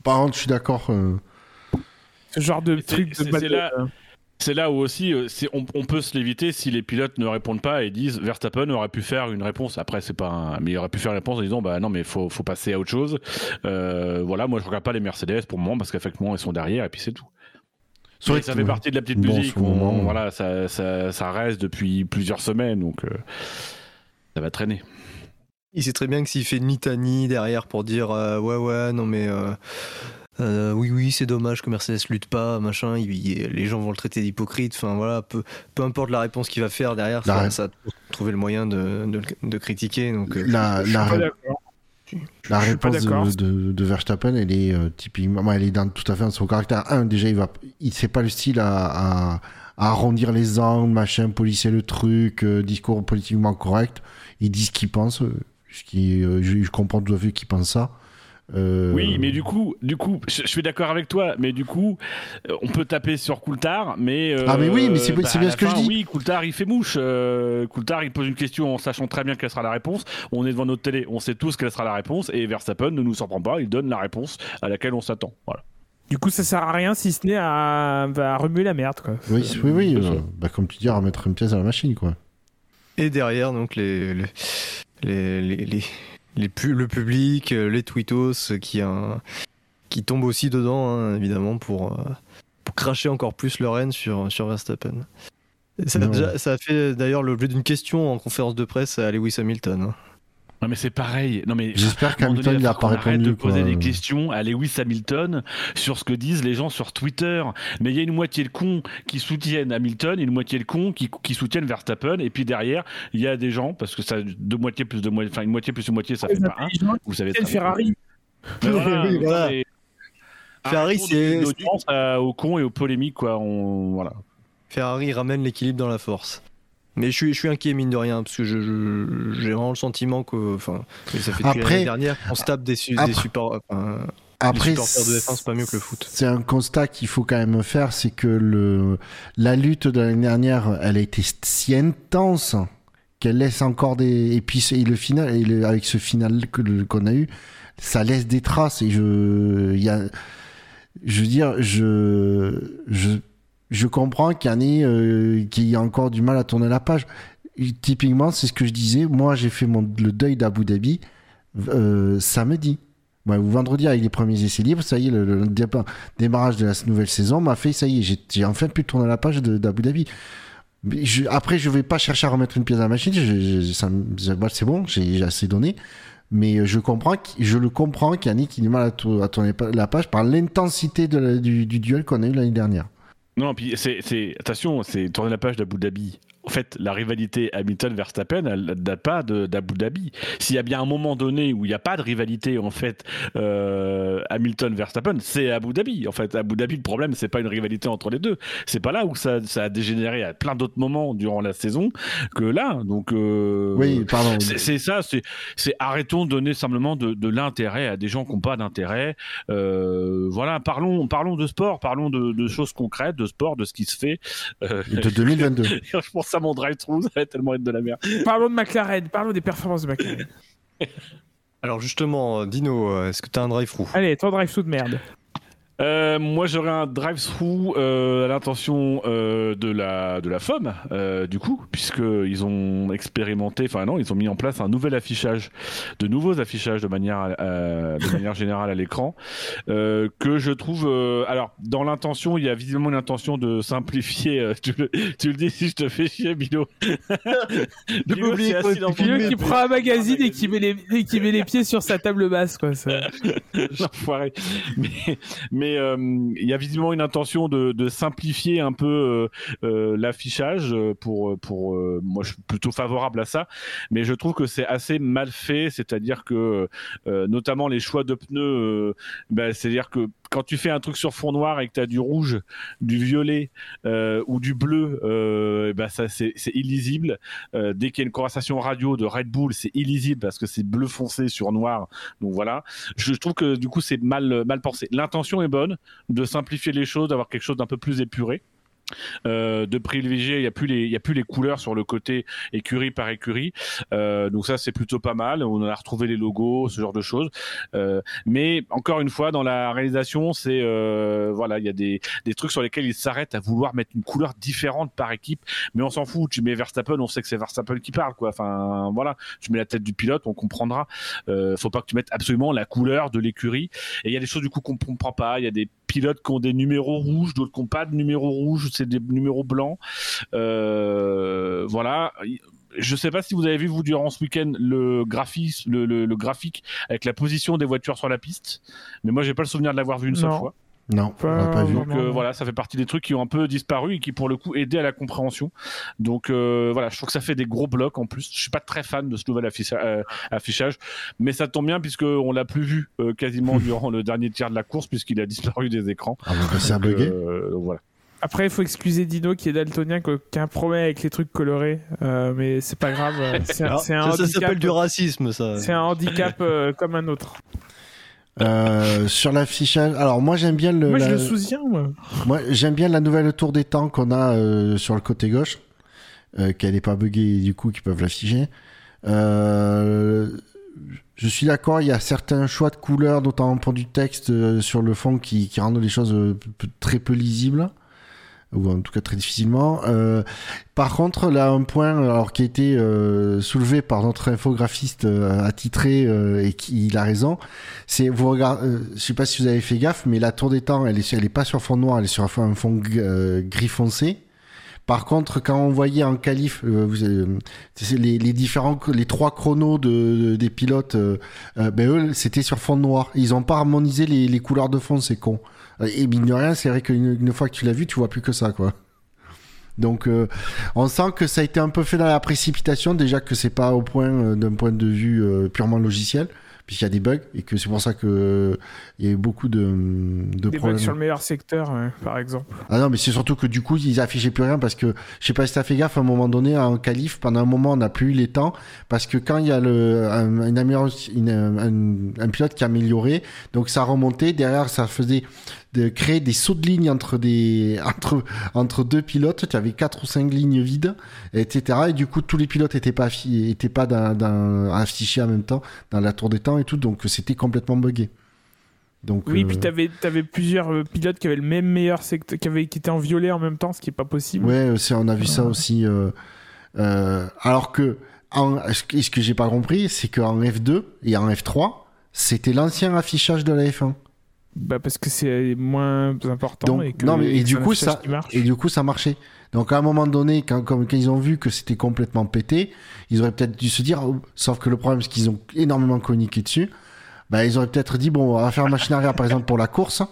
par contre, je suis d'accord. euh, ce genre de truc de c'est- là- où aussi euh, c'est- on, on peut se l'éviter si les pilotes ne répondent pas et disent Verstappen aurait pu faire une réponse. Après, c'est pas un- mais il aurait pu faire une réponse en disant bah non mais faut faut passer à autre chose. Euh, voilà, moi je regarde pas les Mercedes pour le moment parce qu'effectivement ils sont derrière et puis c'est tout. C'est vrai Mais ça fait partie de la petite Bon, musique. on- moment, voilà, ça, ça, ça reste depuis plusieurs semaines donc euh, ça va traîner. il sait très bien que s'il fait une litanie derrière pour dire euh, ouais ouais non mais euh, euh, oui oui c'est dommage que Mercedes lutte pas machin, il- il- les gens vont le traiter d'hypocrite. Enfin voilà, peu, peu importe la réponse qu'il va faire derrière, ça, ça a trouver le moyen de, de, de critiquer. Donc la, Je suis la, pas d'accord. La réponse de, de, de Verstappen, elle est euh, typiquement, elle est dans tout à fait dans son caractère. Un, déjà, il va, il c'est pas le style à, à, à arrondir les angles, machin, polisser le truc, euh, discours politiquement correct. Il dit ce qu'il pense, ce qui, euh, je, je comprends tout à fait qu'il pense ça. Euh, Oui, mais du coup, du coup, je, je suis d'accord avec toi, mais du coup, euh, on peut taper sur Coulthard, mais euh, Ah, mais oui, mais c'est- bah, bien ce que je dis. Oui, Coulthard, il fait mouche. Euh, Coulthard, il pose une question en sachant très bien quelle sera la réponse. On est devant notre télé, on sait tous quelle sera la réponse, et Verstappen ne nous surprend pas, il donne la réponse à laquelle on s'attend. Voilà. Du coup, ça sert à rien si ce n'est à, à remuer la merde, quoi. Oui, oui, oui. euh, bah, comme tu dis, à remettre une pièce à la machine, quoi. Et derrière, donc, les, les, les, les, les- les pu- le public, euh, les tweetos euh, qui, euh, qui tombent aussi dedans, hein, évidemment, pour, pour cracher encore plus leur haine sur, sur Verstappen. Ça a fait d'ailleurs l'objet d'une question en conférence de presse à Lewis Hamilton. hein. Non, mais c'est pareil. Non, mais J'espère à un moment donné, qu'Hamilton, il a pas arrête répondu, de poser quoi. des questions à Lewis Hamilton sur ce que disent les gens sur Twitter. Mais il y a une moitié de cons qui soutiennent Hamilton et une moitié de cons qui, qui soutiennent Verstappen. Et puis derrière, il y a des gens, parce que ça, deux moitiés plus de moitié, enfin une moitié plus une moitié, ça fait pas un. Vous savez. Ferrari. Mais voilà, [LAUGHS] Oui, voilà. Ferrari, c'est- aux cons et aux polémiques, quoi. On, voilà. Ferrari ramène l'équilibre dans la force. Mais je suis, je suis inquiet, mine de rien, parce que je- je- j'ai vraiment le sentiment que. Enfin, ça fait depuis Après- l'année dernière qu'on se tape des, su- des supports. enfin, après, les supporters de F1, c'est pas mieux que le foot. C'est un constat qu'il faut quand même faire, c'est que le, la lutte de l'année dernière, elle a été si intense qu'elle laisse encore des. Et puis et le final, et le- avec ce final que- qu'on a eu, ça laisse des traces. Et je, il y a, je veux dire, je, je, je comprends qu'il y ait encore du mal à tourner la page. Typiquement, c'est ce que je disais. Moi, j'ai fait mon, le deuil d'Abu Dhabi euh, samedi. Ou vendredi avec les premiers essais libres, ça y est, le, démarrage de la nouvelle saison m'a fait, ça y est, j'ai- enfin pu tourner la page d'Abu Dhabi. Après, je vais pas chercher à remettre une pièce à la machine, moi, c'est bon, j'ai assez donné. Mais euh, je comprends, je le comprends qu'il y du mal à, tou- à tourner la page par l'intensité du duel qu'on a eu l'année dernière. Non, puis c'est, attention, c'est tourner la page d'Abu Dhabi. En fait, la rivalité Hamilton-Verstappen, elle ne date pas d'Abu Dhabi. S'il y a bien un moment donné où il n'y a pas de rivalité, en fait, euh, Hamilton-Verstappen, c'est Abu Dhabi. En fait, Abu Dhabi, le problème, c'est pas une rivalité entre les deux. C'est pas là où ça, ça a dégénéré à plein d'autres moments durant la saison que là. Donc, euh, oui, pardon. c'est ça, c'est arrêtons de donner simplement de, de l'intérêt à des gens qui n'ont pas d'intérêt. Euh, voilà, parlons, parlons de sport, parlons de, de choses concrètes, de sport, de ce qui se fait. De 2022. [LAUGHS] je pense mon drive-thru, [LAUGHS] ça va tellement être de la merde. Parlons de McLaren, parlons des performances de McLaren. [LAUGHS] Alors justement, Dino, euh, est-ce que t'as un drive-through Allez, ton drive sous de merde. Euh, moi, j'aurais un drive-through euh, à l'intention euh, de la de la FOM, euh, du coup, puisque ils ont expérimenté, enfin non, ils ont mis en place un nouvel affichage, de nouveaux affichages de manière euh, de manière générale à l'écran, euh, que je trouve. euh, alors, dans l'intention, il y a visiblement une intention de simplifier. euh, tu, le, tu le dis si je te fais chier, Bilo. De Bilo, qui prend un magazine et qui met les, et qui met les pieds sur sa table basse, quoi. ça. [LAUGHS] L'enfoiré. Mais, mais euh, il y a visiblement une intention de, de simplifier un peu euh, euh, l'affichage pour pour moi je suis plutôt favorable à ça, mais je trouve que c'est assez mal fait, c'est-à-dire que notamment les choix de pneus, ben, c'est-à-dire que quand tu fais un truc sur fond noir et que tu as du rouge, du violet euh, ou du bleu, euh, ben ça c'est illisible. Euh, dès qu'il y a une conversation radio de Red Bull, c'est illisible parce que c'est bleu foncé sur noir. Donc voilà je trouve que du coup c'est mal mal pensé. L'intention est bonne de simplifier les choses, d'avoir quelque chose d'un peu plus épuré. Euh, de privilégier, il n'y a plus les, a plus les couleurs sur le côté écurie par écurie, Euh, donc ça c'est plutôt pas mal. On a retrouvé les logos, ce genre de choses. Euh, mais encore une fois, dans la réalisation, c'est euh, voilà, il y a des, des trucs sur lesquels ils s'arrêtent à vouloir mettre une couleur différente par équipe, mais on s'en fout. Tu mets Verstappen, on sait que c'est Verstappen qui parle, quoi. Enfin voilà, tu mets la tête du pilote, on comprendra. Euh, faut pas que tu mettes absolument la couleur de l'écurie. Et il y a des choses du coup qu'on comprend pas. Il y a des pilotes qui ont des numéros rouges, d'autres qui n'ont pas de numéros rouges, c'est des numéros blancs. Euh, voilà. Je sais pas si vous avez vu vous durant ce week-end le graphisme, le, le- le graphique avec la position des voitures sur la piste, mais moi j'ai pas le souvenir de l'avoir vu une seule fois. Non, on l'a pas vu. non, Donc non, euh, non. voilà, ça fait partie des trucs qui ont un peu disparu et qui pour le coup aidaient à la compréhension. Donc euh, voilà, je trouve que ça fait des gros blocs en plus. Je suis pas très fan de ce nouvel afficha- euh, affichage, mais ça tombe bien puisque on l'a plus vu euh, quasiment [LAUGHS] durant le dernier tiers de la course puisqu'il a disparu des écrans. Ah, c'est euh, donc voilà. Après, il faut excuser Dino qui est daltonien, qui a un problème avec les trucs colorés, euh, mais c'est pas grave. C'est un, c'est un Ça, s'appelle du racisme, ça. C'est un handicap euh, comme un autre. Euh, sur l'affichage, alors moi j'aime bien le. Moi, je le souviens, moi. Moi, j'aime bien la nouvelle tour des temps qu'on a euh, sur le côté gauche, euh, qu'elle n'est pas buggée et du coup qu'ils peuvent l'afficher. Euh, je suis d'accord, il y a certains choix de couleurs, notamment pour du texte euh, sur le fond, qui, qui rendent les choses euh, très peu lisibles ou en tout cas très difficilement. Euh, par contre, là, un point alors qui a été euh, soulevé par notre infographiste euh, attitré et qui il a raison, c'est vous regardez, je sais pas si vous avez fait gaffe, mais la tour des temps, elle est, elle pas sur fond noir, elle est sur un fond, gris foncé. Par contre, quand on voyait en qualif, les, différents, les trois chronos de, de- des pilotes, ben eux, c'était sur fond noir. Ils ont pas harmonisé les couleurs de fond, c'est con. Et mine de rien, c'est vrai qu'une une fois que tu l'as vu, tu vois plus que ça, quoi. Donc, euh, on sent que ça a été un peu fait dans la précipitation, déjà que c'est pas au point euh, d'un point de vue euh, purement logiciel, puisqu'il y a des bugs et que c'est pour ça que il y a eu beaucoup de, de Des problèmes. bugs sur le meilleur secteur, ouais, par exemple. Ah non, mais c'est surtout que du coup, ils affichaient plus rien parce que je sais pas si t'as fait gaffe à un moment donné en qualif, pendant un moment, on n'a plus eu les temps parce que quand il y a le un, une un, un pilote qui amélioré, donc ça remontait derrière, ça faisait de créer des sauts de ligne entre des [LAUGHS] entre entre deux pilotes. Tu avais quatre ou cinq lignes vides, etc. Et du coup, tous les pilotes étaient pas étaient pas dans, dans- affichés en même temps dans la tour des temps et tout, donc c'était complètement buggé. Donc Oui, euh, puis t'avais avais plusieurs euh, pilotes qui avaient le même meilleur secteur, qui, avaient, qui étaient en violet en même temps, ce qui est pas possible. Ouais, c'est- on a vu ça aussi. euh, euh, alors que, en, ce que, ce que j'ai pas compris, c'est qu'en F2 et en F3, c'était l'ancien affichage de la F1. Bah, parce que c'est moins important. Donc, et que, non, mais, et du coup, ça, et du coup, ça marchait. Donc, à un moment donné, quand, comme, quand ils ont vu que c'était complètement pété, ils auraient peut-être dû se dire, oh, sauf que le problème, c'est qu'ils ont énormément communiqué dessus. Bah, ils auraient peut-être dit, bon, on va faire machine arrière, par exemple, pour la course.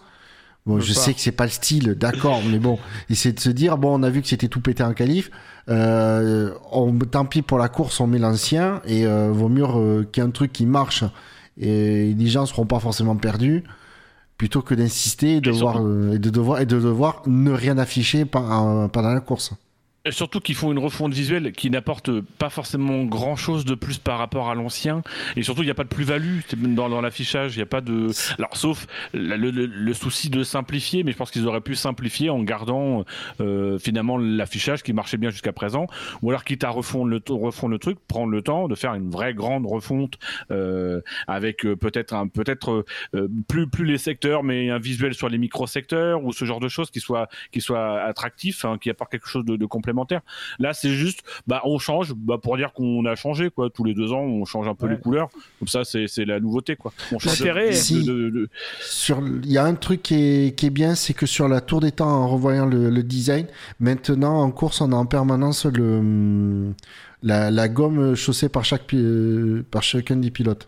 Bon, je pas. sais que c'est pas le style, d'accord, mais bon, essayer de se dire, bon, on a vu que c'était tout pété en qualif, euh, on, tant pis pour la course, on met l'ancien, et euh, vaut mieux euh, qu'il y ait un truc qui marche, et les gens seront pas forcément perdus, plutôt que d'insister et de, Et euh, et de devoir, et de devoir ne rien afficher par- euh, pendant la course. Et surtout qu'ils font une refonte visuelle qui n'apporte pas forcément grand chose de plus par rapport à l'ancien. Et surtout, il n'y a pas de plus-value dans, l'affichage. Il n'y a pas de. Alors, sauf le, souci de simplifier, mais je pense qu'ils auraient pu simplifier en gardant euh, finalement l'affichage qui marchait bien jusqu'à présent. Ou alors, quitte à refondre le, refondre le truc, prendre le temps de faire une vraie grande refonte euh, avec euh, peut-être peut-être euh, plus plus les secteurs, mais un visuel sur les micro-secteurs ou ce genre de choses qui soit qui soit attractif, hein, qui apporte quelque chose de complémentaire. Là, c'est juste, bah, on change, bah, pour dire qu'on a changé, quoi. Tous les deux ans, on change un peu Ouais. les couleurs. Comme ça, c'est c'est la nouveauté, quoi. On change de- L'intérêt- de- Si. de- de- Sur, il y a un truc qui est, qui est bien, c'est que sur la tour des temps, en revoyant le, le design, maintenant en course, on a en permanence le, la, la gomme chaussée par chaque, euh, par chacun des pilotes.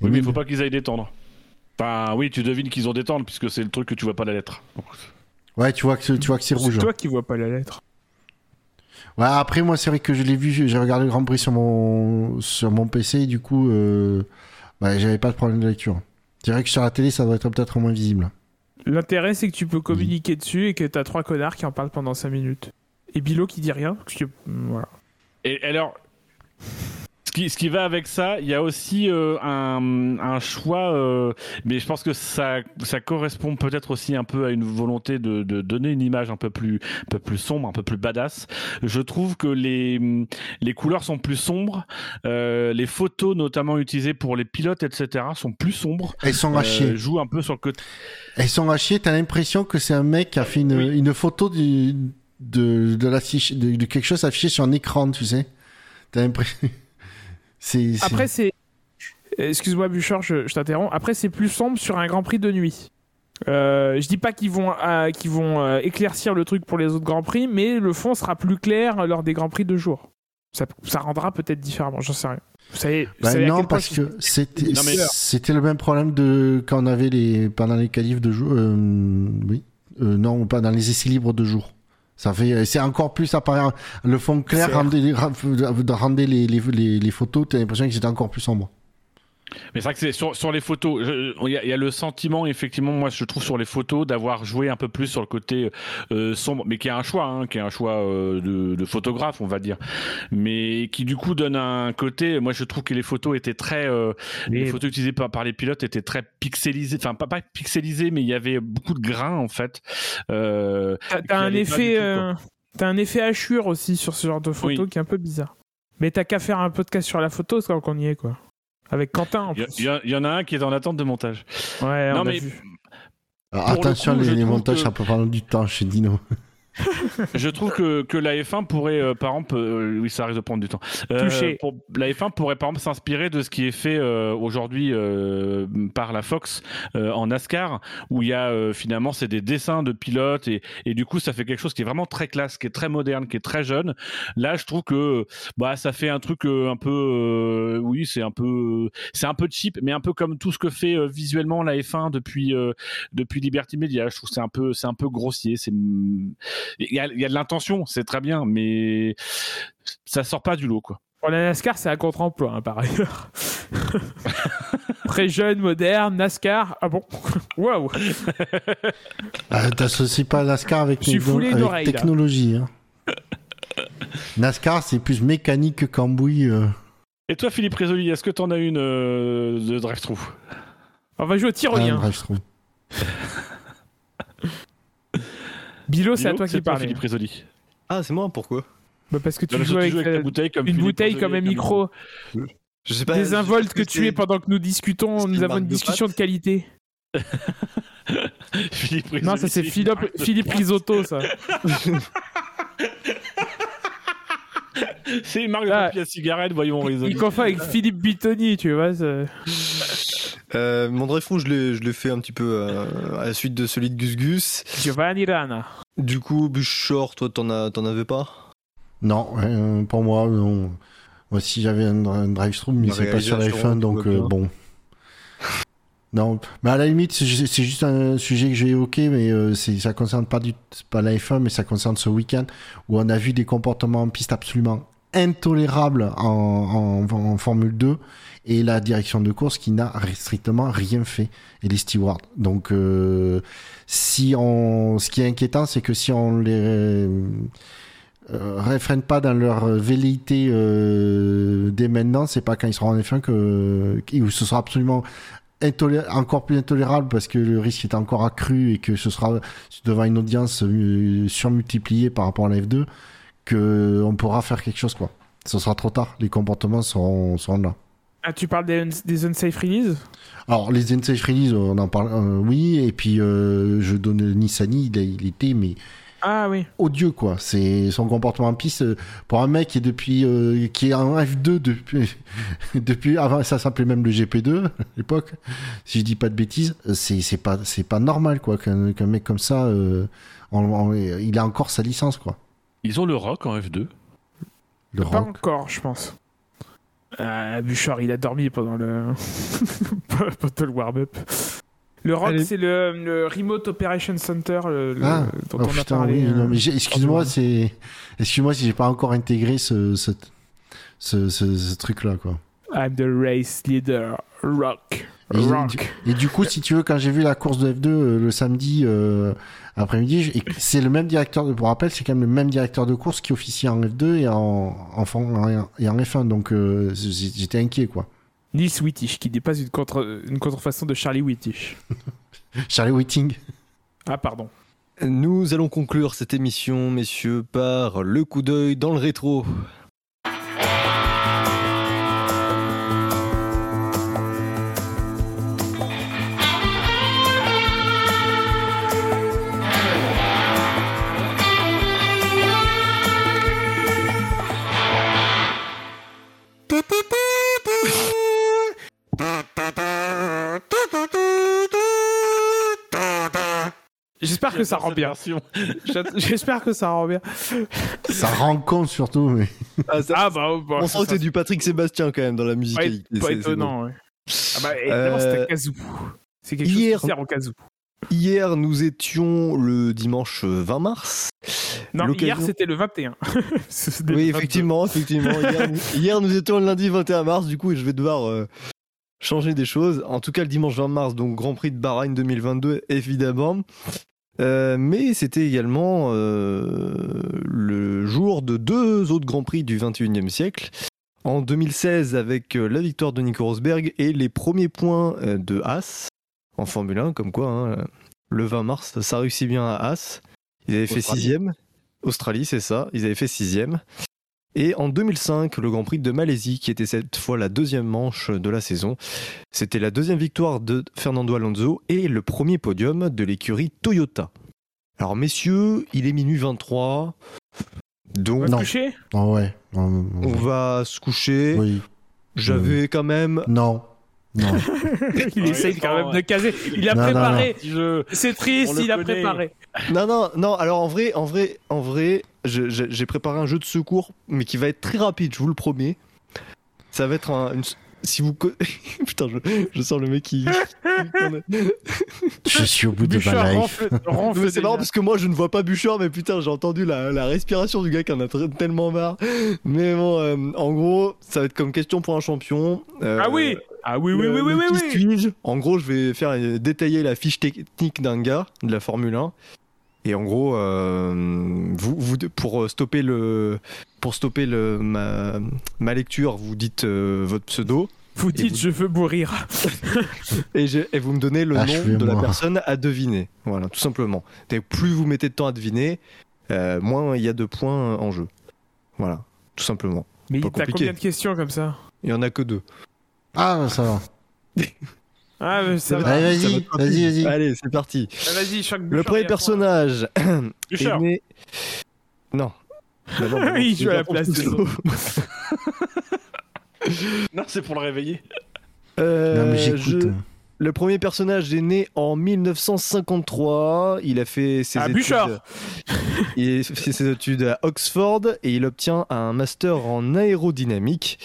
Oui, mais il même- faut pas qu'ils aillent détendre. Enfin, oui, tu devines qu'ils ont détendre puisque c'est le truc que tu vois pas la lettre. Ouais, tu vois que, tu vois que c'est rouge. C'est toi qui vois pas la lettre. Ouais, après, moi, c'est vrai que je l'ai vu, j'ai regardé le Grand Prix sur mon, sur mon PC, et du coup, euh, bah, j'avais pas de problème de lecture. C'est vrai que sur la télé, ça doit être peut-être moins visible. L'intérêt, c'est que tu peux communiquer dessus et que t'as trois connards qui en parlent pendant 5 minutes. Et Bilo qui dit rien. parce que- voilà. Et alors, ce qui, ce qui va avec ça, il y a aussi euh, un, un choix, euh, mais je pense que ça, ça correspond peut-être aussi un peu à une volonté de, de donner une image un peu plus, un peu plus sombre, un peu plus badass. Je trouve que les, les couleurs sont plus sombres, euh, les photos notamment utilisées pour les pilotes, etc., sont plus sombres. Elles sont à chier. jouent un peu sur le côté. Elles sont à chier, t'as l'impression que c'est un mec qui a fait une, Oui. une photo du, de, de, l'affiche- de, de quelque chose affiché sur un écran, tu sais. T'as l'impression. C'est, c'est- Après, c'est. Excuse-moi, Bouchard, je, je t'interromps. Après, c'est plus sombre sur un Grand Prix de nuit. Euh, je dis pas qu'ils vont, euh, qu'ils vont euh, éclaircir le truc pour les autres Grands Prix, mais le fond sera plus clair lors des Grands Prix de jour. Ça, ça rendra peut-être différemment, j'en sais rien. Vous savez, vous Bah savez non, parce que c'était, Non, mais- c'était le même problème de quand on avait les, pendant les qualifs de jour, euh, oui, euh, non, pas dans les essais libres de jour. Ça fait, c'est encore plus apparent. Le fond clair rendait, rendait les, les, les, les photos, t'as l'impression que c'était encore plus sombre. Mais c'est vrai que c'est sur, sur les photos, il y, a- il y a le sentiment, effectivement, moi je trouve sur les photos d'avoir joué un peu plus sur le côté euh, sombre, mais qui est un choix, hein, qui est un choix euh, de, de photographe, on va dire, mais qui du coup donne un côté. Moi je trouve que les photos étaient très, euh, les photos utilisées par, par les pilotes étaient très pixelisées, enfin pas, pas pixelisées, mais il y avait beaucoup de grains en fait. Euh, T'as un effet, euh, t'as un effet hachure aussi sur ce genre de photo Oui. qui est un peu bizarre. Mais t'as qu'à faire un podcast sur la photo, c'est quand on y est quoi. Avec Quentin en Il y, plus. il y a- il y en a un qui est en attente de montage. Ouais, Non, on a mais- vu. Alors, Pour le attention, coup, je les, les montages, que- ça peut prendre du temps chez Dino. Je trouve que, que la F1 pourrait, euh, par exemple, euh, oui, ça risque de prendre du temps. Euh, pour- la F1 pourrait, par exemple, s'inspirer de ce qui est fait euh, aujourd'hui euh, par la Fox euh, en NASCAR, où il y a euh, finalement, c'est des dessins de pilotes et, et du coup, ça fait quelque chose qui est vraiment très classe, qui est très moderne, qui est très jeune. Là, je trouve que bah, ça fait un truc euh, un peu, euh, oui, c'est un peu, c'est un peu cheap, mais un peu comme tout ce que fait euh, visuellement la F1 depuis euh, depuis Liberty Media. Je trouve que c'est un peu, c'est un peu grossier. C'est il y a, il y a de l'intention, c'est très bien, mais ça sort pas du lot, quoi. Pour la NASCAR, c'est un contre-emploi, hein, par ailleurs. [LAUGHS] Très jeune, moderne, NASCAR. Ah bon [LAUGHS] Waouh Ah, T'associes pas NASCAR avec, foulé avec technologie. hein. NASCAR, c'est plus mécanique que cambouis. euh. Et toi, Philippe Résoli, est-ce que t'en as une euh, de drive-thru On va jouer au Ah, je trouve. [LAUGHS] Bilo, c'est à toi qui parlais. Philippe. Ah, c'est moi, pourquoi? Bah, parce que tu Parce que joues avec, avec ta euh, bouteille comme une Philippe bouteille Résoli comme un micro. Je sais pas. Désinvolte que je sais tu es pendant que nous discutons, nous une avons une de discussion de qualité. [LAUGHS] Philippe Résoli. Non, ça c'est Philippe, Philippe [LAUGHS] Risotto, ça. [LAUGHS] [LAUGHS] C'est une marque de Ah. papier à cigarette, voyons Résoli. Il confond avec Philippe Bitoni, tu vois. Euh, mon drive je l'ai, je l'ai fait un petit peu euh, à la suite de celui de Gus Gus. Giovanni Rana. Du coup, Buchor, toi, t'en, as, t'en avais pas? Non, euh, pour moi, non. Moi, si j'avais un, un drive-thru, mais c'est pas sur la réalisation, F1, tout donc euh, bon. Non, mais à la limite, c'est ju- c'est juste un sujet que j'ai évoqué, mais euh, ça concerne pas, du, pas la F1, mais ça concerne ce week-end où on a vu des comportements en piste absolument intolérables en, en, Formule 2 et la direction de course qui n'a strictement rien fait et les stewards. Donc, euh, si on, ce qui est inquiétant, c'est que si on les euh, réfrène pas dans leur velléité euh, dès maintenant, c'est pas quand ils seront en F1 que, où ce sera absolument encore plus intolérable parce que le risque est encore accru et que ce sera devant une audience euh, surmultipliée par rapport à la F2 que on pourra faire quelque chose quoi. Ce sera trop tard, les comportements seront, seront là. Ah, tu parles des, uns- des unsafe release Alors les unsafe release, on en parle, euh, oui, et puis euh, je donne Nissani, il, a- il était mais Ah oui. odieux quoi. C'est son comportement en piste euh, pour un mec qui est depuis euh, qui est en F2 depuis [LAUGHS] depuis avant ça s'appelait même le GP2 à l'époque. Si je dis pas de bêtises, euh, c'est c'est pas c'est pas normal quoi qu'un mec comme ça euh, en- en- il a encore sa licence quoi. Ils ont le rock en F2. Le Pas rock. encore, je pense. Ah, Bouchard, il a dormi pendant le, [LAUGHS] pendant le warm-up. Le rock, Allez. c'est le, le Remote Operation Center le- le- Ah, dont oh, on a putain, parlé. oui, euh, non, mais j'ai- excuse-moi, c'est excuse-moi si j'ai pas encore intégré ce ce, ce, ce- ce truc là quoi. I'm the race leader. Rock. Et, Rock. et du coup, si tu veux, quand j'ai vu la course de F2 euh, le samedi euh, après-midi, c'est le même directeur, de, pour rappel, c'est quand même le même directeur de course qui officie en F2 et en, en, en- et en F1, donc j'étais inquiet, quoi. Nils Wittich, qui n'est pas une, contre, une contrefaçon de Charlie Wittich. [LAUGHS] Charlie Whiting. Ah, pardon. Nous allons conclure cette émission, messieurs, par le coup d'œil dans le rétro. J'espère que ça rend bien. [LAUGHS] J'espère que ça rend bien. Ça rend compte surtout, mais Ah, ça- Ah, bah, bah, on ça, sent que c'est du Patrick Sébastien quand même dans la pas, musicalité. pas c'est étonnant, ouais. Ah bah, évidemment, Euh, c'était Kazoo. C'est quelque hier- chose qui sert au Kazoo. Hier, nous étions le dimanche 20 mars. Non, hier, c'était le 21. [LAUGHS] C'était Oui, le 22. effectivement, effectivement. Hier, [LAUGHS] nous- hier, nous étions le lundi 21 mars, du coup, je vais devoir euh, changer des choses. En tout cas, le dimanche 20 mars, donc Grand Prix de Bahreïn 2022, évidemment. Euh, mais c'était également euh, le jour de deux autres Grands Prix du 21e siècle. En 2016, avec euh, la victoire de Nico Rosberg et les premiers points de Haas en Formule 1, comme quoi, hein, le 20 mars, ça réussit bien à Haas. Ils avaient fait Australie. sixième. Australie, c'est ça. Ils avaient fait sixième. Et en 2005, le Grand Prix de Malaisie, qui était cette fois la deuxième manche de la saison. C'était la deuxième victoire de Fernando Alonso et le premier podium de l'écurie Toyota. Alors messieurs, il est minuit 23. On Donc va se Non. coucher? Oh, ouais. on- on- on va se coucher. Oui. J'avais quand même... Non. Non. [LAUGHS] Il essaye quand même de caser. Il a Non, préparé. C'est triste, On il a connaît. préparé. Non, non, non. Alors en vrai, en vrai, en vrai, j'ai préparé un jeu de secours, mais qui va être très rapide, je vous le promets. Ça va être un... une- Si vous... [LAUGHS] Putain, je, je sens le mec qui... Je suis au bout de ma life. c'est marrant parce que moi je ne vois pas Bouchard, mais putain, j'ai entendu la, la respiration du gars qui en a tellement marre. Mais bon, euh, en gros, ça va être comme question pour un champion. Euh, Ah oui Ah oui, oui, le- oui, oui, oui, qui oui. suis-je? En gros, je vais faire euh, détailler la fiche technique d'un gars de la Formule 1. Et en gros, euh, vous, vous, pour stopper le, pour stopper le, ma, ma lecture, vous dites euh, votre pseudo Vous dites, vous- je veux mourir. [LAUGHS] et, je- et vous me donnez le nom Achevez-moi. de la personne à deviner. Voilà, tout simplement. Et plus vous mettez de temps à deviner, euh, moins il y a de points en jeu. Voilà, tout simplement. Mais t'as combien de questions comme ça? Il y en a que deux. Ah, ça va. [LAUGHS] Ah, mais ça va. Allez, vas-y, vas-y, vas-y. Allez, c'est parti. Ah, Vas-y, chaque Le premier a personnage [CLEARS THROAT] est né. Non. Bah non, [LAUGHS] bah non, Il c'est joue à la pour place ça. [LAUGHS] Non, c'est pour le réveiller. Euh, Non, mais j'écoute. je- Le premier personnage est né en 1953. Il a fait ses Ah, études. [LAUGHS] Il a fait ses études à Oxford et il obtient un master en aérodynamique.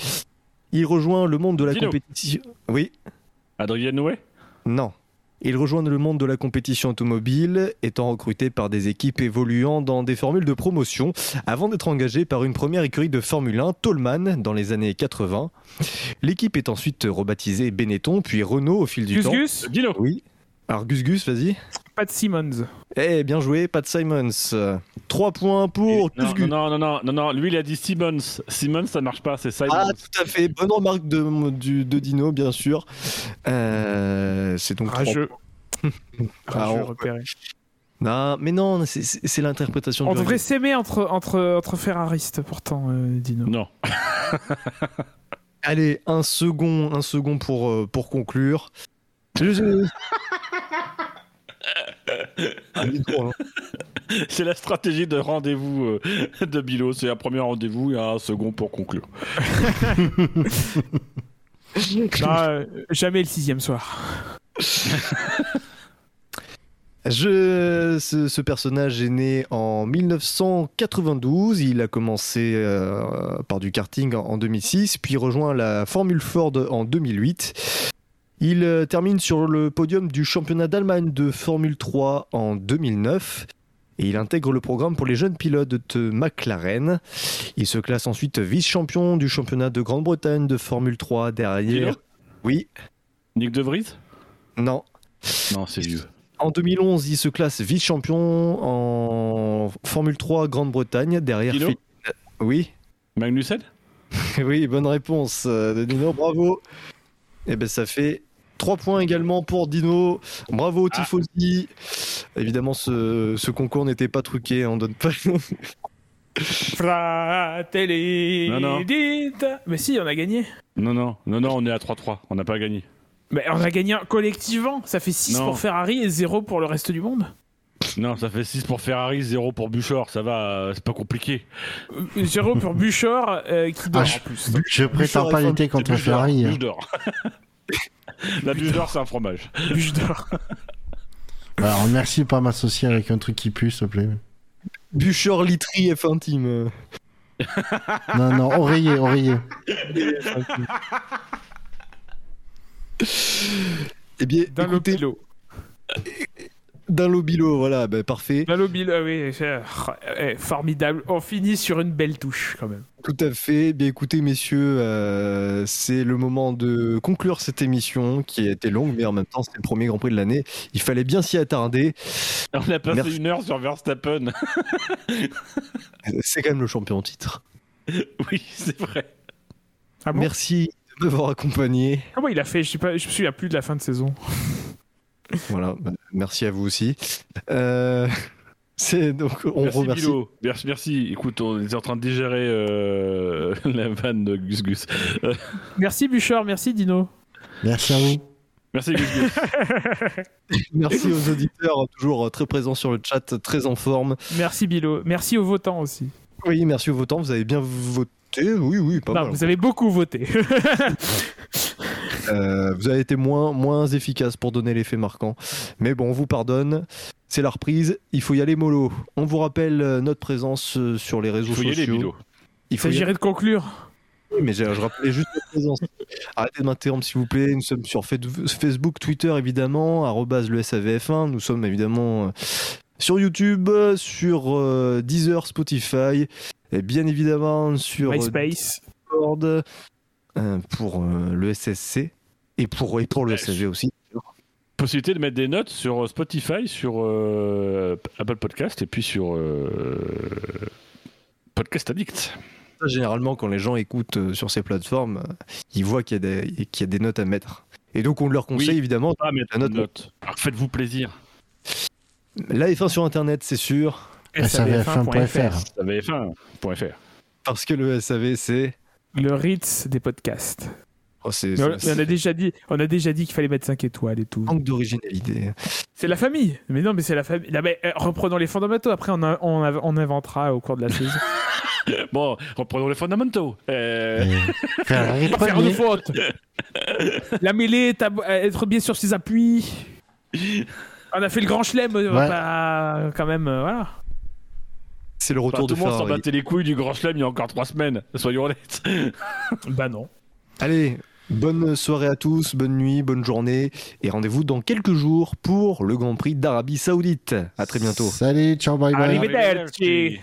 Il rejoint le monde de la compétition. Oui, Adrien Noué non. Il rejoint le monde de la compétition automobile, étant recruté par des équipes évoluant dans des formules de promotion, avant d'être engagé par une première écurie de Formule 1, Tollman, dans les années 80. L'équipe est ensuite rebaptisée Benetton, puis Renault au fil du Gus temps. Gus? Dino. Oui. Alors Gus Gus, vas-y. Pat Simmons. Eh, bien joué, Pat Simons. 3 points pour non, non, non, non, non, non, lui il a dit Simmons. Simmons ça marche pas, c'est Simons. Ah, tout à fait. Bonne remarque de, Dino, bien sûr. Euh, c'est donc. [LAUGHS] Rageux. Ah, Rageux on- repéré. Non, mais non, c'est- l'interprétation On du devrait s'aimer entre, entre, entre ferraristes, pourtant, euh, Dino. Non. [LAUGHS] Allez, un second, un second pour, euh, pour conclure. [LAUGHS] [LAUGHS] C'est la stratégie de rendez-vous euh, de Bilo. C'est un premier rendez-vous et un second pour conclure. [LAUGHS] Non, euh, jamais le sixième soir. [LAUGHS] Je, ce, ce personnage est né en 1992. Il a commencé euh, par du karting en, en 2006, puis rejoint la Formule Ford en 2008. Il euh, termine sur le podium du championnat d'Allemagne de Formule 3 en 2009. Et il intègre le programme pour les jeunes pilotes de McLaren. Il se classe ensuite vice-champion du championnat de Grande-Bretagne de Formule 3 derrière. Dino Oui, Nick De Vries? Non, Non, c'est vieux. En 2011, il se classe vice-champion en Formule 3 Grande-Bretagne derrière. Dino Oui, Magnussen? [LAUGHS] Oui, bonne réponse euh, de Dino, bravo. Et ben ça fait 3 points également pour Dino. Bravo Ah. Tifosi. Évidemment, ce, ce concours n'était pas truqué, on donne pas. Fratelli Non, non. d'Ita- Mais si, on a gagné. Non, non, non, non, on est à 3-3. On n'a pas gagné. Mais on a gagné collectivement. Ça fait 6 Non. pour Ferrari et 0 pour le reste du monde. Non, ça fait 6 pour Ferrari, 0 pour Bouchard. Ça va, euh, c'est pas compliqué. Euh, 0 pour Bouchard euh, qui dort Ah, je- en plus. Je prétends pas F1, lutter contre Ferrari. hein. Bûche d'or. [LAUGHS] La bûche d'or, c'est un fromage. Bûche d'or. [LAUGHS] Alors merci pas m'associer avec un truc qui pue, s'il te plaît. Bûcheur Litry F1 Team. Non, non, oreiller, oreiller. Eh bien, D'un écoutez. D'un lobilo, voilà, ben, parfait. D'un lobilo, ah oui. c'est- eh, formidable. On finit sur une belle touche quand même. Tout à fait. Bien écoutez, messieurs, euh, c'est le moment de conclure cette émission qui a été longue, mais en même temps, c'est le premier Grand Prix de l'année. Il fallait bien s'y attarder. On a passé Merci. une heure sur Verstappen. C'est quand même le champion en titre. oui, c'est vrai. Ah bon? Merci de m'avoir accompagné. Comment il a fait? Je. Je me souviens plus de la fin de saison. Voilà, bah, merci à vous aussi. Euh, [LAUGHS] c'est donc on merci remercie. Bilo. Merci, merci. Écoute, on était en train de digérer euh, [LAUGHS] la vanne de Gus Gus. [LAUGHS] Merci Bouchard. Merci Dino. Merci à vous. merci Gus Gus. Merci aux auditeurs toujours très présents sur le chat, très en forme. Merci Bilo. Merci aux votants aussi. Oui, merci aux votants. Vous avez bien voté. Oui, oui, pas non, mal. vous avez beaucoup voté. [LAUGHS] Euh, vous avez été moins, moins efficace pour donner l'effet marquant. Mais bon, on vous pardonne. C'est la reprise. Il faut y aller mollo. On vous rappelle euh, notre présence euh, sur les réseaux Il faut y aller, sociaux. Bilo. Il Il faut y aller. s'agirait de conclure. Oui, mais je, je rappelais juste notre présence. Arrêtez de m'interrompre, s'il vous plaît. Nous sommes sur Fa- Facebook, Twitter, évidemment, le SAVF1. Nous sommes évidemment sur YouTube, sur Deezer, Spotify, et bien évidemment sur euh, MySpace. Discord euh, pour euh, le SSC. Et pour, et pour le SAV aussi. Possibilité de mettre des notes sur Spotify, sur euh, Apple Podcast et puis sur euh, Podcast Addict. Généralement, quand les gens écoutent euh, sur ces plateformes, euh, ils voient qu'il y, a des- qu'il y a des notes à mettre. Et donc, on leur conseille Oui. évidemment Pas mettre la de note. notes. Alors faites-vous plaisir. La F1 sur Internet, c'est sûr. SAVF1.fr. SAVF1.fr. Parce que le SAV, c'est. Le Ritz des podcasts. Oh, c'est Mais c'est- on, a déjà dit, on a déjà dit qu'il fallait mettre 5 étoiles et tout. manque d'originalité. C'est la famille. Mais non, mais c'est la famille. Là, mais, euh, reprenons les fondamentaux. Après, on, a- on, a- on inventera au cours de la saison. [LAUGHS] Bon, reprenons les fondamentaux. Euh, [LAUGHS] faire premier. faute. la mêlée, être bien sur ses appuis. On a fait le grand chelem, euh, Ouais. bah, quand même, euh, voilà. C'est le enfin, retour tout de le monde s'en battait les couilles du Grand Chelem il y a encore trois semaines, soyons honnêtes. [LAUGHS] Bah non. Allez, bonne soirée à tous, bonne nuit, bonne journée. Et rendez-vous dans quelques jours pour le Grand Prix d'Arabie Saoudite. À très bientôt. Salut, ciao, bye bye. Arrivederci.